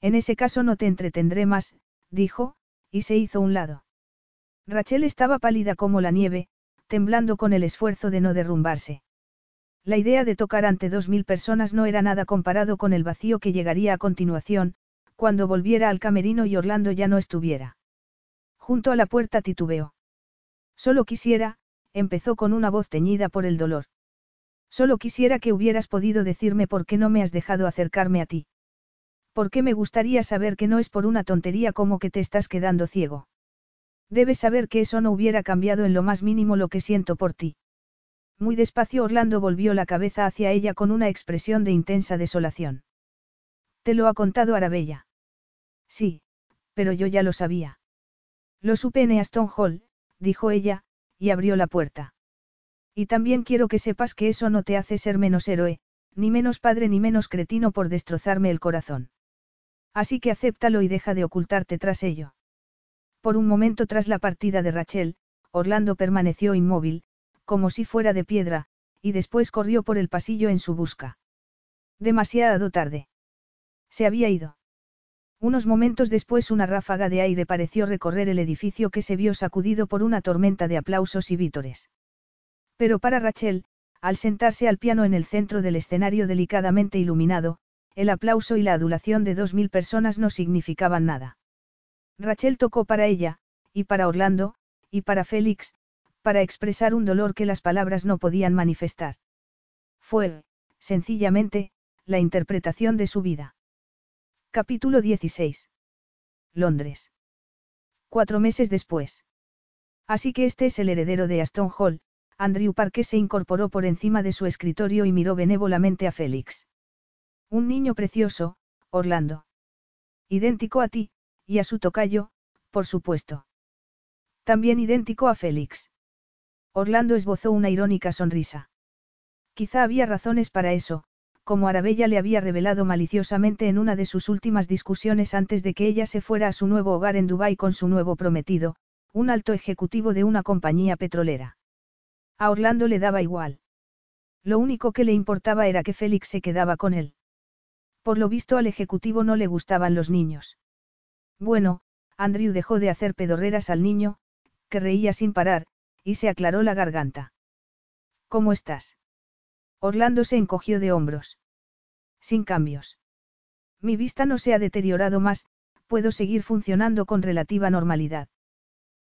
En ese caso no te entretendré más, dijo, y se hizo un lado. Rachel estaba pálida como la nieve, temblando con el esfuerzo de no derrumbarse. La idea de tocar ante dos mil personas no era nada comparado con el vacío que llegaría a continuación, cuando volviera al camerino y Orlando ya no estuviera. Junto a la puerta titubeó. Solo quisiera, empezó con una voz teñida por el dolor. Solo quisiera que hubieras podido decirme por qué no me has dejado acercarme a ti. ¿Por qué me gustaría saber que no es por una tontería como que te estás quedando ciego? Debes saber que eso no hubiera cambiado en lo más mínimo lo que siento por ti. Muy despacio Orlando volvió la cabeza hacia ella con una expresión de intensa desolación. ¿Te lo ha contado Arabella? Sí, pero yo ya lo sabía. Lo supe en Easton Hall, dijo ella, y abrió la puerta. Y también quiero que sepas que eso no te hace ser menos héroe, ni menos padre ni menos cretino por destrozarme el corazón. Así que acéptalo y deja de ocultarte tras ello. Por un momento tras la partida de Rachel, Orlando permaneció inmóvil, como si fuera de piedra, y después corrió por el pasillo en su busca. Demasiado tarde. Se había ido. Unos momentos después una ráfaga de aire pareció recorrer el edificio que se vio sacudido por una tormenta de aplausos y vítores. Pero para Rachel, al sentarse al piano en el centro del escenario delicadamente iluminado, el aplauso y la adulación de dos mil personas no significaban nada. Rachel tocó para ella, y para Orlando, y para Félix, para expresar un dolor que las palabras no podían manifestar. Fue, sencillamente, la interpretación de su vida. Capítulo 16. Londres. Cuatro meses después. Así que este es el heredero de Aston Hall, Andrew Parker se incorporó por encima de su escritorio y miró benévolamente a Félix. Un niño precioso, Orlando. Idéntico a ti, y a su tocayo, por supuesto. También idéntico a Félix. Orlando esbozó una irónica sonrisa. Quizá había razones para eso, como Arabella le había revelado maliciosamente en una de sus últimas discusiones antes de que ella se fuera a su nuevo hogar en Dubái con su nuevo prometido, un alto ejecutivo de una compañía petrolera. A Orlando le daba igual. Lo único que le importaba era que Félix se quedaba con él. Por lo visto al ejecutivo no le gustaban los niños. Bueno, Andrew dejó de hacer pedorreras al niño, que reía sin parar, y se aclaró la garganta. ¿Cómo estás? Orlando se encogió de hombros. Sin cambios. Mi vista no se ha deteriorado más, puedo seguir funcionando con relativa normalidad.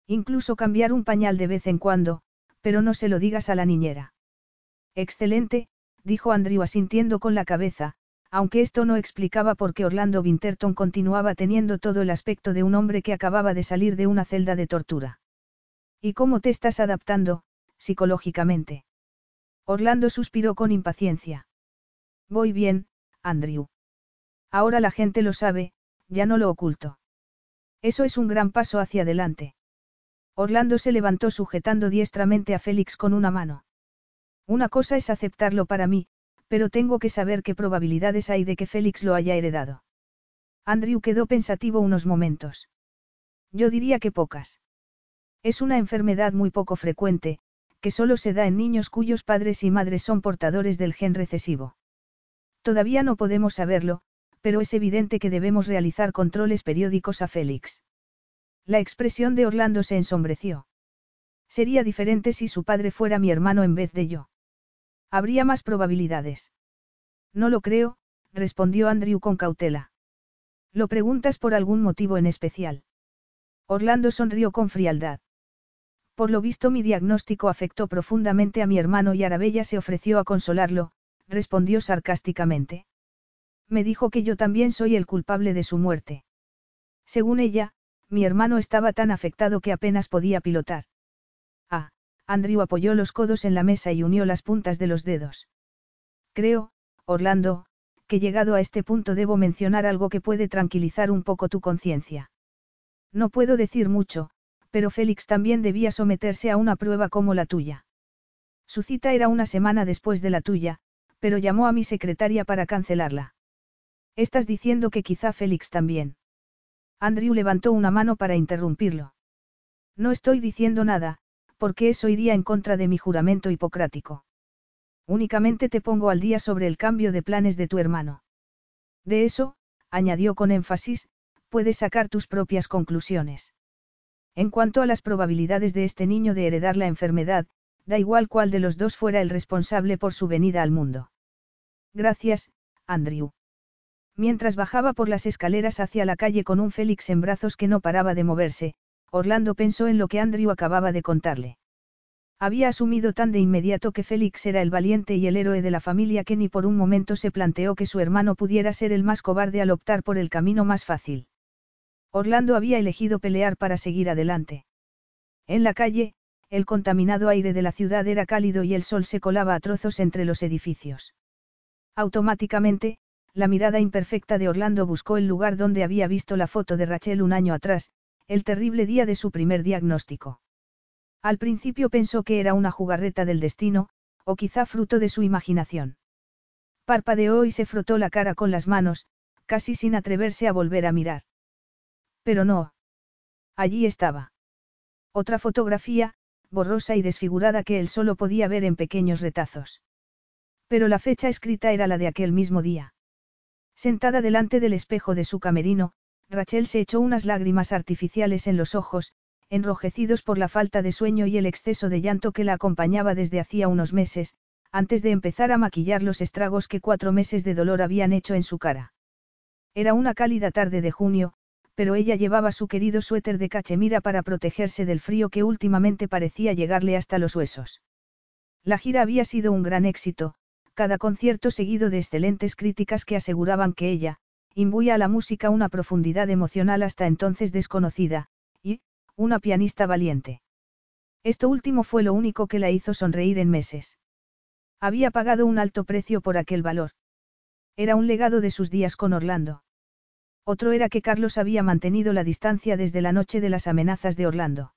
Incluso cambiar un pañal de vez en cuando, pero no se lo digas a la niñera. Excelente, dijo Andrew asintiendo con la cabeza, aunque esto no explicaba por qué Orlando Winterton continuaba teniendo todo el aspecto de un hombre que acababa de salir de una celda de tortura. ¿Y cómo te estás adaptando, psicológicamente? Orlando suspiró con impaciencia. Voy bien, Andrew. Ahora la gente lo sabe, ya no lo oculto. Eso es un gran paso hacia adelante. Orlando se levantó sujetando diestramente a Félix con una mano. Una cosa es aceptarlo para mí, pero tengo que saber qué probabilidades hay de que Félix lo haya heredado. Andrew quedó pensativo unos momentos. Yo diría que pocas. Es una enfermedad muy poco frecuente, que solo se da en niños cuyos padres y madres son portadores del gen recesivo. Todavía no podemos saberlo, pero es evidente que debemos realizar controles periódicos a Félix. La expresión de Orlando se ensombreció. Sería diferente si su padre fuera mi hermano en vez de yo. Habría más probabilidades. No lo creo, respondió Andrew con cautela. ¿Lo preguntas por algún motivo en especial? Orlando sonrió con frialdad. Por lo visto mi diagnóstico afectó profundamente a mi hermano y Arabella se ofreció a consolarlo, respondió sarcásticamente. Me dijo que yo también soy el culpable de su muerte. Según ella, mi hermano estaba tan afectado que apenas podía pilotar. Andrew apoyó los codos en la mesa y unió las puntas de los dedos. Creo, Orlando, que llegado a este punto debo mencionar algo que puede tranquilizar un poco tu conciencia. No puedo decir mucho, pero Félix también debía someterse a una prueba como la tuya. Su cita era una semana después de la tuya, pero llamó a mi secretaria para cancelarla. Estás diciendo que quizá Félix también. Andrew levantó una mano para interrumpirlo. No estoy diciendo nada, porque eso iría en contra de mi juramento hipocrático. Únicamente te pongo al día sobre el cambio de planes de tu hermano. De eso, añadió con énfasis, puedes sacar tus propias conclusiones. En cuanto a las probabilidades de este niño de heredar la enfermedad, da igual cuál de los dos fuera el responsable por su venida al mundo. Gracias, Andrew. Mientras bajaba por las escaleras hacia la calle con un Félix en brazos que no paraba de moverse, Orlando pensó en lo que Andrew acababa de contarle. Había asumido tan de inmediato que Félix era el valiente y el héroe de la familia que ni por un momento se planteó que su hermano pudiera ser el más cobarde al optar por el camino más fácil. Orlando había elegido pelear para seguir adelante. En la calle, el contaminado aire de la ciudad era cálido y el sol se colaba a trozos entre los edificios. Automáticamente, la mirada imperfecta de Orlando buscó el lugar donde había visto la foto de Rachel un año atrás, el terrible día de su primer diagnóstico. Al principio pensó que era una jugarreta del destino, o quizá fruto de su imaginación. Parpadeó y se frotó la cara con las manos, casi sin atreverse a volver a mirar. Pero no. Allí estaba. Otra fotografía, borrosa y desfigurada que él solo podía ver en pequeños retazos. Pero la fecha escrita era la de aquel mismo día. Sentada delante del espejo de su camerino, Rachel se echó unas lágrimas artificiales en los ojos, enrojecidos por la falta de sueño y el exceso de llanto que la acompañaba desde hacía unos meses, antes de empezar a maquillar los estragos que cuatro meses de dolor habían hecho en su cara. Era una cálida tarde de junio, pero ella llevaba su querido suéter de cachemira para protegerse del frío que últimamente parecía llegarle hasta los huesos. La gira había sido un gran éxito, cada concierto seguido de excelentes críticas que aseguraban que ella, imbuía a la música una profundidad emocional hasta entonces desconocida, y, una pianista valiente. Esto último fue lo único que la hizo sonreír en meses. Había pagado un alto precio por aquel valor. Era un legado de sus días con Orlando. Otro era que Carlos había mantenido la distancia desde la noche de las amenazas de Orlando.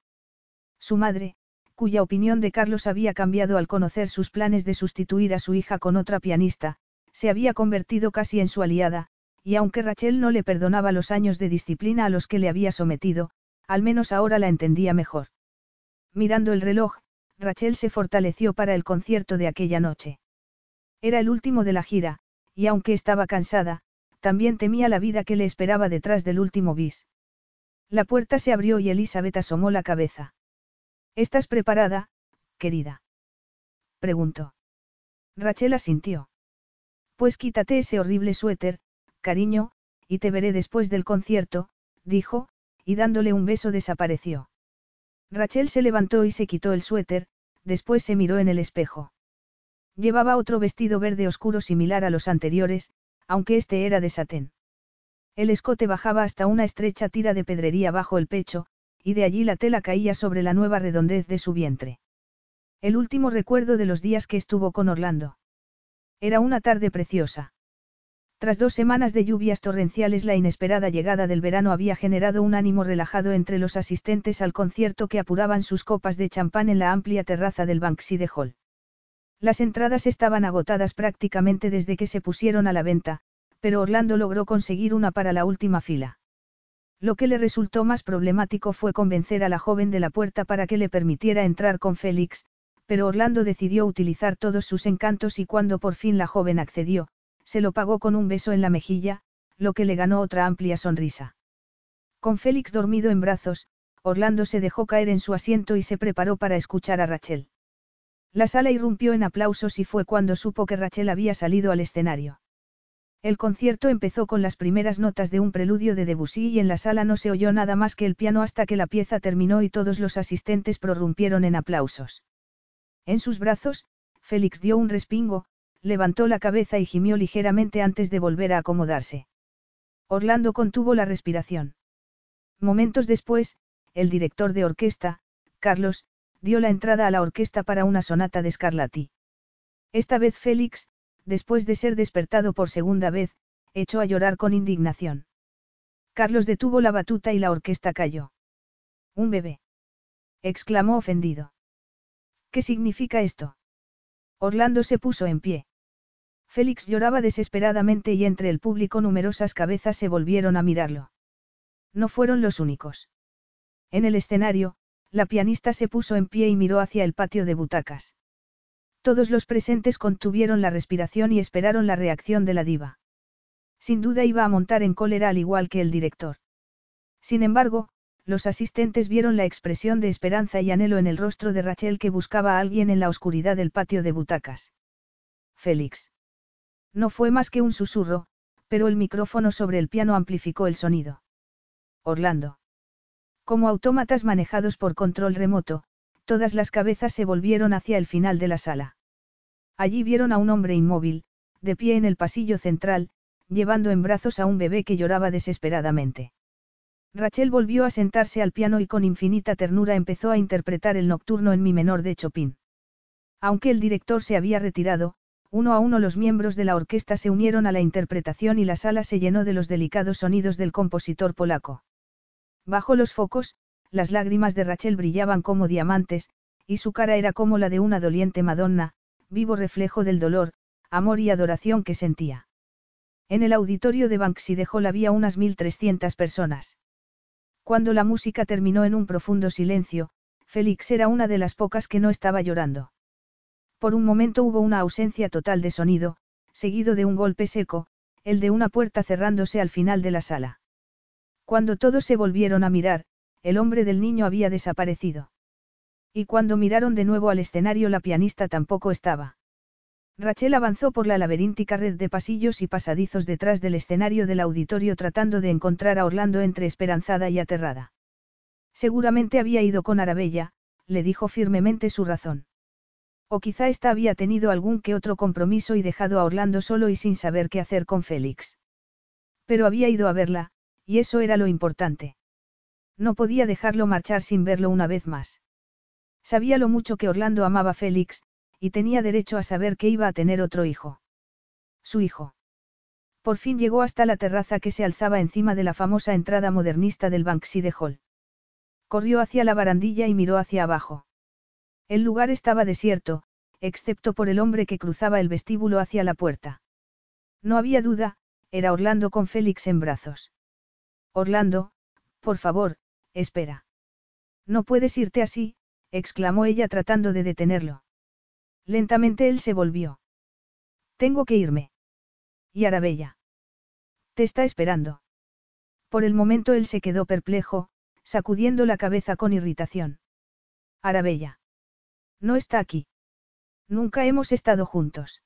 Su madre, cuya opinión de Carlos había cambiado al conocer sus planes de sustituir a su hija con otra pianista, se había convertido casi en su aliada, y aunque Rachel no le perdonaba los años de disciplina a los que le había sometido, al menos ahora la entendía mejor. Mirando el reloj, Rachel se fortaleció para el concierto de aquella noche. Era el último de la gira, y aunque estaba cansada, también temía la vida que le esperaba detrás del último bis. La puerta se abrió y Elizabeth asomó la cabeza. ¿Estás preparada, querida? preguntó. Rachel asintió. Pues quítate ese horrible suéter, cariño, y te veré después del concierto, dijo, y dándole un beso desapareció. Rachel se levantó y se quitó el suéter, después se miró en el espejo. Llevaba otro vestido verde oscuro similar a los anteriores, aunque este era de satén. El escote bajaba hasta una estrecha tira de pedrería bajo el pecho, y de allí la tela caía sobre la nueva redondez de su vientre. El último recuerdo de los días que estuvo con Orlando. Era una tarde preciosa. Tras dos semanas de lluvias torrenciales la inesperada llegada del verano había generado un ánimo relajado entre los asistentes al concierto que apuraban sus copas de champán en la amplia terraza del Banksy de Hall. Las entradas estaban agotadas prácticamente desde que se pusieron a la venta, pero Orlando logró conseguir una para la última fila. Lo que le resultó más problemático fue convencer a la joven de la puerta para que le permitiera entrar con Félix, pero Orlando decidió utilizar todos sus encantos y cuando por fin la joven accedió, se lo pagó con un beso en la mejilla, lo que le ganó otra amplia sonrisa. Con Félix dormido en brazos, Orlando se dejó caer en su asiento y se preparó para escuchar a Rachel. La sala irrumpió en aplausos y fue cuando supo que Rachel había salido al escenario. El concierto empezó con las primeras notas de un preludio de Debussy y en la sala no se oyó nada más que el piano hasta que la pieza terminó y todos los asistentes prorrumpieron en aplausos. En sus brazos, Félix dio un respingo, levantó la cabeza y gimió ligeramente antes de volver a acomodarse. Orlando contuvo la respiración. Momentos después, el director de orquesta, Carlos, dio la entrada a la orquesta para una sonata de Scarlatti. Esta vez Félix, después de ser despertado por segunda vez, echó a llorar con indignación. Carlos detuvo la batuta y la orquesta cayó. Un bebé. exclamó ofendido. ¿Qué significa esto? Orlando se puso en pie. Félix lloraba desesperadamente y entre el público numerosas cabezas se volvieron a mirarlo. No fueron los únicos. En el escenario, la pianista se puso en pie y miró hacia el patio de butacas. Todos los presentes contuvieron la respiración y esperaron la reacción de la diva. Sin duda iba a montar en cólera al igual que el director. Sin embargo, los asistentes vieron la expresión de esperanza y anhelo en el rostro de Rachel que buscaba a alguien en la oscuridad del patio de butacas. Félix. No fue más que un susurro, pero el micrófono sobre el piano amplificó el sonido. Orlando. Como autómatas manejados por control remoto, todas las cabezas se volvieron hacia el final de la sala. Allí vieron a un hombre inmóvil, de pie en el pasillo central, llevando en brazos a un bebé que lloraba desesperadamente. Rachel volvió a sentarse al piano y con infinita ternura empezó a interpretar el nocturno en mi menor de Chopin. Aunque el director se había retirado, uno a uno los miembros de la orquesta se unieron a la interpretación y la sala se llenó de los delicados sonidos del compositor polaco. Bajo los focos, las lágrimas de Rachel brillaban como diamantes, y su cara era como la de una doliente Madonna, vivo reflejo del dolor, amor y adoración que sentía. En el auditorio de Banksy de Hall había unas 1.300 personas. Cuando la música terminó en un profundo silencio, Félix era una de las pocas que no estaba llorando. Por un momento hubo una ausencia total de sonido, seguido de un golpe seco, el de una puerta cerrándose al final de la sala. Cuando todos se volvieron a mirar, el hombre del niño había desaparecido. Y cuando miraron de nuevo al escenario la pianista tampoco estaba. Rachel avanzó por la laberíntica red de pasillos y pasadizos detrás del escenario del auditorio tratando de encontrar a Orlando entre esperanzada y aterrada. Seguramente había ido con Arabella, le dijo firmemente su razón. O quizá ésta había tenido algún que otro compromiso y dejado a Orlando solo y sin saber qué hacer con Félix. Pero había ido a verla, y eso era lo importante. No podía dejarlo marchar sin verlo una vez más. Sabía lo mucho que Orlando amaba a Félix, y tenía derecho a saber que iba a tener otro hijo. Su hijo. Por fin llegó hasta la terraza que se alzaba encima de la famosa entrada modernista del Banksy de Hall. Corrió hacia la barandilla y miró hacia abajo. El lugar estaba desierto, excepto por el hombre que cruzaba el vestíbulo hacia la puerta. No había duda, era Orlando con Félix en brazos. Orlando, por favor, espera. No puedes irte así, exclamó ella tratando de detenerlo. Lentamente él se volvió. Tengo que irme. Y Arabella. Te está esperando. Por el momento él se quedó perplejo, sacudiendo la cabeza con irritación. Arabella. No está aquí. Nunca hemos estado juntos.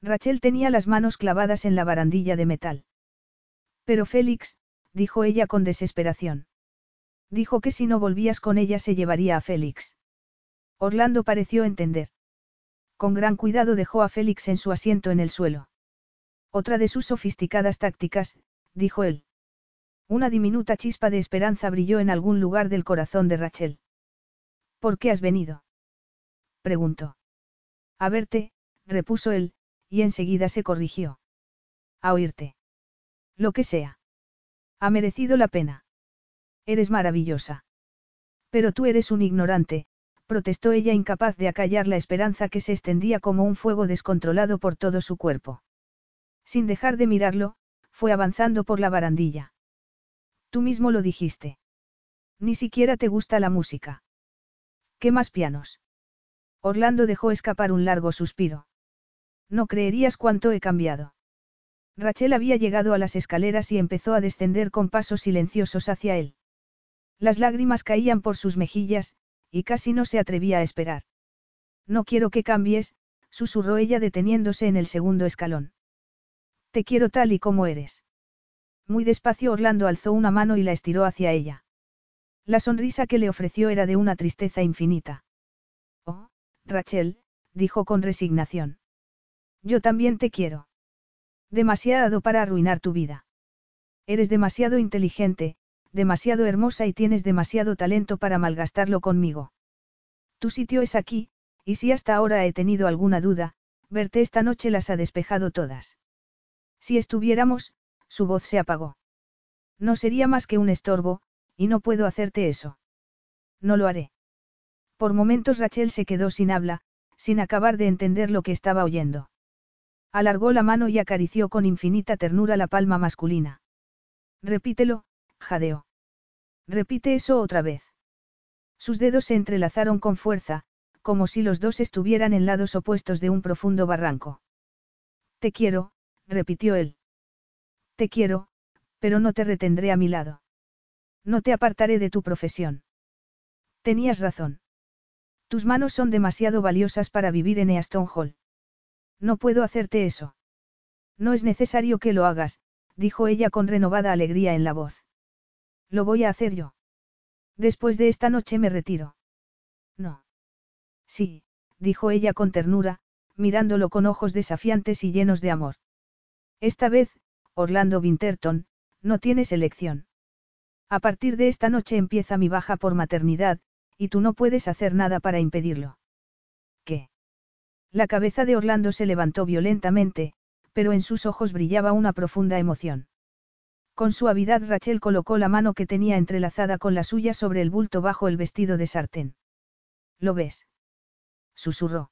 Rachel tenía las manos clavadas en la barandilla de metal. Pero Félix, dijo ella con desesperación. Dijo que si no volvías con ella se llevaría a Félix. Orlando pareció entender. Con gran cuidado dejó a Félix en su asiento en el suelo. Otra de sus sofisticadas tácticas, dijo él. Una diminuta chispa de esperanza brilló en algún lugar del corazón de Rachel. ¿Por qué has venido? preguntó. A verte, repuso él, y enseguida se corrigió. A oírte. Lo que sea. Ha merecido la pena. Eres maravillosa. Pero tú eres un ignorante, protestó ella incapaz de acallar la esperanza que se extendía como un fuego descontrolado por todo su cuerpo. Sin dejar de mirarlo, fue avanzando por la barandilla. Tú mismo lo dijiste. Ni siquiera te gusta la música. ¿Qué más pianos? Orlando dejó escapar un largo suspiro. No creerías cuánto he cambiado. Rachel había llegado a las escaleras y empezó a descender con pasos silenciosos hacia él. Las lágrimas caían por sus mejillas, y casi no se atrevía a esperar. No quiero que cambies, susurró ella deteniéndose en el segundo escalón. Te quiero tal y como eres. Muy despacio Orlando alzó una mano y la estiró hacia ella. La sonrisa que le ofreció era de una tristeza infinita. Oh, Rachel, dijo con resignación. Yo también te quiero. Demasiado para arruinar tu vida. Eres demasiado inteligente, demasiado hermosa y tienes demasiado talento para malgastarlo conmigo. Tu sitio es aquí, y si hasta ahora he tenido alguna duda, verte esta noche las ha despejado todas. Si estuviéramos, su voz se apagó. No sería más que un estorbo, y no puedo hacerte eso. No lo haré. Por momentos Rachel se quedó sin habla, sin acabar de entender lo que estaba oyendo. Alargó la mano y acarició con infinita ternura la palma masculina. Repítelo, jadeó. Repite eso otra vez. Sus dedos se entrelazaron con fuerza, como si los dos estuvieran en lados opuestos de un profundo barranco. Te quiero, repitió él. Te quiero, pero no te retendré a mi lado. No te apartaré de tu profesión. Tenías razón. Tus manos son demasiado valiosas para vivir en Easton Hall. No puedo hacerte eso. No es necesario que lo hagas, dijo ella con renovada alegría en la voz. Lo voy a hacer yo. Después de esta noche me retiro. No. Sí, dijo ella con ternura, mirándolo con ojos desafiantes y llenos de amor. Esta vez, Orlando Winterton, no tienes elección. A partir de esta noche empieza mi baja por maternidad, y tú no puedes hacer nada para impedirlo. ¿Qué? La cabeza de Orlando se levantó violentamente, pero en sus ojos brillaba una profunda emoción. Con suavidad Rachel colocó la mano que tenía entrelazada con la suya sobre el bulto bajo el vestido de sartén. ¿Lo ves? susurró.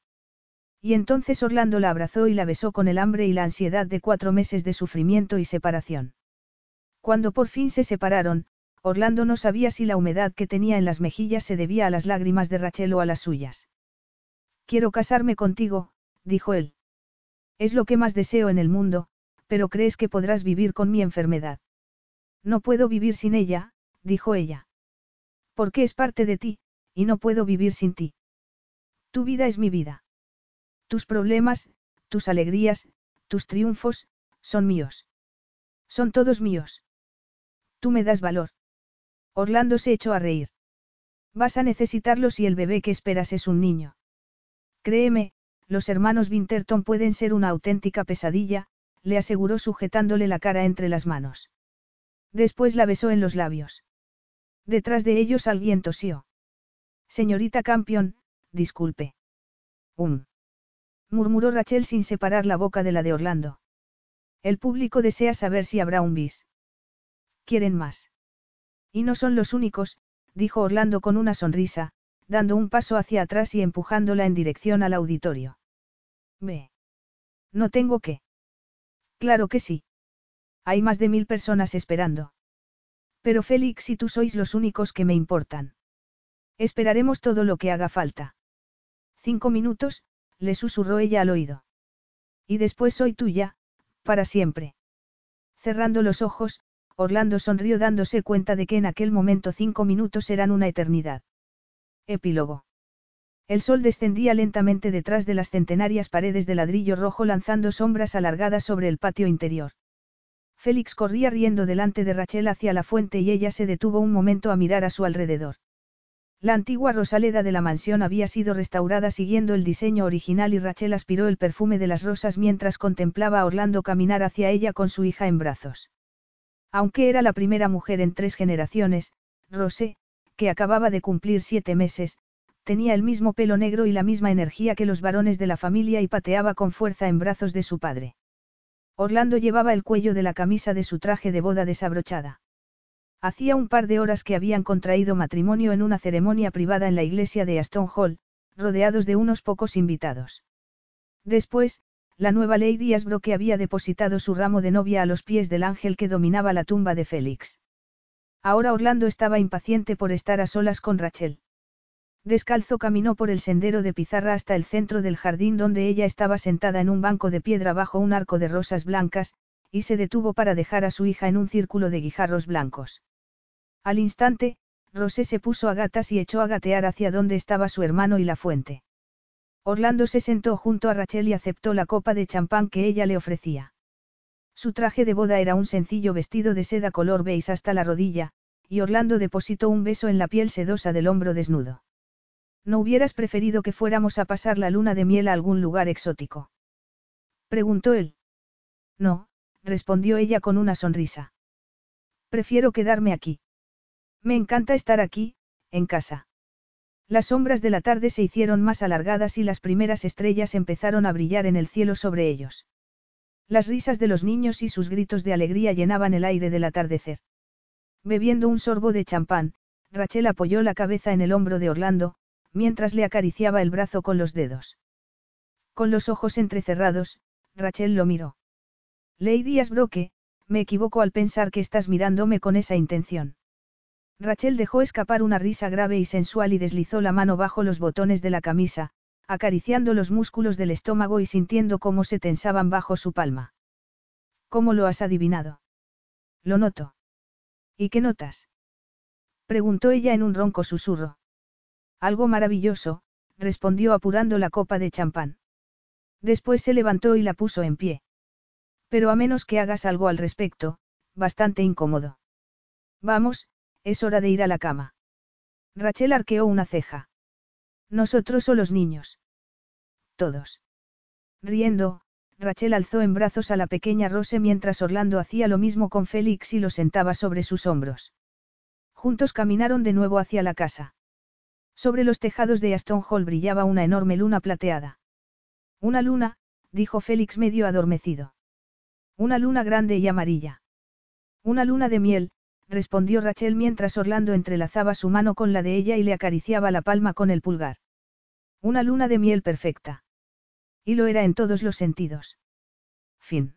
Y entonces Orlando la abrazó y la besó con el hambre y la ansiedad de cuatro meses de sufrimiento y separación. Cuando por fin se separaron, Orlando no sabía si la humedad que tenía en las mejillas se debía a las lágrimas de Rachel o a las suyas. Quiero casarme contigo, dijo él. Es lo que más deseo en el mundo, pero crees que podrás vivir con mi enfermedad. No puedo vivir sin ella, dijo ella. Porque es parte de ti, y no puedo vivir sin ti. Tu vida es mi vida. Tus problemas, tus alegrías, tus triunfos, son míos. Son todos míos. Tú me das valor. Orlando se echó a reír. Vas a necesitarlo si el bebé que esperas es un niño. Créeme, los hermanos Winterton pueden ser una auténtica pesadilla, le aseguró sujetándole la cara entre las manos. Después la besó en los labios. Detrás de ellos alguien tosió. Señorita Campion, disculpe. Um murmuró Rachel sin separar la boca de la de Orlando. El público desea saber si habrá un bis. ¿Quieren más? Y no son los únicos, dijo Orlando con una sonrisa, dando un paso hacia atrás y empujándola en dirección al auditorio. Ve. No tengo que. Claro que sí. Hay más de mil personas esperando. Pero Félix y tú sois los únicos que me importan. Esperaremos todo lo que haga falta. Cinco minutos, le susurró ella al oído. Y después soy tuya, para siempre. Cerrando los ojos, Orlando sonrió dándose cuenta de que en aquel momento cinco minutos eran una eternidad. Epílogo. El sol descendía lentamente detrás de las centenarias paredes de ladrillo rojo lanzando sombras alargadas sobre el patio interior. Félix corría riendo delante de Rachel hacia la fuente y ella se detuvo un momento a mirar a su alrededor. La antigua Rosaleda de la mansión había sido restaurada siguiendo el diseño original y Rachel aspiró el perfume de las rosas mientras contemplaba a Orlando caminar hacia ella con su hija en brazos. Aunque era la primera mujer en tres generaciones, Rosé, que acababa de cumplir siete meses, tenía el mismo pelo negro y la misma energía que los varones de la familia y pateaba con fuerza en brazos de su padre. Orlando llevaba el cuello de la camisa de su traje de boda desabrochada. Hacía un par de horas que habían contraído matrimonio en una ceremonia privada en la iglesia de Aston Hall, rodeados de unos pocos invitados. Después, la nueva Lady Asbrook había depositado su ramo de novia a los pies del ángel que dominaba la tumba de Félix. Ahora Orlando estaba impaciente por estar a solas con Rachel. Descalzo caminó por el sendero de pizarra hasta el centro del jardín donde ella estaba sentada en un banco de piedra bajo un arco de rosas blancas, y se detuvo para dejar a su hija en un círculo de guijarros blancos. Al instante, Rosé se puso a gatas y echó a gatear hacia donde estaba su hermano y la fuente. Orlando se sentó junto a Rachel y aceptó la copa de champán que ella le ofrecía. Su traje de boda era un sencillo vestido de seda color beige hasta la rodilla, y Orlando depositó un beso en la piel sedosa del hombro desnudo. ¿No hubieras preferido que fuéramos a pasar la luna de miel a algún lugar exótico? Preguntó él. No, respondió ella con una sonrisa. Prefiero quedarme aquí. Me encanta estar aquí, en casa. Las sombras de la tarde se hicieron más alargadas y las primeras estrellas empezaron a brillar en el cielo sobre ellos. Las risas de los niños y sus gritos de alegría llenaban el aire del atardecer. Bebiendo un sorbo de champán, Rachel apoyó la cabeza en el hombro de Orlando, mientras le acariciaba el brazo con los dedos. Con los ojos entrecerrados, Rachel lo miró. Lady Asbroke, me equivoco al pensar que estás mirándome con esa intención. Rachel dejó escapar una risa grave y sensual y deslizó la mano bajo los botones de la camisa, acariciando los músculos del estómago y sintiendo cómo se tensaban bajo su palma. ¿Cómo lo has adivinado? Lo noto. ¿Y qué notas? preguntó ella en un ronco susurro. Algo maravilloso, respondió apurando la copa de champán. Después se levantó y la puso en pie. Pero a menos que hagas algo al respecto, bastante incómodo. Vamos, es hora de ir a la cama. Rachel arqueó una ceja. Nosotros o los niños. Todos. Riendo, Rachel alzó en brazos a la pequeña Rose mientras Orlando hacía lo mismo con Félix y lo sentaba sobre sus hombros. Juntos caminaron de nuevo hacia la casa. Sobre los tejados de Aston Hall brillaba una enorme luna plateada. Una luna, dijo Félix medio adormecido. Una luna grande y amarilla. Una luna de miel, respondió Rachel mientras Orlando entrelazaba su mano con la de ella y le acariciaba la palma con el pulgar. Una luna de miel perfecta. Y lo era en todos los sentidos. Fin.